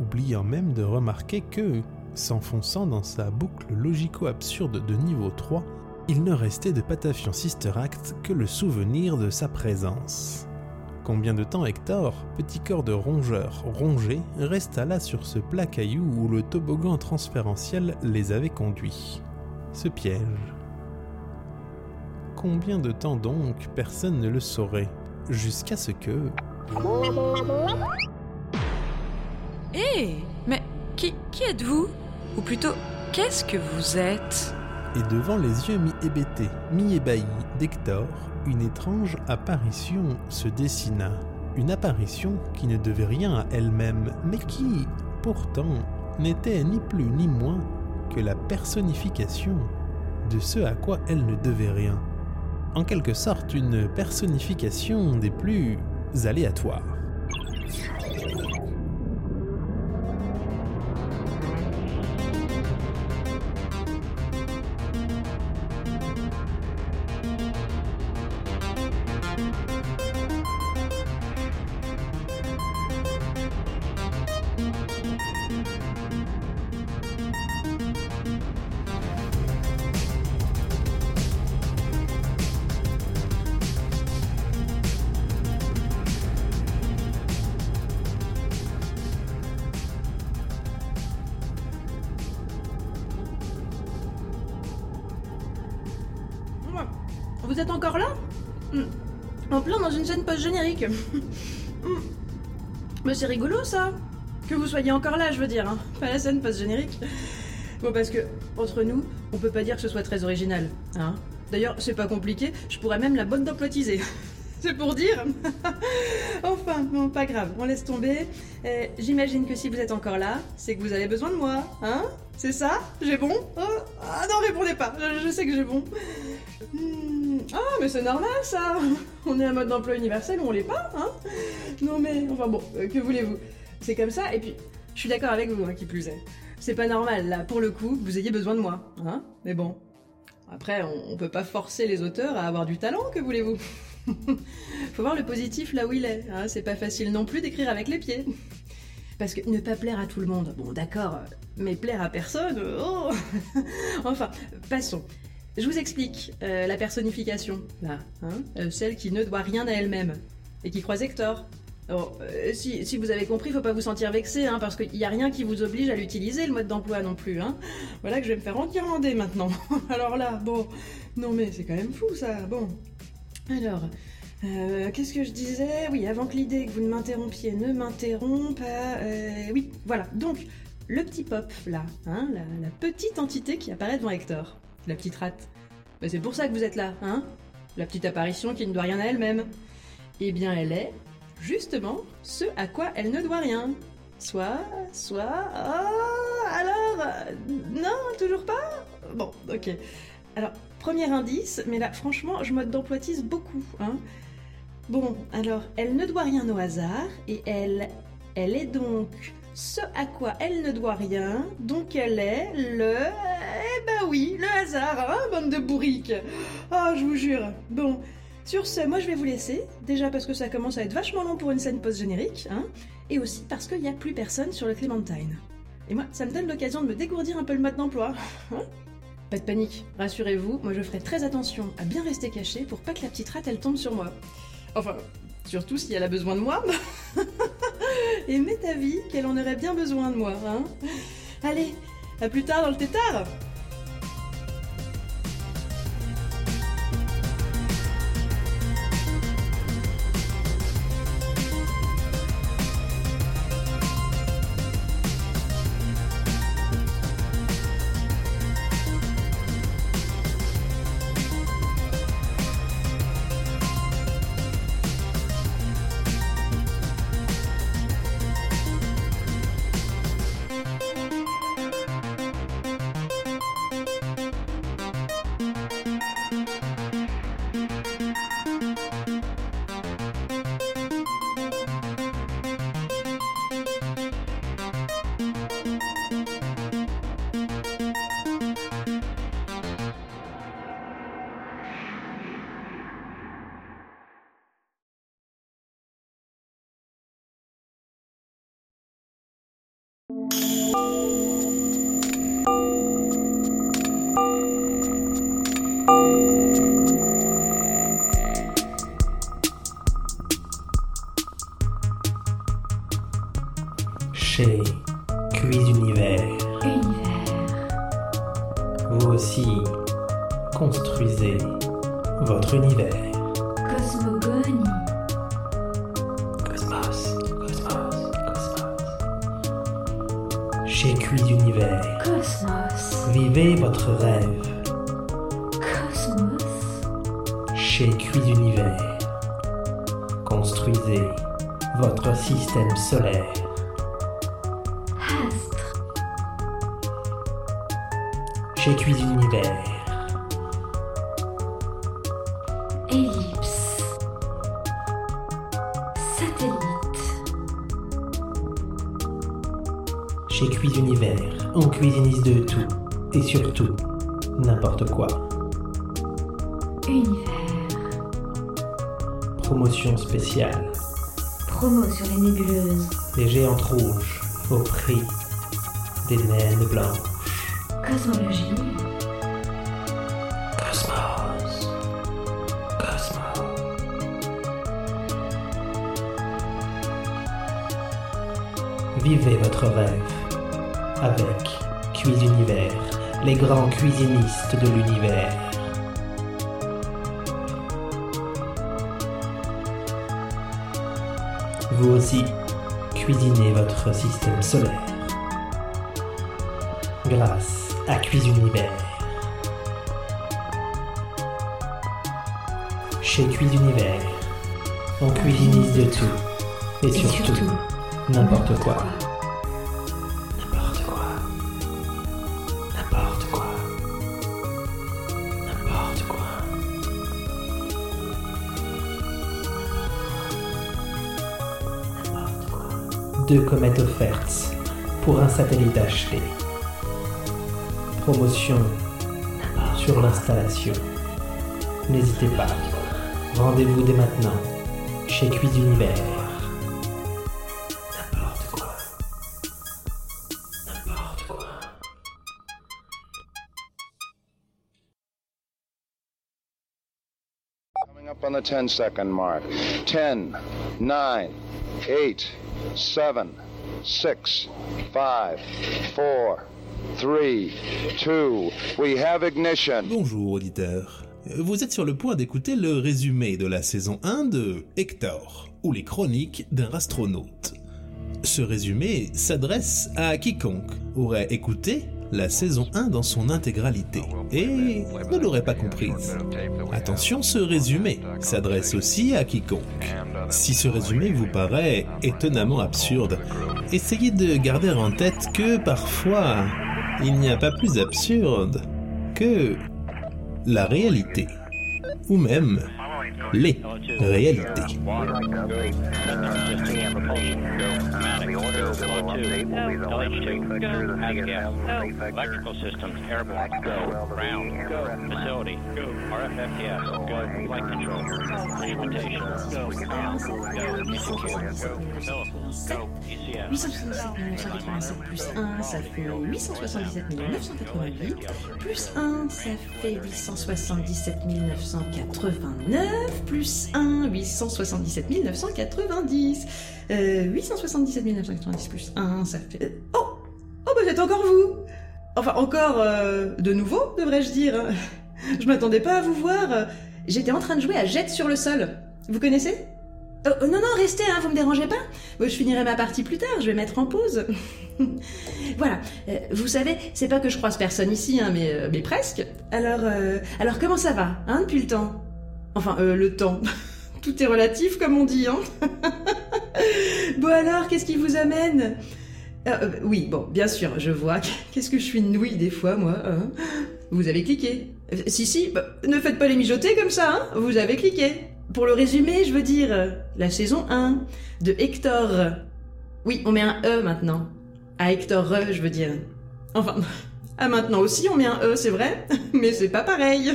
oubliant même de remarquer que, s'enfonçant dans sa boucle logico-absurde de niveau 3, il ne restait de Patafion Sister Act que le souvenir de sa présence. Combien de temps Hector, petit corps de rongeur rongé, resta là sur ce plat caillou où le toboggan transférentiel les avait conduits? Ce piège. Combien de temps donc personne ne le saurait, jusqu'à ce que... Hé Mais qui, qui êtes-vous? Ou plutôt, qu'est-ce que vous êtes? Et devant les yeux mi-hébétés, mi-ébahis d'Hector, une étrange apparition se dessina. Une apparition qui ne devait rien à elle-même, mais qui, pourtant, n'était ni plus ni moins que la personnification de ce à quoi elle ne devait rien. En quelque sorte, une personnification des plus aléatoires. C'est rigolo ça Que vous soyez encore là, je veux dire, hein. pas la scène post-générique. Bon, parce que, entre nous, on peut pas dire que ce soit très original. Hein D'ailleurs, c'est pas compliqué, je pourrais même la bonne templotiser. c'est pour dire Enfin, bon, pas grave, on laisse tomber. Euh, J'imagine que si vous êtes encore là, c'est que vous avez besoin de moi, hein C'est ça? J'ai bon? Oh, Ah non, répondez pas, je, je sais que j'ai bon. Hmm, Ah, mais c'est normal ça On est un mode d'emploi universel où on l'est pas, hein Non mais, enfin bon, euh, que voulez-vous C'est comme ça, et puis, je suis d'accord avec vous, qui plus est. C'est pas normal, là, pour le coup, vous ayez besoin de moi, hein Mais bon. Après, on, on peut pas forcer les auteurs à avoir du talent, que voulez-vous Faut voir le positif là où il est, hein C'est pas facile non plus d'écrire avec les pieds. Parce que ne pas plaire à tout le monde, bon d'accord, mais plaire à personne, oh Enfin, passons. Je vous explique euh, la personnification, là, hein, euh, celle qui ne doit rien à elle-même, et qui croise Hector. Oh, euh, si, si vous avez compris, faut pas vous sentir vexé, hein, parce qu'il n'y a rien qui vous oblige à l'utiliser, le mode d'emploi non plus. Hein. Voilà que je vais me faire enguirlander maintenant. Alors là, bon, non mais c'est quand même fou ça. Bon, alors, euh, qu'est-ce que je disais? Oui, avant que l'idée que vous ne m'interrompiez ne m'interrompe, euh, oui, voilà. Donc, le petit pop là, hein, la, la petite entité qui apparaît devant Hector, la petite rate. Bah, c'est pour ça que vous êtes là, hein La petite apparition qui ne doit rien à elle-même. Eh bien, elle est justement ce à quoi elle ne doit rien. Soit, soit. Oh, alors euh, Non, toujours pas Bon, ok. Alors, premier indice, mais là, franchement, je mode d'emploitise beaucoup. Hein. Bon, alors, elle ne doit rien au hasard, et elle, elle est donc ce à quoi elle ne doit rien, donc elle est le... Eh ben oui, le hasard, hein, bande de bourriques Oh, je vous jure. Bon, sur ce, moi je vais vous laisser, déjà parce que ça commence à être vachement long pour une scène post-générique, hein, et aussi parce qu'il n'y a plus personne sur le Clémentine. Et moi, ça me donne l'occasion de me dégourdir un peu le mode d'emploi. hein. Pas de panique, rassurez-vous, moi je ferai très attention à bien rester caché pour pas que la petite rate elle tombe sur moi. Enfin, surtout si elle a besoin de moi. Et m'est avis qu'elle en aurait bien besoin de moi, hein. Allez, à plus tard dans le tétard Cosmos. Cosmos. Vivez votre rêve avec Cuise Univers, les grands cuisinistes de l'univers. Vous aussi, cuisinez votre système solaire. Grâce à Cuise Univers. Chez Cuise Univers, on cuisinise de tout. Et surtout, n'importe quoi. N'importe quoi. N'importe quoi. N'importe quoi. N'importe quoi. Deux comètes offertes pour un satellite acheté. Promotion sur l'installation. N'hésitez pas. Rendez-vous dès maintenant chez Cuise Univers. N'importe quoi. N'importe quoi. Coming up on the 10 second mark. 10, 9, 8, 7, 6, 5, 4, 3, 2, we have ignition. Bonjour auditeur. Vous êtes sur le point d'écouter le résumé de la saison 1 de Hector, ou les chroniques d'un astronaute. Ce résumé s'adresse à quiconque aurait écouté la saison 1 dans son intégralité et ne l'aurait pas comprise. Attention, ce résumé s'adresse aussi à quiconque. Si ce résumé vous paraît étonnamment absurde, essayez de garder en tête que parfois, il n'y a pas plus absurde que la réalité, ou même les réalités. Electrical systems, go. Go. Facility, go. Go. Flight control, go. Com, go. Execute, go. Philips, go. ECS. 877 plus 1, ça fait 877 988. Plus 1, ça fait 877 989. Plus 1, 877 990. Euh, 877 990 plus 1, ça fait... euh, Oh Oh bah c'est encore vous Enfin encore euh, de nouveau, devrais-je dire. Je m'attendais pas à vous voir. J'étais en train de jouer à Jet sur le sol. Vous connaissez? Oh, oh, non, non, restez, hein, vous me dérangez pas. Je finirai ma partie plus tard, je vais mettre en pause. voilà, euh, vous savez, c'est pas que je croise personne ici, hein, mais, euh, presque. Alors, euh, alors comment ça va, hein, depuis le temps? Enfin, euh, le temps. Tout est relatif, comme on dit, hein. bon alors, qu'est-ce qui vous amène? Euh, euh, Oui, bon, bien sûr, je vois. Qu'est-ce que je suis nouille des fois, moi hein? Vous avez cliqué. Euh, Si, si, bah, ne faites pas les mijoter comme ça, hein Vous avez cliqué. Pour le résumé, je veux dire, la saison 1 de Hector. Oui, on met un E maintenant. À Hector je veux dire. Enfin, à maintenant aussi, on met un E, c'est vrai, mais c'est pas pareil.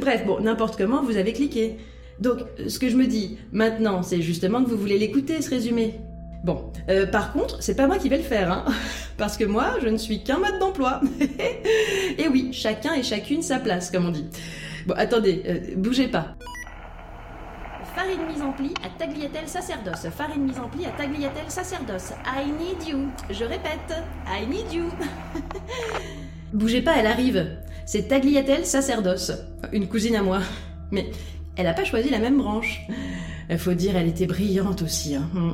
Bref, bon, n'importe comment, vous avez cliqué. Donc, ce que je me dis maintenant, c'est justement que vous voulez l'écouter, ce résumé. Bon, euh, par contre, c'est pas moi qui vais le faire, hein, parce que moi, je ne suis qu'un mode d'emploi. Et oui, chacun et chacune sa place, comme on dit. Bon, attendez, euh, bougez pas. Farine mise en pli à tagliatelle sacerdoce. Farine mise en pli à tagliatelle sacerdoce. I need you. Je répète, I need you. Bougez pas, elle arrive. C'est tagliatelle sacerdoce. Une cousine à moi. Mais elle a pas choisi la même branche. Il faut dire, elle était brillante aussi. hein. Hmm.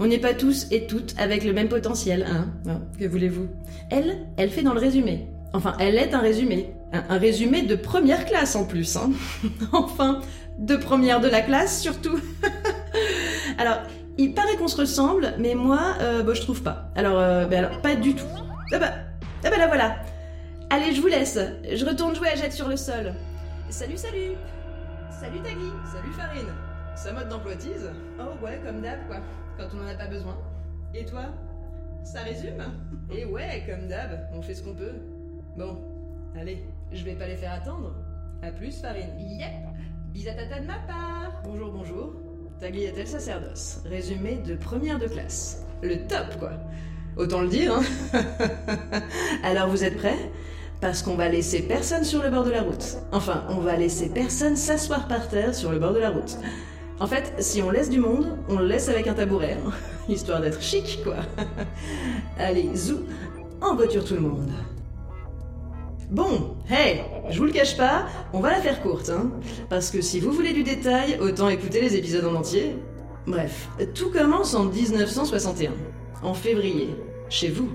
On n'est pas tous et toutes avec le même potentiel, hein. Hein, Que voulez-vous? Elle, elle fait dans le résumé. Enfin, elle est un résumé. Un, résumé de première classe en plus. hein. enfin, de première de la classe surtout. alors, il paraît qu'on se ressemble, mais moi, euh, bah, je trouve pas. Alors, euh, bah, alors, pas du tout. Ah bah, ah bah la voilà. Allez, je vous laisse. Je retourne jouer à Jet sur le sol. Salut, salut. Salut Tagli. Salut Farine. Ça mode d'emploitise Oh ouais, comme d'hab quoi. Quand on en a pas besoin. Et toi? Ça résume? Et ouais, comme d'hab, on fait ce qu'on peut. Bon, allez, je vais pas les faire attendre. À plus Farine. Yep. Bis à tata de ma part. Bonjour, bonjour. Tagliatelle sacerdoce. Résumé de première de classe. Le top quoi. Autant le dire, hein. Alors vous êtes prêts? Parce qu'on va laisser personne sur le bord de la route. Enfin, on va laisser personne s'asseoir par terre sur le bord de la route. En fait, si on laisse du monde, on le laisse avec un tabouret, hein. histoire d'être chic, quoi. Allez, zou, en voiture tout le monde. Bon, hey, je vous le cache pas, on va la faire courte, hein. Parce que si vous voulez du détail, autant écouter les épisodes en entier. Bref, tout commence en 1961, en février, chez vous.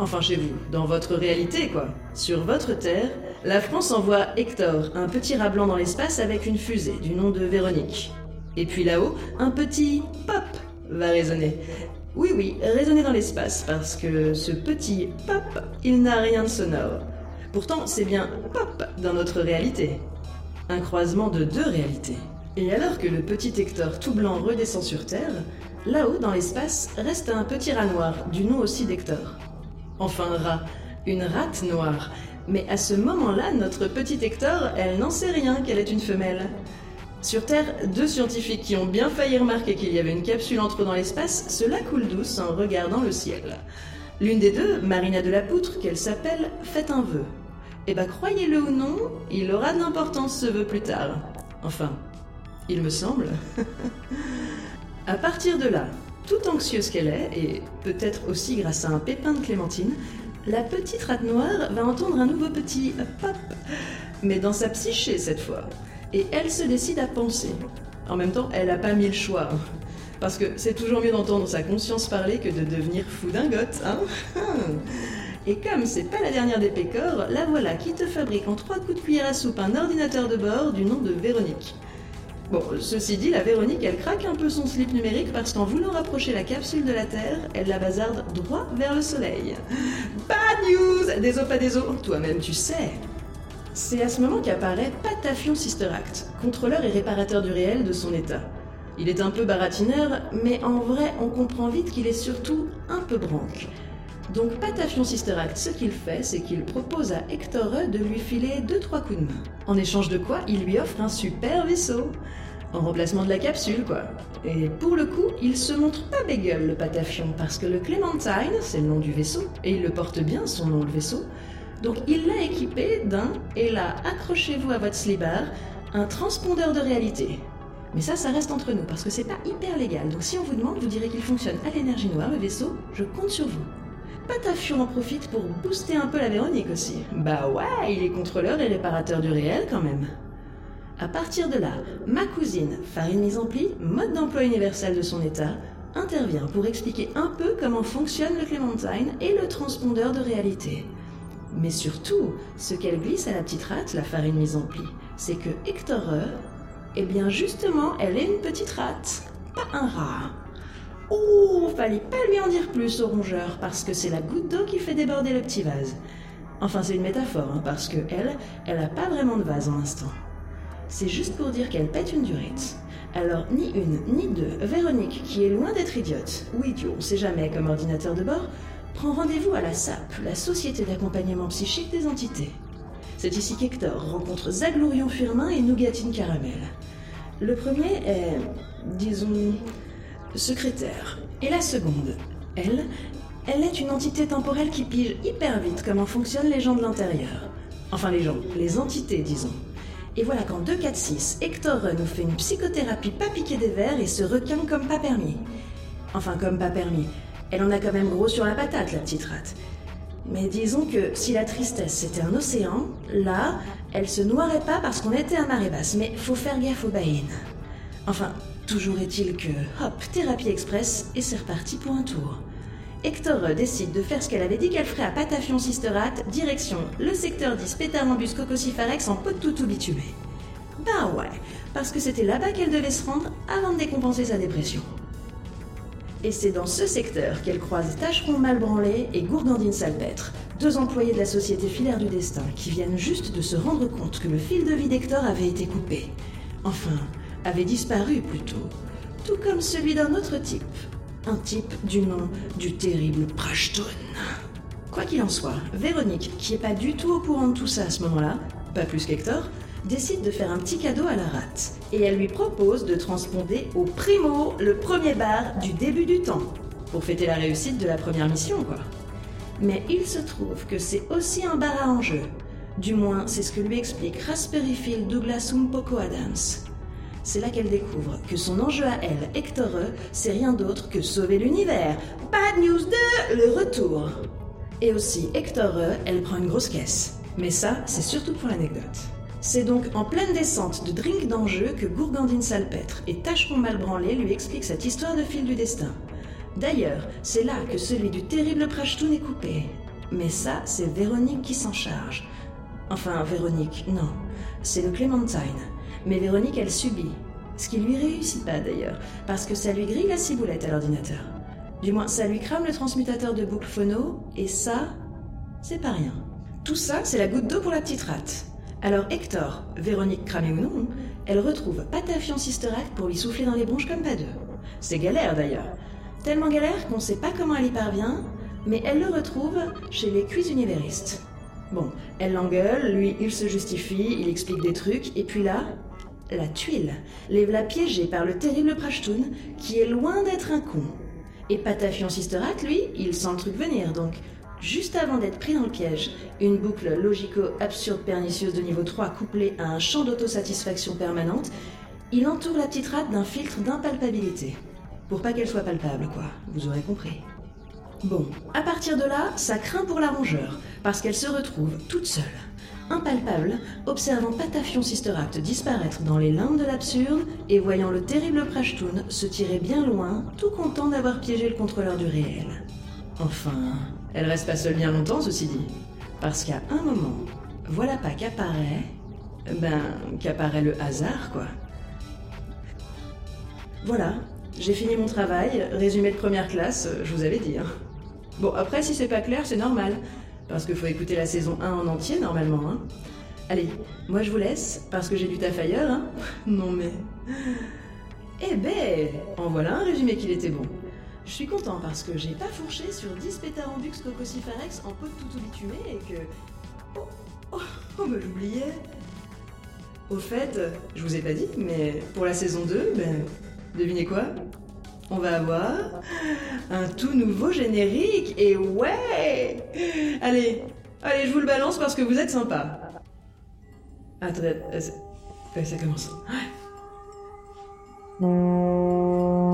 Enfin chez vous, dans votre réalité quoi. Sur votre Terre, la France envoie Hector, un petit rat blanc dans l'espace avec une fusée du nom de Véronique. Et puis là-haut, un petit pop va résonner. Oui oui, résonner dans l'espace, parce que ce petit pop, il n'a rien de sonore. Pourtant, c'est bien pop dans notre réalité. Un croisement de deux réalités. Et alors que le petit Hector tout blanc redescend sur Terre, là-haut dans l'espace reste un petit rat noir, du nom aussi d'Hector. Enfin rat, une rate noire. Mais à ce moment-là, notre petit Hector, elle n'en sait rien qu'elle est une femelle. Sur Terre, deux scientifiques qui ont bien failli remarquer qu'il y avait une capsule entre eux dans l'espace se la coulent douce en regardant le ciel. L'une des deux, Marina de la Poutre, qu'elle s'appelle, fait un vœu. Et bah croyez-le ou non, il aura de l'importance ce vœu plus tard. Enfin, il me semble. à partir de là, toute anxieuse qu'elle est, et peut-être aussi grâce à un pépin de clémentine, la petite rate noire va entendre un nouveau petit pop, mais dans sa psyché cette fois. Et elle se décide à penser. En même temps, elle n'a pas mis le choix. Parce que c'est toujours mieux d'entendre sa conscience parler que de devenir fou dingote, hein Et comme c'est pas la dernière des pécores, la voilà qui te fabrique en trois coups de cuillère à soupe un ordinateur de bord du nom de Véronique. Bon, ceci dit, la Véronique, elle craque un peu son slip numérique parce qu'en voulant rapprocher la capsule de la Terre, elle la bazarde droit vers le Soleil. Bad news Des os, pas des os, toi-même tu sais. C'est à ce moment qu'apparaît Patafion Sister Act, contrôleur et réparateur du réel de son état. Il est un peu baratineur, mais en vrai, on comprend vite qu'il est surtout un peu branque. Donc Patafion Sister Act, ce qu'il fait, c'est qu'il propose à Hector de lui filer 2-3 coups de main. En échange de quoi, il lui offre un super vaisseau. En remplacement de la capsule, quoi. Et pour le coup, il se montre pas bégueule, le Patafion, parce que le Clementine, c'est le nom du vaisseau, et il le porte bien, son nom, le vaisseau. Donc il l'a équipé d'un, et là, accrochez-vous à votre slibard, un transpondeur de réalité. Mais ça, ça reste entre nous, parce que c'est pas hyper légal. Donc si on vous demande, vous direz qu'il fonctionne à l'énergie noire, le vaisseau, je compte sur vous. Patafion en profite pour booster un peu la Véronique aussi. Bah ouais, il est contrôleur et réparateur du réel quand même. À partir de là, ma cousine, farine mise en pli, mode d'emploi universel de son état, intervient pour expliquer un peu comment fonctionne le Clémentine et le transpondeur de réalité. Mais surtout, ce qu'elle glisse à la petite rate, la farine mise en pli, c'est que Hector, eh bien justement, elle est une petite rate, pas un rat. Oh, fallait pas lui en dire plus au rongeur, parce que c'est la goutte d'eau qui fait déborder le petit vase. Enfin, c'est une métaphore, hein, parce que elle, elle a pas vraiment de vase en l'instant. C'est juste pour dire qu'elle pète une durite. Alors, ni une, ni deux, Véronique, qui est loin d'être idiote, ou idiot, on sait jamais, comme ordinateur de bord, prend rendez-vous à la SAP, la Société d'accompagnement psychique des entités. C'est ici qu'Hector rencontre Zaglourion Firmin et Nougatine Caramel. Le premier est, disons, secrétaire. Et la seconde, elle, elle est une entité temporelle qui pige hyper vite comment fonctionnent les gens de l'intérieur. Enfin les gens, les entités disons. Et voilà qu'en 2-4-6, Hector nous fait une psychothérapie pas piquée des verres et se requin comme pas permis. Enfin comme pas permis. Elle en a quand même gros sur la patate, la petite rate. Mais disons que si la tristesse c'était un océan, là, elle se noierait pas parce qu'on était à marée basse, mais faut faire gaffe aux baïnes. Enfin, toujours est-il que, hop, thérapie express, et c'est reparti pour un tour. Hector E décide de faire ce qu'elle avait dit qu'elle ferait à Patafion Sisterat, direction le secteur 10 Pétarambus Cococifarex en pot de toutou bitumé. Bah ouais, parce que c'était là-bas qu'elle devait se rendre avant de décompenser sa dépression. Et c'est dans ce secteur qu'elle croise Tacheron mal branlé et Gourgandine Salpêtre, deux employés de la société filaire du destin qui viennent juste de se rendre compte que le fil de vie d'Hector avait été coupé. Enfin, avait disparu plutôt, tout comme celui d'un autre type. Un type du nom du terrible Prashton. Quoi qu'il en soit, Véronique, qui est pas du tout au courant de tout ça à ce moment-là, pas plus qu'Hector, décide de faire un petit cadeau à la rate. Et elle lui propose de transponder au primo le premier bar du début du temps, pour fêter la réussite de la première mission, quoi. Mais il se trouve que c'est aussi un bar à enjeu. Du moins, c'est ce que lui explique Raspberry Phil Douglas Umpoko Adams. C'est là qu'elle découvre que son enjeu à elle, Hector E, c'est rien d'autre que sauver l'univers. Bad News 2, le retour. Et aussi, Hector E, elle prend une grosse caisse. Mais ça, c'est surtout pour l'anecdote. C'est donc en pleine descente de drink d'enjeu que Gourgandine Salpêtre et Tacheron mal branlé lui expliquent cette histoire de fil du destin. D'ailleurs, c'est là que celui du terrible Prashtoon est coupé. Mais ça, c'est Véronique qui s'en charge. Enfin, Véronique, non. C'est le Clémentine. Mais Véronique, elle subit. Ce qui lui réussit pas d'ailleurs, parce que ça lui grille la ciboulette à l'ordinateur. Du moins, ça lui crame le transmutateur de boucle phono, et ça, c'est pas rien. Tout ça, c'est la goutte d'eau pour la petite rate. Alors Hector, Véronique cramée ou non, elle retrouve Patafion Sister pour lui souffler dans les bronches comme pas deux. C'est galère d'ailleurs. Tellement galère qu'on sait pas comment elle y parvient, mais elle le retrouve chez les cuits univéristes. Bon, elle l'engueule, lui il se justifie, il explique des trucs, et puis là, la tuile, les v'là piégés par le terrible Prashtoon, qui est loin d'être un con. Et Patafion Sister Act, lui, il sent le truc venir, donc juste avant d'être pris dans le piège, une boucle logico-absurde pernicieuse de niveau 3 couplée à un champ d'autosatisfaction permanente, Il entoure la petite rate d'un filtre d'impalpabilité. Pour pas qu'elle soit palpable, quoi. Vous aurez compris. Bon, à partir de là, ça craint pour la rongeur, parce qu'elle se retrouve toute seule, impalpable, observant Patafion Sister Act disparaître dans les limbes de l'absurde et voyant le terrible Prashtoon se tirer bien loin, tout content d'avoir piégé le contrôleur du réel. Enfin, elle reste pas seule bien longtemps, ceci dit, parce qu'à un moment, voilà pas qu'apparaît, ben, qu'apparaît le hasard, quoi. Voilà, j'ai fini mon travail, résumé de première classe, je vous avais dit. hein. Bon, après, si c'est pas clair, c'est normal. Parce qu'il faut écouter la saison 1 en entier, normalement. Hein. Allez, moi je vous laisse, parce que j'ai du taf ailleurs. Hein. Non mais... Eh ben, en voilà un résumé qu'il était bon. Je suis content parce que j'ai pas fourché sur 10 pétarambux cococifarex en pot de toutou bitumé et que... Oh, oh, oh bah j'oubliais. Au fait, je vous ai pas dit, mais pour la saison 2, ben, devinez quoi? On va avoir un tout nouveau générique et ouais Allez, allez, je vous le balance parce que vous êtes sympa. Attendez, euh, ça commence.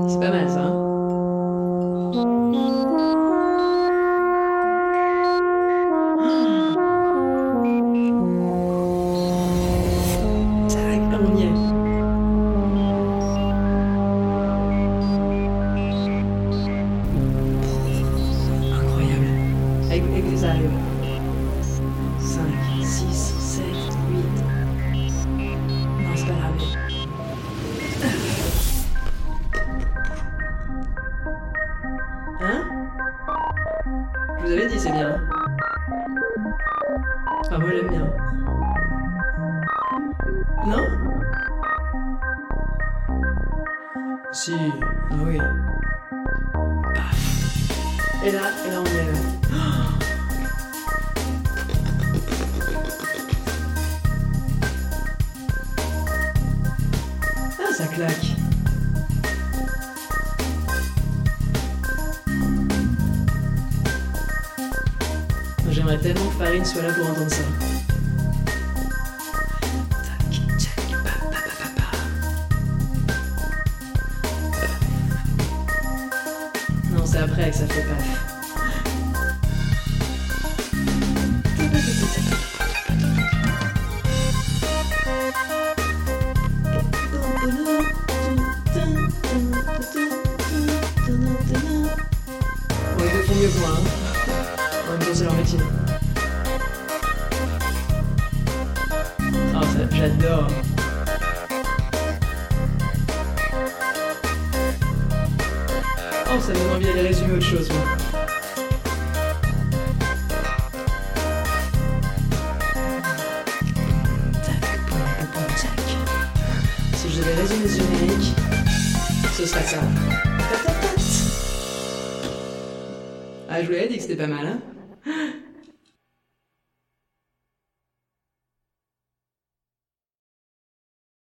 C'est pas mal ça. hein